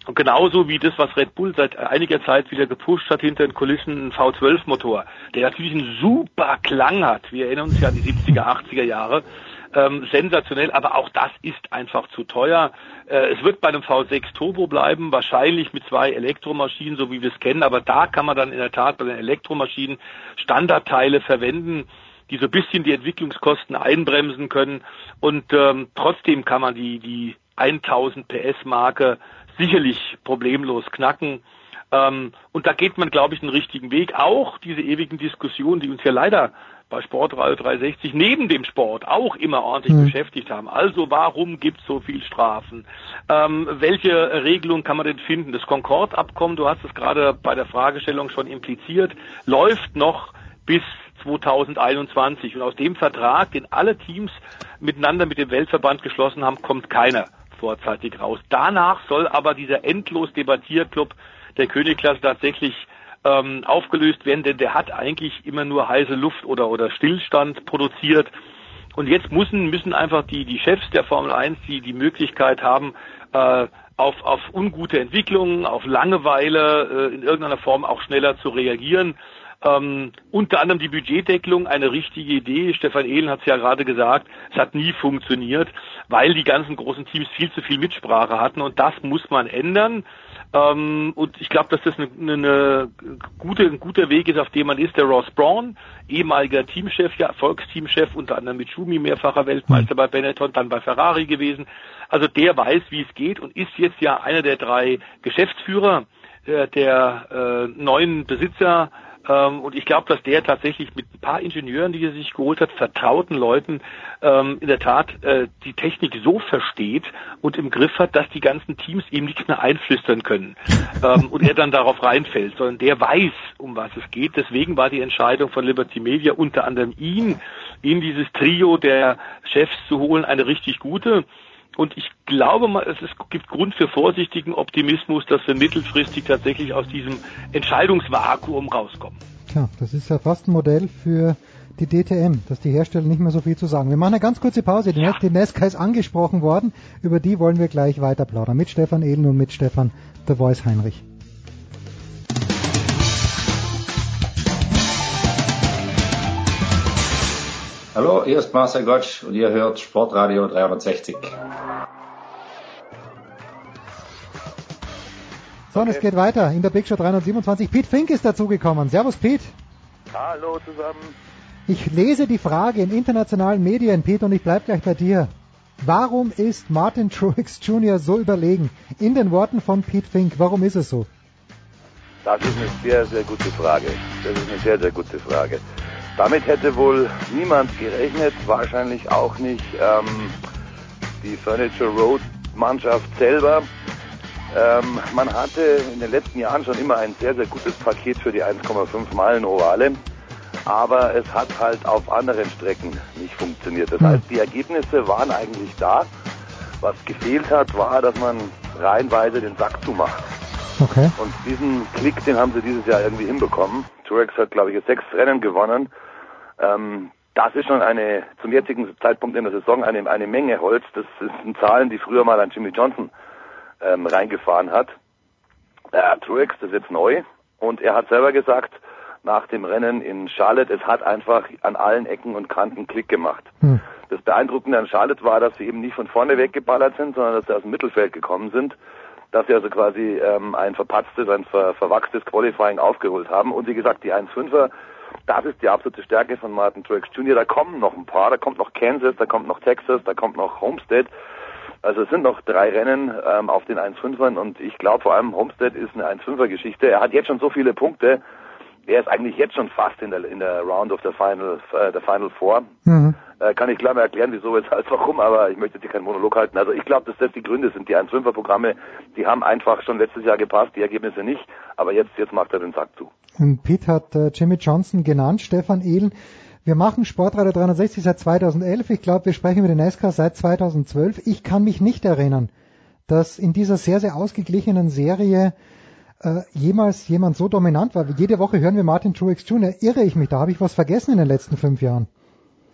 Speaker 22: Und genauso wie das, was Red Bull seit einiger Zeit wieder gepusht hat hinter den Kulissen, ein V12-Motor, der natürlich einen super Klang hat. Wir erinnern uns ja an die 70er, 80er Jahre ähm, sensationell, aber auch das ist einfach zu teuer. Äh, es wird bei einem V6 Turbo bleiben, wahrscheinlich mit zwei Elektromaschinen, so wie wir es kennen, aber da kann man dann in der Tat bei den Elektromaschinen Standardteile verwenden die so ein bisschen die Entwicklungskosten einbremsen können und ähm, trotzdem kann man die die 1000 PS Marke sicherlich problemlos knacken. Ähm, und da geht man, glaube ich, einen richtigen Weg. Auch diese ewigen Diskussionen, die uns ja leider bei Sportradio 360 neben dem Sport auch immer ordentlich mhm. beschäftigt haben. Also warum gibt es so viel Strafen? Ähm, welche Regelung kann man denn finden? Das Concord-Abkommen, du hast es gerade bei der Fragestellung schon impliziert, läuft noch bis 2021. Und aus dem Vertrag, den alle Teams miteinander mit dem Weltverband geschlossen haben, kommt keiner vorzeitig raus. Danach soll aber dieser endlos Debattierclub der Königklasse tatsächlich ähm, aufgelöst werden, denn der hat eigentlich immer nur heiße Luft oder, oder Stillstand produziert. Und jetzt müssen, müssen einfach die, die Chefs der Formel 1 die, die Möglichkeit haben, äh, auf, auf ungute Entwicklungen, auf Langeweile äh, in irgendeiner Form auch schneller zu reagieren. Ähm, unter anderem die Budgetdeckelung, eine richtige Idee. Stefan Ehlen hat es ja gerade gesagt, es hat nie funktioniert, weil die ganzen großen Teams viel zu viel Mitsprache hatten und das muss man ändern. Ähm, und ich glaube, dass das eine, eine gute, ein guter Weg ist, auf dem man ist. Der Ross Braun, ehemaliger Teamchef, ja, Erfolgsteamchef, unter anderem mit Schumi, mehrfacher Weltmeister bei Benetton, dann bei Ferrari gewesen. Also der weiß, wie es geht und ist jetzt ja einer der drei Geschäftsführer äh, der äh, neuen Besitzer ähm, und ich glaube, dass der tatsächlich mit ein paar Ingenieuren, die er sich geholt hat, vertrauten Leuten, ähm, in der Tat äh, die Technik so versteht und im Griff hat, dass die ganzen Teams ihm nichts mehr einflüstern können (laughs) ähm, und er dann darauf reinfällt, sondern der weiß, um was es geht. Deswegen war die Entscheidung von Liberty Media unter anderem ihn in dieses Trio der Chefs zu holen eine richtig gute. Und ich glaube mal, es gibt Grund für vorsichtigen Optimismus, dass wir mittelfristig tatsächlich aus diesem Entscheidungsvakuum rauskommen.
Speaker 1: Tja, das ist ja fast ein Modell für die DTM, dass die Hersteller nicht mehr so viel zu sagen. Wir machen eine ganz kurze Pause. Die, ja. die Nesca ist angesprochen worden. Über die wollen wir gleich weiter plaudern. Mit Stefan Ehlen und mit Stefan The Voice Heinrich.
Speaker 23: Hallo, hier ist Marcel Gottsch und ihr hört Sportradio 360.
Speaker 1: So, und es geht weiter in der Big Show 327. Pete Fink ist dazugekommen. Servus, Pete.
Speaker 24: Hallo zusammen.
Speaker 1: Ich lese die Frage in internationalen Medien, Pete, und ich bleib gleich bei dir. Warum ist Martin (laughs) Truex Jr. so überlegen? In den Worten von Pete Fink, warum ist es so?
Speaker 24: Das ist eine sehr, sehr gute Frage. Das ist eine sehr, sehr gute Frage. Damit hätte wohl niemand gerechnet, wahrscheinlich auch nicht ähm, die Furniture Road Mannschaft selber. Ähm, man hatte in den letzten Jahren schon immer ein sehr, sehr gutes Paket für die 1,5 Meilen Ovale, aber es hat halt auf anderen Strecken nicht funktioniert. Das heißt, die Ergebnisse waren eigentlich da. Was gefehlt hat, war, dass man reihenweise den Sack zumacht.
Speaker 1: Okay.
Speaker 24: Und diesen Klick, den haben sie dieses Jahr irgendwie hinbekommen. Truex hat, glaube ich, sechs Rennen gewonnen ähm, das ist schon eine, zum jetzigen Zeitpunkt in der Saison eine, eine Menge Holz. Das sind Zahlen, die früher mal ein Jimmy Johnson ähm, reingefahren hat. Äh, Truex, das ist jetzt neu. Und er hat selber gesagt, nach dem Rennen in Charlotte, es hat einfach an allen Ecken und Kanten Klick gemacht. Hm. Das Beeindruckende an Charlotte war, dass sie eben nicht von vorne weggeballert sind, sondern dass sie aus dem Mittelfeld gekommen sind. dass sie also quasi ähm, ein verpatztes, ein ver verwachstes Qualifying aufgeholt haben. Und wie gesagt, die 1-5er, das ist die absolute Stärke von Martin Truex Jr. Da kommen noch ein paar, da kommt noch Kansas, da kommt noch Texas, da kommt noch Homestead. Also es sind noch drei Rennen ähm, auf den 1-5ern und ich glaube vor allem Homestead ist eine 1-5er Geschichte. Er hat jetzt schon so viele Punkte, er ist eigentlich jetzt schon fast in der, in der Round of the Final, äh, der Final Four. Mhm. Äh, kann ich klar mal erklären, wieso, weshalb, (laughs) warum, aber ich möchte jetzt hier keinen Monolog halten. Also ich glaube, dass das die Gründe sind. Die 1-5er Programme, die haben einfach schon letztes Jahr gepasst, die Ergebnisse nicht, aber jetzt, jetzt macht er den Sack zu.
Speaker 1: Und Pete hat äh, Jimmy Johnson genannt, Stefan Ehlen. Wir machen Sportradio 360 seit 2011. Ich glaube, wir sprechen über den NASCAR seit 2012. Ich kann mich nicht erinnern, dass in dieser sehr, sehr ausgeglichenen Serie äh, jemals jemand so dominant war. Jede Woche hören wir Martin Truex Jr. Irre ich mich, da habe ich was vergessen in den letzten fünf Jahren.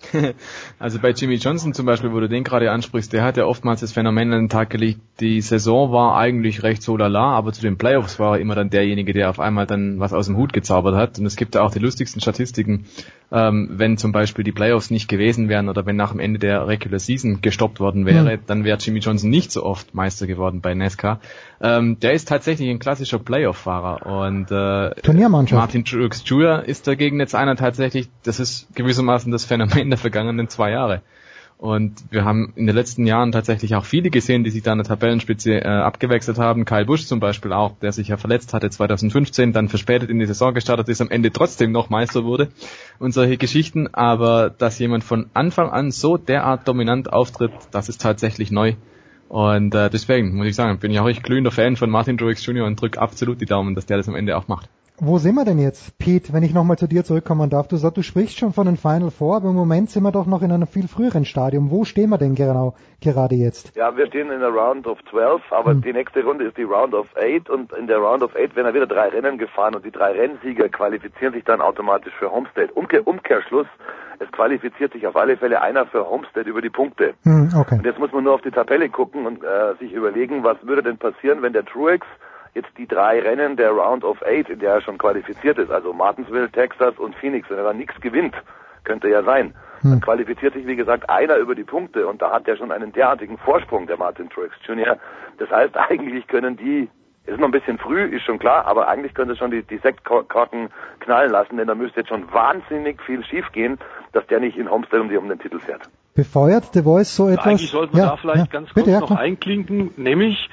Speaker 1: (laughs)
Speaker 21: Also bei Jimmy Johnson zum Beispiel, wo du den gerade ansprichst, der hat ja oftmals das Phänomen an den Tag gelegt, die Saison war eigentlich recht so lala, aber zu den Playoffs war er immer dann derjenige, der auf einmal dann was aus dem Hut gezaubert hat. Und es gibt ja auch die lustigsten Statistiken, ähm, wenn zum Beispiel die Playoffs nicht gewesen wären oder wenn nach dem Ende der Regular Season gestoppt worden wäre, mhm. dann wäre Jimmy Johnson nicht so oft Meister geworden bei NASCAR. Ähm, der ist tatsächlich ein klassischer Playoff-Fahrer und äh, Martin Truex Jr. ist dagegen jetzt einer tatsächlich, das ist gewissermaßen das Phänomen der vergangenen zwei Jahre. Und wir haben in den letzten Jahren tatsächlich auch viele gesehen, die sich da an der Tabellenspitze äh, abgewechselt haben. Kyle Busch zum Beispiel auch, der sich ja verletzt hatte 2015, dann verspätet in die Saison gestartet ist, am Ende trotzdem noch Meister wurde und solche Geschichten. Aber dass jemand von Anfang an so derart dominant auftritt, das ist tatsächlich neu. Und äh, deswegen muss ich sagen, bin ich auch echt glühender Fan von Martin Truex Jr. und drück absolut die Daumen, dass der das am Ende auch macht.
Speaker 1: Wo sind wir denn jetzt, Pete, wenn ich nochmal zu dir zurückkommen darf? Du sagst, du sprichst schon von den Final Four, aber im Moment sind wir doch noch in einem viel früheren Stadium. Wo stehen wir denn genau gerade jetzt?
Speaker 24: Ja, wir stehen in der Round of 12, aber hm. die nächste Runde ist die Round of 8 und in der Round of 8 werden wieder drei Rennen gefahren und die drei Rennsieger qualifizieren sich dann automatisch für Homestead. Umkehr, Umkehrschluss, es qualifiziert sich auf alle Fälle einer für Homestead über die Punkte.
Speaker 1: Hm, okay.
Speaker 24: Und jetzt muss man nur auf die Tabelle gucken und äh, sich überlegen, was würde denn passieren, wenn der Truex jetzt die drei Rennen der Round of Eight, in der er schon qualifiziert ist, also Martinsville, Texas und Phoenix, wenn er dann nichts gewinnt, könnte ja sein, hm. dann qualifiziert sich, wie gesagt, einer über die Punkte und da hat er schon einen derartigen Vorsprung, der Martin Truex Jr. Das heißt, (laughs) eigentlich können die, ist noch ein bisschen früh, ist schon klar, aber eigentlich könnte schon die, die Sektkorken knallen lassen, denn da müsste jetzt schon wahnsinnig viel schiefgehen, dass der nicht in Homestead um, die, um den Titel fährt.
Speaker 1: Befeuert The Voice so etwas?
Speaker 22: Eigentlich sollten wir ja, da vielleicht ja, ganz kurz bitte, noch einklinken, nämlich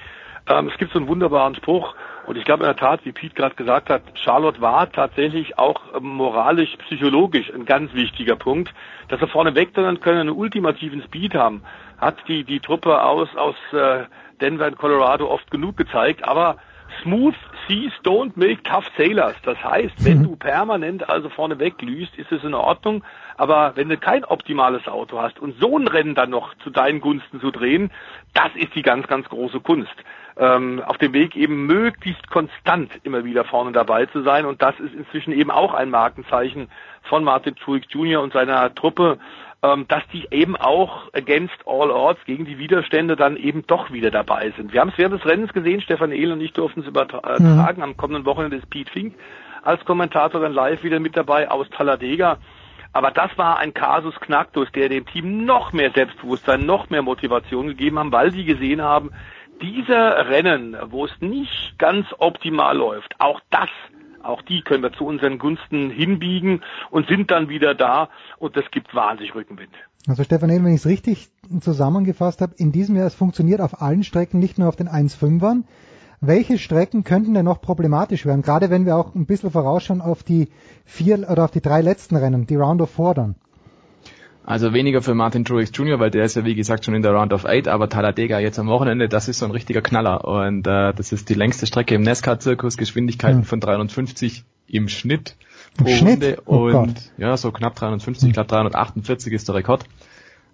Speaker 22: ähm, es gibt so einen wunderbaren Spruch, und ich glaube in der Tat, wie Pete gerade gesagt hat, Charlotte war tatsächlich auch ähm, moralisch, psychologisch ein ganz wichtiger Punkt, dass wir vorne wegdrehen können, einen ultimativen Speed haben, hat die, die Truppe aus, aus äh, Denver in Colorado oft genug gezeigt, aber Smooth Seas don't make tough sailors. Das heißt, wenn mhm. du permanent also vorne weglüst, ist es in Ordnung. Aber wenn du kein optimales Auto hast und so ein Rennen dann noch zu deinen Gunsten zu drehen, das ist die ganz, ganz große Kunst ähm, auf dem Weg eben möglichst konstant immer wieder vorne dabei zu sein. Und das ist inzwischen eben auch ein Markenzeichen von Martin Truex Jr. und seiner Truppe, ähm, dass die eben auch against all odds gegen die Widerstände dann eben doch wieder dabei sind. Wir haben es während des Rennens gesehen, Stefan Ehl und ich durften es übertragen mhm. am kommenden Wochenende ist Pete Fink als Kommentator dann live wieder mit dabei aus Talladega. Aber das war ein Kasus Knacktus, der dem Team noch mehr Selbstbewusstsein, noch mehr Motivation gegeben haben, weil sie gesehen haben, diese Rennen, wo es nicht ganz optimal läuft, auch das auch die können wir zu unseren Gunsten hinbiegen und sind dann wieder da und das gibt wahnsinnig Rückenwind.
Speaker 1: Also Stefan, wenn ich es richtig zusammengefasst habe, in diesem Jahr, es funktioniert auf allen Strecken, nicht nur auf den 1.5ern. Welche Strecken könnten denn noch problematisch werden? Gerade wenn wir auch ein bisschen vorausschauen auf die vier oder auf die drei letzten Rennen, die Round of Four dann.
Speaker 21: Also weniger für Martin Truex Jr., weil der ist ja wie gesagt schon in der Round of Eight, aber Talladega jetzt am Wochenende, das ist so ein richtiger Knaller und äh, das ist die längste Strecke im NASCAR-Zirkus, Geschwindigkeiten mhm. von 350 im Schnitt pro Im Runde oh und Gott. ja, so knapp 350, ich glaube 348 ist der Rekord.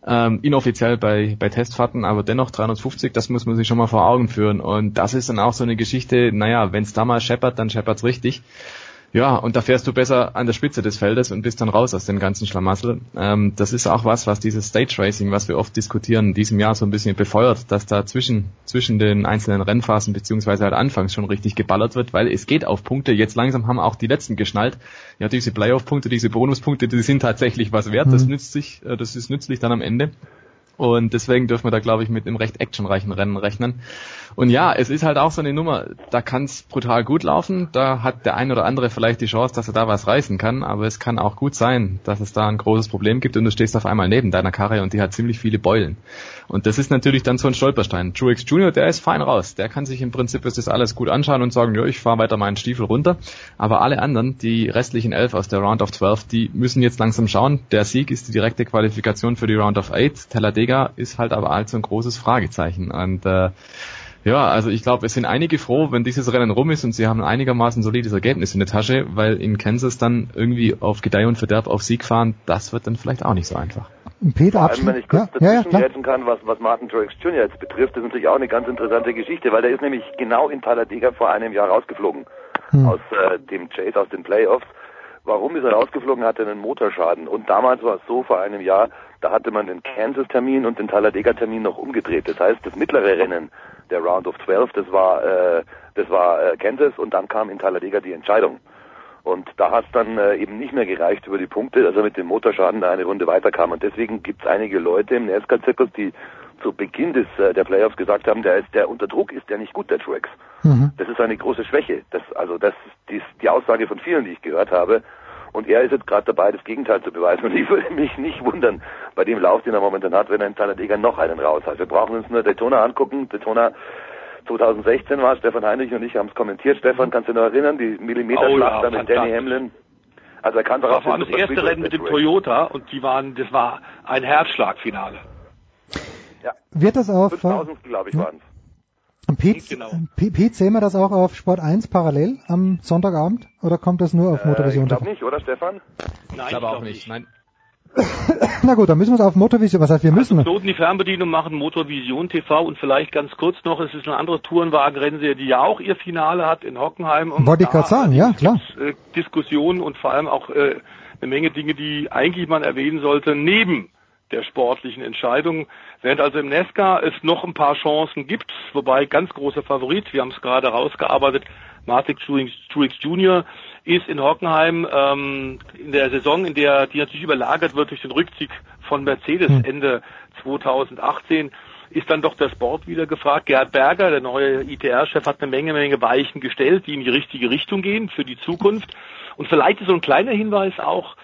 Speaker 21: Ähm, inoffiziell bei, bei Testfahrten, aber dennoch 350, das muss man sich schon mal vor Augen führen. Und das ist dann auch so eine Geschichte, naja, wenn es da mal scheppert, dann scheppert's richtig. Ja, und da fährst du besser an der Spitze des Feldes und bist dann raus aus dem ganzen Schlamassel. Ähm, das ist auch was, was dieses Stage Racing, was wir oft diskutieren, in diesem Jahr so ein bisschen befeuert, dass da zwischen, zwischen den einzelnen Rennphasen beziehungsweise halt anfangs schon richtig geballert wird, weil es geht auf Punkte. Jetzt langsam haben auch die letzten geschnallt. Ja, diese Playoff-Punkte, diese Bonuspunkte, die sind tatsächlich was wert. Das mhm. nützt sich, äh, das ist nützlich dann am Ende. Und deswegen dürfen wir da, glaube ich, mit einem recht actionreichen Rennen rechnen. Und ja, es ist halt auch so eine Nummer, da kann es brutal gut laufen. Da hat der ein oder andere vielleicht die Chance, dass er da was reißen kann. Aber es kann auch gut sein, dass es da ein großes Problem gibt und du stehst auf einmal neben deiner Karre und die hat ziemlich viele Beulen. Und das ist natürlich dann so ein Stolperstein. Truex Jr., der ist fein raus. Der kann sich im Prinzip das alles gut anschauen und sagen, ja, ich fahre weiter meinen Stiefel runter. Aber alle anderen, die restlichen elf aus der Round of 12, die müssen jetzt langsam schauen. Der Sieg ist die direkte Qualifikation für die Round of 8. Talladega ist halt aber allzu ein großes Fragezeichen. Und äh, ja, also ich glaube, es sind einige froh, wenn dieses Rennen rum ist und sie haben ein einigermaßen solides Ergebnis in der Tasche, weil in Kansas dann irgendwie auf Gedeih und Verderb auf Sieg fahren, das wird dann vielleicht auch nicht so einfach.
Speaker 1: Peter
Speaker 24: Vor allem, wenn ich kurz
Speaker 1: ja, ja,
Speaker 24: dazwischen kann, was, was Martin Truex Jr. jetzt betrifft, das ist natürlich auch eine ganz interessante Geschichte, weil der ist nämlich genau in Talladega vor einem Jahr rausgeflogen
Speaker 1: Hm.
Speaker 24: aus äh, dem Chase, aus den Playoffs. Warum ist er rausgeflogen? Hatte einen Motorschaden. Und damals war es so, vor einem Jahr, da hatte man den Kansas-Termin und den Talladega-Termin noch umgedreht. Das heißt, das mittlere Rennen der Round of 12, das war, äh, das war äh, Kansas und dann kam in Talladega die Entscheidung. Und da hat es dann äh, eben nicht mehr gereicht über die Punkte, dass er mit dem Motorschaden da eine Runde weiterkam. Und deswegen gibt es einige Leute im NASCAR-Zirkus, die zu Beginn des äh, der Playoffs gesagt haben, der ist der unter Druck ist der nicht gut, der Truex.
Speaker 1: Mhm.
Speaker 24: Das ist eine große Schwäche. Das, also das ist die, die Aussage von vielen, die ich gehört habe. Und er ist jetzt gerade dabei, das Gegenteil zu beweisen. Und ich würde mich nicht wundern, bei dem Lauf, den er momentan hat, wenn er in Talladega noch einen raus hat. Wir brauchen uns nur Daytona angucken. Daytona 2016 war Stefan Heinrich und ich haben es kommentiert. Stefan, kannst du noch erinnern? Die Millimeterschlacht
Speaker 22: Oh ja,
Speaker 24: da mit Danny. Hamlin. Also er kann
Speaker 22: Das
Speaker 24: darauf
Speaker 22: war das erste Rennen mit dem Toyota und die waren, das war ein Herzschlagfinale.
Speaker 1: Wird das auf,
Speaker 24: 5000, glaube ich, waren es.
Speaker 1: Pete,
Speaker 22: Genau.
Speaker 1: P- Pete, sehen wir das auch auf Sport 1 parallel am Sonntagabend? Oder kommt das nur auf
Speaker 24: Äh,
Speaker 1: Motorvision?
Speaker 24: ich glaube nicht, oder Stefan?
Speaker 22: Nein,
Speaker 21: ich glaube auch nicht. Nein. (laughs)
Speaker 1: Na gut, dann müssen wir es auf Motorvision, was heißt wir müssen?
Speaker 22: Knoten die Fernbedienung machen, Motorvision TV und vielleicht ganz kurz noch, es ist eine andere Tourenwagenrennserie, die ja auch ihr Finale hat in Hockenheim. Und
Speaker 1: Wollte ich gerade sagen, ja, klar.
Speaker 22: äh, Diskussionen und vor allem auch äh, eine Menge Dinge, die eigentlich man erwähnen sollte, neben der sportlichen Entscheidung. Während also im Nesca es noch ein paar Chancen gibt, wobei ganz großer Favorit, wir haben es gerade rausgearbeitet, Martin Truex, Jr. ist in Hockenheim ähm, in der Saison, in der die natürlich überlagert wird durch den Rückzug von Mercedes Ende 2018, ist dann doch das Board wieder gefragt. Gerhard Berger, der neue ITR-Chef, hat eine Menge, Menge Weichen gestellt, die in die richtige Richtung gehen für die Zukunft. Und vielleicht ist so ein kleiner Hinweis auch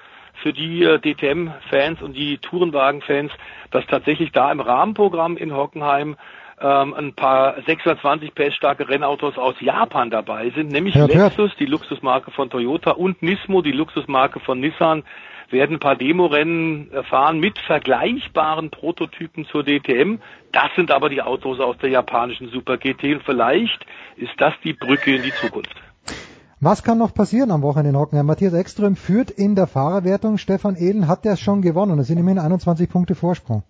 Speaker 22: für die äh, DTM-Fans und die Tourenwagen-Fans, dass tatsächlich da im Rahmenprogramm in Hockenheim ähm, ein paar 620 PS starke Rennautos aus Japan dabei sind, nämlich
Speaker 1: hört.
Speaker 22: Lexus, die Luxusmarke von Toyota und Nismo, die Luxusmarke von Nissan, werden ein paar Demorennen äh, fahren mit vergleichbaren Prototypen zur DTM. Das sind aber die Autos aus der japanischen Super GT und vielleicht ist das die Brücke in die Zukunft.
Speaker 1: Was kann noch passieren am Wochenende in Hockenheim? Matthias Ekström führt in der Fahrerwertung. Stefan Ehlen hat der schon gewonnen. Das sind immerhin 21 Punkte Vorsprung.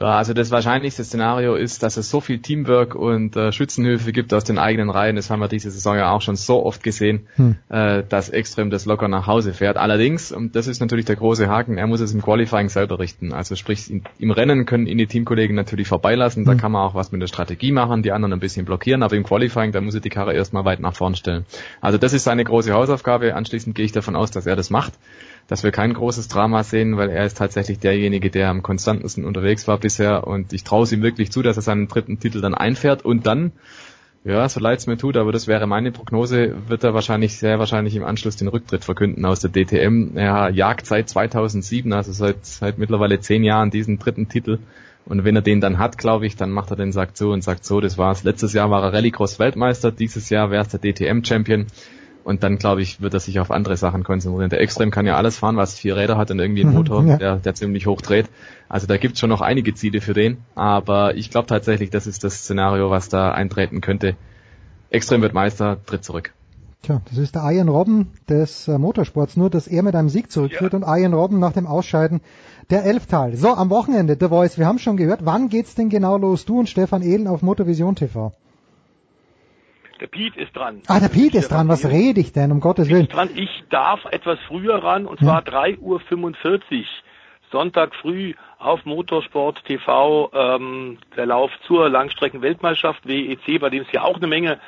Speaker 21: Ja, also das wahrscheinlichste Szenario ist, dass es so viel Teamwork und äh, Schützenhilfe gibt aus den eigenen Reihen. Das haben wir diese Saison ja auch schon so oft gesehen,
Speaker 1: Hm.
Speaker 21: äh, dass Extrem das locker nach Hause fährt. Allerdings, und das ist natürlich der große Haken, er muss es im Qualifying selber richten. Also sprich, in, im Rennen können ihn die Teamkollegen natürlich vorbeilassen, da
Speaker 1: Hm.
Speaker 21: kann man auch was mit der Strategie machen, die anderen ein bisschen blockieren, aber im Qualifying, da muss er die Karre erstmal weit nach vorn stellen. Also das ist seine große Hausaufgabe. Anschließend gehe ich davon aus, dass er das macht dass wir kein großes Drama sehen, weil er ist tatsächlich derjenige, der am konstantesten unterwegs war bisher und ich traue es ihm wirklich zu, dass er seinen dritten Titel dann einfährt und dann, ja, so leid es mir tut, aber das wäre meine Prognose, wird er wahrscheinlich, sehr wahrscheinlich im Anschluss den Rücktritt verkünden aus der DTM. Er jagt seit 2007, also seit, seit mittlerweile zehn Jahren diesen dritten Titel und wenn er den dann hat, glaube ich, dann macht er den sagt so und sagt so, das war's. Letztes Jahr war er Rallycross Weltmeister, dieses Jahr wäre es der DTM Champion. Und dann, glaube ich, wird er sich auf andere Sachen konzentrieren. Der Extrem kann ja alles fahren, was vier Räder hat und irgendwie einen
Speaker 1: Mhm,
Speaker 21: Motor,
Speaker 1: ja.
Speaker 21: der, der ziemlich hoch dreht. Also da gibt's schon noch einige Ziele für den. Aber ich glaube tatsächlich, das ist das Szenario, was da eintreten könnte. Extrem wird Meister, tritt zurück.
Speaker 1: Tja, das ist der Ian Robben des äh, Motorsports, nur dass er mit einem Sieg zurückführt und Ian Robben nach dem Ausscheiden der Elftal. So, am Wochenende, The Voice, wir haben schon gehört, wann geht's denn genau los? Du und Stefan Ehlen auf Motorvision TV.
Speaker 22: Der Pete ist dran.
Speaker 1: Ah, der Pete ist dran, was rede ich denn, um Gottes Willen?
Speaker 22: dran. Ich darf etwas früher ran, und zwar 3.45 Uhr. Sonntag früh auf Motorsport TV ähm, der Lauf zur Langstreckenweltmeisterschaft WEC, bei dem es ja auch eine Menge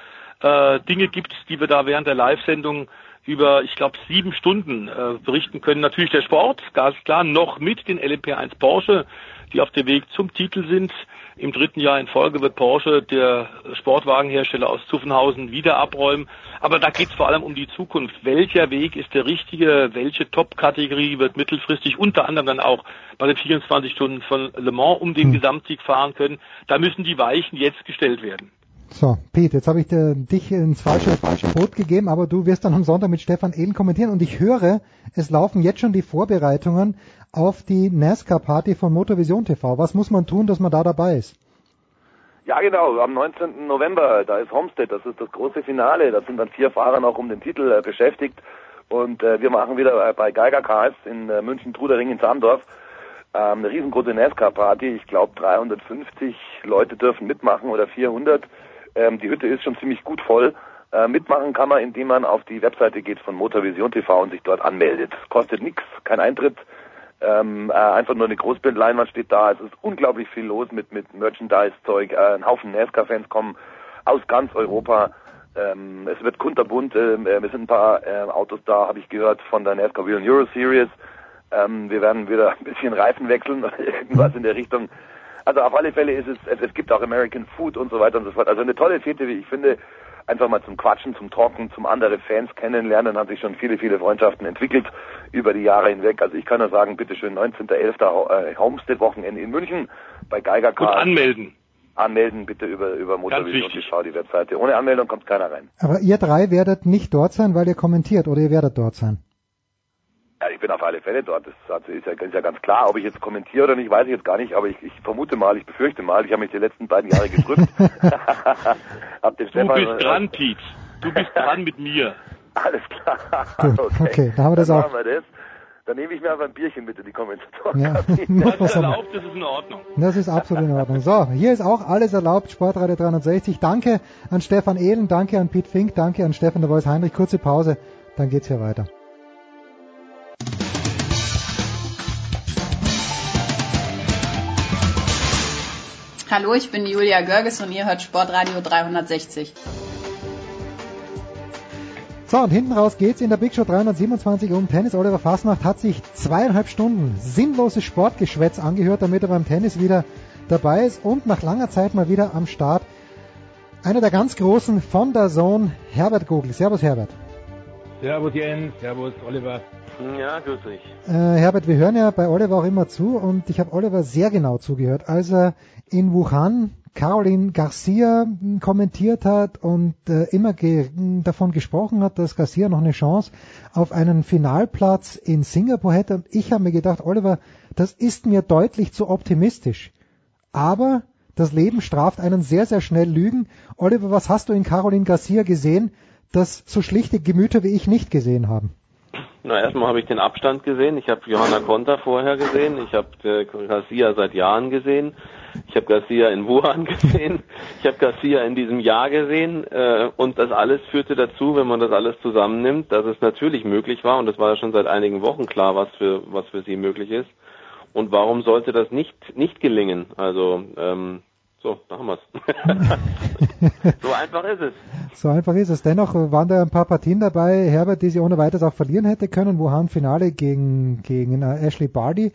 Speaker 22: äh, Dinge gibt, die wir da während der Live-Sendung über, ich glaube, sieben Stunden äh, berichten können. Natürlich der Sport, ganz klar, noch mit den LMP1 Porsche, die auf dem Weg zum Titel sind. Im dritten Jahr in Folge wird Porsche, der Sportwagenhersteller aus Zuffenhausen, wieder abräumen. Aber da geht es vor allem um die Zukunft. Welcher Weg ist der richtige? Welche Top-Kategorie wird mittelfristig unter anderem dann auch bei den 24 Stunden von Le Mans um den hm. Gesamtsieg fahren können? Da müssen die Weichen jetzt gestellt werden.
Speaker 1: So, Pete, jetzt habe ich dir, dich ins falsche, falsche Boot gegeben, aber du wirst dann am Sonntag mit Stefan Ehlen kommentieren und ich höre, es laufen jetzt schon die Vorbereitungen auf die NASCAR-Party von Motorvision TV. Was muss man tun, dass man da dabei ist?
Speaker 24: Ja, genau. Am 19. November, da ist Homestead, das ist das große Finale. Da sind dann vier Fahrer noch um den Titel äh, beschäftigt. Und äh, wir machen wieder äh, bei Geiger Cars in äh, München Trudering in Zahndorf ähm, eine riesengroße NASCAR-Party. Ich glaube 350 Leute dürfen mitmachen oder 400. Ähm, die Hütte ist schon ziemlich gut voll. Äh, mitmachen kann man, indem man auf die Webseite geht von Motorvision TV und sich dort anmeldet. Kostet nichts, kein Eintritt. Ähm, äh, einfach nur eine Großbildleinwand steht da. Es ist unglaublich viel los mit, mit Merchandise-Zeug. Äh, ein Haufen NASCAR-Fans kommen aus ganz Europa. Ähm, es wird kunterbunt. Äh, es sind ein paar äh, Autos da, habe ich gehört, von der NASCAR Wheel Euro Series. Ähm, wir werden wieder (laughs) ein bisschen Reifen wechseln oder irgendwas in der Richtung. Also auf alle Fälle ist es, es, es gibt auch American Food und so weiter und so fort. Also eine tolle Fete, wie ich finde, einfach mal zum Quatschen, zum Talken, zum andere Fans kennenlernen, haben sich schon viele, viele Freundschaften entwickelt über die Jahre hinweg. Also ich kann nur sagen, bitteschön, 19.11. Äh, Homestead-Wochenende in München bei Geiger
Speaker 22: Und anmelden.
Speaker 24: Anmelden bitte über, über Motorvision TV, die Webseite. Ohne Anmeldung kommt keiner rein.
Speaker 1: Aber ihr drei werdet nicht dort sein, weil ihr kommentiert, oder ihr werdet dort sein?
Speaker 24: Ja, ich bin auf alle Fälle dort. Das ist ja, ist ja ganz klar. Ob ich jetzt kommentiere oder nicht, weiß ich jetzt gar nicht. Aber ich, ich vermute mal, ich befürchte mal, ich habe mich die letzten beiden Jahre gedrückt. (laughs)
Speaker 22: hab den du Stefan, bist dran, Piet. Du bist dran mit mir. (laughs)
Speaker 24: Alles klar.
Speaker 1: Gut, okay. okay, da haben wir das
Speaker 24: Dann
Speaker 1: auch.
Speaker 24: Machen wir das. Dann nehme ich mir einfach ein Bierchen mit in die Kommentatoren.
Speaker 1: Ja, (laughs)
Speaker 22: das ist erlaubt, das ist in Ordnung.
Speaker 1: Das ist absolut in Ordnung. So, hier ist auch alles erlaubt, Sportradio 360. Danke an Stefan Ehlen, danke an Pete Fink, danke an Stefan der Voice Heinrich. Kurze Pause, dann geht's hier weiter.
Speaker 25: Hallo, ich bin Julia Görges und ihr hört Sportradio 360.
Speaker 1: So, und hinten raus geht's in der Big Show 327 um Tennis. Oliver Fasnacht hat sich zweieinhalb Stunden sinnloses Sportgeschwätz angehört, damit er beim Tennis wieder dabei ist und nach langer Zeit mal wieder am Start. Einer der ganz Großen von der Zone, Herbert Gogel. Servus, Herbert.
Speaker 26: Servus, Jens. Servus, Oliver.
Speaker 2: Ja, grüß dich.
Speaker 1: Äh, Herbert, wir hören ja bei Oliver auch immer zu und ich habe Oliver sehr genau zugehört, als er in Wuhan Caroline Garcia kommentiert hat und äh, immer ge davon gesprochen hat, dass Garcia noch eine Chance auf einen Finalplatz in Singapur hätte. Und ich habe mir gedacht, Oliver, das ist mir deutlich zu optimistisch. Aber das Leben straft einen sehr, sehr schnell Lügen. Oliver, was hast du in Caroline Garcia gesehen, das so schlichte Gemüter wie ich nicht gesehen haben?
Speaker 2: Na, erstmal habe ich den Abstand gesehen. Ich habe Johanna Konter vorher gesehen. Ich habe äh, Garcia seit Jahren gesehen. Ich habe Garcia in Wuhan (laughs) gesehen. Ich habe Garcia in diesem Jahr gesehen. Äh, und das alles führte dazu, wenn man das alles zusammennimmt, dass es natürlich möglich war. Und das war ja schon seit einigen Wochen klar, was für, was für sie möglich ist. Und warum sollte das nicht, nicht gelingen? Also, ähm, so, da haben wir's. (laughs) so einfach ist es.
Speaker 1: So einfach ist es. Dennoch waren da ein paar Partien dabei, Herbert, die sie ohne weiteres auch verlieren hätte können. Wuhan Finale gegen, gegen äh, Ashley Barty.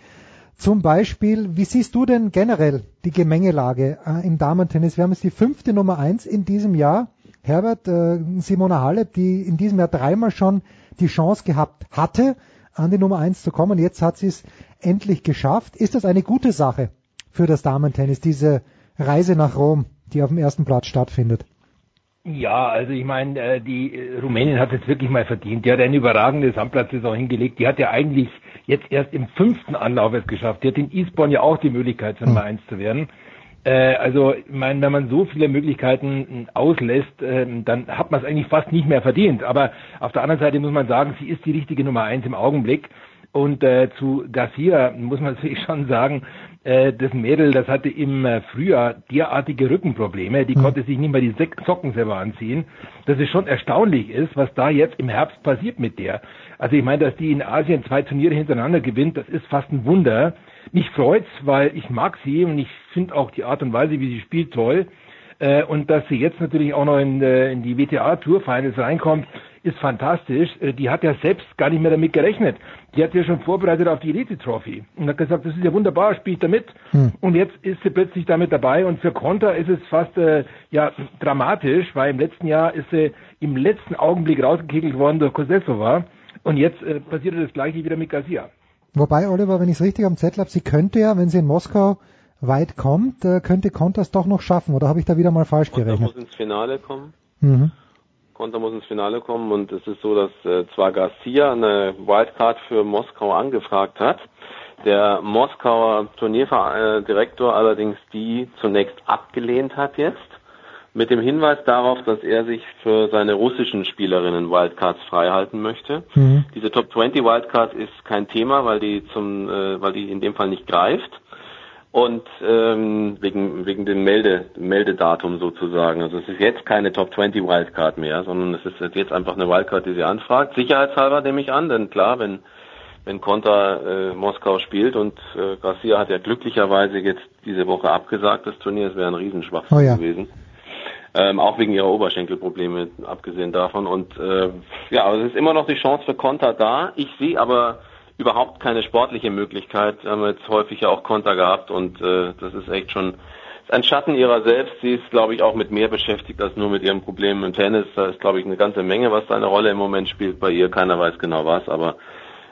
Speaker 1: Zum Beispiel, wie siehst du denn generell die Gemengelage äh, im Damentennis? Wir haben jetzt die fünfte Nummer eins in diesem Jahr. Herbert, äh, Simona Halep, die in diesem Jahr dreimal schon die Chance gehabt hatte, an die Nummer eins zu kommen. Jetzt hat sie es endlich geschafft. Ist das eine gute Sache für das Damentennis, diese Reise nach Rom, die auf dem ersten Platz stattfindet.
Speaker 26: Ja, also ich meine, äh, die äh, Rumänin hat es wirklich mal verdient. Die hat eine überragende Sandplatzsaison hingelegt. Die hat ja eigentlich jetzt erst im fünften Anlauf es geschafft. Die hat in Eastbourne ja auch die Möglichkeit, Nummer eins zu werden. Äh, also, ich meine, wenn man so viele Möglichkeiten auslässt, dann hat man es eigentlich fast nicht mehr verdient. Aber auf der anderen Seite muss man sagen, sie ist die richtige Nummer eins im Augenblick. Und äh, zu Garcia muss man (laughs) natürlich schon sagen, äh, das Mädel, das hatte im äh, Frühjahr derartige Rückenprobleme, die mhm. konnte sich nicht mehr die Socken selber anziehen, dass es schon erstaunlich ist, was da jetzt im Herbst passiert mit der. Also ich meine, dass die in Asien zwei Turniere hintereinander gewinnt, das ist fast ein Wunder. Mich freut's, weil ich mag sie und ich finde auch die Art und Weise, wie sie spielt, toll. Äh, und dass sie jetzt natürlich auch noch in, äh, in die WTA Tour Finals reinkommt, ist fantastisch. Äh, die hat ja selbst gar nicht mehr damit gerechnet. Die hat sich ja schon vorbereitet auf die Elite Trophy und hat gesagt, das ist ja wunderbar, spiele ich damit. Hm. Und jetzt ist sie plötzlich damit dabei und für Konter ist es fast äh, ja dramatisch, weil im letzten Jahr ist sie im letzten Augenblick rausgekickelt worden durch Kosesova und jetzt äh, passiert das gleiche wieder mit Garcia.
Speaker 1: Wobei, Oliver, wenn ich es richtig am Zettel habe, sie könnte ja, wenn sie in Moskau weit kommt, äh, könnte Kontas doch noch schaffen, oder habe ich da wieder mal falsch
Speaker 2: Konter
Speaker 1: gerechnet?
Speaker 2: muss ins Finale kommen.
Speaker 1: Mhm.
Speaker 2: Konter muss ins Finale kommen und es ist so, dass äh, zwar Garcia eine Wildcard für Moskau angefragt hat, der Moskauer Turnierdirektor allerdings die zunächst abgelehnt hat jetzt, mit dem Hinweis darauf, dass er sich für seine russischen Spielerinnen Wildcards freihalten möchte.
Speaker 1: Mhm.
Speaker 2: Diese Top 20 Wildcard ist kein Thema, weil die zum, äh, weil die in dem Fall nicht greift und ähm, wegen wegen dem Melde, Meldedatum sozusagen. Also es ist jetzt keine Top 20 Wildcard mehr, sondern es ist jetzt einfach eine Wildcard, die sie anfragt. Sicherheitshalber nehme ich an, denn klar, wenn wenn Konter äh, Moskau spielt und äh, Garcia hat ja glücklicherweise jetzt diese Woche abgesagt, das Turnier, es wäre ein Riesenschwachsinn
Speaker 1: Oh ja.
Speaker 2: gewesen. Ähm, auch wegen ihrer Oberschenkelprobleme, abgesehen davon. Und äh, ja, also es ist immer noch die Chance für Konter da. Ich sehe aber überhaupt keine sportliche Möglichkeit. Wir haben jetzt häufig ja auch Konter gehabt und äh, das ist echt schon ein Schatten ihrer selbst. Sie ist, glaube ich, auch mit mehr beschäftigt als nur mit ihren Problemen im Tennis. Da ist, glaube ich, eine ganze Menge, was da eine Rolle im Moment spielt bei ihr. Keiner weiß genau was, aber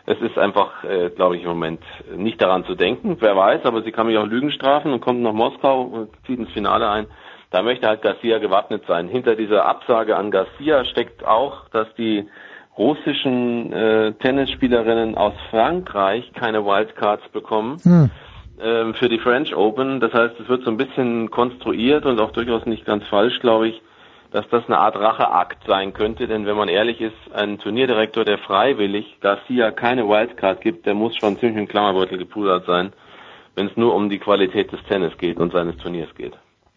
Speaker 2: es ist einfach, äh, glaube ich, im Moment nicht daran zu denken. Wer weiß, aber sie kann mich auch Lügen strafen und kommt nach Moskau und zieht ins Finale ein. Da möchte halt Garcia gewappnet sein. Hinter dieser Absage an Garcia steckt auch, dass die russischen äh, Tennisspielerinnen aus Frankreich keine Wildcards bekommen
Speaker 1: Hm.
Speaker 2: ähm, für die French Open. Das heißt, es wird so ein bisschen konstruiert und auch durchaus nicht ganz falsch, glaube ich, dass das eine Art Racheakt sein könnte. Denn wenn man ehrlich ist, ein Turnierdirektor, der freiwillig Garcia keine Wildcard gibt, der muss schon ziemlich im Klammerbeutel gepudert sein, wenn es nur um die Qualität des Tennis geht und seines Turniers geht.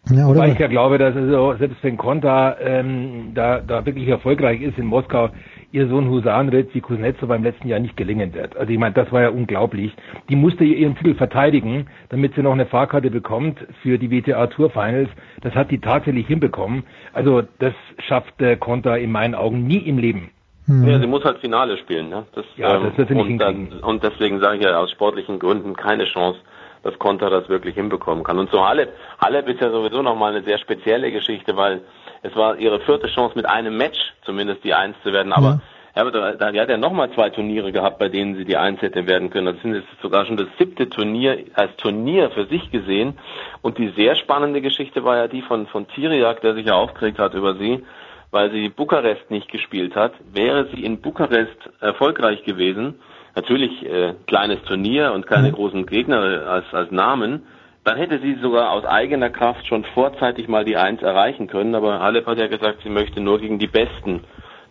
Speaker 1: Ja, oder?
Speaker 26: Weil ich ja glaube, dass also selbst wenn Konta ähm, da, da wirklich erfolgreich ist in Moskau, ihr so ein Husarenritt wie Kuznetsov beim letzten Jahr nicht gelingen wird. Also ich meine, das war ja unglaublich. Die musste ihren Titel verteidigen, damit sie noch eine Fahrkarte bekommt für die WTA Tour Finals. Das hat die tatsächlich hinbekommen. Also das schafft äh, Konta in meinen Augen nie im Leben.
Speaker 1: Hm.
Speaker 2: Ja, sie muss halt Finale spielen, ne? Das,
Speaker 26: Ja, das wird sie nicht
Speaker 2: und, dann, und deswegen sage ich ja aus sportlichen Gründen keine Chance, dass Konter das wirklich hinbekommen kann. Und zu Halep, Halep ist ja sowieso nochmal eine sehr spezielle Geschichte, weil es war ihre vierte Chance mit einem Match, zumindest die Eins zu werden, aber ja. aber da, die hat ja nochmal zwei Turniere gehabt, bei denen sie die Eins hätte werden können. Das sind jetzt sogar schon das siebte Turnier als Turnier für sich gesehen. Und die sehr spannende Geschichte war ja die von, von Tiriak, der sich ja aufgeregt hat über sie, weil sie Bukarest nicht gespielt hat. Wäre sie in Bukarest erfolgreich gewesen, natürlich äh, kleines Turnier und keine großen Gegner als, als Namen, dann hätte sie sogar aus eigener Kraft schon vorzeitig mal die Eins erreichen können. Aber Halep hat ja gesagt, sie möchte nur gegen die Besten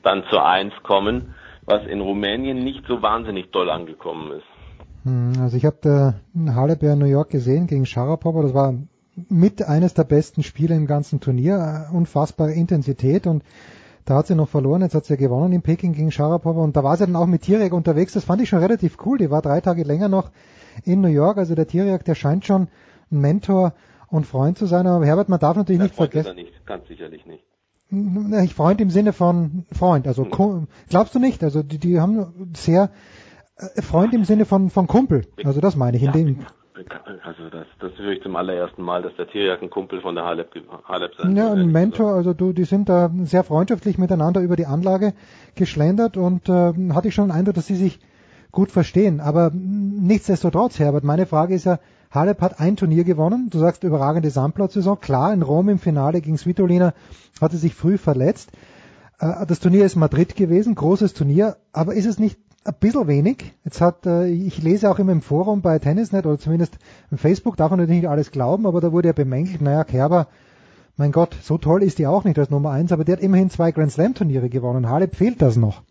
Speaker 2: dann zur Eins kommen, was in Rumänien nicht so wahnsinnig doll angekommen ist.
Speaker 1: Hm, Also ich habe Halep ja in New York gesehen gegen Sharapova. Das war mit eines der besten Spiele im ganzen Turnier. Äh, Unfassbare Intensität und da hat sie noch verloren. Jetzt hat sie ja gewonnen in Peking gegen Sharapova und da war sie dann auch mit Tirek unterwegs. Das fand ich schon relativ cool. Die war drei Tage länger noch in New York. Also der Tirek, der scheint schon ein Mentor und Freund zu sein. Aber Herbert, man darf natürlich nicht
Speaker 2: Freund ist
Speaker 1: vergessen.
Speaker 2: er nicht, ganz sicherlich nicht.
Speaker 1: Ich Freund im Sinne von Freund, also Ku- glaubst du nicht? Also die, die haben sehr äh, Freund im Sinne von von Kumpel. Also das meine ich in dem
Speaker 2: Also das, das höre ich zum allerersten Mal, dass der Tierjak ein Kumpel von der Halep, Halep sein
Speaker 1: ja, ein Mentor, also du, die sind da sehr freundschaftlich miteinander über die Anlage geschlendert und äh, hatte ich schon den Eindruck, dass sie sich gut verstehen. Aber mm, nichtsdestotrotz, Herbert, meine Frage ist ja, Halep hat ein Turnier gewonnen. Du sagst überragende Sandplatzsaison. Klar, in Rom im Finale gegen Svitolina hat sie sich früh verletzt. Äh, das Turnier ist Madrid gewesen, großes Turnier. Aber ist es nicht ein bisschen wenig? Jetzt hat, äh, ich lese auch immer im Forum bei Tennisnet oder zumindest im Facebook, darf man natürlich nicht alles glauben, aber da wurde ja bemängelt, naja, Kerber, mein Gott, so toll ist die auch nicht als Nummer eins, aber der hat immerhin zwei Grand Slam Turniere gewonnen. Halep fehlt das noch.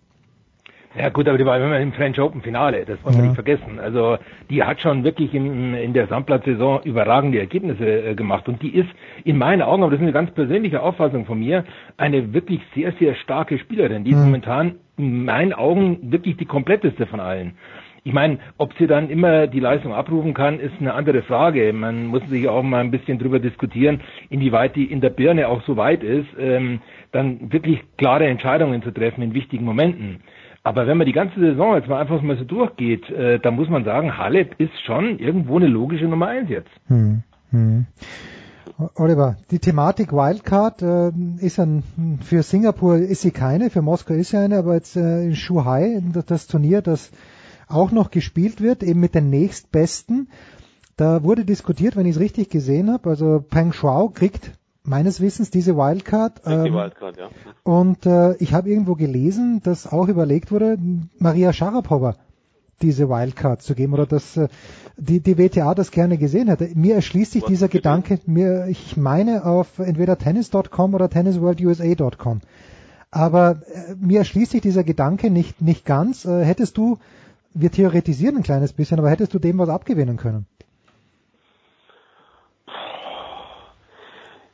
Speaker 26: Ja gut, aber die war immer im French Open Finale, das wollen wir
Speaker 1: Ja.
Speaker 26: nicht vergessen. Also die hat schon wirklich in, in der Sandplatzsaison überragende Ergebnisse äh, gemacht und die ist in meinen Augen, aber das ist eine ganz persönliche Auffassung von mir, eine wirklich sehr, sehr starke Spielerin. Die ist
Speaker 1: Mhm.
Speaker 26: momentan in meinen Augen wirklich die kompletteste von allen. Ich meine, ob sie dann immer die Leistung abrufen kann, ist eine andere Frage. Man muss sich auch mal ein bisschen drüber diskutieren, inwieweit die in der Birne auch so weit ist, ähm, dann wirklich klare Entscheidungen zu treffen in wichtigen Momenten. Aber wenn man die ganze Saison jetzt mal einfach mal so durchgeht, äh, dann muss man sagen, Halep ist schon irgendwo eine logische Nummer eins jetzt.
Speaker 1: Hm, hm. Oliver, die Thematik Wildcard äh, ist ein, für Singapur ist sie keine, für Moskau ist sie eine, aber jetzt äh, in Shanghai, das Turnier, das auch noch gespielt wird, eben mit den nächstbesten. Da wurde diskutiert, wenn ich es richtig gesehen habe, also Peng Shuao kriegt meines Wissens diese Wildcard.
Speaker 2: Ähm, die Wildcard, ja.
Speaker 1: Und äh, ich habe irgendwo gelesen, dass auch überlegt wurde, Maria Sharapova diese Wildcard zu geben oder dass äh, die, die WTA das gerne gesehen hätte. Mir erschließt sich Was dieser Gedanke, mir, ich meine auf entweder tennis.com oder tennisworldusa.com. Aber äh, mir erschließt sich dieser Gedanke nicht, nicht ganz. Äh, hättest du, wir theoretisieren ein kleines bisschen, aber hättest du dem was abgewinnen können?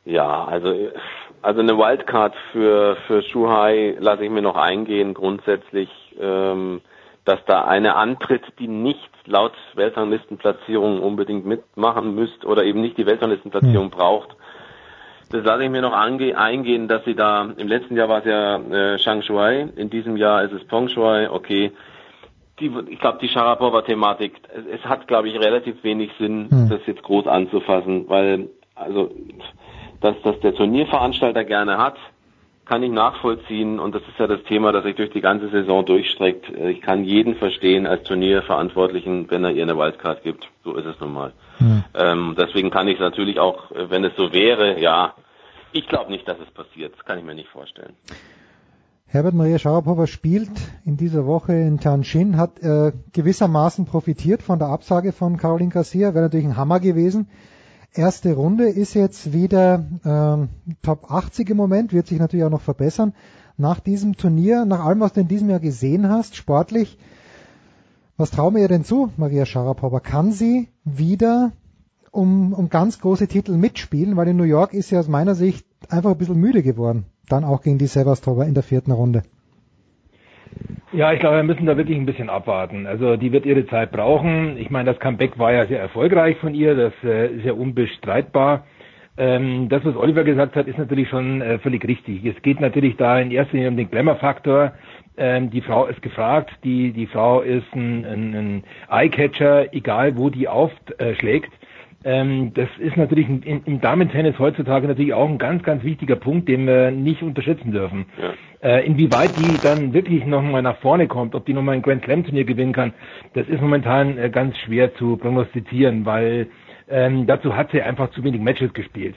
Speaker 2: Ja, also also eine Wildcard für für Shuhai lasse ich mir noch eingehen grundsätzlich, ähm, dass da eine antritt, die nicht laut Weltranglistenplatzierung unbedingt mitmachen müsste oder eben nicht die Weltranglistenplatzierung mhm. braucht. Das lasse ich mir noch eingehen, dass sie da im letzten Jahr war es ja äh, Shang Shuai, in diesem Jahr ist es Peng Shuai, okay. Die, ich glaube, die Sharapova-Thematik, es, es, hat, glaube ich, relativ wenig Sinn, mhm. das jetzt groß anzufassen, weil also dass das der Turnierveranstalter gerne hat, kann ich nachvollziehen und das ist ja das Thema, das sich durch die ganze Saison durchstreckt. Ich kann jeden verstehen als Turnierverantwortlichen, wenn er ihr eine Wildcard gibt. So ist es nun mal. Mhm. Ähm, deswegen kann ich es natürlich auch, wenn es so wäre, ja, ich glaube nicht, dass es passiert. Das kann ich mir nicht vorstellen.
Speaker 1: Herbert Maria Sharapova spielt in dieser Woche in Tianjin, hat äh, gewissermaßen profitiert von der Absage von Caroline Garcia, wäre natürlich ein Hammer gewesen erste Runde ist jetzt wieder ähm, Top 80 im Moment, wird sich natürlich auch noch verbessern. Nach diesem Turnier, nach allem, was du in diesem Jahr gesehen hast, sportlich, was trauen wir ihr denn zu, Maria Sharapova? Kann sie wieder um, um ganz große Titel mitspielen? Weil in New York ist sie aus meiner Sicht einfach ein bisschen müde geworden. Dann auch gegen die Sevastova in der vierten Runde.
Speaker 26: Ja, ich glaube, wir müssen da wirklich ein bisschen abwarten. Also die wird ihre Zeit brauchen. Ich meine, das Comeback war ja sehr erfolgreich von ihr, das äh, ist ja unbestreitbar. Ähm, das, was Oliver gesagt hat, ist natürlich schon äh, völlig richtig. Es geht natürlich da in erster Linie um den Glamour-Faktor. Ähm, die Frau ist gefragt, die, die Frau ist ein, ein, ein Eyecatcher, egal wo die aufschlägt. Ähm, das ist natürlich in, im Damentennis heutzutage natürlich auch ein ganz, ganz wichtiger Punkt, den wir nicht unterschätzen dürfen. Ja. Äh, inwieweit die dann wirklich nochmal nach vorne kommt, ob die nochmal ein Grand Slam Turnier gewinnen kann, das ist momentan äh, ganz schwer zu prognostizieren, weil ähm, dazu hat sie einfach zu wenig Matches gespielt.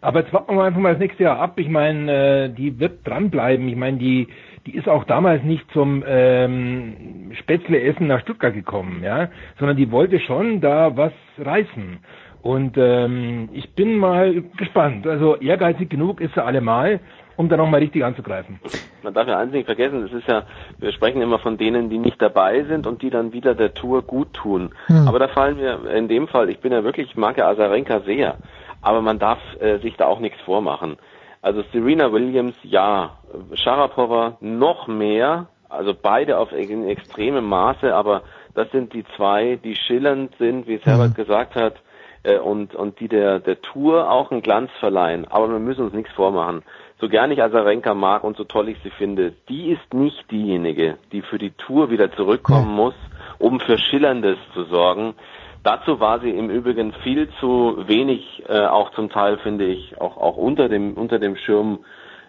Speaker 26: Aber jetzt warten wir einfach mal das nächste Jahr ab. Ich meine, äh, die wird dranbleiben. Ich meine, die die ist auch damals nicht zum ähm, Spätzle essen nach Stuttgart gekommen, ja, sondern die wollte schon da was reißen. Und ähm, ich bin mal gespannt. Also ehrgeizig genug ist sie allemal, um da nochmal richtig anzugreifen.
Speaker 2: Man darf ja eins nicht vergessen, es ist ja, wir sprechen immer von denen, die nicht dabei sind und die dann wieder der Tour gut tun. Hm. Aber da fallen mir in dem Fall, ich bin ja wirklich, ich mag ja Azarenka sehr, aber man darf äh, sich da auch nichts vormachen. Also Serena Williams, ja, Sharapova noch mehr, also beide auf extremem Maße, aber das sind die zwei, die schillernd sind, wie es Herbert mhm. gesagt hat, äh, und, und die der, der Tour auch einen Glanz verleihen. Aber wir müssen uns nichts vormachen. So gern ich Azarenka mag und so toll ich sie finde, die ist nicht diejenige, die für die Tour wieder zurückkommen muss, um für Schillerndes zu sorgen. Dazu war sie im Übrigen viel zu wenig, äh, auch zum Teil finde ich, auch, auch unter dem, unter dem Schirm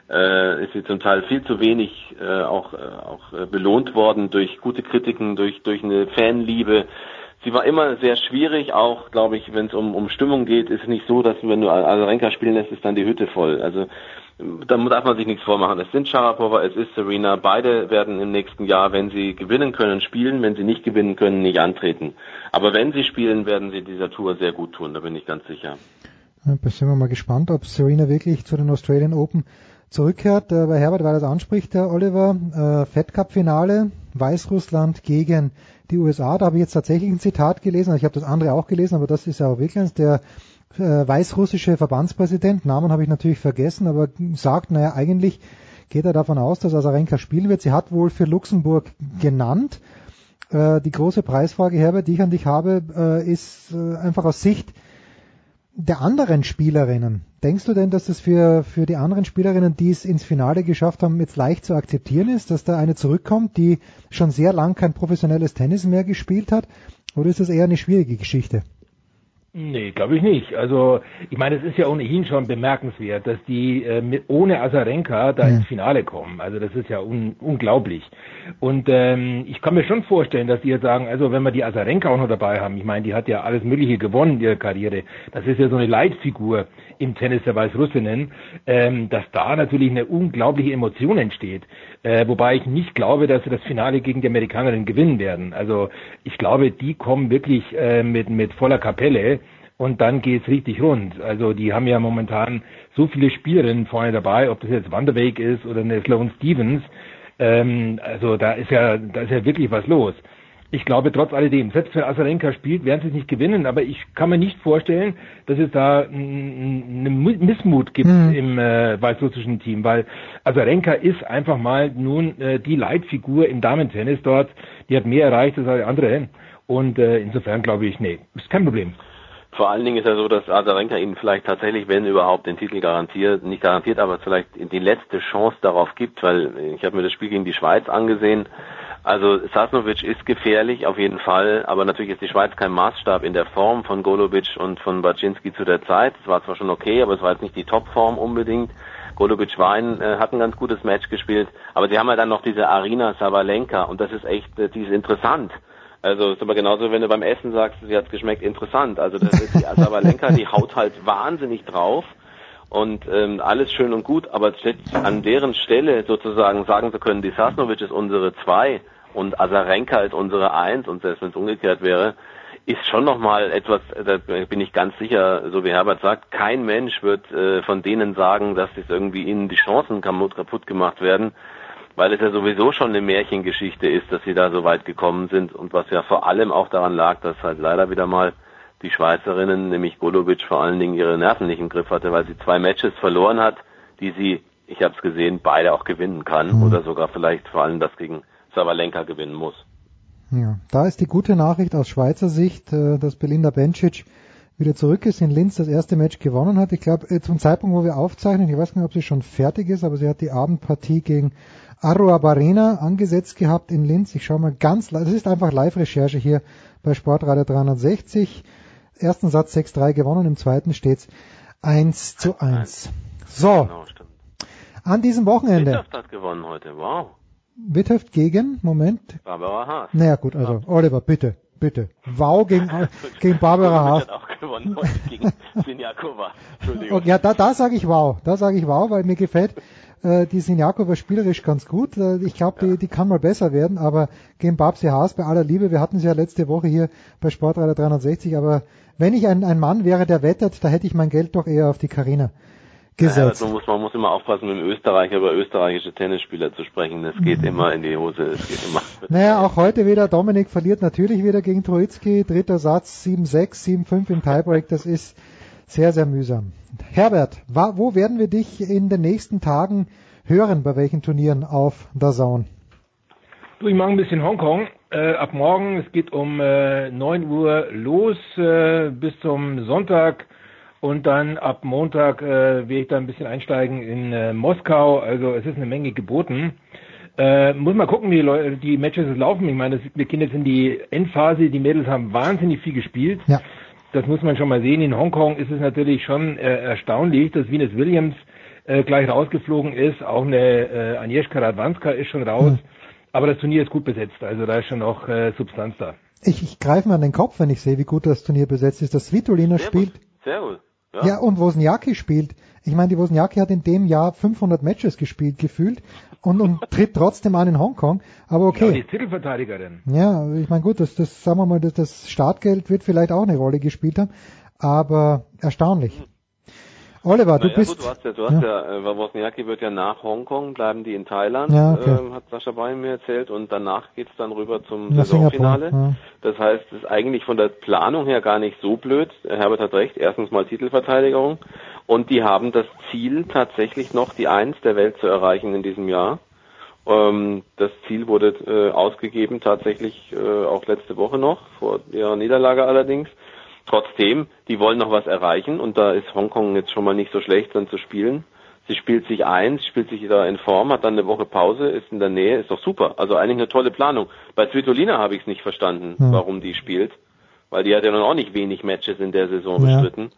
Speaker 2: äh, ist sie zum Teil viel zu wenig äh, auch, äh, auch äh, belohnt worden durch gute Kritiken, durch, durch eine Fanliebe sie war immer sehr schwierig, auch glaube ich, wenn es um, um Stimmung geht, ist es nicht so, dass wenn du Azarenka spielen lässt, ist dann die Hütte voll. Also da darf man sich nichts vormachen. Es sind Sharapova, es ist Serena. Beide werden im nächsten Jahr, wenn sie gewinnen können, spielen. Wenn sie nicht gewinnen können, nicht antreten. Aber wenn sie spielen, werden sie dieser Tour sehr gut tun. Da bin ich ganz sicher.
Speaker 1: Da sind wir mal gespannt, ob Serena wirklich zu den Australian Open zurückkehrt. Äh, bei Herbert, weil das anspricht, der Oliver, äh, Fed Cup Finale, Weißrussland gegen die USA. Da habe ich jetzt tatsächlich ein Zitat gelesen. Also ich habe das andere auch gelesen, aber das ist ja auch wirklich der äh, weißrussische Verbandspräsident, Namen habe ich natürlich vergessen, aber sagt, naja, eigentlich geht er davon aus, dass Azarenka spielen wird. Sie hat wohl für Luxemburg genannt, Äh, die große Preisfrage, Herbert, die ich an dich habe, äh, ist äh, einfach aus Sicht der anderen Spielerinnen. Denkst du denn, dass das für, für die anderen Spielerinnen, die es ins Finale geschafft haben, jetzt leicht zu akzeptieren ist, dass da eine zurückkommt, die schon sehr lang kein professionelles Tennis mehr gespielt hat? Oder ist das eher eine schwierige Geschichte?
Speaker 26: Nee, glaube ich nicht. Also ich meine, es ist ja ohnehin schon bemerkenswert, dass die äh, mit, ohne Azarenka da ja. ins Finale kommen. Also das ist ja un, unglaublich. Und ähm, ich kann mir schon vorstellen, dass die jetzt sagen, also wenn wir die Azarenka auch noch dabei haben, ich meine, die hat ja alles Mögliche gewonnen in ihrer Karriere. Das ist ja so eine Leitfigur im Tennis der Weißrussinnen, ähm, dass da natürlich eine unglaubliche Emotion entsteht. Äh, wobei ich nicht glaube, dass sie das Finale gegen die Amerikanerinnen gewinnen werden. Also ich glaube, die kommen wirklich äh, mit, mit voller Kapelle und dann geht's richtig rund. Also die haben ja momentan so viele Spielerinnen vorne dabei, ob das jetzt Wanderweg ist oder eine Sloane Stevens. Ähm, also da ist ja, da ist ja wirklich was los. Ich glaube trotz alledem, selbst wenn Asarenka spielt, werden sie es nicht gewinnen, aber ich kann mir nicht vorstellen, dass es da einen Missmut gibt mhm. im äh, weißrussischen Team, weil Asarenka ist einfach mal nun äh, die Leitfigur im Damentennis dort, die hat mehr erreicht als alle anderen und äh, insofern glaube ich, nee, ist kein Problem.
Speaker 2: Vor allen Dingen ist ja so, dass Azarenka ihnen vielleicht tatsächlich, wenn überhaupt, den Titel garantiert, nicht garantiert, aber vielleicht die letzte Chance darauf gibt, weil ich habe mir das Spiel gegen die Schweiz angesehen. Also Sasnovic ist gefährlich, auf jeden Fall, aber natürlich ist die Schweiz kein Maßstab in der Form von Golobic und von Baczynski zu der Zeit. Es war zwar schon okay, aber es war jetzt nicht die Topform unbedingt. Golobic war ein, äh, hat ein ganz gutes Match gespielt, aber sie haben ja dann noch diese Arina Sabalenka und das ist echt, äh, die ist interessant. Also ist aber genauso, wenn du beim Essen sagst, sie hat geschmeckt, interessant. Also das ist die (laughs) Asabalenka, die haut halt wahnsinnig drauf und ähm, alles schön und gut, aber an deren Stelle sozusagen sagen zu können, die Sasnovic ist unsere zwei und Asarenka ist unsere eins und selbst wenn es umgekehrt wäre, ist schon nochmal etwas, da bin ich ganz sicher, so wie Herbert sagt, kein Mensch wird äh, von denen sagen, dass es irgendwie ihnen die Chancen kaputt gemacht werden weil es ja sowieso schon eine Märchengeschichte ist, dass sie da so weit gekommen sind und was ja vor allem auch daran lag, dass halt leider wieder mal die Schweizerinnen, nämlich Golovic, vor allen Dingen ihre Nerven nicht im Griff hatte, weil sie zwei Matches verloren hat, die sie, ich habe es gesehen, beide auch gewinnen kann mhm. oder sogar vielleicht vor allem das gegen Savalenka gewinnen muss.
Speaker 1: Ja, da ist die gute Nachricht aus Schweizer Sicht, äh, dass Belinda Bencic wieder zurück ist, in Linz das erste Match gewonnen hat. Ich glaube, äh, zum Zeitpunkt, wo wir aufzeichnen, ich weiß nicht, ob sie schon fertig ist, aber sie hat die Abendpartie gegen Arroa Barena angesetzt gehabt in Linz. Ich schaue mal ganz, das ist einfach Live-Recherche hier bei Sportradio 360. Ersten Satz 6-3 gewonnen, im zweiten steht's 1 zu 1. So. Genau, An diesem Wochenende.
Speaker 2: Witthöft hat gewonnen heute, wow.
Speaker 1: Witthöft gegen, Moment.
Speaker 2: Barbara Haas.
Speaker 1: Naja gut, also Oliver, bitte, bitte. Wow gegen, (laughs) gegen Barbara Haas.
Speaker 2: hat auch gewonnen heute gegen (laughs) Sinjakova.
Speaker 1: Entschuldigung. Ja, da, da sage ich wow. Da sage ich wow, weil mir gefällt äh, die Sinjako war spielerisch ganz gut. Äh, ich glaube, die, die kann mal besser werden, aber gegen Babsi Haas bei aller Liebe, wir hatten sie ja letzte Woche hier bei Sportradar 360, aber wenn ich ein, ein Mann wäre, der wettet, da hätte ich mein Geld doch eher auf die Karina gesetzt.
Speaker 2: Ja, man, muss, man muss immer aufpassen, mit dem Österreicher über österreichische Tennisspieler zu sprechen. Das geht mhm. immer in die Hose. Es geht immer.
Speaker 1: Naja, auch heute wieder. Dominik verliert natürlich wieder gegen Troitsky. Dritter Satz 7-6, 7-5 im Tiebreak. Das ist sehr, sehr mühsam. Herbert, wo werden wir dich in den nächsten Tagen hören, bei welchen Turnieren auf der Zone?
Speaker 26: Du, ich mache ein bisschen Hongkong. Äh, ab morgen, es geht um äh, 9 Uhr los äh, bis zum Sonntag und dann ab Montag äh, werde ich da ein bisschen einsteigen in äh, Moskau. Also es ist eine Menge geboten. Äh, muss mal gucken, wie die, Leute, die Matches laufen. Ich meine, das, wir gehen jetzt in die Endphase. Die Mädels haben wahnsinnig viel gespielt. Ja das muss man schon mal sehen. In Hongkong ist es natürlich schon äh, erstaunlich, dass Venus Williams gleich rausgeflogen ist. Auch eine äh, Agnieszka Radwanska ist schon raus. Mhm. Aber das Turnier ist gut besetzt. Also da ist schon noch äh, Substanz da.
Speaker 1: Ich, ich greife mir an den Kopf, wenn ich sehe, wie gut das Turnier besetzt ist. Das Svitolina spielt.
Speaker 2: Sehr gut.
Speaker 1: Ja. ja, und Wozniacki spielt. Ich meine, die Wozniacki hat in dem Jahr 500 Matches gespielt, gefühlt, und, und (laughs) tritt trotzdem an in Hongkong. Aber okay. Ja,
Speaker 26: die Titelverteidigerin.
Speaker 1: Ja, ich meine, gut, das, das, sagen wir mal, das, das Startgeld wird vielleicht auch eine Rolle gespielt haben, aber erstaunlich. Oliver, du naja, bist.
Speaker 2: Gut, du hast ja, du hast ja, ja äh, Wozniacki wird ja nach Hongkong, bleiben die in Thailand, ja, okay. ähm, hat Sascha Bein mir erzählt, und danach geht's dann rüber zum Saisonfinale. Ja. Das heißt, es ist eigentlich von der Planung her gar nicht so blöd. Herbert hat recht, erstens mal Titelverteidigung und die haben das Ziel, tatsächlich noch die Eins der Welt zu erreichen in diesem Jahr. Ähm, das Ziel wurde äh, ausgegeben tatsächlich äh, auch letzte Woche noch, vor ihrer Niederlage allerdings. Trotzdem, die wollen noch was erreichen und da ist Hongkong jetzt schon mal nicht so schlecht dann zu spielen. Sie spielt sich ein, spielt sich da in Form, hat dann eine Woche Pause, ist in der Nähe, ist doch super. Also eigentlich eine tolle Planung. Bei Svitolina habe ich es nicht verstanden,
Speaker 1: Hm.
Speaker 2: warum die spielt, weil die hat ja nun auch nicht wenig Matches in der Saison
Speaker 1: Ja.
Speaker 2: bestritten.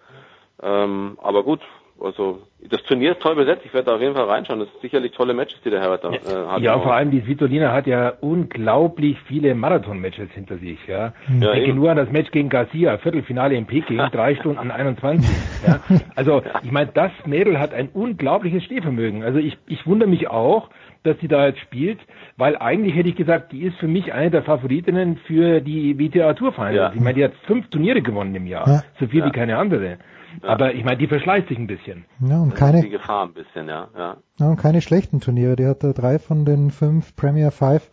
Speaker 2: Ähm, aber gut, also das Turnier ist toll besetzt. Ich werde da auf jeden Fall reinschauen. Das sind sicherlich tolle Matches, die der Herbert da äh, hat.
Speaker 26: Ja, vor allem die Svitolina hat ja unglaublich viele Marathon-Matches hinter sich. Ja.
Speaker 2: Ja,
Speaker 26: ich denke
Speaker 2: eben.
Speaker 26: nur an das Match gegen Garcia, Viertelfinale in Peking, (laughs) drei Stunden 21. Ja. Also ich meine, das Mädel hat ein unglaubliches Stehvermögen. Also ich, ich wundere mich auch, dass sie da jetzt spielt, weil eigentlich hätte ich gesagt, die ist für mich eine der Favoritinnen für die WTA Tour Finals.
Speaker 2: Ja.
Speaker 26: Ich meine, die hat fünf Turniere gewonnen im Jahr,
Speaker 1: Ja.
Speaker 26: so viel
Speaker 2: Ja.
Speaker 26: wie keine andere. Aber ich meine, die verschleißt sich ein bisschen.
Speaker 1: Ja, und
Speaker 2: Das ist die
Speaker 1: keine,
Speaker 2: Gefahr ein bisschen, ja. ja.
Speaker 1: ja, und keine schlechten Turniere. Die hat drei von den fünf Premier Five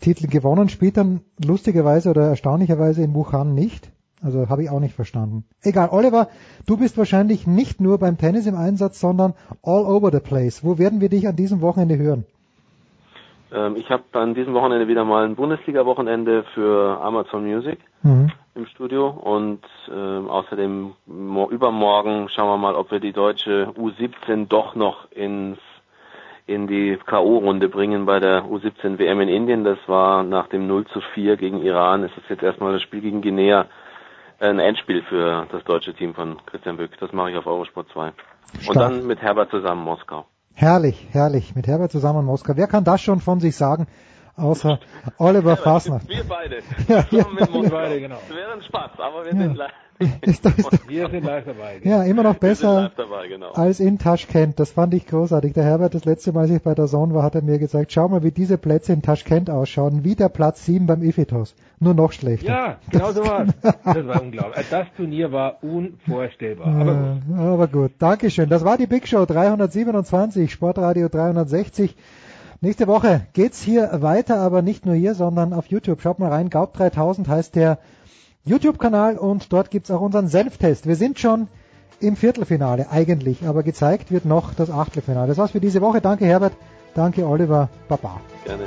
Speaker 1: Titel gewonnen, spielt dann lustigerweise oder erstaunlicherweise in Wuhan nicht. Also habe ich auch nicht verstanden. Egal, Oliver, du bist wahrscheinlich nicht nur beim Tennis im Einsatz, sondern all over the place. Wo werden wir dich an diesem Wochenende hören?
Speaker 2: Ähm, ich habe an diesem Wochenende wieder mal ein Bundesliga-Wochenende für Amazon Music
Speaker 1: Mhm.
Speaker 2: im Studio und ähm, außerdem mo übermorgen schauen wir mal, ob wir die deutsche U17 doch noch ins in die K.O.-Runde bringen bei der U17 WM in Indien. Das war nach dem 0 zu 4 gegen Iran. Es ist jetzt erstmal das Spiel gegen Guinea ein Endspiel für das deutsche Team von Christian Böck. Das mache ich auf Eurosport 2. Und
Speaker 1: Stark.
Speaker 2: dann mit Herbert zusammen Moskau.
Speaker 1: Herrlich, herrlich. Mit Herbert zusammen in Moskau. Wer kann das schon von sich sagen, außer Oliver Fasner?
Speaker 2: Wir beide. (laughs)
Speaker 1: Ja,
Speaker 2: Moskau.
Speaker 26: beide, genau.
Speaker 2: Wäre ein Spaß, aber wir
Speaker 1: Ja.
Speaker 2: sind live. (laughs)
Speaker 1: Ist doch, ist (laughs) doch,
Speaker 26: Wir sind live dabei.
Speaker 1: ja, immer noch
Speaker 2: Wir
Speaker 1: besser
Speaker 2: dabei, genau.
Speaker 1: als in Taschkent. Das fand ich großartig. Der Herbert, das letzte Mal, als ich bei der Zone war, hat er mir gesagt, schau mal, wie diese Plätze in Taschkent ausschauen. Wie der Platz 7 beim Ifitos. Nur noch schlechter.
Speaker 26: Ja, genau so war's. Das war unglaublich. Also Das Turnier war unvorstellbar. Aber gut.
Speaker 1: Aber gut. Dankeschön. Das war die Big Show 327, Sportradio 360. Nächste Woche geht's hier weiter, aber nicht nur hier, sondern auf YouTube. Schaut mal rein. Gaub 3000 heißt der YouTube-Kanal und dort gibt's auch unseren Senftest. Wir sind schon im Viertelfinale eigentlich, aber gezeigt wird noch das Achtelfinale. Das war's für diese Woche. Danke Herbert, danke Oliver, Baba.
Speaker 2: Gerne.